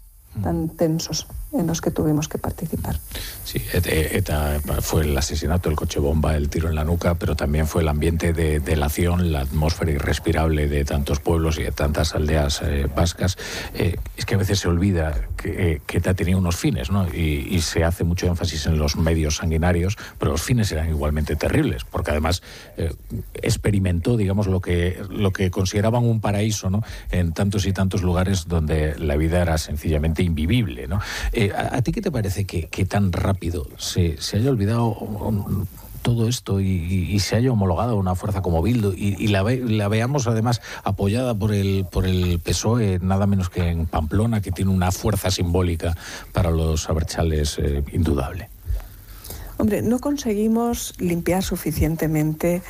tan tensos en los que tuvimos que participar.
Sí, ETA fue el asesinato, el coche bomba, el tiro en la nuca, pero también fue el ambiente de delación, la atmósfera irrespirable de tantos pueblos y de tantas aldeas eh, vascas. Eh, es que a veces se olvida que, eh, ETA tenía unos fines, ¿no? Y, se hace mucho énfasis en los medios sanguinarios, pero los fines eran igualmente terribles, porque además experimentó, digamos, lo que, lo que consideraban un paraíso, ¿no? En tantos y tantos lugares donde la vida era sencillamente invivible. ¿no? Eh, ¿a, ti qué te parece que, tan rápido se, haya olvidado todo esto y, se haya homologado una fuerza como Bildu y, la, veamos además apoyada por el, por el PSOE, nada menos que en Pamplona, que tiene una fuerza simbólica para los aberchales eh, indudable?
Hombre, no conseguimos limpiar suficientemente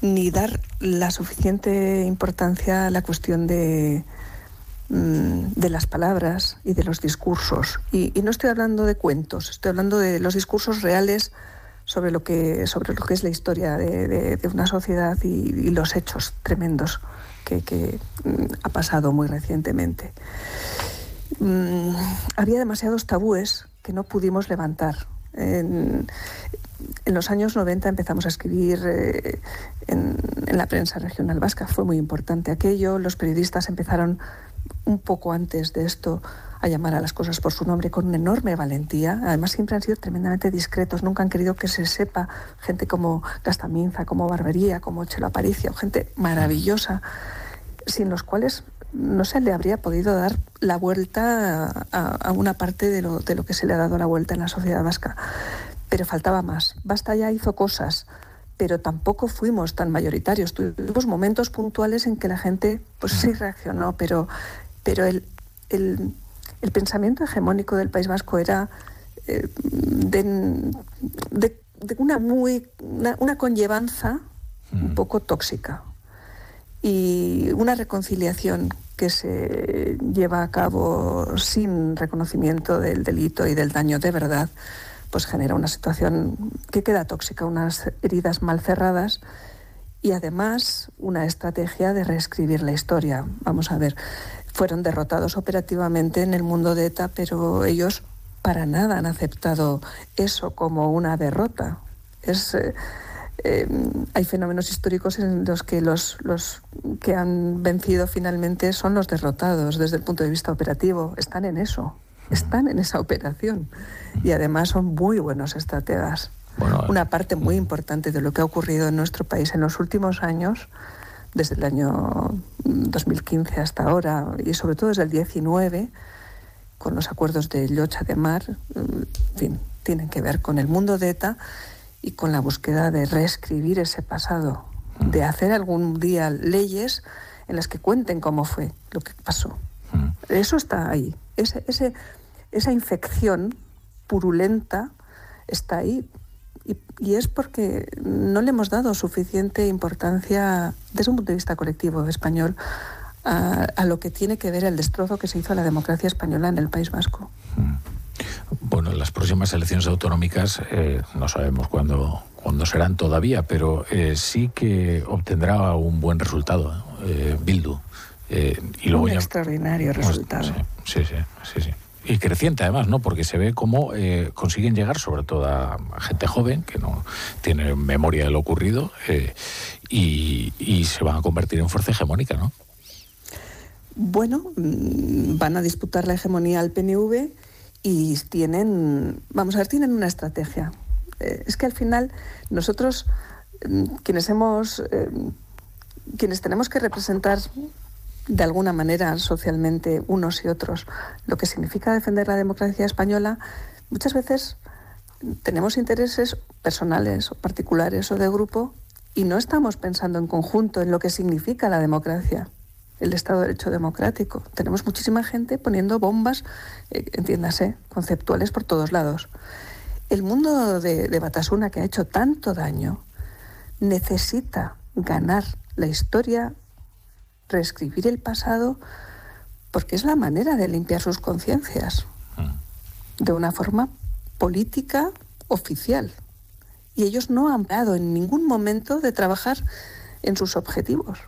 ni dar la suficiente importancia a la cuestión de, de las palabras y de los discursos. Y, no estoy hablando de cuentos, estoy hablando de los discursos reales sobre lo que, sobre lo que es la historia de, una sociedad y, los hechos tremendos que, mm, ha pasado muy recientemente. Mm, había demasiados tabúes que no pudimos levantar. En, los años 90 empezamos a escribir eh, en, en, la prensa regional vasca. Fue muy importante aquello. Los periodistas empezaron un poco antes de esto a llamar a las cosas por su nombre con una enorme valentía. Además, siempre han sido tremendamente discretos, nunca han querido que se sepa gente como Gastaminza, como Barbería, como Chelo Aparicio, gente maravillosa, sin los cuales no se le habría podido dar la vuelta a, una parte de lo, de lo que se le ha dado la vuelta en la sociedad vasca. Pero faltaba más. Basta ya hizo cosas pero tampoco fuimos tan mayoritarios. Tuvimos momentos puntuales en que la gente pues sí reaccionó, pero pero el, el, pensamiento hegemónico del País Vasco era eh, de, una, muy, una, conllevanza un mm. poco tóxica y una reconciliación que se lleva a cabo sin reconocimiento del delito y del daño de verdad, pues genera una situación que queda tóxica, unas heridas mal cerradas y además una estrategia de reescribir la historia. Vamos a ver, fueron derrotados operativamente en el mundo de ETA, pero ellos para nada han aceptado eso como una derrota. Es, eh, eh, hay fenómenos históricos en los que los, los que han vencido finalmente son los derrotados desde el punto de vista operativo. Están en eso, están en esa operación y además son muy buenos estrategas. Una parte muy importante de lo que ha ocurrido en nuestro país en los últimos años desde el año 2015 hasta ahora y sobre todo desde el 19 con los acuerdos de Llocha de Mar, en fin, tienen que ver con el mundo de ETA y con la búsqueda de reescribir ese pasado, de hacer algún día leyes en las que cuenten cómo fue lo que pasó. Eso está ahí. Ese, ese, esa infección purulenta está ahí y, es porque no le hemos dado suficiente importancia desde un punto de vista colectivo español a, lo que tiene que ver el destrozo que se hizo a la democracia española en el País Vasco.
bueno, las próximas elecciones autonómicas eh, no sabemos cuándo, cuándo serán todavía, pero eh, sí que obtendrá un buen resultado, eh, Bildu.
y luego un extraordinario resultado.
Sí, sí, sí, sí, Y creciente además, ¿no? Porque se ve cómo consiguen llegar, sobre todo a gente joven que no tiene memoria de lo ocurrido, y, y se van a convertir en fuerza hegemónica, ¿no?
Bueno, mm, van a disputar la hegemonía al PNV y tienen, vamos a ver, tienen una estrategia. Eh, es que al final nosotros, mm, quienes hemos, eh, quienes tenemos que representar de alguna manera socialmente unos y otros lo que significa defender la democracia española, muchas veces tenemos intereses personales o particulares o de grupo y no estamos pensando en conjunto en lo que significa la democracia el Estado de Derecho democrático. Tenemos muchísima gente poniendo bombas, eh, entiéndase, conceptuales por todos lados. El mundo de, de Batasuna, que ha hecho tanto daño, necesita ganar la historia, reescribir el pasado, porque es la manera de limpiar sus conciencias mm. de una forma política oficial. Y ellos no han parado en ningún momento de trabajar en sus objetivos.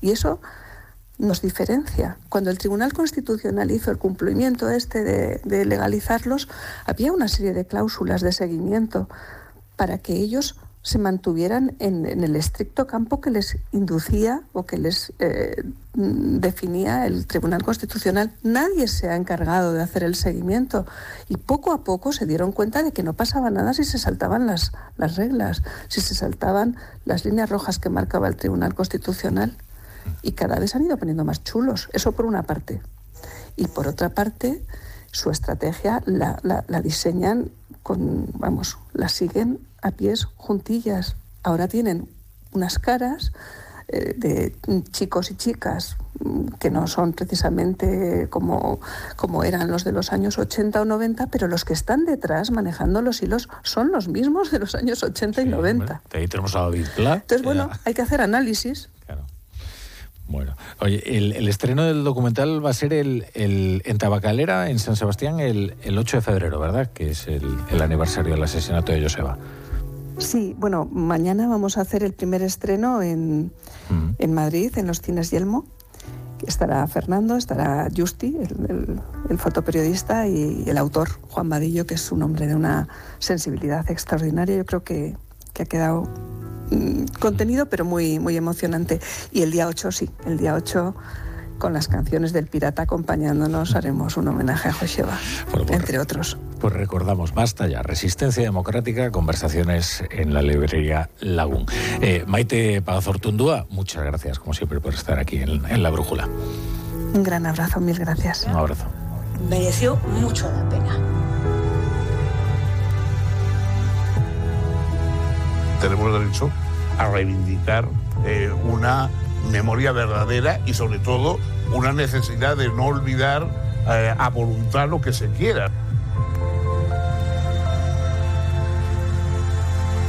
Y eso nos diferencia. Cuando el Tribunal Constitucional hizo el cumplimiento este de, legalizarlos, había una serie de cláusulas de seguimiento para que ellos se mantuvieran en, el estricto campo que les inducía o que les eh, definía el Tribunal Constitucional. Nadie se ha encargado de hacer el seguimiento y poco a poco se dieron cuenta de que no pasaba nada si se saltaban las, las reglas, si se saltaban las líneas rojas que marcaba el Tribunal Constitucional y cada vez han ido poniendo más chulos. Eso por una parte. Y por otra parte, su estrategia la, diseñan con, vamos, la siguen a pies juntillas. Ahora tienen unas caras eh, de chicos y chicas mm, que no son precisamente como, como eran los de los años 80 o 90, pero los que están detrás manejando los hilos son los mismos de los años 80 y 90.
ahí tenemos a David Pla.
Entonces, bueno, hay que hacer análisis.
Bueno, oye, el, estreno del documental va a ser el, en Tabacalera, en San Sebastián, el, 8 de febrero, ¿verdad? Que es el, aniversario del asesinato de Joseba.
Sí, bueno, mañana vamos a hacer el primer estreno en, en Madrid, en los Cines Yelmo. Estará Fernando, estará Justi, el, fotoperiodista, y el autor, Juan Vadillo, que es un hombre de una sensibilidad extraordinaria. Yo creo que, que ha quedado Mm, contenido, pero muy, muy emocionante. Y el día 8, sí, el día 8 con las canciones del pirata acompañándonos haremos un homenaje a Joseba, entre otros.
Pues recordamos, basta ya, Resistencia Democrática, conversaciones en la librería Lagún. Eh, Maite Pazortundúa, muchas gracias, como siempre, por estar aquí en, en La Brújula.
Un gran abrazo, mil gracias.
Un abrazo.
Mereció mucho la pena.
Tenemos derecho a reivindicar eh, una memoria verdadera y sobre todo una necesidad de no olvidar eh, a voluntad lo que se quiera.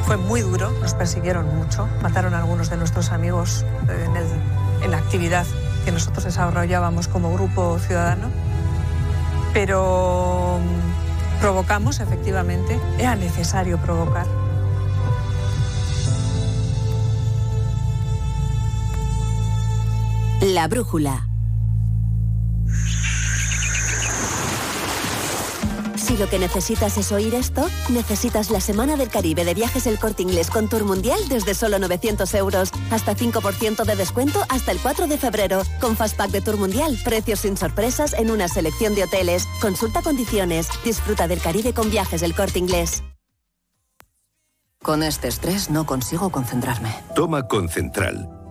Fue muy duro, nos persiguieron mucho, mataron a algunos de nuestros amigos eh, en, en la actividad que nosotros desarrollábamos como grupo ciudadano, pero mm, provocamos efectivamente, era necesario provocar.
La brújula. Si lo que necesitas es oír esto, necesitas la Semana del Caribe de Viajes El Corte Inglés con Tour Mundial desde solo 900 euros. Hasta 5% de descuento hasta el 4 de febrero. Con Fastpack de Tour Mundial, precios sin sorpresas en una selección de hoteles. Consulta condiciones. Disfruta del Caribe con Viajes El Corte Inglés.
Con este estrés no consigo concentrarme.
Toma Concentral.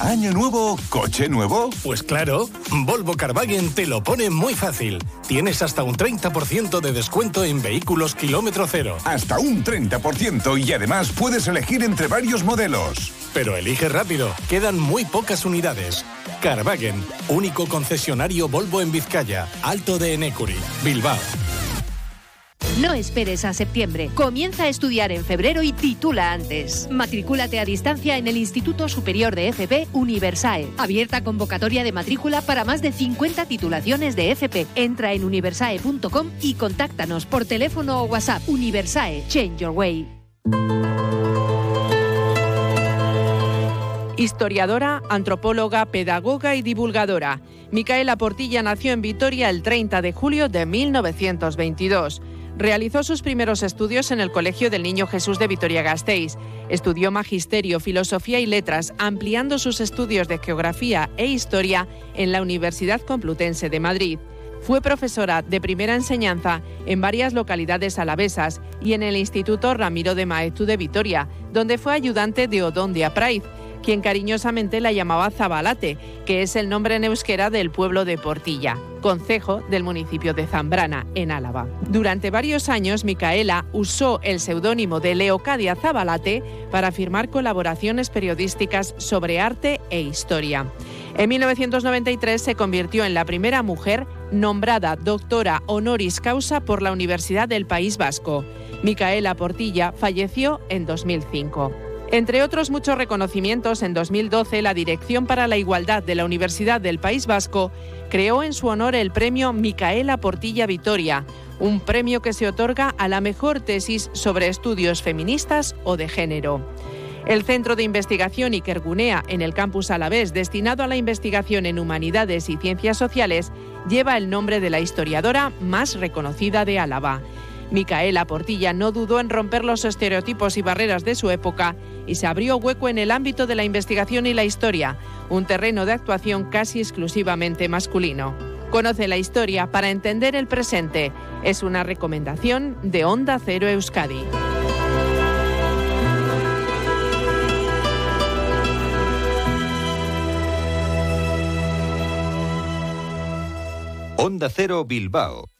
¿Año nuevo? ¿Coche nuevo?
Pues claro, Volvo Carvagen te lo pone muy fácil. Tienes hasta un 30% de descuento en vehículos kilómetro cero.
Hasta un 30% y además puedes elegir entre varios modelos.
Pero elige rápido, quedan muy pocas unidades. Carvagen, único concesionario Volvo en Vizcaya, Alto de Enecuri, Bilbao.
No esperes a septiembre. Comienza a estudiar en febrero y titula antes. Matricúlate a distancia en el Instituto Superior de FP Universae. Abierta convocatoria de matrícula para más de 50 titulaciones de FP. Entra en universae.com y contáctanos por teléfono o WhatsApp. Universae. Change your way.
Historiadora, antropóloga, pedagoga y divulgadora. Micaela Portilla nació en Vitoria el 30 de julio de 1922. Realizó sus primeros estudios en el Colegio del Niño Jesús de Vitoria-Gasteiz. Estudió magisterio, filosofía y letras, ampliando sus estudios de geografía e historia en la Universidad Complutense de Madrid. Fue profesora de primera enseñanza en varias localidades alavesas y en el Instituto Ramiro de Maeztu de Vitoria, donde fue ayudante de Odón de Apraiz, quien cariñosamente la llamaba Zabalate, que es el nombre en euskera del pueblo de Portilla, concejo del municipio de Zambrana, en Álava. Durante varios años, Micaela usó el seudónimo de Leocadia Zabalate para firmar colaboraciones periodísticas sobre arte e historia. En 1993 se convirtió en la primera mujer nombrada doctora honoris causa por la Universidad del País Vasco. Micaela Portilla falleció en 2005. Entre otros muchos reconocimientos, en 2012 la Dirección para la Igualdad de la Universidad del País Vasco creó en su honor el premio Micaela Portilla Vitoria, un premio que se otorga a la mejor tesis sobre estudios feministas o de género. El Centro de Investigación Ikergunea en el campus Alavés, destinado a la investigación en humanidades y ciencias sociales, lleva el nombre de la historiadora más reconocida de Álava. Micaela Portilla no dudó en romper los estereotipos y barreras de su época y se abrió hueco en el ámbito de la investigación y la historia, un terreno de actuación casi exclusivamente masculino. Conoce la historia para entender el presente. Es una recomendación de Onda Cero Euskadi.
Onda Cero Bilbao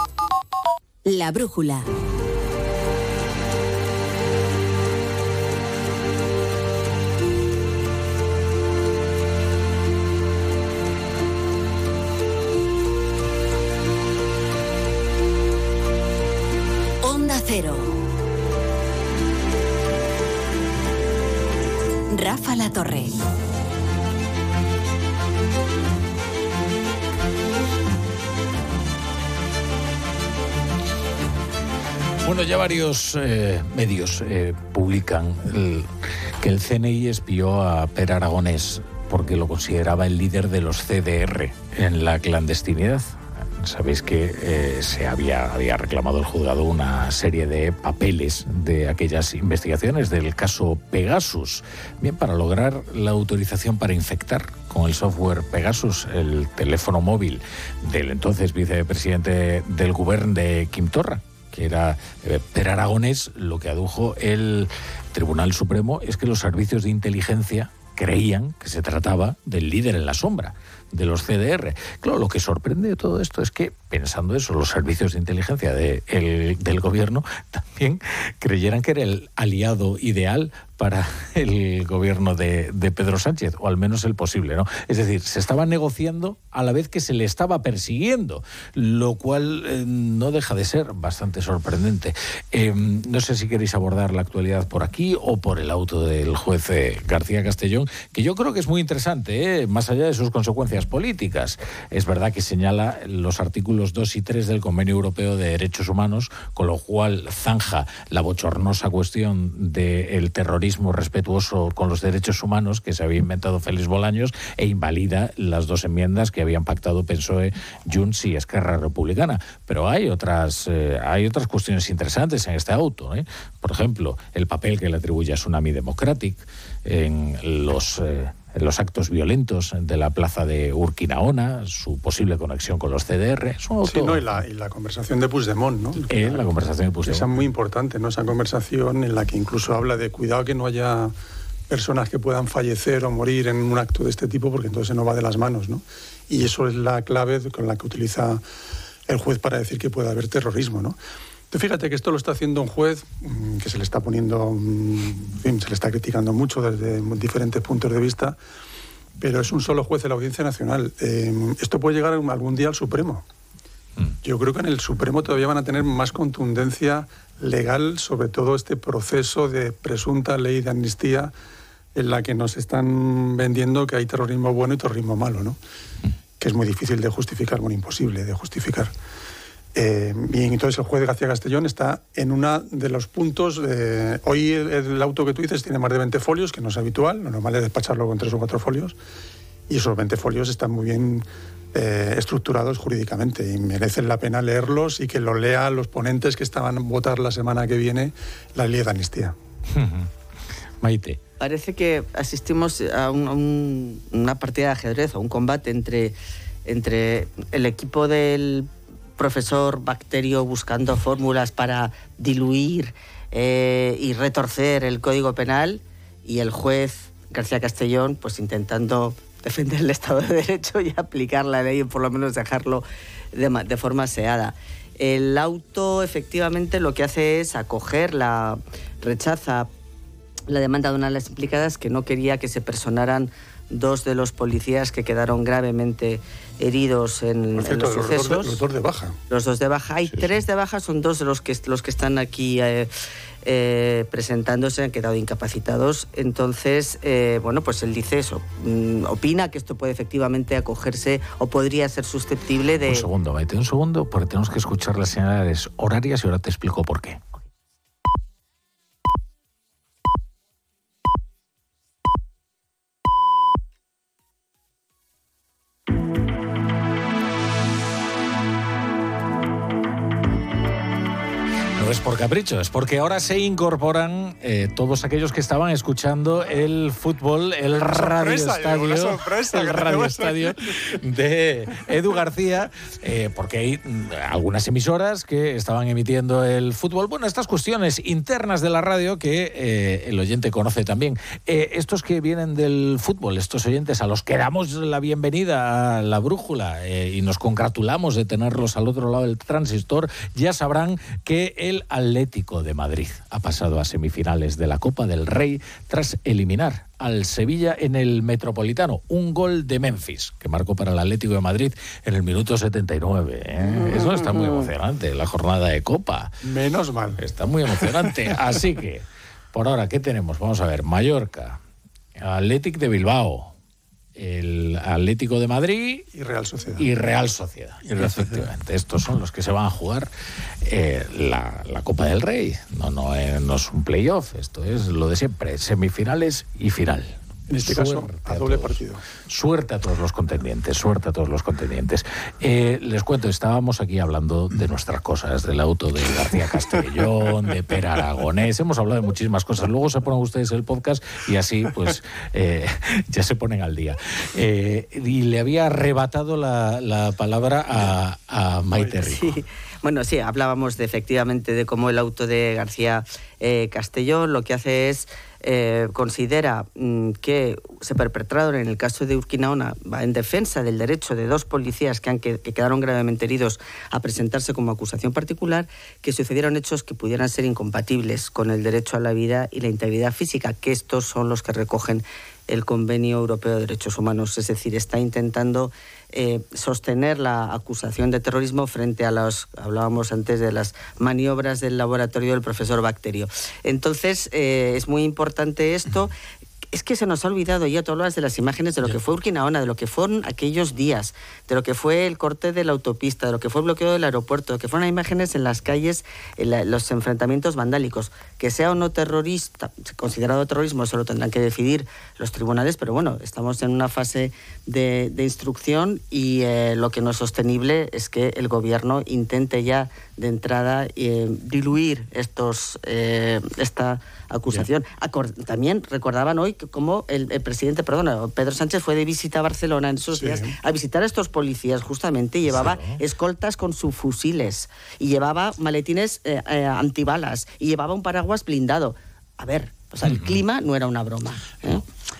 La brújula.
Bueno, ya varios eh, medios eh, publican que el CNI espió a Per Aragonés porque lo consideraba el líder de los CDR en la clandestinidad. Sabéis que eh, se había, había reclamado el juzgado una serie de papeles de aquellas investigaciones del caso Pegasus. Bien, para lograr la autorización para infectar con el software Pegasus el teléfono móvil del entonces vicepresidente del gobierno de Kim Torra, que era eh, Per Aragonés, lo que adujo el Tribunal Supremo es que los servicios de inteligencia creían que se trataba del líder en la sombra de los CDR. Claro, lo que sorprende de todo esto es que, pensando eso, los servicios de inteligencia de el- del gobierno también creyeran que era el aliado ideal para el gobierno de, Pedro Sánchez, o al menos el posible, ¿no? Es decir, se estaba negociando a la vez que se le estaba persiguiendo, lo cual eh, no deja de ser bastante sorprendente. Eh, no sé si queréis abordar la actualidad por aquí o por el auto del juez eh, García Castellón, que yo creo que es muy interesante, más allá de sus consecuencias políticas. Es verdad que señala los artículos 2 y 3 del Convenio Europeo de Derechos Humanos, con lo cual zanja la bochornosa cuestión del terrorismo respetuoso con los derechos humanos que se había inventado Félix Bolaños e invalida las dos enmiendas que habían pactado PSOE, Junts y Esquerra Republicana. Pero hay otras, eh, hay otras cuestiones interesantes en este auto. ¿eh? Por ejemplo, el papel que le atribuye a Tsunami Democratic en los... eh, los actos violentos de la plaza de Urquinaona, su posible conexión con los CDR. Es
Sí, no, y, la, y la conversación de Puigdemont, ¿no?
Eh, la conversación de Puigdemont.
Esa muy importante, ¿no? Esa conversación en la que incluso habla de cuidado que no haya personas que puedan fallecer o morir en un acto de este tipo, porque entonces se nos va de las manos, ¿no? Y eso es la clave con la que utiliza el juez para decir que puede haber terrorismo, ¿no? Fíjate que esto lo está haciendo un juez mm, que se le está poniendo, mm, se le está criticando mucho desde diferentes puntos de vista, pero es un solo juez de la Audiencia Nacional. Eh, esto puede llegar algún día al Supremo. Yo creo que en el Supremo todavía van a tener más contundencia legal sobre todo este proceso de presunta ley de amnistía en la que nos están vendiendo que hay terrorismo bueno y terrorismo malo, ¿no? Que es muy difícil de justificar, bueno, imposible de justificar. Eh, y entonces el juez García Castellón está en uno de los puntos. de- hoy el, el auto que tú dices tiene más de 20 folios, que no es habitual, lo normal es despacharlo con tres o cuatro folios, y esos 20 folios están muy bien eh, estructurados jurídicamente y merecen la pena leerlos y que lo lean los ponentes que estaban a votar la semana que viene la ley de amnistía.
Maite.
Parece que asistimos a, un- a un- una partida de ajedrez, a un combate entre, entre el equipo del profesor Bacterio buscando fórmulas para diluir eh, y retorcer el Código Penal y el juez García Castellón pues intentando defender el Estado de Derecho y aplicar la ley o por lo menos dejarlo de, de forma aseada. El auto efectivamente lo que hace es acoger la rechaza la demanda de una de las implicadas que no quería que se personaran dos de los policías que quedaron gravemente heridos en,
Por
en
cierto,
los
los, dos de,
sucesos.
los dos de baja.
Los dos de baja. Hay tres de baja, son dos de los que, los que están aquí eh, eh, presentándose, han quedado incapacitados. Entonces, eh, bueno, pues él dice eso. mm, opina que esto puede efectivamente acogerse o podría ser susceptible de...
Un segundo, Maite, un segundo, porque tenemos que escuchar las señales horarias y ahora te explico por qué. Es por capricho, es porque ahora se incorporan eh, todos aquellos que estaban escuchando el fútbol, el radio
sorpresa,
estadio,
sorpresa
el radio estadio de Edu García, eh, porque hay mm, algunas emisoras que estaban emitiendo el fútbol. Bueno, estas cuestiones internas de la radio que eh, el oyente conoce también. Estos que vienen del fútbol, estos oyentes a los que damos la bienvenida a la brújula y nos congratulamos de tenerlos al otro lado del transistor, ya sabrán que el Atlético de Madrid ha pasado a semifinales de la Copa del Rey tras eliminar al Sevilla en el Metropolitano. Un gol de Memphis que marcó para el Atlético de Madrid en el minuto 79. ¿eh? Eso está muy emocionante, la jornada de Copa.
Menos mal.
Está muy emocionante. Así que, por ahora, ¿qué tenemos? Vamos a ver, Mallorca, Athletic de Bilbao, el Atlético de Madrid
y Real Sociedad.
Y Real Sociedad. Efectivamente, estos son los que se van a jugar eh, la, la, Copa del Rey. No, no, eh, no es un playoff, esto es lo de siempre, semifinales y final.
En este caso, a doble partido.
Suerte a todos los contendientes, suerte a todos los contendientes. Eh, les cuento, estábamos aquí hablando de nuestras cosas, del auto de García Castellón, de Per Aragonés, hemos hablado de muchísimas cosas. Luego se ponen ustedes el podcast y así, pues, eh, ya se ponen al día. Eh, y le había arrebatado la, la palabra a, a Maite Rico.
Sí. Bueno, sí, hablábamos de, efectivamente de cómo el auto de García Castellón lo que hace es eh, considera mm, que se perpetraron en el caso de Urquinaona en defensa del derecho de dos policías que, han, que, quedaron gravemente heridos a presentarse como acusación particular, que sucedieron hechos que pudieran ser incompatibles con el derecho a la vida y la integridad física, que estos son los que recogen el Convenio Europeo de Derechos Humanos. Es decir, está intentando eh, sostener la acusación de terrorismo frente a las, hablábamos antes de las maniobras del laboratorio del profesor Bacterio. Entonces, eh, es muy importante esto es que se nos ha olvidado ya, tú hablas de las imágenes de lo que fue Urquinaona, de lo que fueron aquellos días, de lo que fue el corte de la autopista, de lo que fue el bloqueo del aeropuerto, de que fueron imágenes en las calles, en los enfrentamientos vandálicos. Que sea o no terrorista, considerado terrorismo, eso lo tendrán que decidir los tribunales, pero bueno, estamos en una fase de, instrucción y eh, lo que no es sostenible es que el gobierno intente ya de entrada eh, diluir estos, eh, esta acusación. También recordaban hoy que como el, presidente, perdón, Pedro Sánchez fue de visita a Barcelona en esos días a visitar a estos policías justamente y llevaba escoltas con sus fusiles y llevaba maletines eh, eh, antibalas y llevaba un paraguas blindado. A ver, o el clima no era una broma. ¿eh?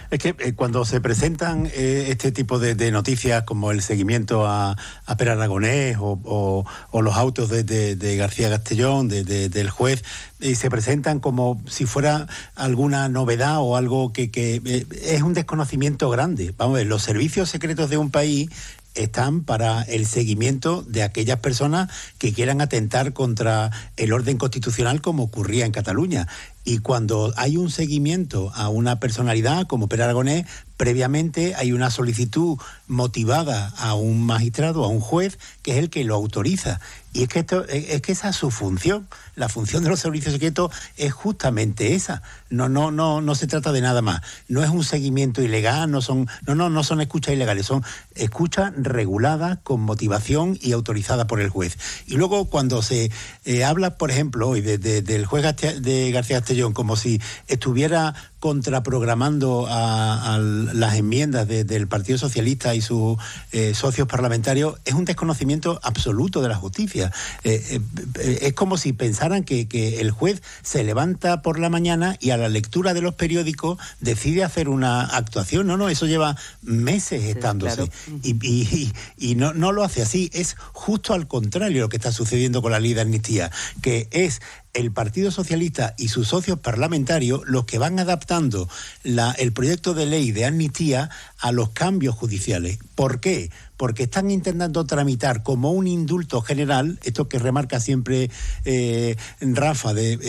Es que eh, cuando se presentan eh, este tipo de, noticias como el seguimiento a, a Per Aragonés o, los autos de, García Castellón, del juez, y se presentan como si fuera alguna novedad o algo que, que es un desconocimiento grande. Vamos a ver, los servicios secretos de un país están para el seguimiento de aquellas personas que quieran atentar contra el orden constitucional como ocurría en Cataluña. Y cuando hay un seguimiento a una personalidad como Per Aragonés, previamente hay una solicitud motivada a un magistrado, a un juez, que es el que lo autoriza. Y es que, esto, es que esa es su función. La función de los servicios secretos es justamente esa. No, no, no, no se trata de nada más. No es un seguimiento ilegal, no son, no, no, no son escuchas ilegales, son escuchas reguladas con motivación y autorizadas por el juez. Y luego cuando se eh, habla, por ejemplo, hoy del juez de García Castellón como si estuviera contraprogramando a, las enmiendas del Partido Socialista y sus eh, socios parlamentarios es un desconocimiento absoluto de la justicia. Eh, eh, es como si pensaran que, el juez se levanta por la mañana y a la lectura de los periódicos decide hacer una actuación. No, no, eso lleva meses estándose. Y, y, no, no lo hace así. Es justo al contrario lo que está sucediendo con la ley de amnistía, que es el Partido Socialista y sus socios parlamentarios los que van adaptando el proyecto de ley de amnistía a los cambios judiciales. ¿Por qué? Porque están intentando tramitar como un indulto general, esto que remarca siempre eh, Rafa, de,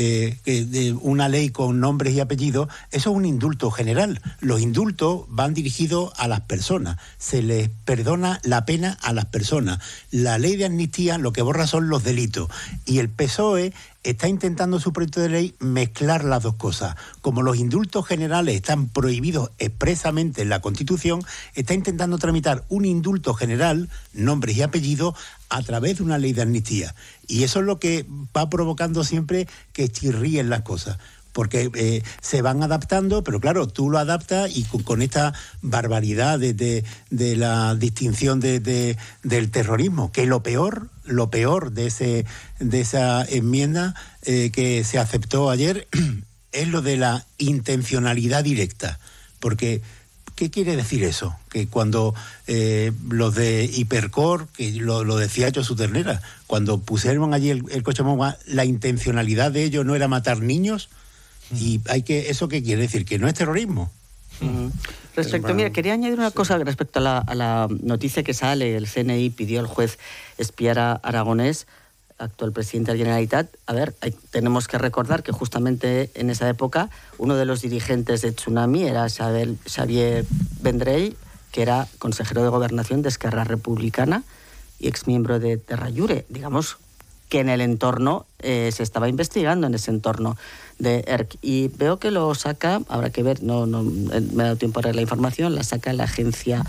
eh, de, una ley con nombres y apellidos, eso es un indulto general. Los indultos van dirigidos a las personas, se les perdona la pena a las personas. La ley de amnistía lo que borra son los delitos. Y el PSOE está intentando su proyecto de ley mezclar las dos cosas. Como los indultos generales están prohibidos expresamente en la Constitución, está intentando tramitar un indulto general, nombres y apellidos, a través de una ley de amnistía. Y eso es lo que va provocando siempre que chirríen las cosas porque eh, se van adaptando, pero claro, tú lo adaptas y con, esta barbaridad de, la distinción de, del terrorismo, que lo peor, lo peor de, ese, de esa enmienda eh, que se aceptó ayer es lo de la intencionalidad directa, porque ¿Qué quiere decir eso? Que cuando eh, los de Hipercor, que lo, decía yo su ternera, cuando pusieron allí el, el coche la intencionalidad de ellos no era matar niños, y hay que, ¿eso qué quiere decir? Que no es terrorismo.
Respecto, mira, quería añadir una cosa respecto a la, noticia que sale, el CNI pidió al juez espiar a Aragonés, actual presidente de la Generalitat. A ver, tenemos que recordar que justamente en esa época uno de los dirigentes de Tsunami era Xavier Vendrell, que era consejero de gobernación de Esquerra Republicana y exmiembro de Terrayure. Digamos que en el entorno eh, se estaba investigando en ese entorno de ERC. Y veo que lo saca, habrá que ver, no, no me ha dado tiempo a ver la información, la saca la agencia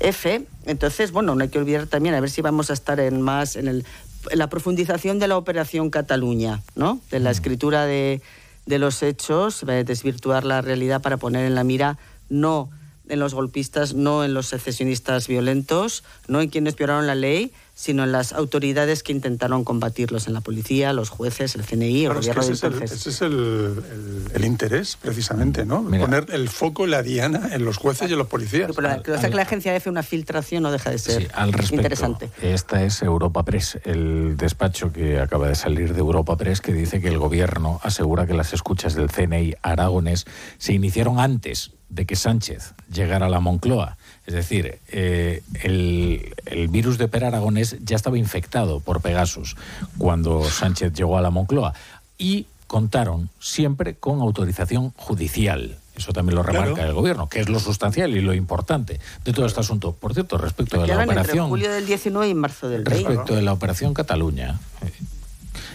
F. Entonces, bueno, no hay que olvidar también, a ver si vamos a estar en más en, el, en la profundización de la operación Cataluña, ¿no? De la escritura de, de los hechos, de desvirtuar la realidad para poner en la mira no en los golpistas, no en los secesionistas violentos, no en quienes violaron la ley, sino en las autoridades que intentaron combatirlos, en la policía, los jueces, el CNI,
Claro,
el
es que
gobierno
ese,
de
es el,
entonces.
ese es el- el- el interés, precisamente, ¿no? Poner el foco, la diana, en los jueces y en los policías.
Pero la- que lo saque la agencia F una filtración no deja de ser
Sí, al respecto,
interesante.
esta es Europa Press, el despacho que acaba de salir de Europa Press que dice que el gobierno asegura que las escuchas del CNI aragonés se iniciaron antes de que Sánchez llegara a la Moncloa. Es decir, eh, el, el virus de Per Aragonés ya estaba infectado por Pegasus cuando Sánchez llegó a la Moncloa y contaron siempre con autorización judicial. Eso también lo remarca
Claro.
el gobierno, que es lo sustancial y lo importante de todo este asunto. Por cierto, respecto de la
Llevan entre
operación
julio del 19 y marzo del 20.
respecto de la operación Cataluña.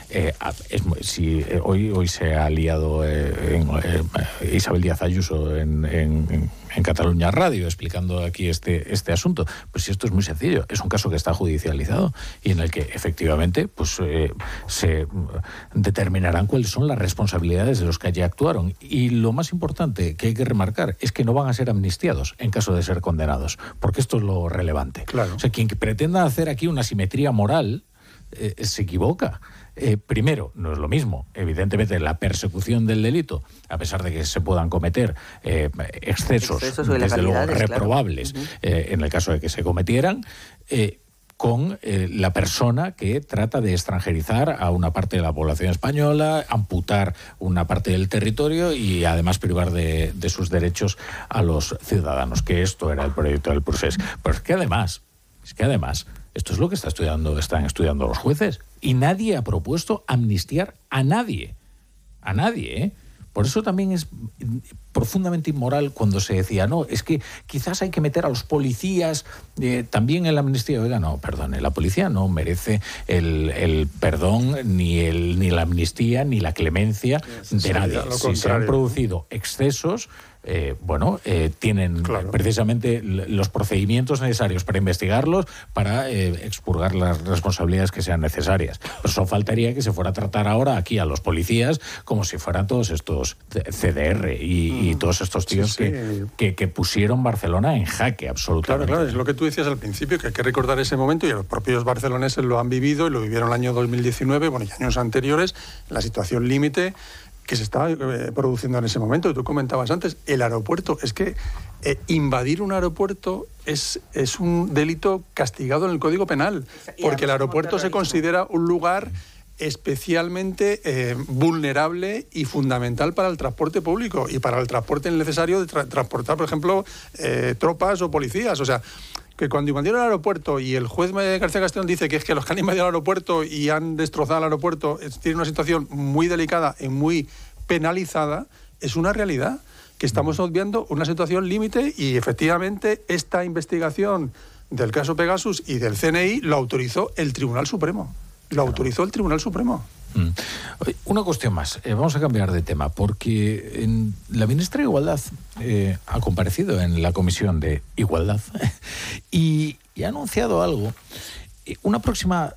Eh, es si eh, hoy hoy se ha liado eh, en, eh, Isabel Díaz Ayuso en, en- en- Cataluña Radio explicando aquí este este asunto pues si esto es muy sencillo es un caso que está judicializado y en el que efectivamente pues se mm, determinarán cuáles son las responsabilidades de los que allí actuaron y lo más importante que hay que remarcar es que no van a ser amnistiados en caso de ser condenados porque esto es lo relevante
Claro.
o sea quien pretenda hacer aquí una simetría moral se equivoca. Eh, primero, no es lo mismo. Evidentemente, la persecución del delito, a pesar de que se puedan cometer eh, excesos, desde luego
claro.
reprobables, eh, en el caso de que se cometieran, con eh, la persona que trata de extranjerizar a una parte de la población española, amputar una parte del territorio y además privar de, de sus derechos a los ciudadanos, que esto era el proyecto del procés. Pero es que además, es que además, esto es lo que está estudiando, están estudiando los jueces. Y nadie ha propuesto amnistiar a nadie. A nadie, ¿eh? Por eso también es profundamente inmoral cuando se decía, no, es que quizás hay que meter a los policías eh, también en la amnistía. Oiga, no, perdone, la policía no merece el, el perdón, ni, el, ni la amnistía, ni la clemencia de
sí,
nadie. Si se han producido excesos, eh, bueno, eh, tienen precisamente los procedimientos necesarios para investigarlos, para eh, expurgar las responsabilidades que sean necesarias. Pero solo faltaría que se fuera a tratar ahora aquí a los policías como si fueran todos estos CDR y, y todos estos tíos
Mm. sí.
Que, que, que pusieron Barcelona en jaque
Claro,
absolutamente.
claro, es lo que tú decías al principio, que hay que recordar ese momento y los propios barceloneses lo han vivido y lo vivieron el año 2019, bueno, y años anteriores, la situación límite que se estaba eh, produciendo en ese momento. Tú comentabas antes, el aeropuerto, es que eh, invadir un aeropuerto es, es un delito castigado en el Código Penal, porque el aeropuerto se considera un lugar especialmente eh, vulnerable y fundamental para el transporte público y para el transporte necesario de tra- transportar, por ejemplo, eh, tropas o policías. O sea, que cuando invadieron el aeropuerto y el juez García Castellón dice que es que los que han invadido el aeropuerto y han destrozado el aeropuerto tienen una situación muy delicada y muy penalizada, es una realidad que estamos obviando una situación límite y efectivamente esta investigación del caso Pegasus y del CNI lo autorizó el Tribunal Supremo. Lo autorizó el Tribunal Supremo.
Mm. Una cuestión más, eh, vamos a cambiar de tema, porque en la ministra de Igualdad eh, ha comparecido en la Comisión de Igualdad y, ha anunciado algo. Eh, Una próxima,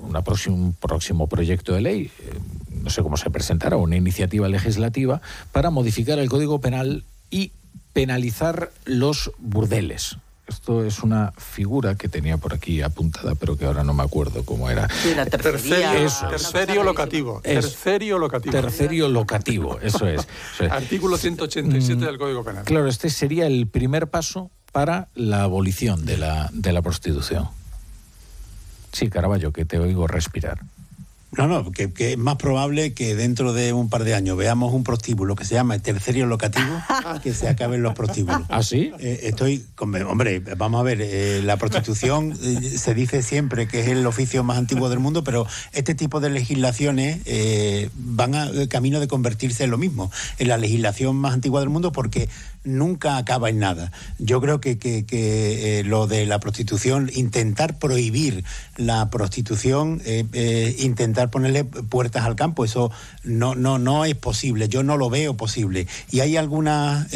una próxima, un próximo proyecto de ley, no sé cómo se presentará, una iniciativa legislativa para modificar el Código Penal y penalizar los burdeles. Esto es una figura que tenía por aquí apuntada, pero que ahora no me acuerdo cómo era.
Sí, la tercería.
Eso es.
Tercerio locativo.
Es-
Tercerio locativo.
Tercerio locativo, eso es. eso es.
Artículo 187 del Código Penal.
Claro, este sería el primer paso para la abolición de la, de la prostitución. Sí, Caraballo, que te oigo respirar.
No, no, que, que, es más probable que dentro de un par de años veamos un prostíbulo que se llama tercerio locativo que se acaben los prostíbulos.
¿Ah, sí?
Eh, estoy, con, hombre, vamos a ver, eh, la prostitución eh, se dice siempre que es el oficio más antiguo del mundo, pero este tipo de legislaciones eh, van a camino de convertirse en lo mismo, en la legislación más antigua del mundo, porque nunca acaba en nada. Yo creo que, que, eh, lo de la prostitución, intentar prohibir la prostitución, eh, eh, intentar ponerle puertas al campo, eso no, no, no es posible, yo no lo veo posible. Y hay algunas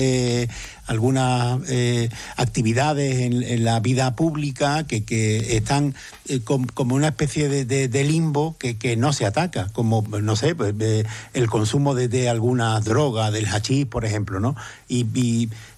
algunas eh, actividades en, la vida pública que, que están eh, com, como una especie de, de, limbo que, que, no se ataca, como, no sé, pues, eh, el consumo de, alguna droga, del hachís, por ejemplo, ¿no?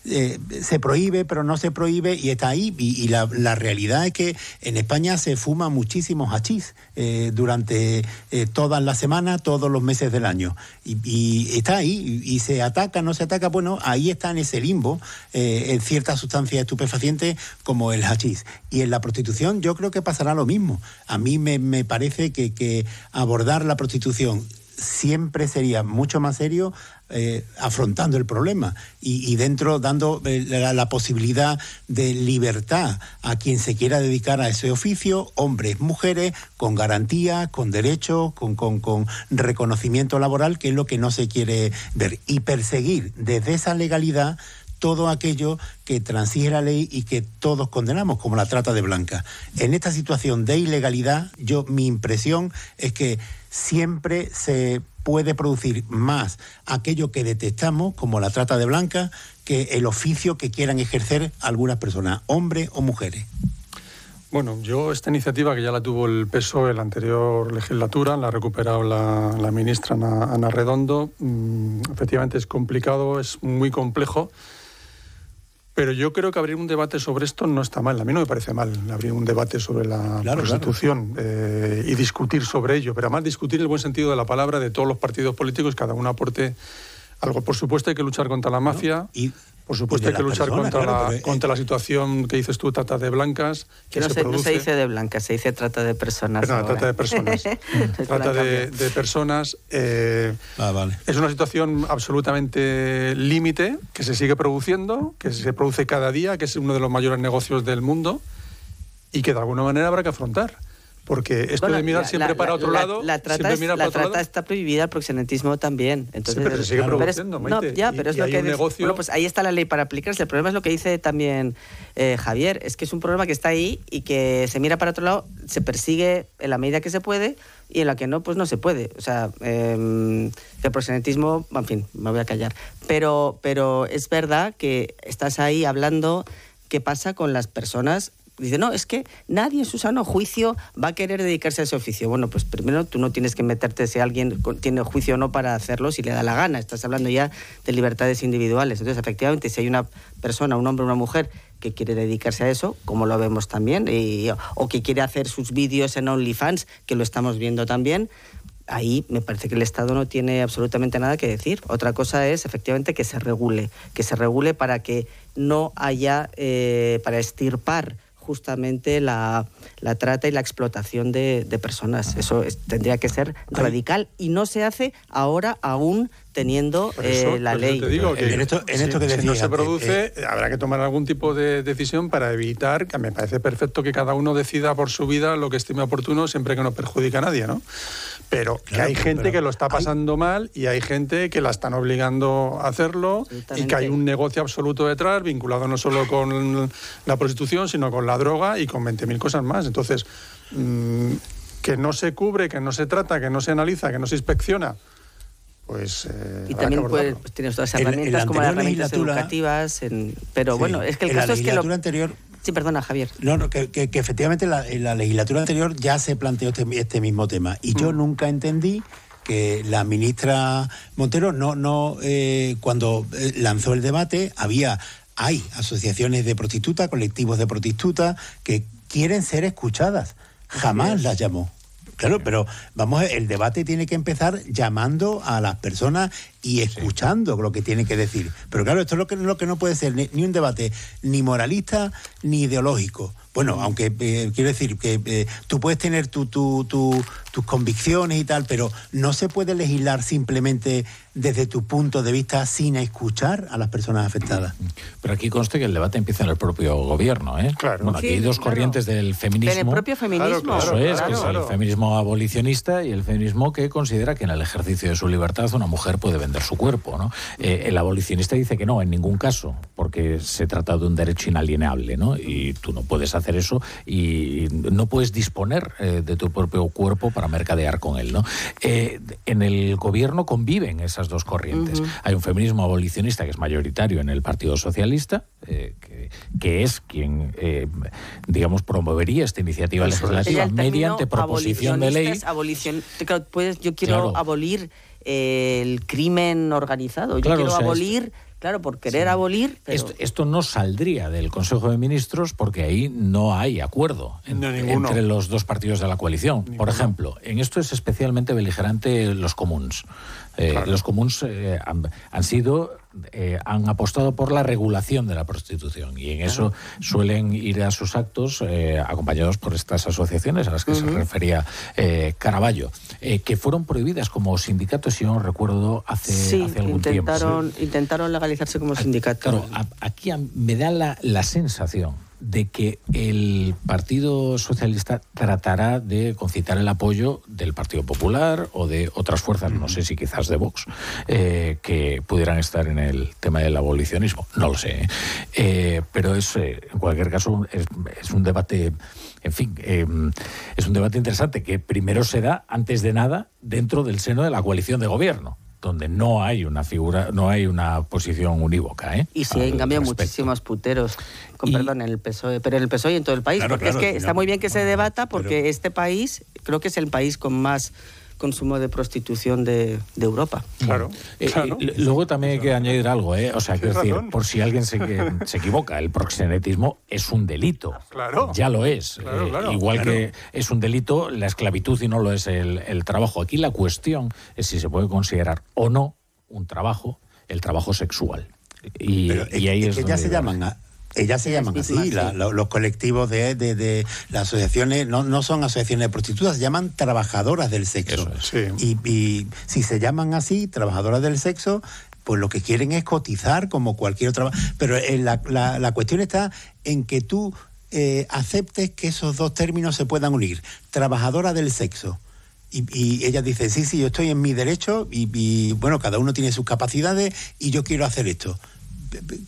Eh, se prohíbe, pero no se prohíbe y está ahí. Y, la, realidad es que en España se fuma muchísimo hachís eh, durante eh, todas las semanas, todos los meses del año. Y, está ahí. Y, se ataca, no se ataca. Bueno, ahí está en ese limbo en ciertas sustancias estupefacientes como el hachís. Y en la prostitución yo creo que pasará lo mismo. A mí me, me parece que, que abordar la prostitución siempre sería mucho más serio eh, afrontando el problema y, dentro dando eh, la, posibilidad de libertad a quien se quiera dedicar a ese oficio, hombres, mujeres, con garantía, con derechos, con, con, con reconocimiento laboral, que es lo que no se quiere ver. Y perseguir desde esa legalidad todo aquello que transige la ley y que todos condenamos, como la trata de blancas. En esta situación de ilegalidad, yo mi impresión es que siempre se puede producir más aquello que detestamos, como la trata de blancas, que el oficio que quieran ejercer algunas personas, hombres o mujeres.
Bueno, yo esta iniciativa que ya la tuvo el PSOE en la anterior legislatura, la ha recuperado la, ministra Ana, Redondo, mmm, efectivamente es complicado, es muy complejo. Pero yo creo que abrir un debate sobre esto no está mal. A mí no me parece mal abrir un debate sobre la claro, prostitución claro. Eh, y discutir sobre ello. Pero además discutir el buen sentido de la palabra de todos los partidos políticos, cada uno aporte algo. Por supuesto hay que luchar contra la mafia. ¿No? Y por supuesto hay que luchar persona, contra, claro, la, pero, contra la situación que dices tú, trata de blancas.
Que, no, se, produce... no, se, dice de blancas, se dice trata de personas.
Perdón, trata de personas. trata de, de, personas. Eh,
ah, vale.
Es una situación absolutamente límite que se sigue produciendo, que se produce cada día, que es uno de los mayores negocios del mundo y que de alguna manera habrá que afrontar. Porque esto bueno, de mirar la, siempre la, para otro
la,
lado.
La trata, es, la trata lado. está prohibida, el proxenetismo también. Entonces,
sí, pero se sigue claro. produciendo,
pero es, no, ya, pero
y,
es lo que.
Negocio...
Bueno, pues ahí está la ley para aplicarse. El problema es lo que dice también eh, Javier: es que es un problema que está ahí y que se mira para otro lado, se persigue en la medida que se puede y en la que no, pues no se puede. O sea, eh, el proxenetismo, en fin, me voy a callar. Pero, pero es verdad que estás ahí hablando qué pasa con las personas dice, no, es que nadie en su sano juicio va a querer dedicarse a ese oficio. Bueno, pues primero tú no tienes que meterte si alguien tiene juicio o no para hacerlo, si le da la gana. Estás hablando ya de libertades individuales. Entonces, efectivamente, si hay una persona, un hombre o una mujer que quiere dedicarse a eso, como lo vemos también, y, o que quiere hacer sus vídeos en OnlyFans, que lo estamos viendo también, ahí me parece que el Estado no tiene absolutamente nada que decir. Otra cosa es, efectivamente, que se regule, que se regule para que no haya, eh, para estirpar justamente la, la, trata y la explotación de, de personas. Eso es, tendría que ser radical y no se hace ahora aún teniendo
eso,
eh, la ley.
Te digo que
en esto, en
si,
esto que
si
decía,
no se produce,
eh, eh,
habrá que tomar algún tipo de decisión para evitar, que me parece perfecto que cada uno decida por su vida lo que estime oportuno siempre que no perjudica a nadie, ¿no? Pero claro, que hay gente pero, que lo está pasando hay... mal y hay gente que la están obligando a hacerlo y que hay un negocio absoluto detrás, vinculado no solo con la prostitución, sino con la droga y con 20.000 cosas más. Entonces, mmm, que no se cubre, que no se trata, que no se analiza, que no se inspecciona, pues eh,
y también pues, tienes todas las herramientas en, en como las herramientas educativas en, pero sí, bueno es que el caso es que lo
anterior
sí perdona Javier.
No, no que, que, que, efectivamente la, en la legislatura anterior ya se planteó este, este mismo tema. Y mm. yo nunca entendí que la ministra Montero no no eh, cuando eh, lanzó el debate había hay asociaciones de prostitutas colectivos de prostitutas que quieren ser escuchadas. Jamás las llamó Claro, pero vamos, el debate tiene que empezar llamando a las personas y escuchando sí. lo que tiene que decir. Pero claro, esto es lo que, lo que no puede ser ni, ni un debate ni moralista ni ideológico Bueno, aunque eh, quiero decir que eh, tú puedes tener tu, tu, tu, tus convicciones y tal, pero no se puede legislar simplemente desde tu punto de vista sin escuchar a las personas afectadas.
Pero aquí conste que el debate empieza en el propio gobierno, ¿eh?
Claro.
Bueno, aquí
Sí,
hay dos
claro.
corrientes del feminismo.
En el propio feminismo. Claro,
Eso
claro,
es, que es el feminismo abolicionista y el feminismo que considera que en el ejercicio de su libertad una mujer puede vender su cuerpo, ¿no? Eh, el abolicionista dice que no, en ningún caso, porque se trata de un derecho inalienable, ¿no? Y tú no puedes hacer eso y no puedes disponer eh, de tu propio cuerpo para mercadear con él, ¿no? Eh, en el gobierno conviven esas dos corrientes. Hay un feminismo abolicionista que es mayoritario en el Partido Socialista, eh, que, que es quien, eh, digamos, promovería esta iniciativa legislativa mediante proposición de ley.
abolición. Claro, yo quiero
Claro.
abolir el crimen organizado. Yo
Claro,
quiero
o sea,
abolir, claro, por querer abolir. Pero...
Esto, esto no saldría del Consejo de Ministros porque ahí no hay acuerdo en- entre los dos partidos de la coalición. Por ejemplo, en esto es especialmente beligerante los comuns. Eh, Los comuns eh, han, han sido eh, han apostado por la regulación de la prostitución y en eso suelen ir a sus actos eh, acompañados por estas asociaciones a las que se refería eh, Caraballo, que fueron prohibidas como sindicatos, si no recuerdo, hace,
Sí,
hace algún tiempo.
intentaron, intentaron legalizarse como sindicato.
Claro, aquí me da la, la sensación de que el Partido Socialista tratará de concitar el apoyo del Partido Popular o de otras fuerzas, no sé si quizás de Vox, eh, que pudieran estar en el tema del abolicionismo. No lo sé. ¿eh? Eh, pero es, eh, en cualquier caso, es, es un debate, en fin, eh, es un debate interesante que primero se da, antes de nada, dentro del seno de la coalición de gobierno donde no hay una figura, no hay una posición unívoca, ¿eh?
Y hay en cambio
respecto.
muchísimos puteros, con perdón, en el PSOE, pero en el PSOE y en todo el país,
Claro,
porque
claro,
es que está muy bien que se debata, porque este país creo que es el país con más consumo de prostitución de, de Europa.
Claro.
Eh, eh, luego también hay que añadir algo, ¿eh? O sea, quiero decir,
razón.
por si alguien se, que- se equivoca, el proxenetismo es un delito.
Claro.
Ya lo es.
Claro,
Eh,
claro.
igual
Claro.
que es un delito la esclavitud y no lo es el, el trabajo. Aquí la cuestión es si se puede considerar o no un trabajo el trabajo sexual. Y, y ahí es,
ellas
donde
se llaman a- ellas se llaman así, la- los colectivos de, de- de las asociaciones no, no son asociaciones de prostitutas, se llaman trabajadoras del sexo. y, y si se llaman así, trabajadoras del sexo, pues lo que quieren es cotizar como cualquier otra. Pero eh, la, la- la cuestión está en que tú eh, aceptes que esos dos términos se puedan unir. Trabajadora del sexo. Y, y ella dice, sí, sí, yo estoy en mi derecho y, y, bueno, cada uno tiene sus capacidades y yo quiero hacer esto.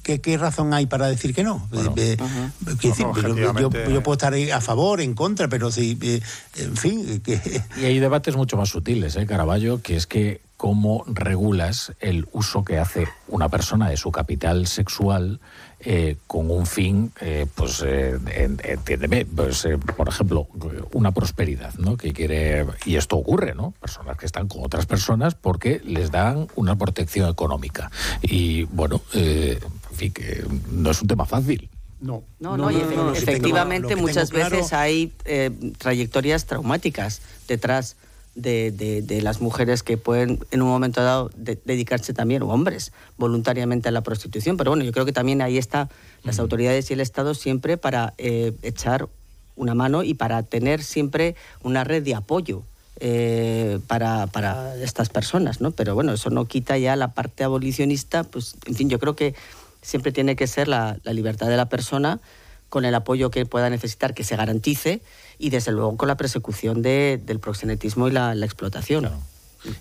¿Qué, qué razón hay para decir que no? Eh, eh, decir, yo- yo,
objetivamente-
yo puedo estar ahí a favor, en contra, pero sí, eh, en fin, que,
Y hay debates mucho más sutiles, ¿eh, Caraballo? Que es que cómo regulas el uso que hace una persona de su capital sexual eh, con un fin, eh, pues, eh, en- entiéndeme, pues, eh, por ejemplo, una prosperidad, ¿no? Que quiere, y esto ocurre, ¿no? Personas que están con otras personas porque les dan una protección económica. Y bueno, eh, en fin, que no es un tema fácil.
No.
No, no, efectivamente muchas
claro-
veces hay eh, trayectorias traumáticas detrás de, de- de las mujeres que pueden en un momento dado de- dedicarse también, o hombres, voluntariamente a la prostitución. Pero bueno, yo creo que también ahí está las autoridades y el Estado siempre para eh, echar una mano y para tener siempre una red de apoyo. eh, para, para estas personas, ¿no? Pero bueno, eso no quita ya la parte abolicionista, pues, en fin, yo creo que siempre tiene que ser la, la libertad de la persona con el apoyo que pueda necesitar, que se garantice, y desde luego con la persecución de- del proxenetismo y la, la explotación.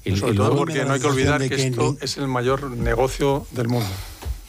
Y,
Sobre
y
todo
luego-
porque no hay que olvidar que esto es el mayor negocio del mundo.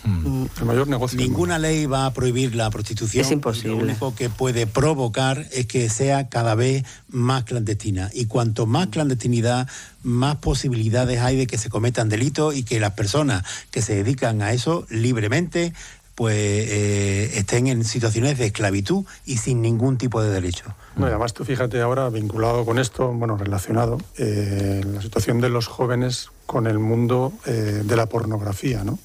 El mayor negocio. del
Ninguna ley va a prohibir la prostitución.
Es imposible.
Lo único que puede provocar es que sea cada vez más clandestina. Y cuanto más clandestinidad, más posibilidades hay de que se cometan delitos y que las personas que se dedican a eso libremente pues eh, estén en situaciones de esclavitud y sin ningún tipo de derecho.
No, y además tú fíjate ahora, vinculado con esto, bueno, relacionado, eh, la situación de los jóvenes con el mundo eh, de la pornografía, ¿no?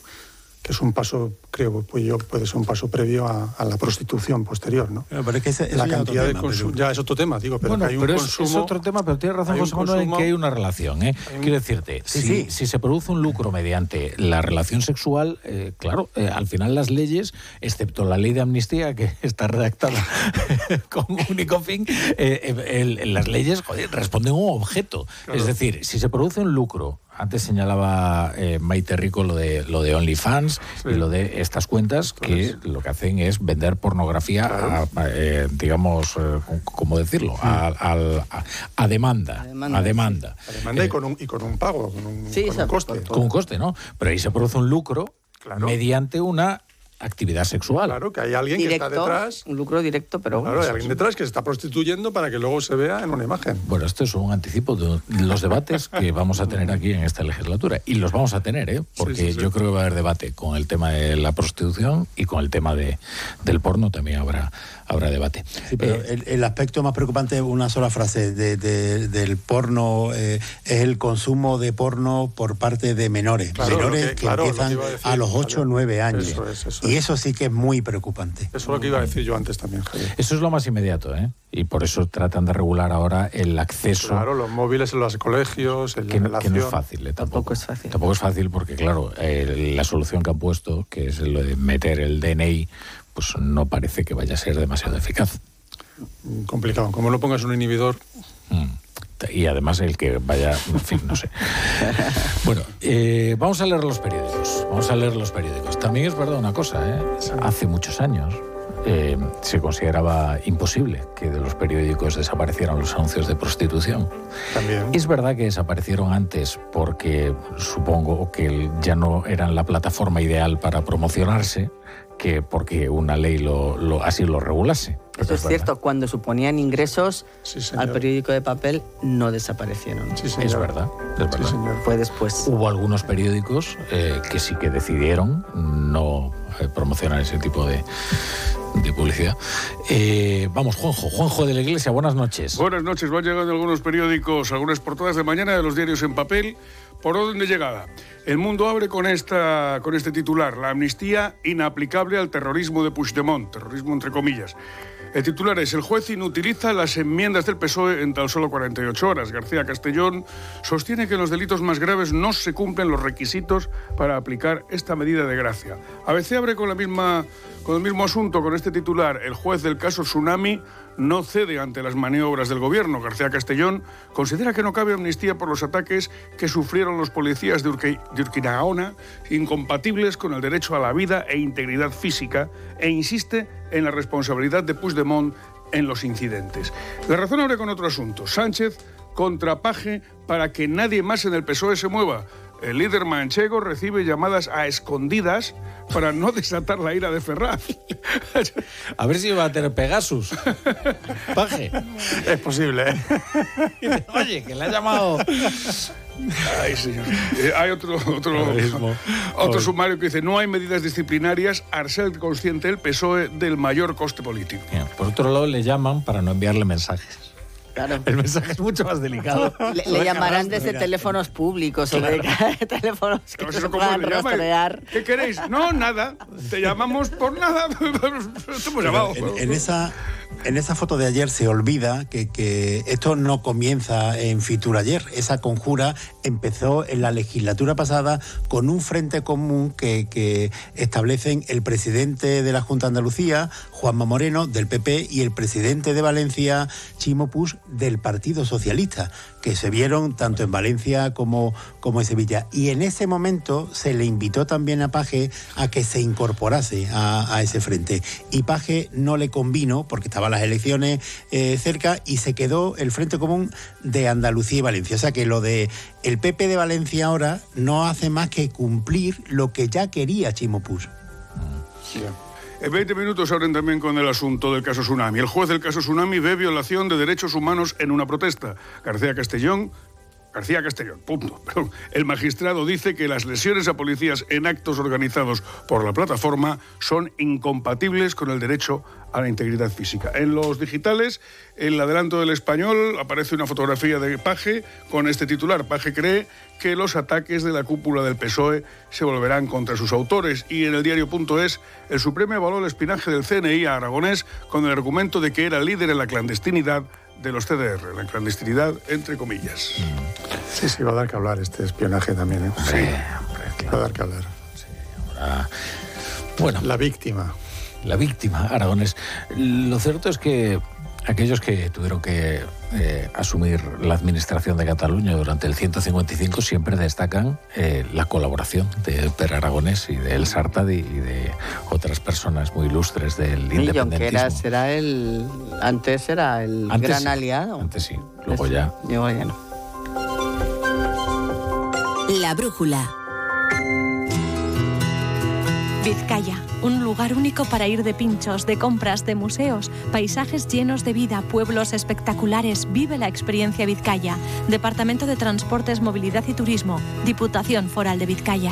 Que es un paso, creo, pues yo puede ser un paso previo a, a la prostitución posterior, ¿no?
Pero es que ese-
la cantidad de consumo, ya es otro tema, digo, pero
bueno,
hay un
pero es,
consumo.
es otro tema, pero tiene razón José Manuel en que hay una relación. ¿eh? Quiero decirte,
Sí,
si,
sí.
si se produce un lucro mediante la relación sexual, eh, claro, eh, al final las leyes, excepto la ley de amnistía que está redactada con único fin, eh, el- las leyes joder, responden a un objeto. Es decir, si se produce un lucro, antes señalaba eh, Maite Rico lo de lo de OnlyFans y lo de estas cuentas que lo que hacen es vender pornografía a, a, eh, digamos, eh, ¿cómo decirlo? A, al- a- a demanda. A demanda.
demanda,
Eh,
y, con un, y con un pago, con un,
Sí,
con un
exacto.
coste.
Con un coste, ¿no? Pero ahí se produce un lucro mediante una actividad sexual.
Claro, que hay alguien que está detrás.
Un lucro directo, pero
Claro, hay alguien detrás que se está prostituyendo para que luego se vea en una imagen.
Bueno, esto es un anticipo de los debates que vamos a tener aquí en esta legislatura. Y los vamos a tener, ¿eh? Porque
Sí, sí, sí.
yo creo que va a haber debate con el tema de la prostitución y con el tema de, del porno también habrá, habrá debate.
Sí, pero
Eh,
el, el aspecto más preocupante es una sola frase de- de- del porno, eh, es el consumo de porno por parte de menores.
Claro,
menores
lo
que,
que- claro, lo que
empiezan
a decir,
a los 8 o 9 años.
Eso es, eso
y
es.
eso sí que es muy preocupante.
Eso es lo que iba a decir yo antes también, Javier.
Eso es lo más inmediato, ¿eh? Y por eso tratan de regular ahora el acceso.
Claro, los móviles en los colegios, en
que,
la
que no es fácil, ¿eh? tampoco. es fácil. Tampoco es fácil porque, claro, eh, la solución que han puesto, que es lo de meter el DNI, pues no parece que vaya a ser demasiado eficaz.
Mm, Complicado. Como no pongas un inhibidor.
Y además el que vaya, en fin, no sé. Bueno, eh, vamos a leer los periódicos. Vamos a leer los periódicos. También es verdad una cosa, ¿eh? Hace muchos años eh, se consideraba imposible que de los periódicos desaparecieran los anuncios de prostitución.
También.
Es verdad que desaparecieron antes porque supongo que ya no eran la plataforma ideal para promocionarse que porque una ley lo, lo- así lo regulase. Pero
Eso es
verdad.
cierto, cuando suponían ingresos al periódico de papel no desaparecieron.
Es verdad, es verdad.
Fue después.
Hubo algunos periódicos eh, que sí que decidieron no eh, promocionar ese tipo de, de publicidad. Eh, vamos, Juanjo, Juanjo de la Iglesia, buenas noches.
Buenas noches, van llegando algunos periódicos, algunas portadas de mañana de los diarios en papel. Por orden de llegada. El mundo abre con, esta, con este titular, la amnistía inaplicable al terrorismo de Puigdemont, terrorismo entre comillas. El titular es, el juez inutiliza las enmiendas del PSOE en tan solo 48 horas. García Castellón sostiene que en los delitos más graves no se cumplen los requisitos para aplicar esta medida de gracia. ABC abre con, la misma, con el mismo asunto, con este titular, el juez del caso Tsunami no cede ante las maniobras del gobierno. García Castellón considera que no cabe amnistía por los ataques que sufrieron los policías de, Urque- Urquinaona, incompatibles con el derecho a la vida e integridad física, e insiste en la responsabilidad de Puigdemont en los incidentes. La razón abre con otro asunto. Sánchez contra Paje para que nadie más en el PSOE se mueva. El líder manchego recibe llamadas a escondidas para no desatar la ira de Ferraz.
A ver si va a tener Pegasus. Paje.
Es posible, ¿eh?
Oye, que le ha llamado.
Ay, señor. Eh, hay otro, otro, otro sumario que dice, no hay medidas disciplinarias, Arcel consciente el PSOE del mayor coste político.
Por otro lado, le llaman para no enviarle mensajes.
Claro.
El mensaje es mucho más delicado.
Le, le llamarán desde teléfonos públicos o de teléfonos que se puedan rastrear.
¿Qué queréis? No, nada. Te llamamos por nada. Te hemos
Pero
llamado.
en, en esa, en esa foto de ayer se olvida que, que esto no comienza en Fitur ayer. Esa conjura empezó en la legislatura pasada con un frente común que, establecen el presidente de la Junta de Andalucía, Juanma Moreno, del PP, y el presidente de Valencia, Chimo Puig, del Partido Socialista, que se vieron tanto en Valencia como, como en Sevilla. Y en ese momento se le invitó también a Paje a que se incorporase a, a ese frente. Y Paje no le convino, porque estaban las elecciones eh, cerca, y se quedó el Frente Común de Andalucía y Valencia. O sea que lo de el PP de Valencia ahora no hace más que cumplir lo que ya quería Chimo Puig.
20 minutos abren también con el asunto del caso Tsunami. El juez del caso Tsunami ve violación de derechos humanos en una protesta. García Castellón García Castellón, punto. El magistrado dice que las lesiones a policías en actos organizados por la plataforma son incompatibles con el derecho a la integridad física. En los digitales, en el adelanto del español, aparece una fotografía de Paje con este titular. Paje cree que los ataques de la cúpula del PSOE se volverán contra sus autores. Y en el diario.es, el Supremo evaluó el espinaje del CNI a Aragonés con el argumento de que era líder en la clandestinidad de los CDR, la clandestinidad entre comillas.
Sí, sí, va a dar que hablar este espionaje también. ¿eh?
Sí,
Va a dar que hablar.
ahora- Bueno.
La víctima.
La víctima, Aragones. Lo cierto es que aquellos que tuvieron que eh, asumir la administración de Cataluña durante el 155 siempre destacan eh, la colaboración de Per Aragonés y de El Sartadi y de otras personas muy ilustres del
Junqueras
independentismo.
será el. Antes era el
Antes
gran
sí,
aliado.
Antes sí, luego ya.
Luego ya no.
La brújula.
Vizcaya, un lugar único para ir de pinchos, de compras, de museos, paisajes llenos de vida, pueblos espectaculares. Vive la experiencia Vizcaya. Departamento de Transportes, Movilidad y Turismo. Diputación Foral de Vizcaya.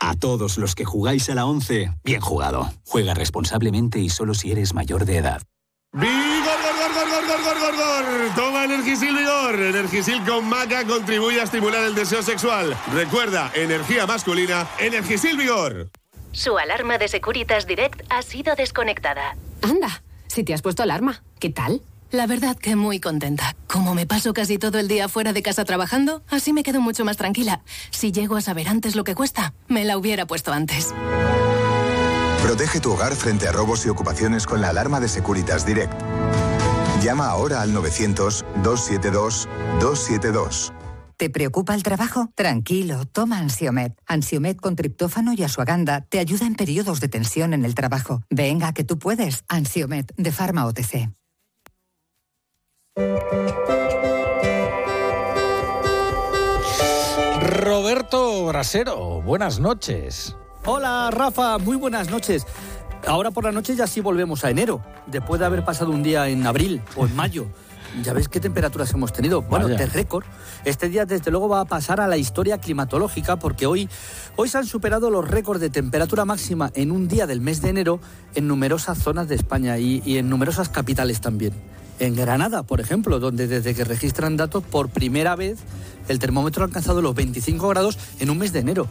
A todos los que jugáis a la 11, bien jugado. Juega responsablemente y solo si eres mayor de edad.
¡Vigor, gor, gor, gor, gor, gor, gor, gor! Toma Energisil Vigor. Energisil con maca contribuye a estimular el deseo sexual. Recuerda, energía masculina, Energisil Vigor.
Su alarma de Securitas Direct ha sido desconectada.
Anda, si te has puesto alarma, ¿qué tal? La verdad que muy contenta. Como me paso casi todo el día fuera de casa trabajando, así me quedo mucho más tranquila. Si llego a saber antes lo que cuesta, me la hubiera puesto antes.
Protege tu hogar frente a robos y ocupaciones con la alarma de Securitas Direct. Llama ahora al 900-272-272.
¿Te preocupa el trabajo? Tranquilo, toma Ansiomed. Ansiomed con triptófano y asuaganda te ayuda en periodos de tensión en el trabajo. Venga, que tú puedes. Ansiomed de Pharma OTC.
Roberto Brasero, buenas noches.
Hola Rafa, muy buenas noches. Ahora por la noche ya sí volvemos a enero, después de haber pasado un día en abril o en mayo. Ya ves qué temperaturas hemos tenido. Bueno,
Vaya.
de récord. Este día desde luego va a pasar a la historia climatológica porque hoy, hoy se han superado los récords de temperatura máxima en un día del mes de enero en numerosas zonas de España y, y en numerosas capitales también. En Granada, por ejemplo, donde desde que registran datos por primera vez el termómetro ha alcanzado los 25 grados en un mes de enero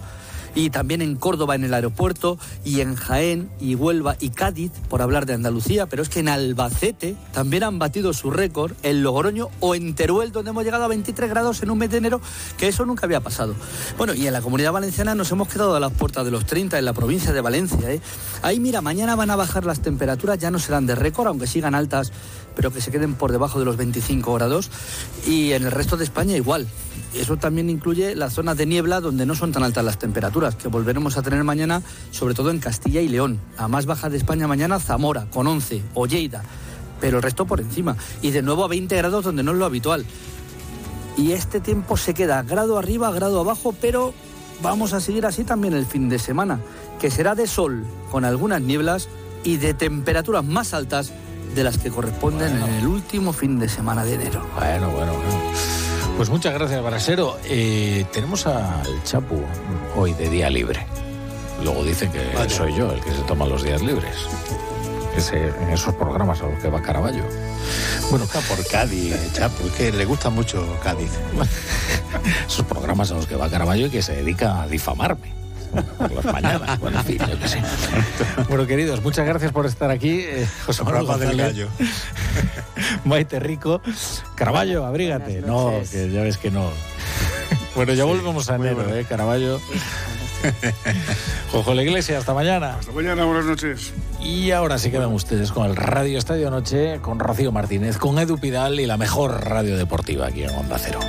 y también en Córdoba en el aeropuerto y en Jaén y Huelva y Cádiz, por hablar de Andalucía, pero es que en Albacete también han batido su récord, en Logroño o en Teruel, donde hemos llegado a 23 grados en un mes de enero, que eso nunca había pasado. Bueno, y en la comunidad valenciana nos hemos quedado a las puertas de los 30 en la provincia de Valencia. ¿eh? Ahí, mira, mañana van a bajar las temperaturas, ya no serán de récord, aunque sigan altas, pero que se queden por debajo de los 25 grados. Y en el resto de España igual. Eso también incluye las zonas de niebla donde no son tan altas las temperaturas, que volveremos a tener mañana, sobre todo en Castilla y León. La más baja de España mañana, Zamora, con 11, o Lleida, pero el resto por encima. Y de nuevo a 20 grados donde no es lo habitual. Y este tiempo se queda grado arriba, grado abajo, pero vamos a seguir así también el fin de semana, que será de sol, con algunas nieblas y de temperaturas más altas de las que corresponden en el último fin de semana de enero.
Bueno, bueno, bueno. Pues muchas gracias, Brasero. Eh, tenemos al Chapu hoy de día libre. Luego dicen que soy yo el que se toma los días libres. Ese- en esos programas a los que va Caraballo.
Bueno, está por Cádiz, Chapo, es que le gusta mucho Cádiz.
Esos programas a los que va Caraballo y que se dedica a difamarme. Por las mañanas. Bueno, en fin, yo qué sé. Bueno, queridos, muchas gracias por estar aquí. Eh, José Manuel González, Maite Rico. Caraballo, abrígate. No, que ya ves que no. Bueno, ya volvemos a enero, ¿eh, Caraballo? Jojo la Iglesia, hasta mañana.
Hasta mañana, buenas noches.
Y ahora sí quedan ustedes con el Radio Estadio Noche, con Rocío Martínez, con Edu Pidal y la mejor radio deportiva aquí en Onda Cero.